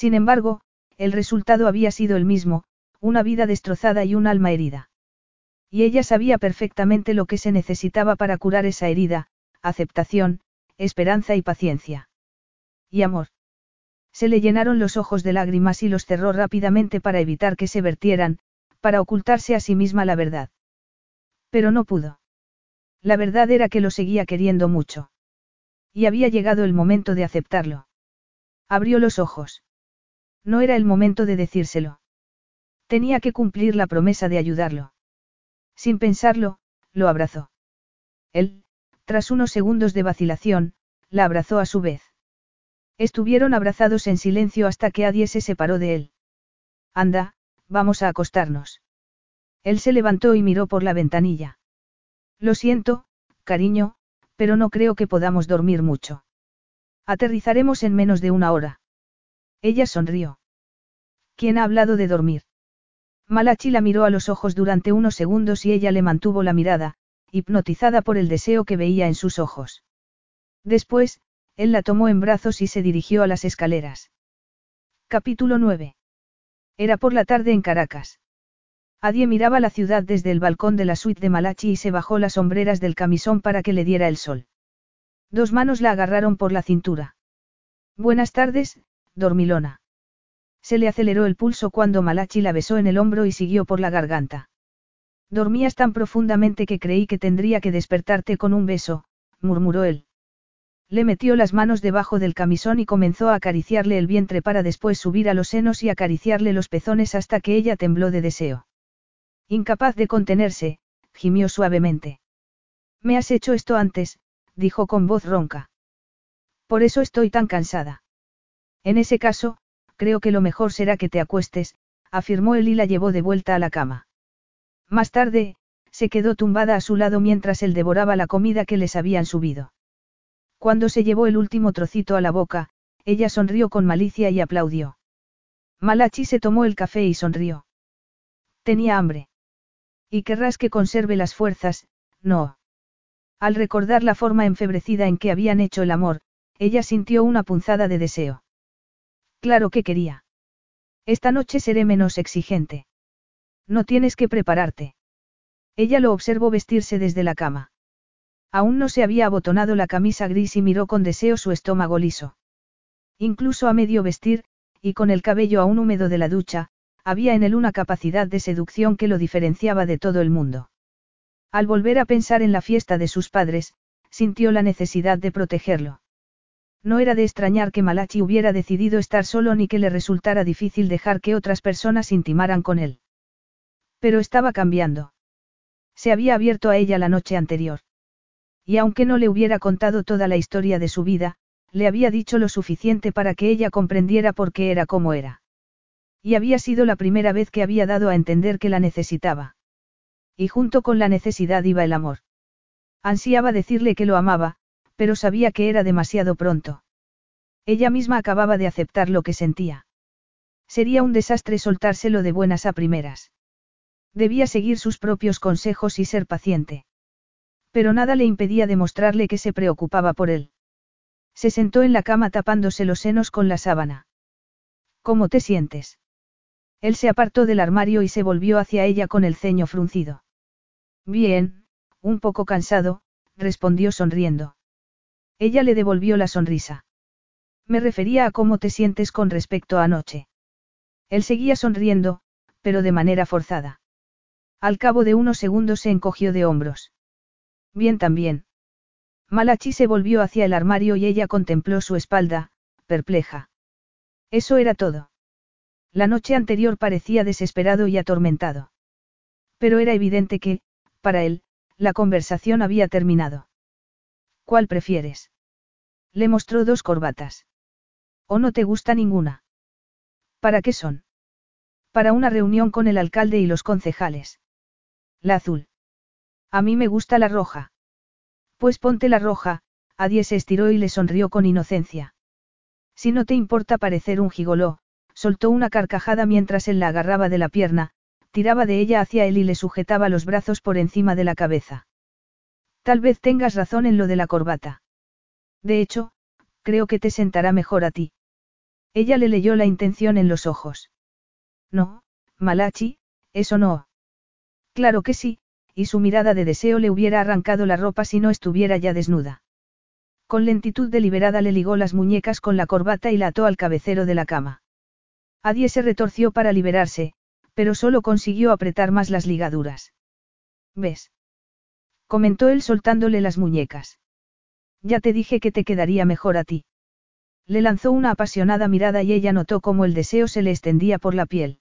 Sin embargo, el resultado había sido el mismo, una vida destrozada y un alma herida. Y ella sabía perfectamente lo que se necesitaba para curar esa herida, aceptación, esperanza y paciencia. Y amor. Se le llenaron los ojos de lágrimas y los cerró rápidamente para evitar que se vertieran, para ocultarse a sí misma la verdad. Pero no pudo. La verdad era que lo seguía queriendo mucho. Y había llegado el momento de aceptarlo. Abrió los ojos. No era el momento de decírselo. Tenía que cumplir la promesa de ayudarlo. Sin pensarlo, lo abrazó. Él, tras unos segundos de vacilación, la abrazó a su vez. Estuvieron abrazados en silencio hasta que Adie se separó de él. Anda, vamos a acostarnos. Él se levantó y miró por la ventanilla. Lo siento, cariño, pero no creo que podamos dormir mucho. Aterrizaremos en menos de una hora. Ella sonrió. ¿Quién ha hablado de dormir? Malachi la miró a los ojos durante unos segundos y ella le mantuvo la mirada, hipnotizada por el deseo que veía en sus ojos. Después, él la tomó en brazos y se dirigió a las escaleras. Capítulo 9. Era por la tarde en Caracas. Adie miraba la ciudad desde el balcón de la suite de Malachi y se bajó las sombreras del camisón para que le diera el sol. Dos manos la agarraron por la cintura. Buenas tardes, dormilona. Se le aceleró el pulso cuando Malachi la besó en el hombro y siguió por la garganta. Dormías tan profundamente que creí que tendría que despertarte con un beso, murmuró él. Le metió las manos debajo del camisón y comenzó a acariciarle el vientre para después subir a los senos y acariciarle los pezones hasta que ella tembló de deseo. Incapaz de contenerse, gimió suavemente. Me has hecho esto antes, dijo con voz ronca. Por eso estoy tan cansada. En ese caso, creo que lo mejor será que te acuestes, afirmó él y la llevó de vuelta a la cama. Más tarde, se quedó tumbada a su lado mientras él devoraba la comida que les habían subido. Cuando se llevó el último trocito a la boca, ella sonrió con malicia y aplaudió. Malachi se tomó el café y sonrió. Tenía hambre. Y querrás que conserve las fuerzas, no. Al recordar la forma enfebrecida en que habían hecho el amor, ella sintió una punzada de deseo. Claro que quería. Esta noche seré menos exigente. No tienes que prepararte. Ella lo observó vestirse desde la cama. Aún no se había abotonado la camisa gris y miró con deseo su estómago liso. Incluso a medio vestir, y con el cabello aún húmedo de la ducha, había en él una capacidad de seducción que lo diferenciaba de todo el mundo. Al volver a pensar en la fiesta de sus padres, sintió la necesidad de protegerlo. No era de extrañar que Malachi hubiera decidido estar solo ni que le resultara difícil dejar que otras personas intimaran con él. Pero estaba cambiando. Se había abierto a ella la noche anterior. Y aunque no le hubiera contado toda la historia de su vida, le había dicho lo suficiente para que ella comprendiera por qué era como era. Y había sido la primera vez que había dado a entender que la necesitaba. Y junto con la necesidad iba el amor. Ansiaba decirle que lo amaba, pero sabía que era demasiado pronto. Ella misma acababa de aceptar lo que sentía. Sería un desastre soltárselo de buenas a primeras. Debía seguir sus propios consejos y ser paciente. Pero nada le impedía demostrarle que se preocupaba por él. Se sentó en la cama tapándose los senos con la sábana. ¿Cómo te sientes? Él se apartó del armario y se volvió hacia ella con el ceño fruncido. Bien, un poco cansado, respondió sonriendo. Ella le devolvió la sonrisa. Me refería a cómo te sientes con respecto a anoche. Él seguía sonriendo, pero de manera forzada. Al cabo de unos segundos se encogió de hombros. Bien también. Malachi se volvió hacia el armario y ella contempló su espalda, perpleja. Eso era todo. La noche anterior parecía desesperado y atormentado. Pero era evidente que, para él, la conversación había terminado. ¿Cuál prefieres? Le mostró dos corbatas. ¿O no te gusta ninguna? ¿Para qué son? Para una reunión con el alcalde y los concejales. La azul. A mí me gusta la roja. Pues ponte la roja, Adie se estiró y le sonrió con inocencia. Si no te importa parecer un gigoló, soltó una carcajada mientras él la agarraba de la pierna, tiraba de ella hacia él y le sujetaba los brazos por encima de la cabeza. Tal vez tengas razón en lo de la corbata. De hecho, creo que te sentará mejor a ti. Ella le leyó la intención en los ojos. No, Malachi, eso no. Claro que sí, y su mirada de deseo le hubiera arrancado la ropa si no estuviera ya desnuda. Con lentitud deliberada le ligó las muñecas con la corbata y la ató al cabecero de la cama. Adie se retorció para liberarse, pero solo consiguió apretar más las ligaduras. ¿Ves? Comentó él soltándole las muñecas. Ya te dije que te quedaría mejor a ti. Le lanzó una apasionada mirada y ella notó cómo el deseo se le extendía por la piel.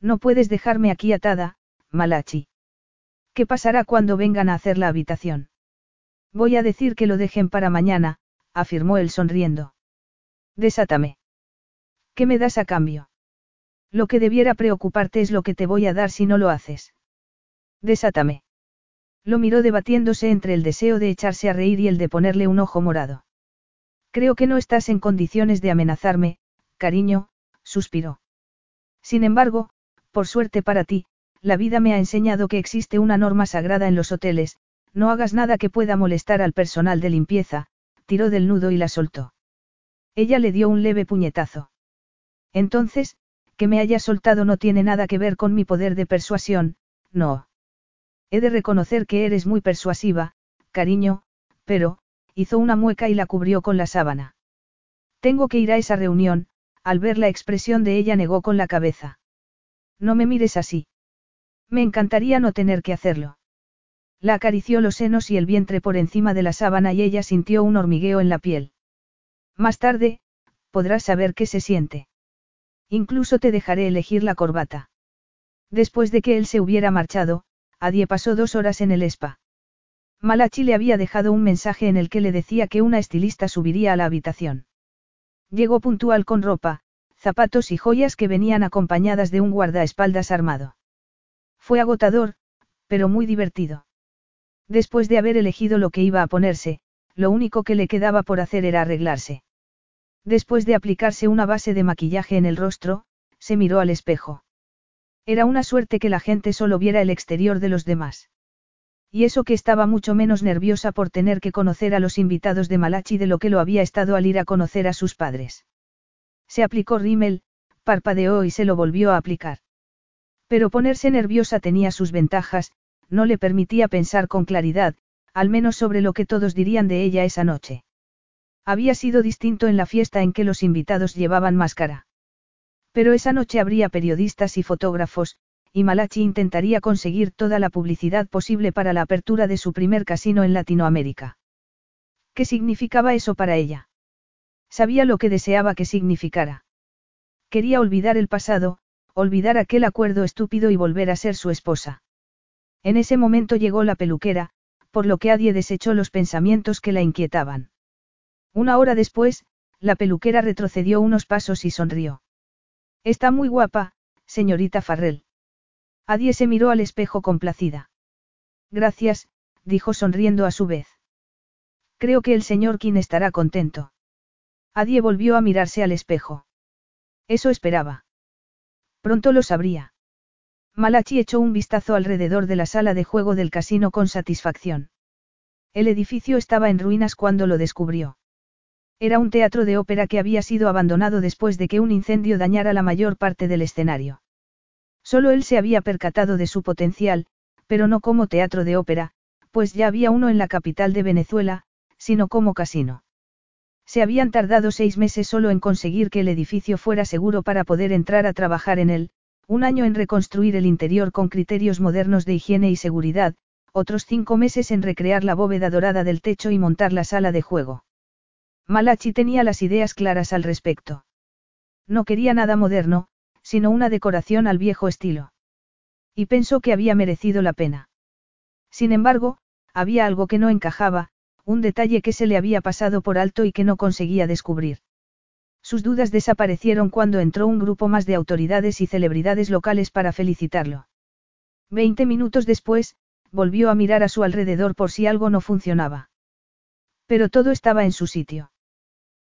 No puedes dejarme aquí atada, Malachi. ¿Qué pasará cuando vengan a hacer la habitación? Voy a decir que lo dejen para mañana, afirmó él sonriendo. Desátame. ¿Qué me das a cambio? Lo que debiera preocuparte es lo que te voy a dar si no lo haces. Desátame. Lo miró debatiéndose entre el deseo de echarse a reír y el de ponerle un ojo morado. Creo que no estás en condiciones de amenazarme, cariño, suspiró. Sin embargo, por suerte para ti, la vida me ha enseñado que existe una norma sagrada en los hoteles, no hagas nada que pueda molestar al personal de limpieza, tiró del nudo y la soltó. Ella le dio un leve puñetazo. Entonces, que me haya soltado no tiene nada que ver con mi poder de persuasión, no. He de reconocer que eres muy persuasiva, cariño, pero, hizo una mueca y la cubrió con la sábana. Tengo que ir a esa reunión, al ver la expresión de ella negó con la cabeza. No me mires así. Me encantaría no tener que hacerlo. La acarició los senos y el vientre por encima de la sábana y ella sintió un hormigueo en la piel. Más tarde, podrás saber qué se siente. Incluso te dejaré elegir la corbata. Después de que él se hubiera marchado, Adie pasó dos horas en el spa. Malachi le había dejado un mensaje en el que le decía que una estilista subiría a la habitación. Llegó puntual con ropa, zapatos y joyas que venían acompañadas de un guardaespaldas armado. Fue agotador, pero muy divertido. Después de haber elegido lo que iba a ponerse, lo único que le quedaba por hacer era arreglarse. Después de aplicarse una base de maquillaje en el rostro, se miró al espejo. Era una suerte que la gente solo viera el exterior de los demás. Y eso que estaba mucho menos nerviosa por tener que conocer a los invitados de Malachi de lo que lo había estado al ir a conocer a sus padres. Se aplicó rímel, parpadeó y se lo volvió a aplicar. Pero ponerse nerviosa tenía sus ventajas, no le permitía pensar con claridad, al menos sobre lo que todos dirían de ella esa noche. Había sido distinto en la fiesta en que los invitados llevaban máscara. Pero esa noche habría periodistas y fotógrafos, y Malachi intentaría conseguir toda la publicidad posible para la apertura de su primer casino en Latinoamérica. ¿Qué significaba eso para ella? Sabía lo que deseaba que significara. Quería olvidar el pasado, olvidar aquel acuerdo estúpido y volver a ser su esposa. En ese momento llegó la peluquera, por lo que Adie desechó los pensamientos que la inquietaban. Una hora después, la peluquera retrocedió unos pasos y sonrió. Está muy guapa, señorita Farrell. Adie se miró al espejo complacida. Gracias, dijo sonriendo a su vez. Creo que el señor King estará contento. Adie volvió a mirarse al espejo. Eso esperaba. Pronto lo sabría. Malachi echó un vistazo alrededor de la sala de juego del casino con satisfacción. El edificio estaba en ruinas cuando lo descubrió. Era un teatro de ópera que había sido abandonado después de que un incendio dañara la mayor parte del escenario. Solo él se había percatado de su potencial, pero no como teatro de ópera, pues ya había uno en la capital de Venezuela, sino como casino. Se habían tardado seis meses solo en conseguir que el edificio fuera seguro para poder entrar a trabajar en él, un año en reconstruir el interior con criterios modernos de higiene y seguridad, otros cinco meses en recrear la bóveda dorada del techo y montar la sala de juego. Malachi tenía las ideas claras al respecto. No quería nada moderno, sino una decoración al viejo estilo. Y pensó que había merecido la pena. Sin embargo, había algo que no encajaba, un detalle que se le había pasado por alto y que no conseguía descubrir. Sus dudas desaparecieron cuando entró un grupo más de autoridades y celebridades locales para felicitarlo. Veinte minutos después, volvió a mirar a su alrededor por si algo no funcionaba. Pero todo estaba en su sitio.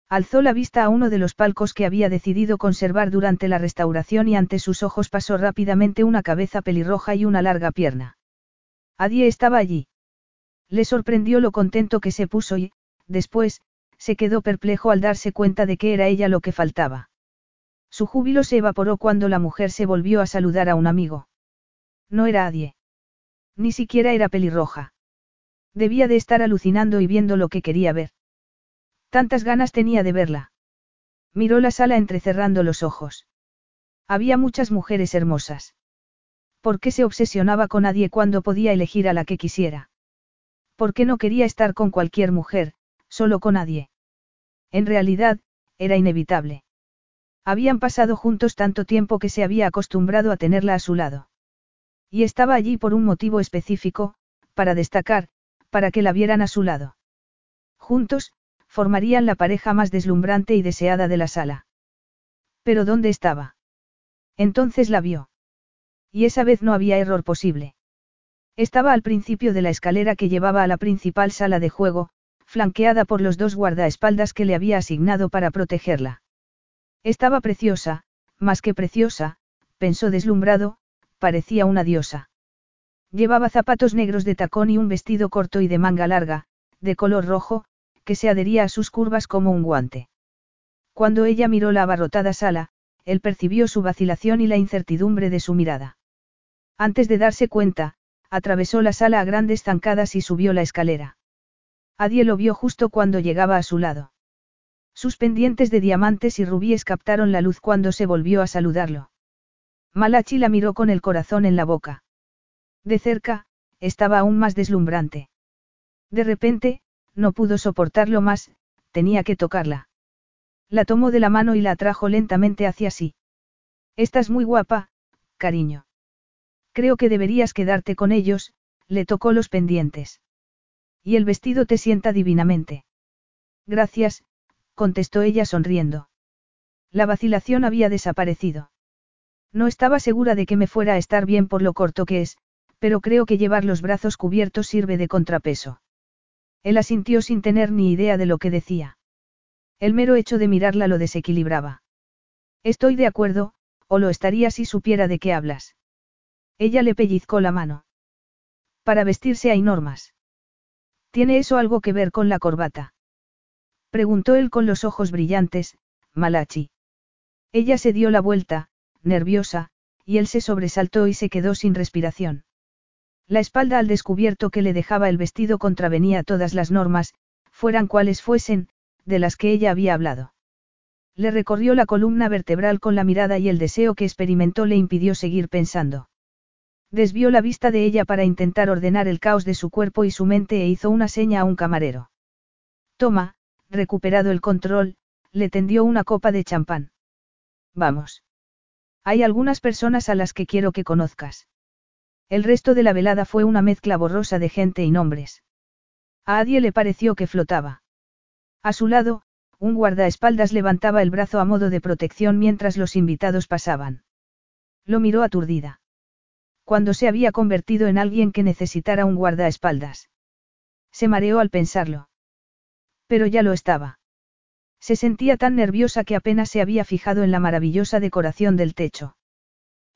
Alzó la vista a uno de los palcos que había decidido conservar durante la restauración y ante sus ojos pasó rápidamente una cabeza pelirroja y una larga pierna. Adie estaba allí. Le sorprendió lo contento que se puso y, después, se quedó perplejo al darse cuenta de que era ella lo que faltaba. Su júbilo se evaporó cuando la mujer se volvió a saludar a un amigo. No era Adie. Ni siquiera era pelirroja. Debía de estar alucinando y viendo lo que quería ver. Tantas ganas tenía de verla. Miró la sala entrecerrando los ojos. Había muchas mujeres hermosas. ¿Por qué se obsesionaba con nadie cuando podía elegir a la que quisiera? ¿Por qué no quería estar con cualquier mujer, solo con nadie? En realidad, era inevitable. Habían pasado juntos tanto tiempo que se había acostumbrado a tenerla a su lado. Y estaba allí por un motivo específico, para destacar, para que la vieran a su lado. Juntos, formarían la pareja más deslumbrante y deseada de la sala. Pero ¿dónde estaba? Entonces la vio. Y esa vez no había error posible. Estaba al principio de la escalera que llevaba a la principal sala de juego, flanqueada por los dos guardaespaldas que le había asignado para protegerla. Estaba preciosa, más que preciosa, pensó deslumbrado, parecía una diosa. Llevaba zapatos negros de tacón y un vestido corto y de manga larga, de color rojo, que se adhería a sus curvas como un guante. Cuando ella miró la abarrotada sala, él percibió su vacilación y la incertidumbre de su mirada. Antes de darse cuenta, atravesó la sala a grandes zancadas y subió la escalera. Adie lo vio justo cuando llegaba a su lado. Sus pendientes de diamantes y rubíes captaron la luz cuando se volvió a saludarlo. Malachi la miró con el corazón en la boca. De cerca, estaba aún más deslumbrante. De repente, no pudo soportarlo más, tenía que tocarla. La tomó de la mano y la atrajo lentamente hacia sí. Estás muy guapa, cariño. Creo que deberías quedarte con ellos, le tocó los pendientes. Y el vestido te sienta divinamente. Gracias, contestó ella sonriendo. La vacilación había desaparecido. No estaba segura de que me fuera a estar bien por lo corto que es, pero creo que llevar los brazos cubiertos sirve de contrapeso. Él asintió sin tener ni idea de lo que decía. El mero hecho de mirarla lo desequilibraba. Estoy de acuerdo, o lo estaría si supiera de qué hablas. Ella le pellizcó la mano. Para vestirse hay normas. ¿Tiene eso algo que ver con la corbata? Preguntó él con los ojos brillantes, Malachi. Ella se dio la vuelta, nerviosa, y él se sobresaltó y se quedó sin respiración. La espalda al descubierto que le dejaba el vestido contravenía todas las normas, fueran cuales fuesen, de las que ella había hablado. Le recorrió la columna vertebral con la mirada y el deseo que experimentó le impidió seguir pensando. Desvió la vista de ella para intentar ordenar el caos de su cuerpo y su mente e hizo una seña a un camarero. Toma, recuperado el control, le tendió una copa de champán. Vamos. Hay algunas personas a las que quiero que conozcas. El resto de la velada fue una mezcla borrosa de gente y nombres. A Adie le pareció que flotaba. A su lado, un guardaespaldas levantaba el brazo a modo de protección mientras los invitados pasaban. Lo miró aturdida. Cuando se había convertido en alguien que necesitara un guardaespaldas. Se mareó al pensarlo. Pero ya lo estaba. Se sentía tan nerviosa que apenas se había fijado en la maravillosa decoración del techo.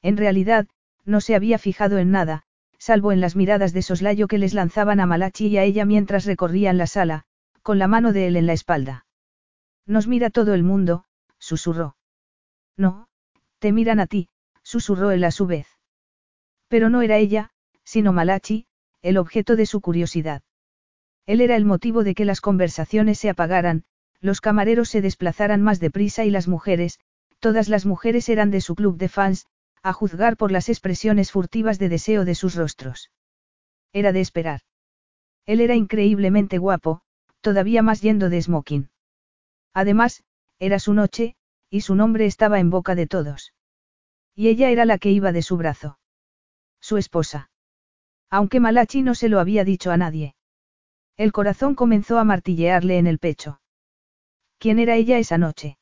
En realidad, no se había fijado en nada, salvo en las miradas de soslayo que les lanzaban a Malachi y a ella mientras recorrían la sala, con la mano de él en la espalda. Nos mira todo el mundo, susurró. No, te miran a ti, susurró él a su vez. Pero no era ella, sino Malachi, el objeto de su curiosidad. Él era el motivo de que las conversaciones se apagaran, los camareros se desplazaran más deprisa y las mujeres, todas las mujeres eran de su club de fans, a juzgar por las expresiones furtivas de deseo de sus rostros. Era de esperar. Él era increíblemente guapo, todavía más yendo de smoking. Además, era su noche, y su nombre estaba en boca de todos. Y ella era la que iba de su brazo. Su esposa. Aunque Malachi no se lo había dicho a nadie. El corazón comenzó a martillearle en el pecho. ¿Quién era ella esa noche?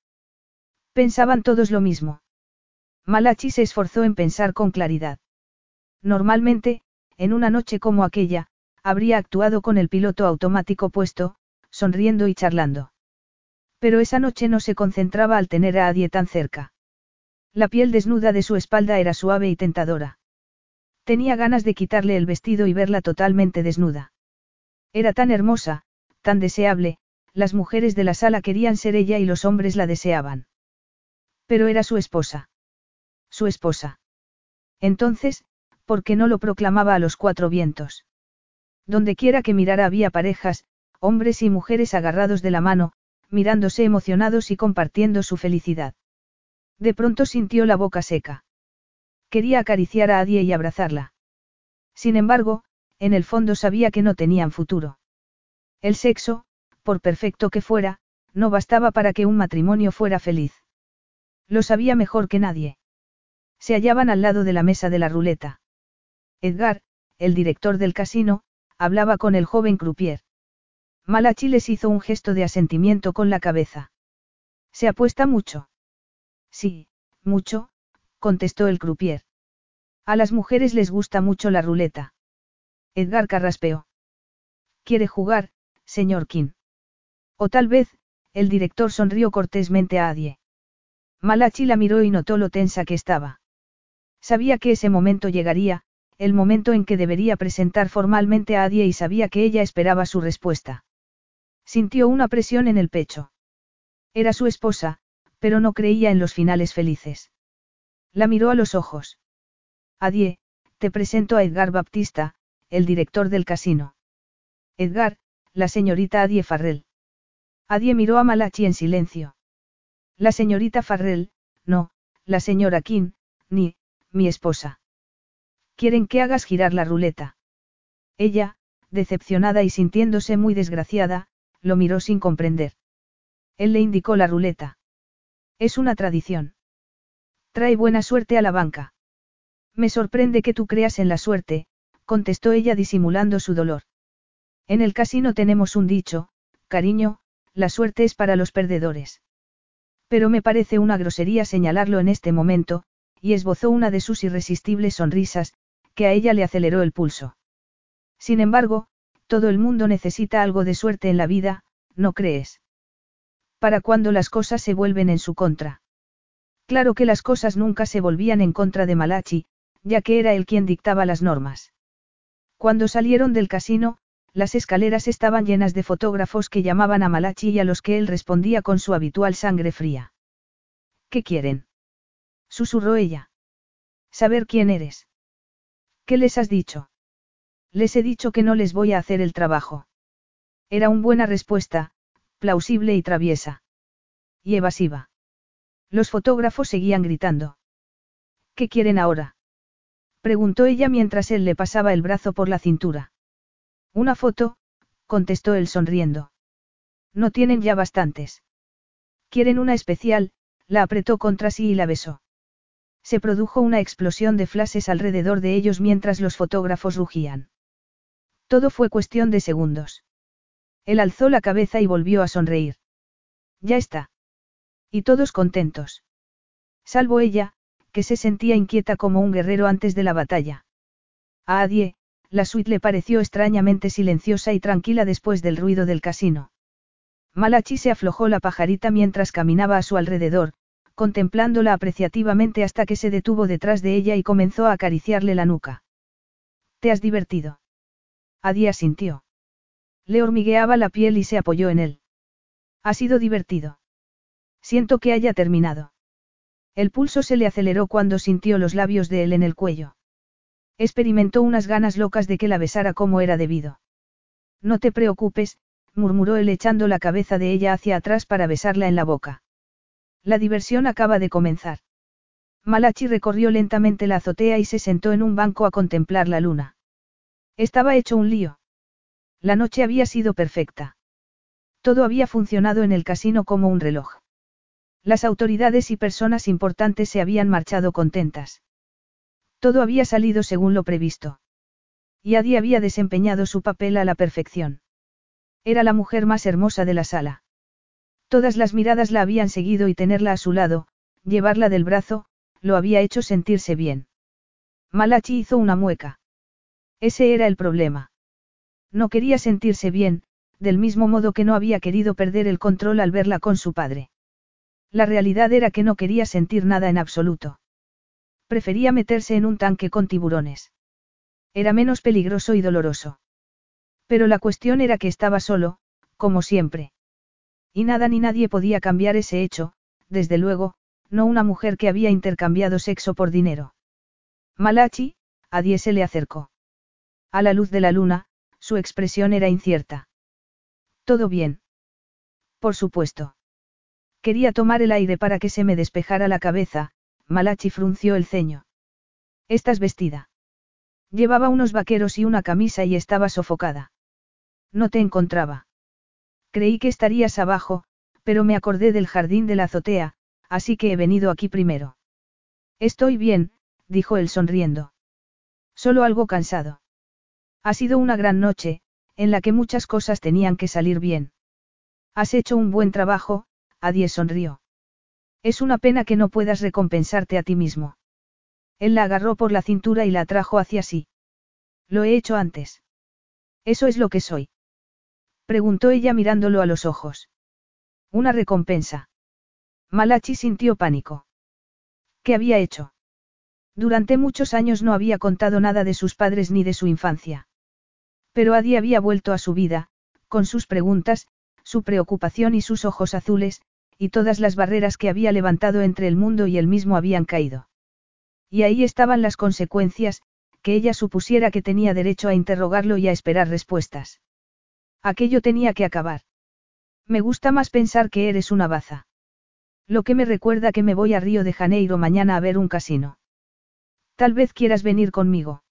Pensaban todos lo mismo. Malachi se esforzó en pensar con claridad. Normalmente, en una noche como aquella, habría actuado con el piloto automático puesto, sonriendo y charlando. Pero esa noche no se concentraba al tener a Adie tan cerca. La piel desnuda de su espalda era suave y tentadora. Tenía ganas de quitarle el vestido y verla totalmente desnuda. Era tan hermosa, tan deseable, las mujeres de la sala querían ser ella y los hombres la deseaban. Pero era su esposa. Su esposa. Entonces, ¿por qué no lo proclamaba a los cuatro vientos? Donde quiera que mirara había parejas, hombres y mujeres agarrados de la mano, mirándose emocionados y compartiendo su felicidad. De pronto sintió la boca seca. Quería acariciar a Adie y abrazarla. Sin embargo, en el fondo sabía que no tenían futuro. El sexo, por perfecto que fuera, no bastaba para que un matrimonio fuera feliz. Lo sabía mejor que nadie. Se hallaban al lado de la mesa de la ruleta. Edgar, el director del casino, hablaba con el joven croupier. Malachi les hizo un gesto de asentimiento con la cabeza. ¿Se apuesta mucho? Sí, mucho, contestó el croupier. A las mujeres les gusta mucho la ruleta. Edgar carraspeó. ¿Quiere jugar, señor King? O tal vez, el director sonrió cortésmente a Adie. Malachi la miró y notó lo tensa que estaba. Sabía que ese momento llegaría, el momento en que debería presentar formalmente a Adie y sabía que ella esperaba su respuesta. Sintió una presión en el pecho. Era su esposa, pero no creía en los finales felices. La miró a los ojos. Adie, te presento a Edgar Baptista, el director del casino. Edgar, la señorita Adie Farrell. Adie miró a Malachi en silencio. La señorita Farrell, no, la señora King, ni, mi esposa. Quieren que hagas girar la ruleta. Ella, decepcionada y sintiéndose muy desgraciada, lo miró sin comprender. Él le indicó la ruleta. Es una tradición. Trae buena suerte a la banca. Me sorprende que tú creas en la suerte, contestó ella disimulando su dolor. En el casino tenemos un dicho, cariño, la suerte es para los perdedores. Pero me parece una grosería señalarlo en este momento, y esbozó una de sus irresistibles sonrisas, que a ella le aceleró el pulso. Sin embargo, todo el mundo necesita algo de suerte en la vida, ¿no crees? Para cuando las cosas se vuelven en su contra. Claro que las cosas nunca se volvían en contra de Malachi, ya que era él quien dictaba las normas. Cuando salieron del casino, las escaleras estaban llenas de fotógrafos que llamaban a Malachi y a los que él respondía con su habitual sangre fría. ¿Qué quieren? Susurró ella. Saber quién eres. ¿Qué les has dicho? Les he dicho que no les voy a hacer el trabajo. Era una buena respuesta, plausible y traviesa. Y evasiva. Los fotógrafos seguían gritando. ¿Qué quieren ahora? preguntó ella mientras él le pasaba el brazo por la cintura. Una foto, contestó él sonriendo. No tienen ya bastantes. Quieren una especial, la apretó contra sí y la besó. Se produjo una explosión de flashes alrededor de ellos mientras los fotógrafos rugían. Todo fue cuestión de segundos. Él alzó la cabeza y volvió a sonreír. Ya está. Y todos contentos. Salvo ella, que se sentía inquieta como un guerrero antes de la batalla. A Adie, la suite le pareció extrañamente silenciosa y tranquila después del ruido del casino. Malachi se aflojó la pajarita mientras caminaba a su alrededor, contemplándola apreciativamente hasta que se detuvo detrás de ella y comenzó a acariciarle la nuca. ¿Te has divertido? Adie sintió. Le hormigueaba la piel y se apoyó en él. Ha sido divertido. Siento que haya terminado. El pulso se le aceleró cuando sintió los labios de él en el cuello. Experimentó unas ganas locas de que la besara como era debido. No te preocupes, murmuró él echando la cabeza de ella hacia atrás para besarla en la boca. La diversión acaba de comenzar. Malachi recorrió lentamente la azotea y se sentó en un banco a contemplar la luna. Estaba hecho un lío. La noche había sido perfecta. Todo había funcionado en el casino como un reloj. Las autoridades y personas importantes se habían marchado contentas. Todo había salido según lo previsto. Y Adi había desempeñado su papel a la perfección. Era la mujer más hermosa de la sala. Todas las miradas la habían seguido y tenerla a su lado, llevarla del brazo, lo había hecho sentirse bien. Malachi hizo una mueca. Ese era el problema. No quería sentirse bien, del mismo modo que no había querido perder el control al verla con su padre. La realidad era que no quería sentir nada en absoluto. Prefería meterse en un tanque con tiburones. Era menos peligroso y doloroso. Pero la cuestión era que estaba solo, como siempre. Y nada ni nadie podía cambiar ese hecho, desde luego, no una mujer que había intercambiado sexo por dinero. Malachi, a Die se le acercó. A la luz de la luna, su expresión era incierta. ¿Todo bien? Por supuesto. Quería tomar el aire para que se me despejara la cabeza, Malachi frunció el ceño. ¿Estás vestida? Llevaba unos vaqueros y una camisa y estaba sofocada. No te encontraba. Creí que estarías abajo, pero me acordé del jardín de la azotea, así que he venido aquí primero. Estoy bien, dijo él sonriendo. Solo algo cansado. Ha sido una gran noche, en la que muchas cosas tenían que salir bien. Has hecho un buen trabajo, Adie sonrió. Es una pena que no puedas recompensarte a ti mismo. Él la agarró por la cintura y la atrajo hacia sí. Lo he hecho antes. Eso es lo que soy. Preguntó ella mirándolo a los ojos. Una recompensa. Malachi sintió pánico. ¿Qué había hecho? Durante muchos años no había contado nada de sus padres ni de su infancia. Pero Adi había vuelto a su vida, con sus preguntas, su preocupación y sus ojos azules, y todas las barreras que había levantado entre el mundo y él mismo habían caído. Y ahí estaban las consecuencias, que ella supusiera que tenía derecho a interrogarlo y a esperar respuestas. Aquello tenía que acabar. Me gusta más pensar que eres una baza. Lo que me recuerda que me voy a Río de Janeiro mañana a ver un casino. Tal vez quieras venir conmigo.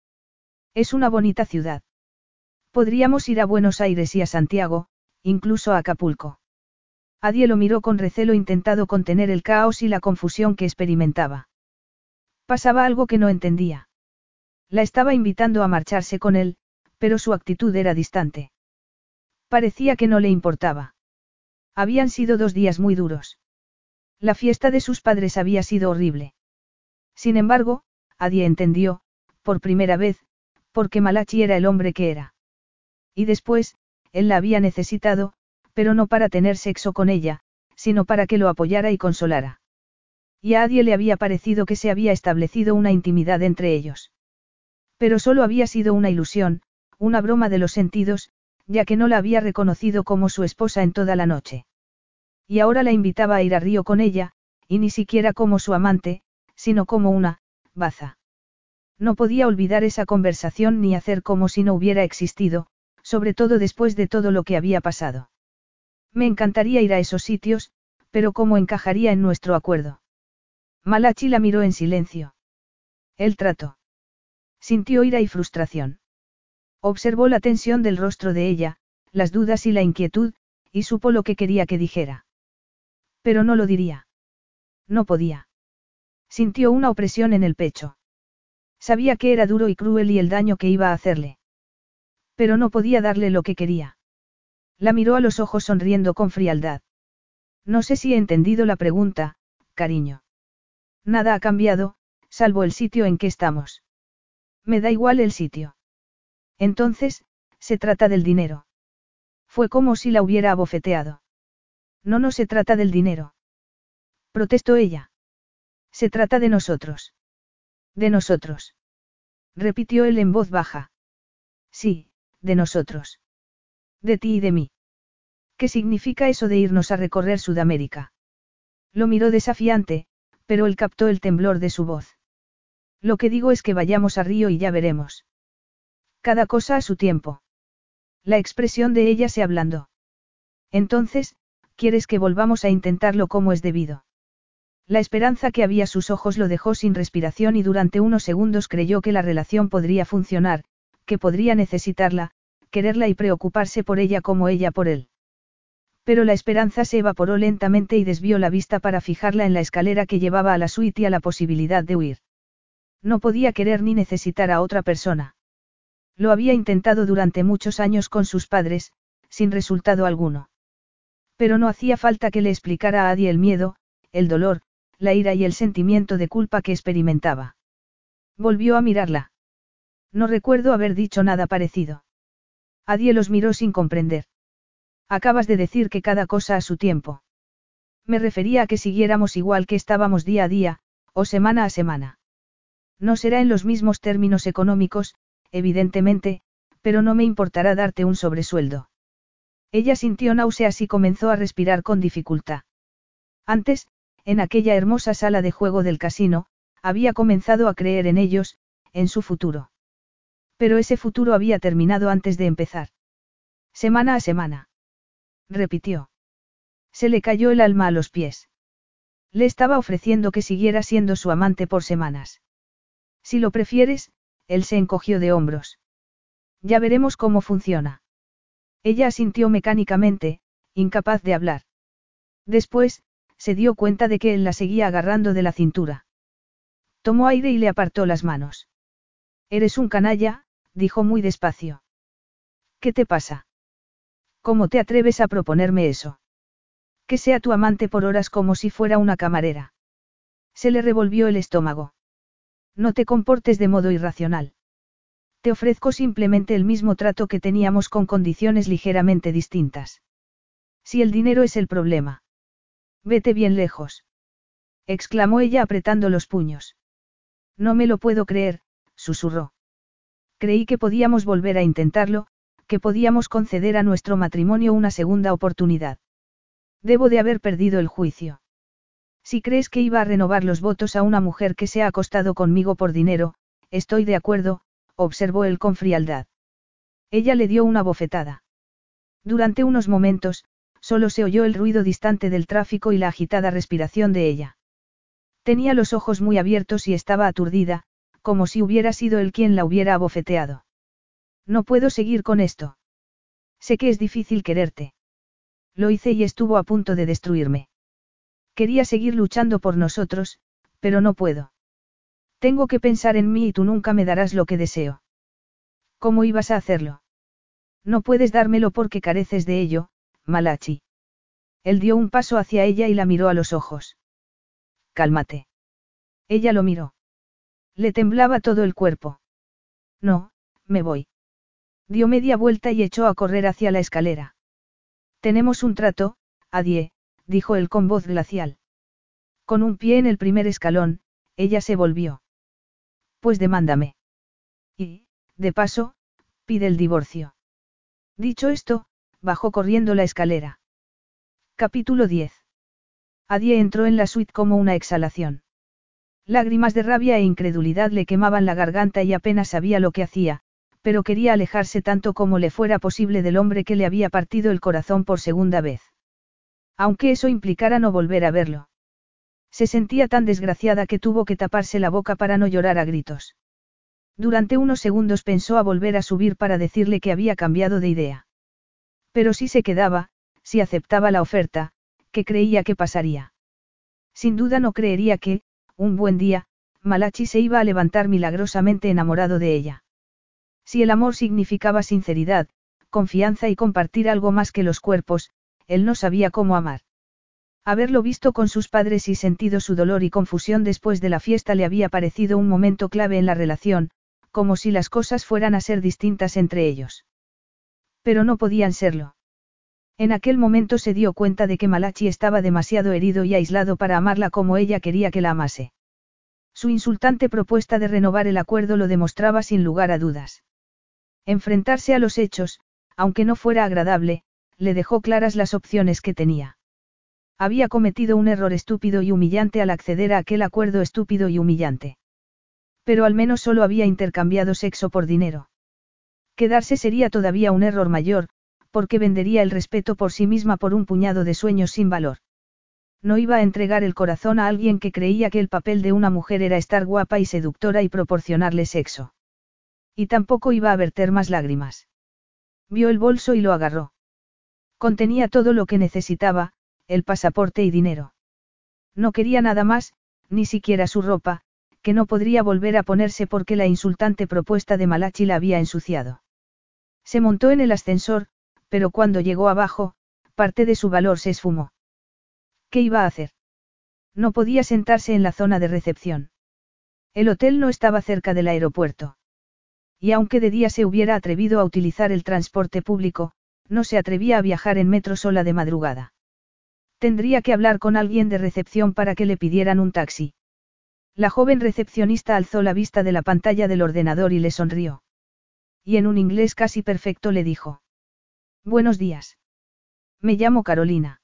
Es una bonita ciudad. Podríamos ir a Buenos Aires y a Santiago, incluso a Acapulco. Adie lo miró con recelo intentado contener el caos y la confusión que experimentaba. Pasaba algo que no entendía. La estaba invitando a marcharse con él, pero su actitud era distante. Parecía que no le importaba. Habían sido dos días muy duros. La fiesta de sus padres había sido horrible. Sin embargo, Adie entendió, por primera vez, por qué Malachi era el hombre que era. Y después, él la había necesitado, pero no para tener sexo con ella, sino para que lo apoyara y consolara. Y a Adie le había parecido que se había establecido una intimidad entre ellos. Pero solo había sido una ilusión, una broma de los sentidos, ya que no la había reconocido como su esposa en toda la noche. Y ahora la invitaba a ir a Río con ella, y ni siquiera como su amante, sino como una, baza. No podía olvidar esa conversación ni hacer como si no hubiera existido, sobre todo después de todo lo que había pasado. Me encantaría ir a esos sitios, pero ¿cómo encajaría en nuestro acuerdo? Malachi la miró en silencio. El trato. Sintió ira y frustración. Observó la tensión del rostro de ella, las dudas y la inquietud, y supo lo que quería que dijera. Pero no lo diría. No podía. Sintió una opresión en el pecho. Sabía que era duro y cruel y el daño que iba a hacerle. Pero no podía darle lo que quería. La miró a los ojos sonriendo con frialdad. No sé si he entendido la pregunta, cariño. Nada ha cambiado, salvo el sitio en que estamos. Me da igual el sitio. Entonces, se trata del dinero. Fue como si la hubiera abofeteado. No, no se trata del dinero. Protestó ella. Se trata de nosotros. De nosotros. Repitió él en voz baja. Sí, de nosotros. De ti y de mí. ¿Qué significa eso de irnos a recorrer Sudamérica? Lo miró desafiante, pero él captó el temblor de su voz. Lo que digo es que vayamos a Río y ya veremos. Cada cosa a su tiempo. La expresión de ella se ablandó. Entonces, ¿quieres que volvamos a intentarlo como es debido? La esperanza que había sus ojos lo dejó sin respiración y durante unos segundos creyó que la relación podría funcionar, que podría necesitarla, quererla y preocuparse por ella como ella por él. Pero la esperanza se evaporó lentamente y desvió la vista para fijarla en la escalera que llevaba a la suite y a la posibilidad de huir. No podía querer ni necesitar a otra persona. Lo había intentado durante muchos años con sus padres, sin resultado alguno. Pero no hacía falta que le explicara a Adi el miedo, el dolor, la ira y el sentimiento de culpa que experimentaba. Volvió a mirarla. No recuerdo haber dicho nada parecido. Adie los miró sin comprender. Acabas de decir que cada cosa a su tiempo. Me refería a que siguiéramos igual que estábamos día a día, o semana a semana. No será en los mismos términos económicos, evidentemente, pero no me importará darte un sobresueldo. Ella sintió náuseas y comenzó a respirar con dificultad. Antes, en aquella hermosa sala de juego del casino, había comenzado a creer en ellos, en su futuro. Pero ese futuro había terminado antes de empezar. Semana a semana. Repitió. Se le cayó el alma a los pies. Le estaba ofreciendo que siguiera siendo su amante por semanas. Si lo prefieres, él se encogió de hombros. Ya veremos cómo funciona. Ella asintió mecánicamente, incapaz de hablar. Después, se dio cuenta de que él la seguía agarrando de la cintura. Tomó aire y le apartó las manos. Eres un canalla, dijo muy despacio. ¿Qué te pasa? ¿Cómo te atreves a proponerme eso? Que sea tu amante por horas como si fuera una camarera. Se le revolvió el estómago. No te comportes de modo irracional. Te ofrezco simplemente el mismo trato que teníamos con condiciones ligeramente distintas. Si el dinero es el problema. Vete bien lejos. exclamó ella apretando los puños. No me lo puedo creer, susurró. Creí que podíamos volver a intentarlo, que podíamos conceder a nuestro matrimonio una segunda oportunidad. Debo de haber perdido el juicio. Si crees que iba a renovar los votos a una mujer que se ha acostado conmigo por dinero, estoy de acuerdo, observó él con frialdad. Ella le dio una bofetada. Durante unos momentos, solo se oyó el ruido distante del tráfico y la agitada respiración de ella. Tenía los ojos muy abiertos y estaba aturdida, como si hubiera sido él quien la hubiera abofeteado. No puedo seguir con esto. Sé que es difícil quererte. Lo hice y estuvo a punto de destruirme. Quería seguir luchando por nosotros, pero no puedo. Tengo que pensar en mí y tú nunca me darás lo que deseo. ¿Cómo ibas a hacerlo? No puedes dármelo porque careces de ello, Malachi. Él dio un paso hacia ella y la miró a los ojos. Cálmate. Ella lo miró. Le temblaba todo el cuerpo. No, me voy. Dio media vuelta y echó a correr hacia la escalera. Tenemos un trato, Adie, dijo él con voz glacial. Con un pie en el primer escalón, ella se volvió. Pues demándame. Y, de paso, pide el divorcio. Dicho esto, bajó corriendo la escalera. Capítulo 10. Adie entró en la suite como una exhalación. Lágrimas de rabia e incredulidad le quemaban la garganta y apenas sabía lo que hacía, pero quería alejarse tanto como le fuera posible del hombre que le había partido el corazón por segunda vez. Aunque eso implicara no volver a verlo. Se sentía tan desgraciada que tuvo que taparse la boca para no llorar a gritos. Durante unos segundos pensó a volver a subir para decirle que había cambiado de idea. Pero si se quedaba, si aceptaba la oferta, ¿qué creía que pasaría? Sin duda no creería que, un buen día, Malachi se iba a levantar milagrosamente enamorado de ella. Si el amor significaba sinceridad, confianza y compartir algo más que los cuerpos, él no sabía cómo amar. Haberlo visto con sus padres y sentido su dolor y confusión después de la fiesta le había parecido un momento clave en la relación, como si las cosas fueran a ser distintas entre ellos. Pero no podían serlo. En aquel momento se dio cuenta de que Malachi estaba demasiado herido y aislado para amarla como ella quería que la amase. Su insultante propuesta de renovar el acuerdo lo demostraba sin lugar a dudas. Enfrentarse a los hechos, aunque no fuera agradable, le dejó claras las opciones que tenía. Había cometido un error estúpido y humillante al acceder a aquel acuerdo estúpido y humillante. Pero al menos solo había intercambiado sexo por dinero. Quedarse sería todavía un error mayor, porque vendería el respeto por sí misma por un puñado de sueños sin valor. No iba a entregar el corazón a alguien que creía que el papel de una mujer era estar guapa y seductora y proporcionarle sexo. Y tampoco iba a verter más lágrimas. Vio el bolso y lo agarró. Contenía todo lo que necesitaba, el pasaporte y dinero. No quería nada más, ni siquiera su ropa, que no podría volver a ponerse porque la insultante propuesta de Malachi la había ensuciado. Se montó en el ascensor, pero cuando llegó abajo, parte de su valor se esfumó. ¿Qué iba a hacer? No podía sentarse en la zona de recepción. El hotel no estaba cerca del aeropuerto. Y aunque de día se hubiera atrevido a utilizar el transporte público, no se atrevía a viajar en metro sola de madrugada. Tendría que hablar con alguien de recepción para que le pidieran un taxi. La joven recepcionista alzó la vista de la pantalla del ordenador y le sonrió. Y en un inglés casi perfecto le dijo. Buenos días. Me llamo Carolina.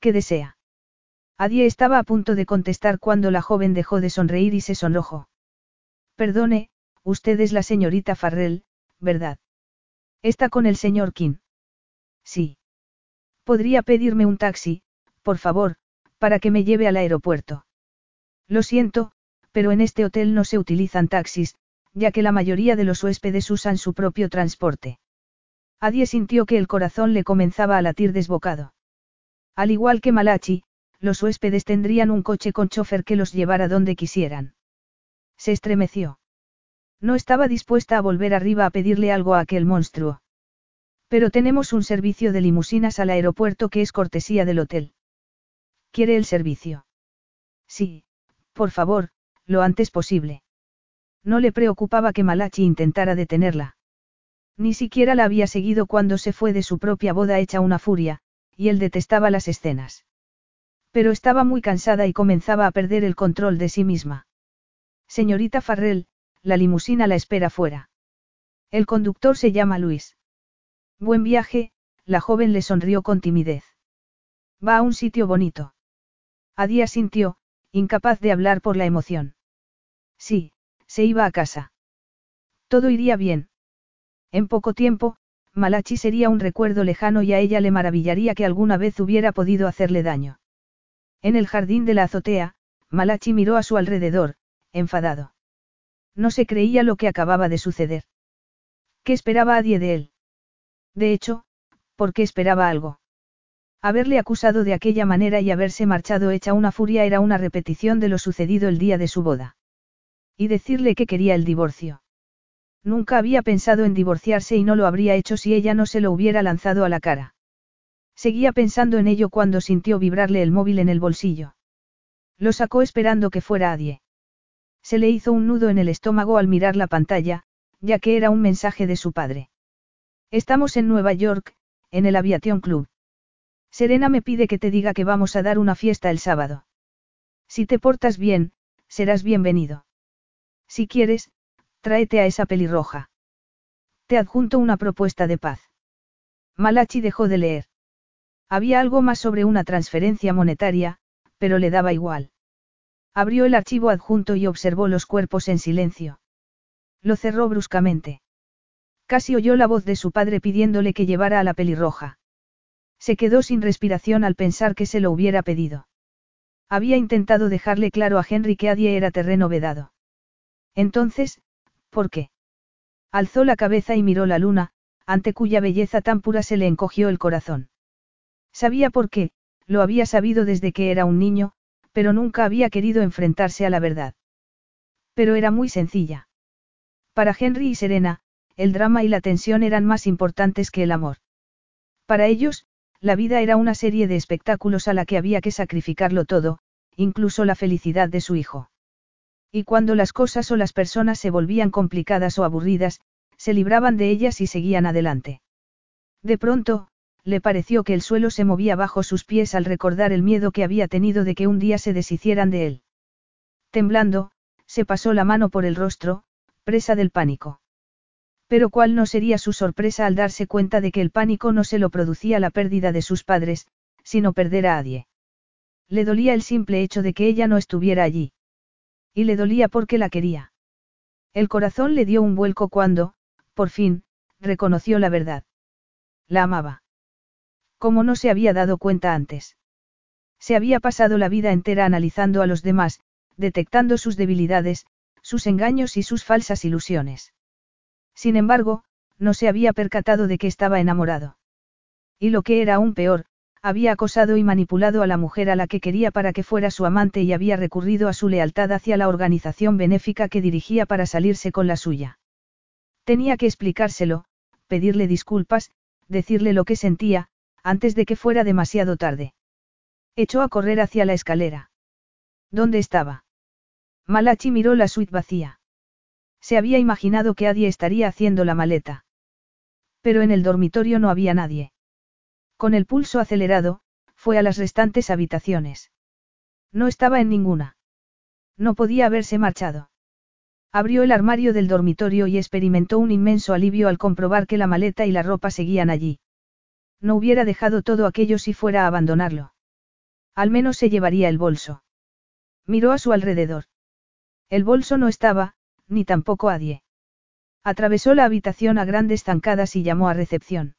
¿Qué desea? Adie estaba a punto de contestar cuando la joven dejó de sonreír y se sonrojó. Perdone, usted es la señorita Farrell, ¿verdad? ¿Está con el señor King? Sí. ¿Podría pedirme un taxi, por favor, para que me lleve al aeropuerto? Lo siento, pero en este hotel no se utilizan taxis, ya que la mayoría de los huéspedes usan su propio transporte. Adie sintió que el corazón le comenzaba a latir desbocado. Al igual que Malachi, los huéspedes tendrían un coche con chofer que los llevara donde quisieran. Se estremeció. No estaba dispuesta a volver arriba a pedirle algo a aquel monstruo. Pero tenemos un servicio de limusinas al aeropuerto que es cortesía del hotel. ¿Quiere el servicio? Sí, por favor, lo antes posible. No le preocupaba que Malachi intentara detenerla. Ni siquiera la había seguido cuando se fue de su propia boda hecha una furia, y él detestaba las escenas. Pero estaba muy cansada y comenzaba a perder el control de sí misma. Señorita Farrell, la limusina la espera fuera. El conductor se llama Luis. Buen viaje, la joven le sonrió con timidez. Va a un sitio bonito. Adía sintió, incapaz de hablar por la emoción. Sí, se iba a casa. Todo iría bien. En poco tiempo, Malachi sería un recuerdo lejano y a ella le maravillaría que alguna vez hubiera podido hacerle daño. En el jardín de la azotea, Malachi miró a su alrededor, enfadado. No se creía lo que acababa de suceder. ¿Qué esperaba Adie de él? De hecho, ¿por qué esperaba algo? Haberle acusado de aquella manera y haberse marchado hecha una furia era una repetición de lo sucedido el día de su boda. Y decirle que quería el divorcio. Nunca había pensado en divorciarse y no lo habría hecho si ella no se lo hubiera lanzado a la cara. Seguía pensando en ello cuando sintió vibrarle el móvil en el bolsillo. Lo sacó esperando que fuera Adie. Se le hizo un nudo en el estómago al mirar la pantalla, ya que era un mensaje de su padre. Estamos en Nueva York, en el Aviation Club. Serena me pide que te diga que vamos a dar una fiesta el sábado. Si te portas bien, serás bienvenido. Si quieres, tráete a esa pelirroja. Te adjunto una propuesta de paz. Malachi dejó de leer. Había algo más sobre una transferencia monetaria, pero le daba igual. Abrió el archivo adjunto y observó los cuerpos en silencio. Lo cerró bruscamente. Casi oyó la voz de su padre pidiéndole que llevara a la pelirroja. Se quedó sin respiración al pensar que se lo hubiera pedido. Había intentado dejarle claro a Henry que Adie era terreno vedado. Entonces, ¿por qué? Alzó la cabeza y miró la luna, ante cuya belleza tan pura se le encogió el corazón. Sabía por qué, lo había sabido desde que era un niño, pero nunca había querido enfrentarse a la verdad. Pero era muy sencilla. Para Henry y Serena, el drama y la tensión eran más importantes que el amor. Para ellos, la vida era una serie de espectáculos a la que había que sacrificarlo todo, incluso la felicidad de su hijo. Y cuando las cosas o las personas se volvían complicadas o aburridas, se libraban de ellas y seguían adelante. De pronto, le pareció que el suelo se movía bajo sus pies al recordar el miedo que había tenido de que un día se deshicieran de él. Temblando, se pasó la mano por el rostro, presa del pánico. Pero cuál no sería su sorpresa al darse cuenta de que el pánico no se lo producía la pérdida de sus padres, sino perder a Adie. Le dolía el simple hecho de que ella no estuviera allí. Y le dolía porque la quería. El corazón le dio un vuelco cuando, por fin, reconoció la verdad. La amaba. Como no se había dado cuenta antes. Se había pasado la vida entera analizando a los demás, detectando sus debilidades, sus engaños y sus falsas ilusiones. Sin embargo, no se había percatado de que estaba enamorado. Y lo que era aún peor, había acosado y manipulado a la mujer a la que quería para que fuera su amante y había recurrido a su lealtad hacia la organización benéfica que dirigía para salirse con la suya. Tenía que explicárselo, pedirle disculpas, decirle lo que sentía, antes de que fuera demasiado tarde. Echó a correr hacia la escalera. ¿Dónde estaba? Malachi miró la suite vacía. Se había imaginado que Adie estaría haciendo la maleta. Pero en el dormitorio no había nadie. Con el pulso acelerado, fue a las restantes habitaciones. No estaba en ninguna. No podía haberse marchado. Abrió el armario del dormitorio y experimentó un inmenso alivio al comprobar que la maleta y la ropa seguían allí. No hubiera dejado todo aquello si fuera a abandonarlo. Al menos se llevaría el bolso. Miró a su alrededor. El bolso no estaba, ni tampoco Adie. Atravesó la habitación a grandes zancadas y llamó a recepción.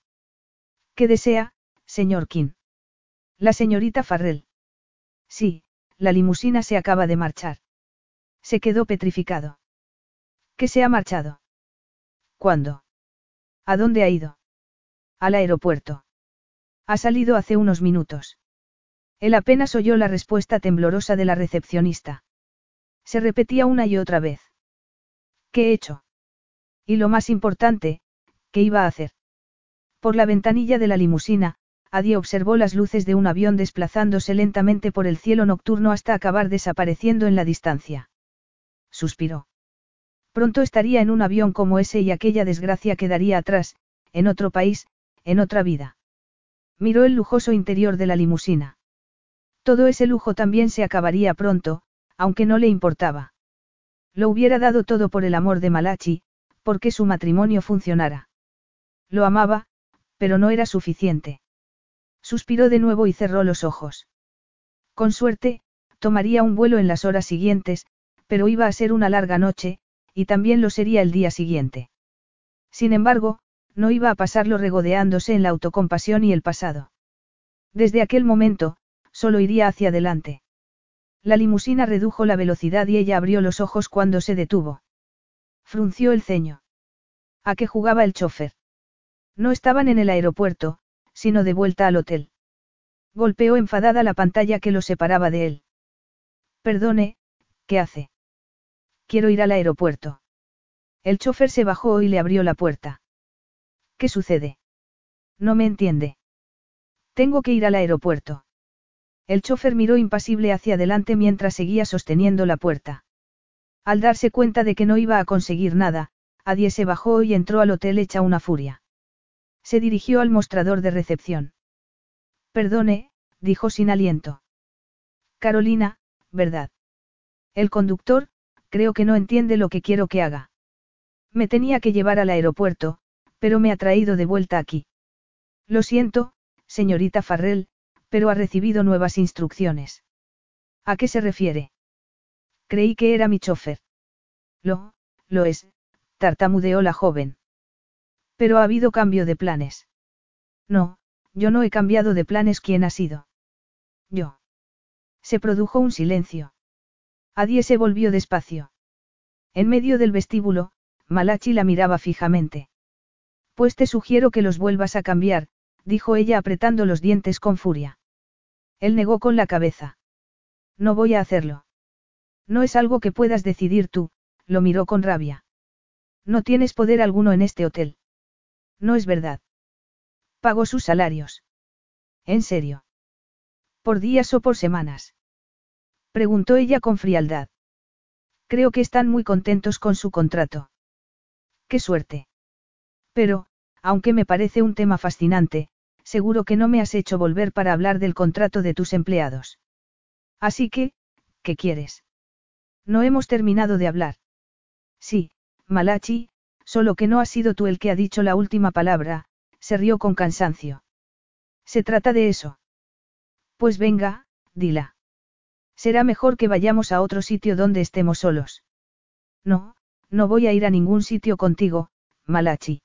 ¿Qué desea, señor King? La señorita Farrell. Sí, la limusina se acaba de marchar. Se quedó petrificado. ¿Qué se ha marchado? ¿Cuándo? ¿A dónde ha ido? Al aeropuerto. Ha salido hace unos minutos. Él apenas oyó la respuesta temblorosa de la recepcionista. Se repetía una y otra vez. ¿Qué he hecho? Y lo más importante, ¿qué iba a hacer? Por la ventanilla de la limusina, Adi observó las luces de un avión desplazándose lentamente por el cielo nocturno hasta acabar desapareciendo en la distancia. Suspiró. Pronto estaría en un avión como ese y aquella desgracia quedaría atrás, en otro país, en otra vida. Miró el lujoso interior de la limusina. Todo ese lujo también se acabaría pronto, aunque no le importaba. Lo hubiera dado todo por el amor de Malachi, porque su matrimonio funcionara. Lo amaba, pero no era suficiente. Suspiró de nuevo y cerró los ojos. Con suerte, tomaría un vuelo en las horas siguientes, pero iba a ser una larga noche, y también lo sería el día siguiente. Sin embargo, no iba a pasarlo regodeándose en la autocompasión y el pasado. Desde aquel momento, solo iría hacia adelante. La limusina redujo la velocidad y ella abrió los ojos cuando se detuvo. Frunció el ceño. ¿A qué jugaba el chofer? No estaban en el aeropuerto, sino de vuelta al hotel. Golpeó enfadada la pantalla que lo separaba de él. Perdone, ¿qué hace? Quiero ir al aeropuerto. El chofer se bajó y le abrió la puerta. ¿Qué sucede? No me entiende. Tengo que ir al aeropuerto. El chofer miró impasible hacia adelante mientras seguía sosteniendo la puerta. Al darse cuenta de que no iba a conseguir nada, Adie se bajó y entró al hotel hecha una furia. Se dirigió al mostrador de recepción. Perdone, dijo sin aliento. Carolina, ¿verdad? El conductor, creo que no entiende lo que quiero que haga. Me tenía que llevar al aeropuerto, pero me ha traído de vuelta aquí. Lo siento, señorita Farrell, pero ha recibido nuevas instrucciones. ¿A qué se refiere? Creí que era mi chofer. Lo, lo es, tartamudeó la joven. Pero ha habido cambio de planes. No, yo no he cambiado de planes. ¿Quién ha sido? Yo. Se produjo un silencio. Adie se volvió despacio. En medio del vestíbulo, Malachi la miraba fijamente. Pues te sugiero que los vuelvas a cambiar, dijo ella apretando los dientes con furia. Él negó con la cabeza. No voy a hacerlo. No es algo que puedas decidir tú, lo miró con rabia. No tienes poder alguno en este hotel. No es verdad. Pagó sus salarios. ¿En serio? ¿Por días o por semanas? Preguntó ella con frialdad. Creo que están muy contentos con su contrato. ¡Qué suerte! Pero, aunque me parece un tema fascinante, seguro que no me has hecho volver para hablar del contrato de tus empleados. Así que, ¿qué quieres? No hemos terminado de hablar. Sí, Malachi, solo que no has sido tú el que ha dicho la última palabra, se rió con cansancio. ¿Se trata de eso? Pues venga, dila. Será mejor que vayamos a otro sitio donde estemos solos. No, no voy a ir a ningún sitio contigo, Malachi.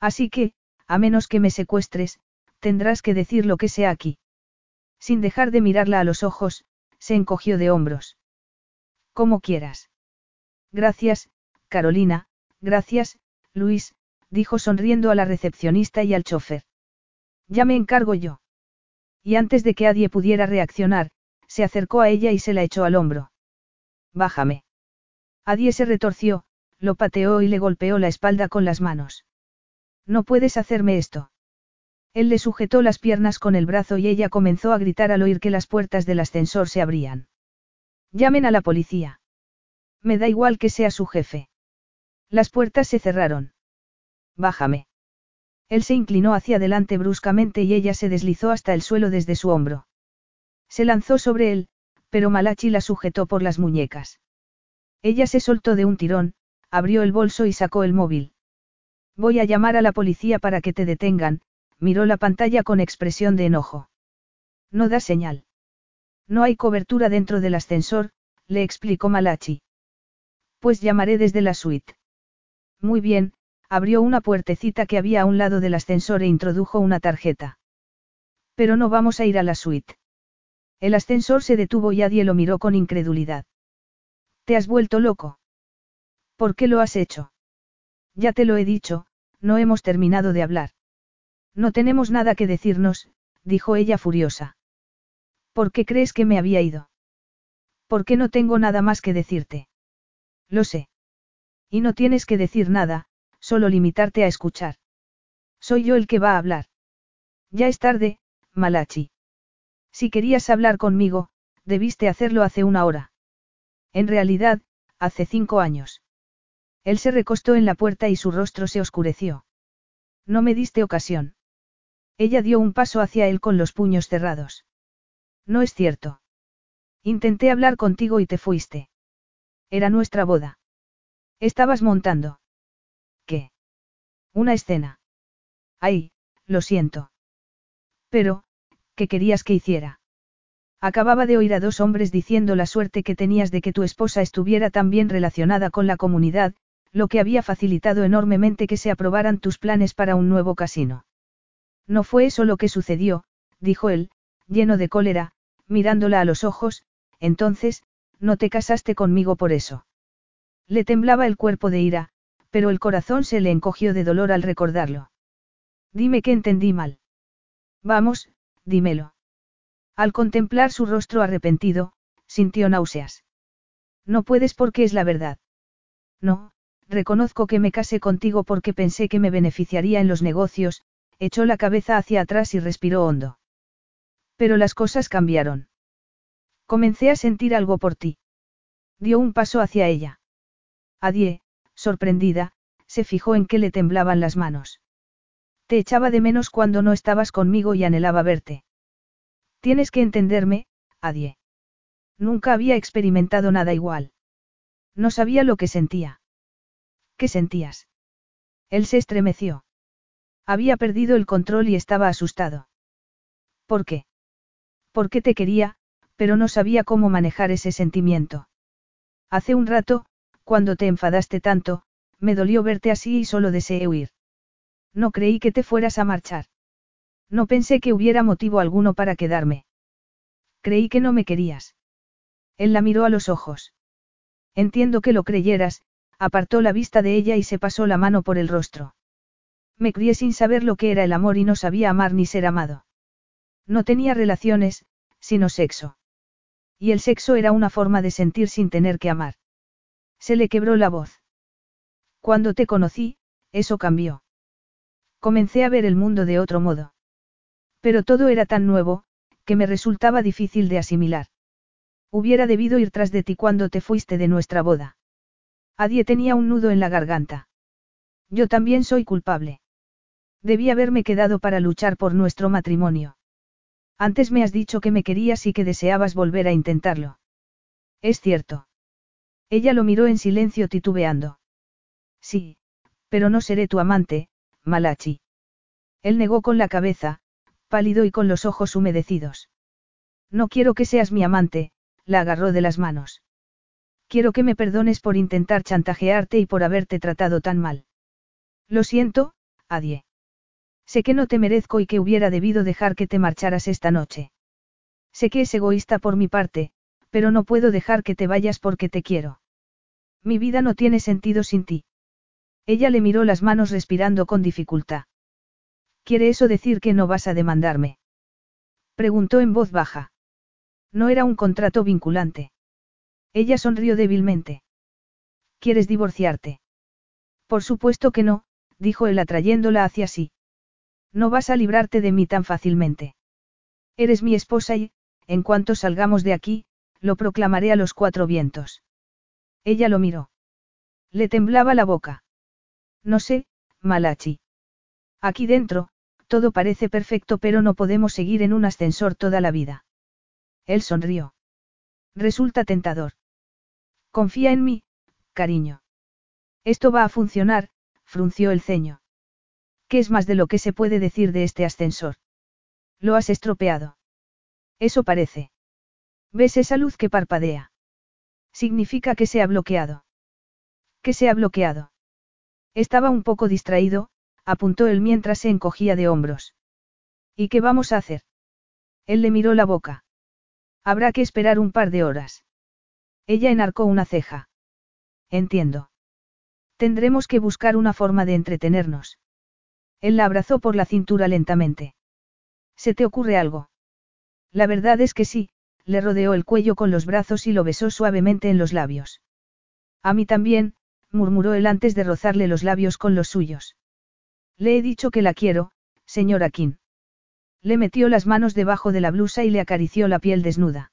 Así que, a menos que me secuestres, tendrás que decir lo que sea aquí. Sin dejar de mirarla a los ojos, se encogió de hombros. Como quieras. Gracias, Carolina, gracias, Luis, dijo sonriendo a la recepcionista y al chofer. Ya me encargo yo. Y antes de que Adie pudiera reaccionar, se acercó a ella y se la echó al hombro. Bájame. Adie se retorció, lo pateó y le golpeó la espalda con las manos. No puedes hacerme esto. Él le sujetó las piernas con el brazo y ella comenzó a gritar al oír que las puertas del ascensor se abrían. Llamen a la policía. Me da igual que sea su jefe. Las puertas se cerraron. Bájame. Él se inclinó hacia adelante bruscamente y ella se deslizó hasta el suelo desde su hombro. Se lanzó sobre él, pero Malachi la sujetó por las muñecas. Ella se soltó de un tirón, abrió el bolso y sacó el móvil. Voy a llamar a la policía para que te detengan, miró la pantalla con expresión de enojo. No da señal. No hay cobertura dentro del ascensor, le explicó Malachi. Pues llamaré desde la suite. Muy bien, abrió una puertecita que había a un lado del ascensor e introdujo una tarjeta. Pero no vamos a ir a la suite. El ascensor se detuvo y Adie lo miró con incredulidad. ¿Te has vuelto loco? ¿Por qué lo has hecho? Ya te lo he dicho, no hemos terminado de hablar. No tenemos nada que decirnos, dijo ella furiosa. ¿Por qué crees que me había ido? ¿Por qué no tengo nada más que decirte? Lo sé. Y no tienes que decir nada, solo limitarte a escuchar. Soy yo el que va a hablar. Ya es tarde, Malachi. Si querías hablar conmigo, debiste hacerlo hace una hora. En realidad, hace cinco años. Él se recostó en la puerta y su rostro se oscureció. No me diste ocasión. Ella dio un paso hacia él con los puños cerrados. No es cierto. Intenté hablar contigo y te fuiste. Era nuestra boda. Estabas montando. ¿Qué? Una escena. Ay, lo siento. Pero, ¿qué querías que hiciera? Acababa de oír a dos hombres diciendo la suerte que tenías de que tu esposa estuviera tan bien relacionada con la comunidad, lo que había facilitado enormemente que se aprobaran tus planes para un nuevo casino. No fue eso lo que sucedió, dijo él, lleno de cólera, mirándola a los ojos, entonces, no te casaste conmigo por eso. Le temblaba el cuerpo de ira, pero el corazón se le encogió de dolor al recordarlo. Dime que entendí mal. Vamos, dímelo. Al contemplar su rostro arrepentido, sintió náuseas. No puedes porque es la verdad. No, reconozco que me casé contigo porque pensé que me beneficiaría en los negocios, echó la cabeza hacia atrás y respiró hondo. Pero las cosas cambiaron. Comencé a sentir algo por ti. Dio un paso hacia ella. Adie, sorprendida, se fijó en que le temblaban las manos. Te echaba de menos cuando no estabas conmigo y anhelaba verte. Tienes que entenderme, Adie. Nunca había experimentado nada igual. No sabía lo que sentía. ¿Qué sentías? Él se estremeció. Había perdido el control y estaba asustado. ¿Por qué? Porque te quería, pero no sabía cómo manejar ese sentimiento. Hace un rato, cuando te enfadaste tanto, me dolió verte así y solo deseé huir. No creí que te fueras a marchar. No pensé que hubiera motivo alguno para quedarme. Creí que no me querías. Él la miró a los ojos. Entiendo que lo creyeras, apartó la vista de ella y se pasó la mano por el rostro. Me crié sin saber lo que era el amor y no sabía amar ni ser amado. No tenía relaciones, sino sexo. Y el sexo era una forma de sentir sin tener que amar. Se le quebró la voz. Cuando te conocí, eso cambió. Comencé a ver el mundo de otro modo. Pero todo era tan nuevo, que me resultaba difícil de asimilar. Hubiera debido ir tras de ti cuando te fuiste de nuestra boda. Adie tenía un nudo en la garganta. Yo también soy culpable. Debí haberme quedado para luchar por nuestro matrimonio. Antes me has dicho que me querías y que deseabas volver a intentarlo. Es cierto. Ella lo miró en silencio titubeando. Sí, pero no seré tu amante, Malachi. Él negó con la cabeza, pálido y con los ojos humedecidos. No quiero que seas mi amante, la agarró de las manos. Quiero que me perdones por intentar chantajearte y por haberte tratado tan mal. Lo siento, Adie. Sé que no te merezco y que hubiera debido dejar que te marcharas esta noche. Sé que es egoísta por mi parte, pero no puedo dejar que te vayas porque te quiero. Mi vida no tiene sentido sin ti. Ella le miró las manos respirando con dificultad. ¿Quiere eso decir que no vas a demandarme? Preguntó en voz baja. No era un contrato vinculante. Ella sonrió débilmente. ¿Quieres divorciarte? Por supuesto que no, dijo él atrayéndola hacia sí. No vas a librarte de mí tan fácilmente. Eres mi esposa y, en cuanto salgamos de aquí, lo proclamaré a los cuatro vientos. Ella lo miró. Le temblaba la boca. No sé, Malachi. Aquí dentro, todo parece perfecto pero no podemos seguir en un ascensor toda la vida. Él sonrió. Resulta tentador. Confía en mí, cariño. Esto va a funcionar, frunció el ceño. ¿Qué es más de lo que se puede decir de este ascensor? Lo has estropeado. Eso parece. ¿Ves esa luz que parpadea? Significa que se ha bloqueado. ¿Que se ha bloqueado? Estaba un poco distraído, apuntó él mientras se encogía de hombros. ¿Y qué vamos a hacer? Él le miró la boca. Habrá que esperar un par de horas. Ella enarcó una ceja. Entiendo. Tendremos que buscar una forma de entretenernos. Él la abrazó por la cintura lentamente. ¿Se te ocurre algo? La verdad es que sí, le rodeó el cuello con los brazos y lo besó suavemente en los labios. A mí también, murmuró él antes de rozarle los labios con los suyos. Le he dicho que la quiero, señora King. Le metió las manos debajo de la blusa y le acarició la piel desnuda.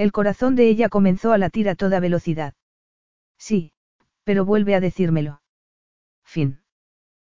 El corazón de ella comenzó a latir a toda velocidad. Sí, Pero vuelve a decírmelo. Fin.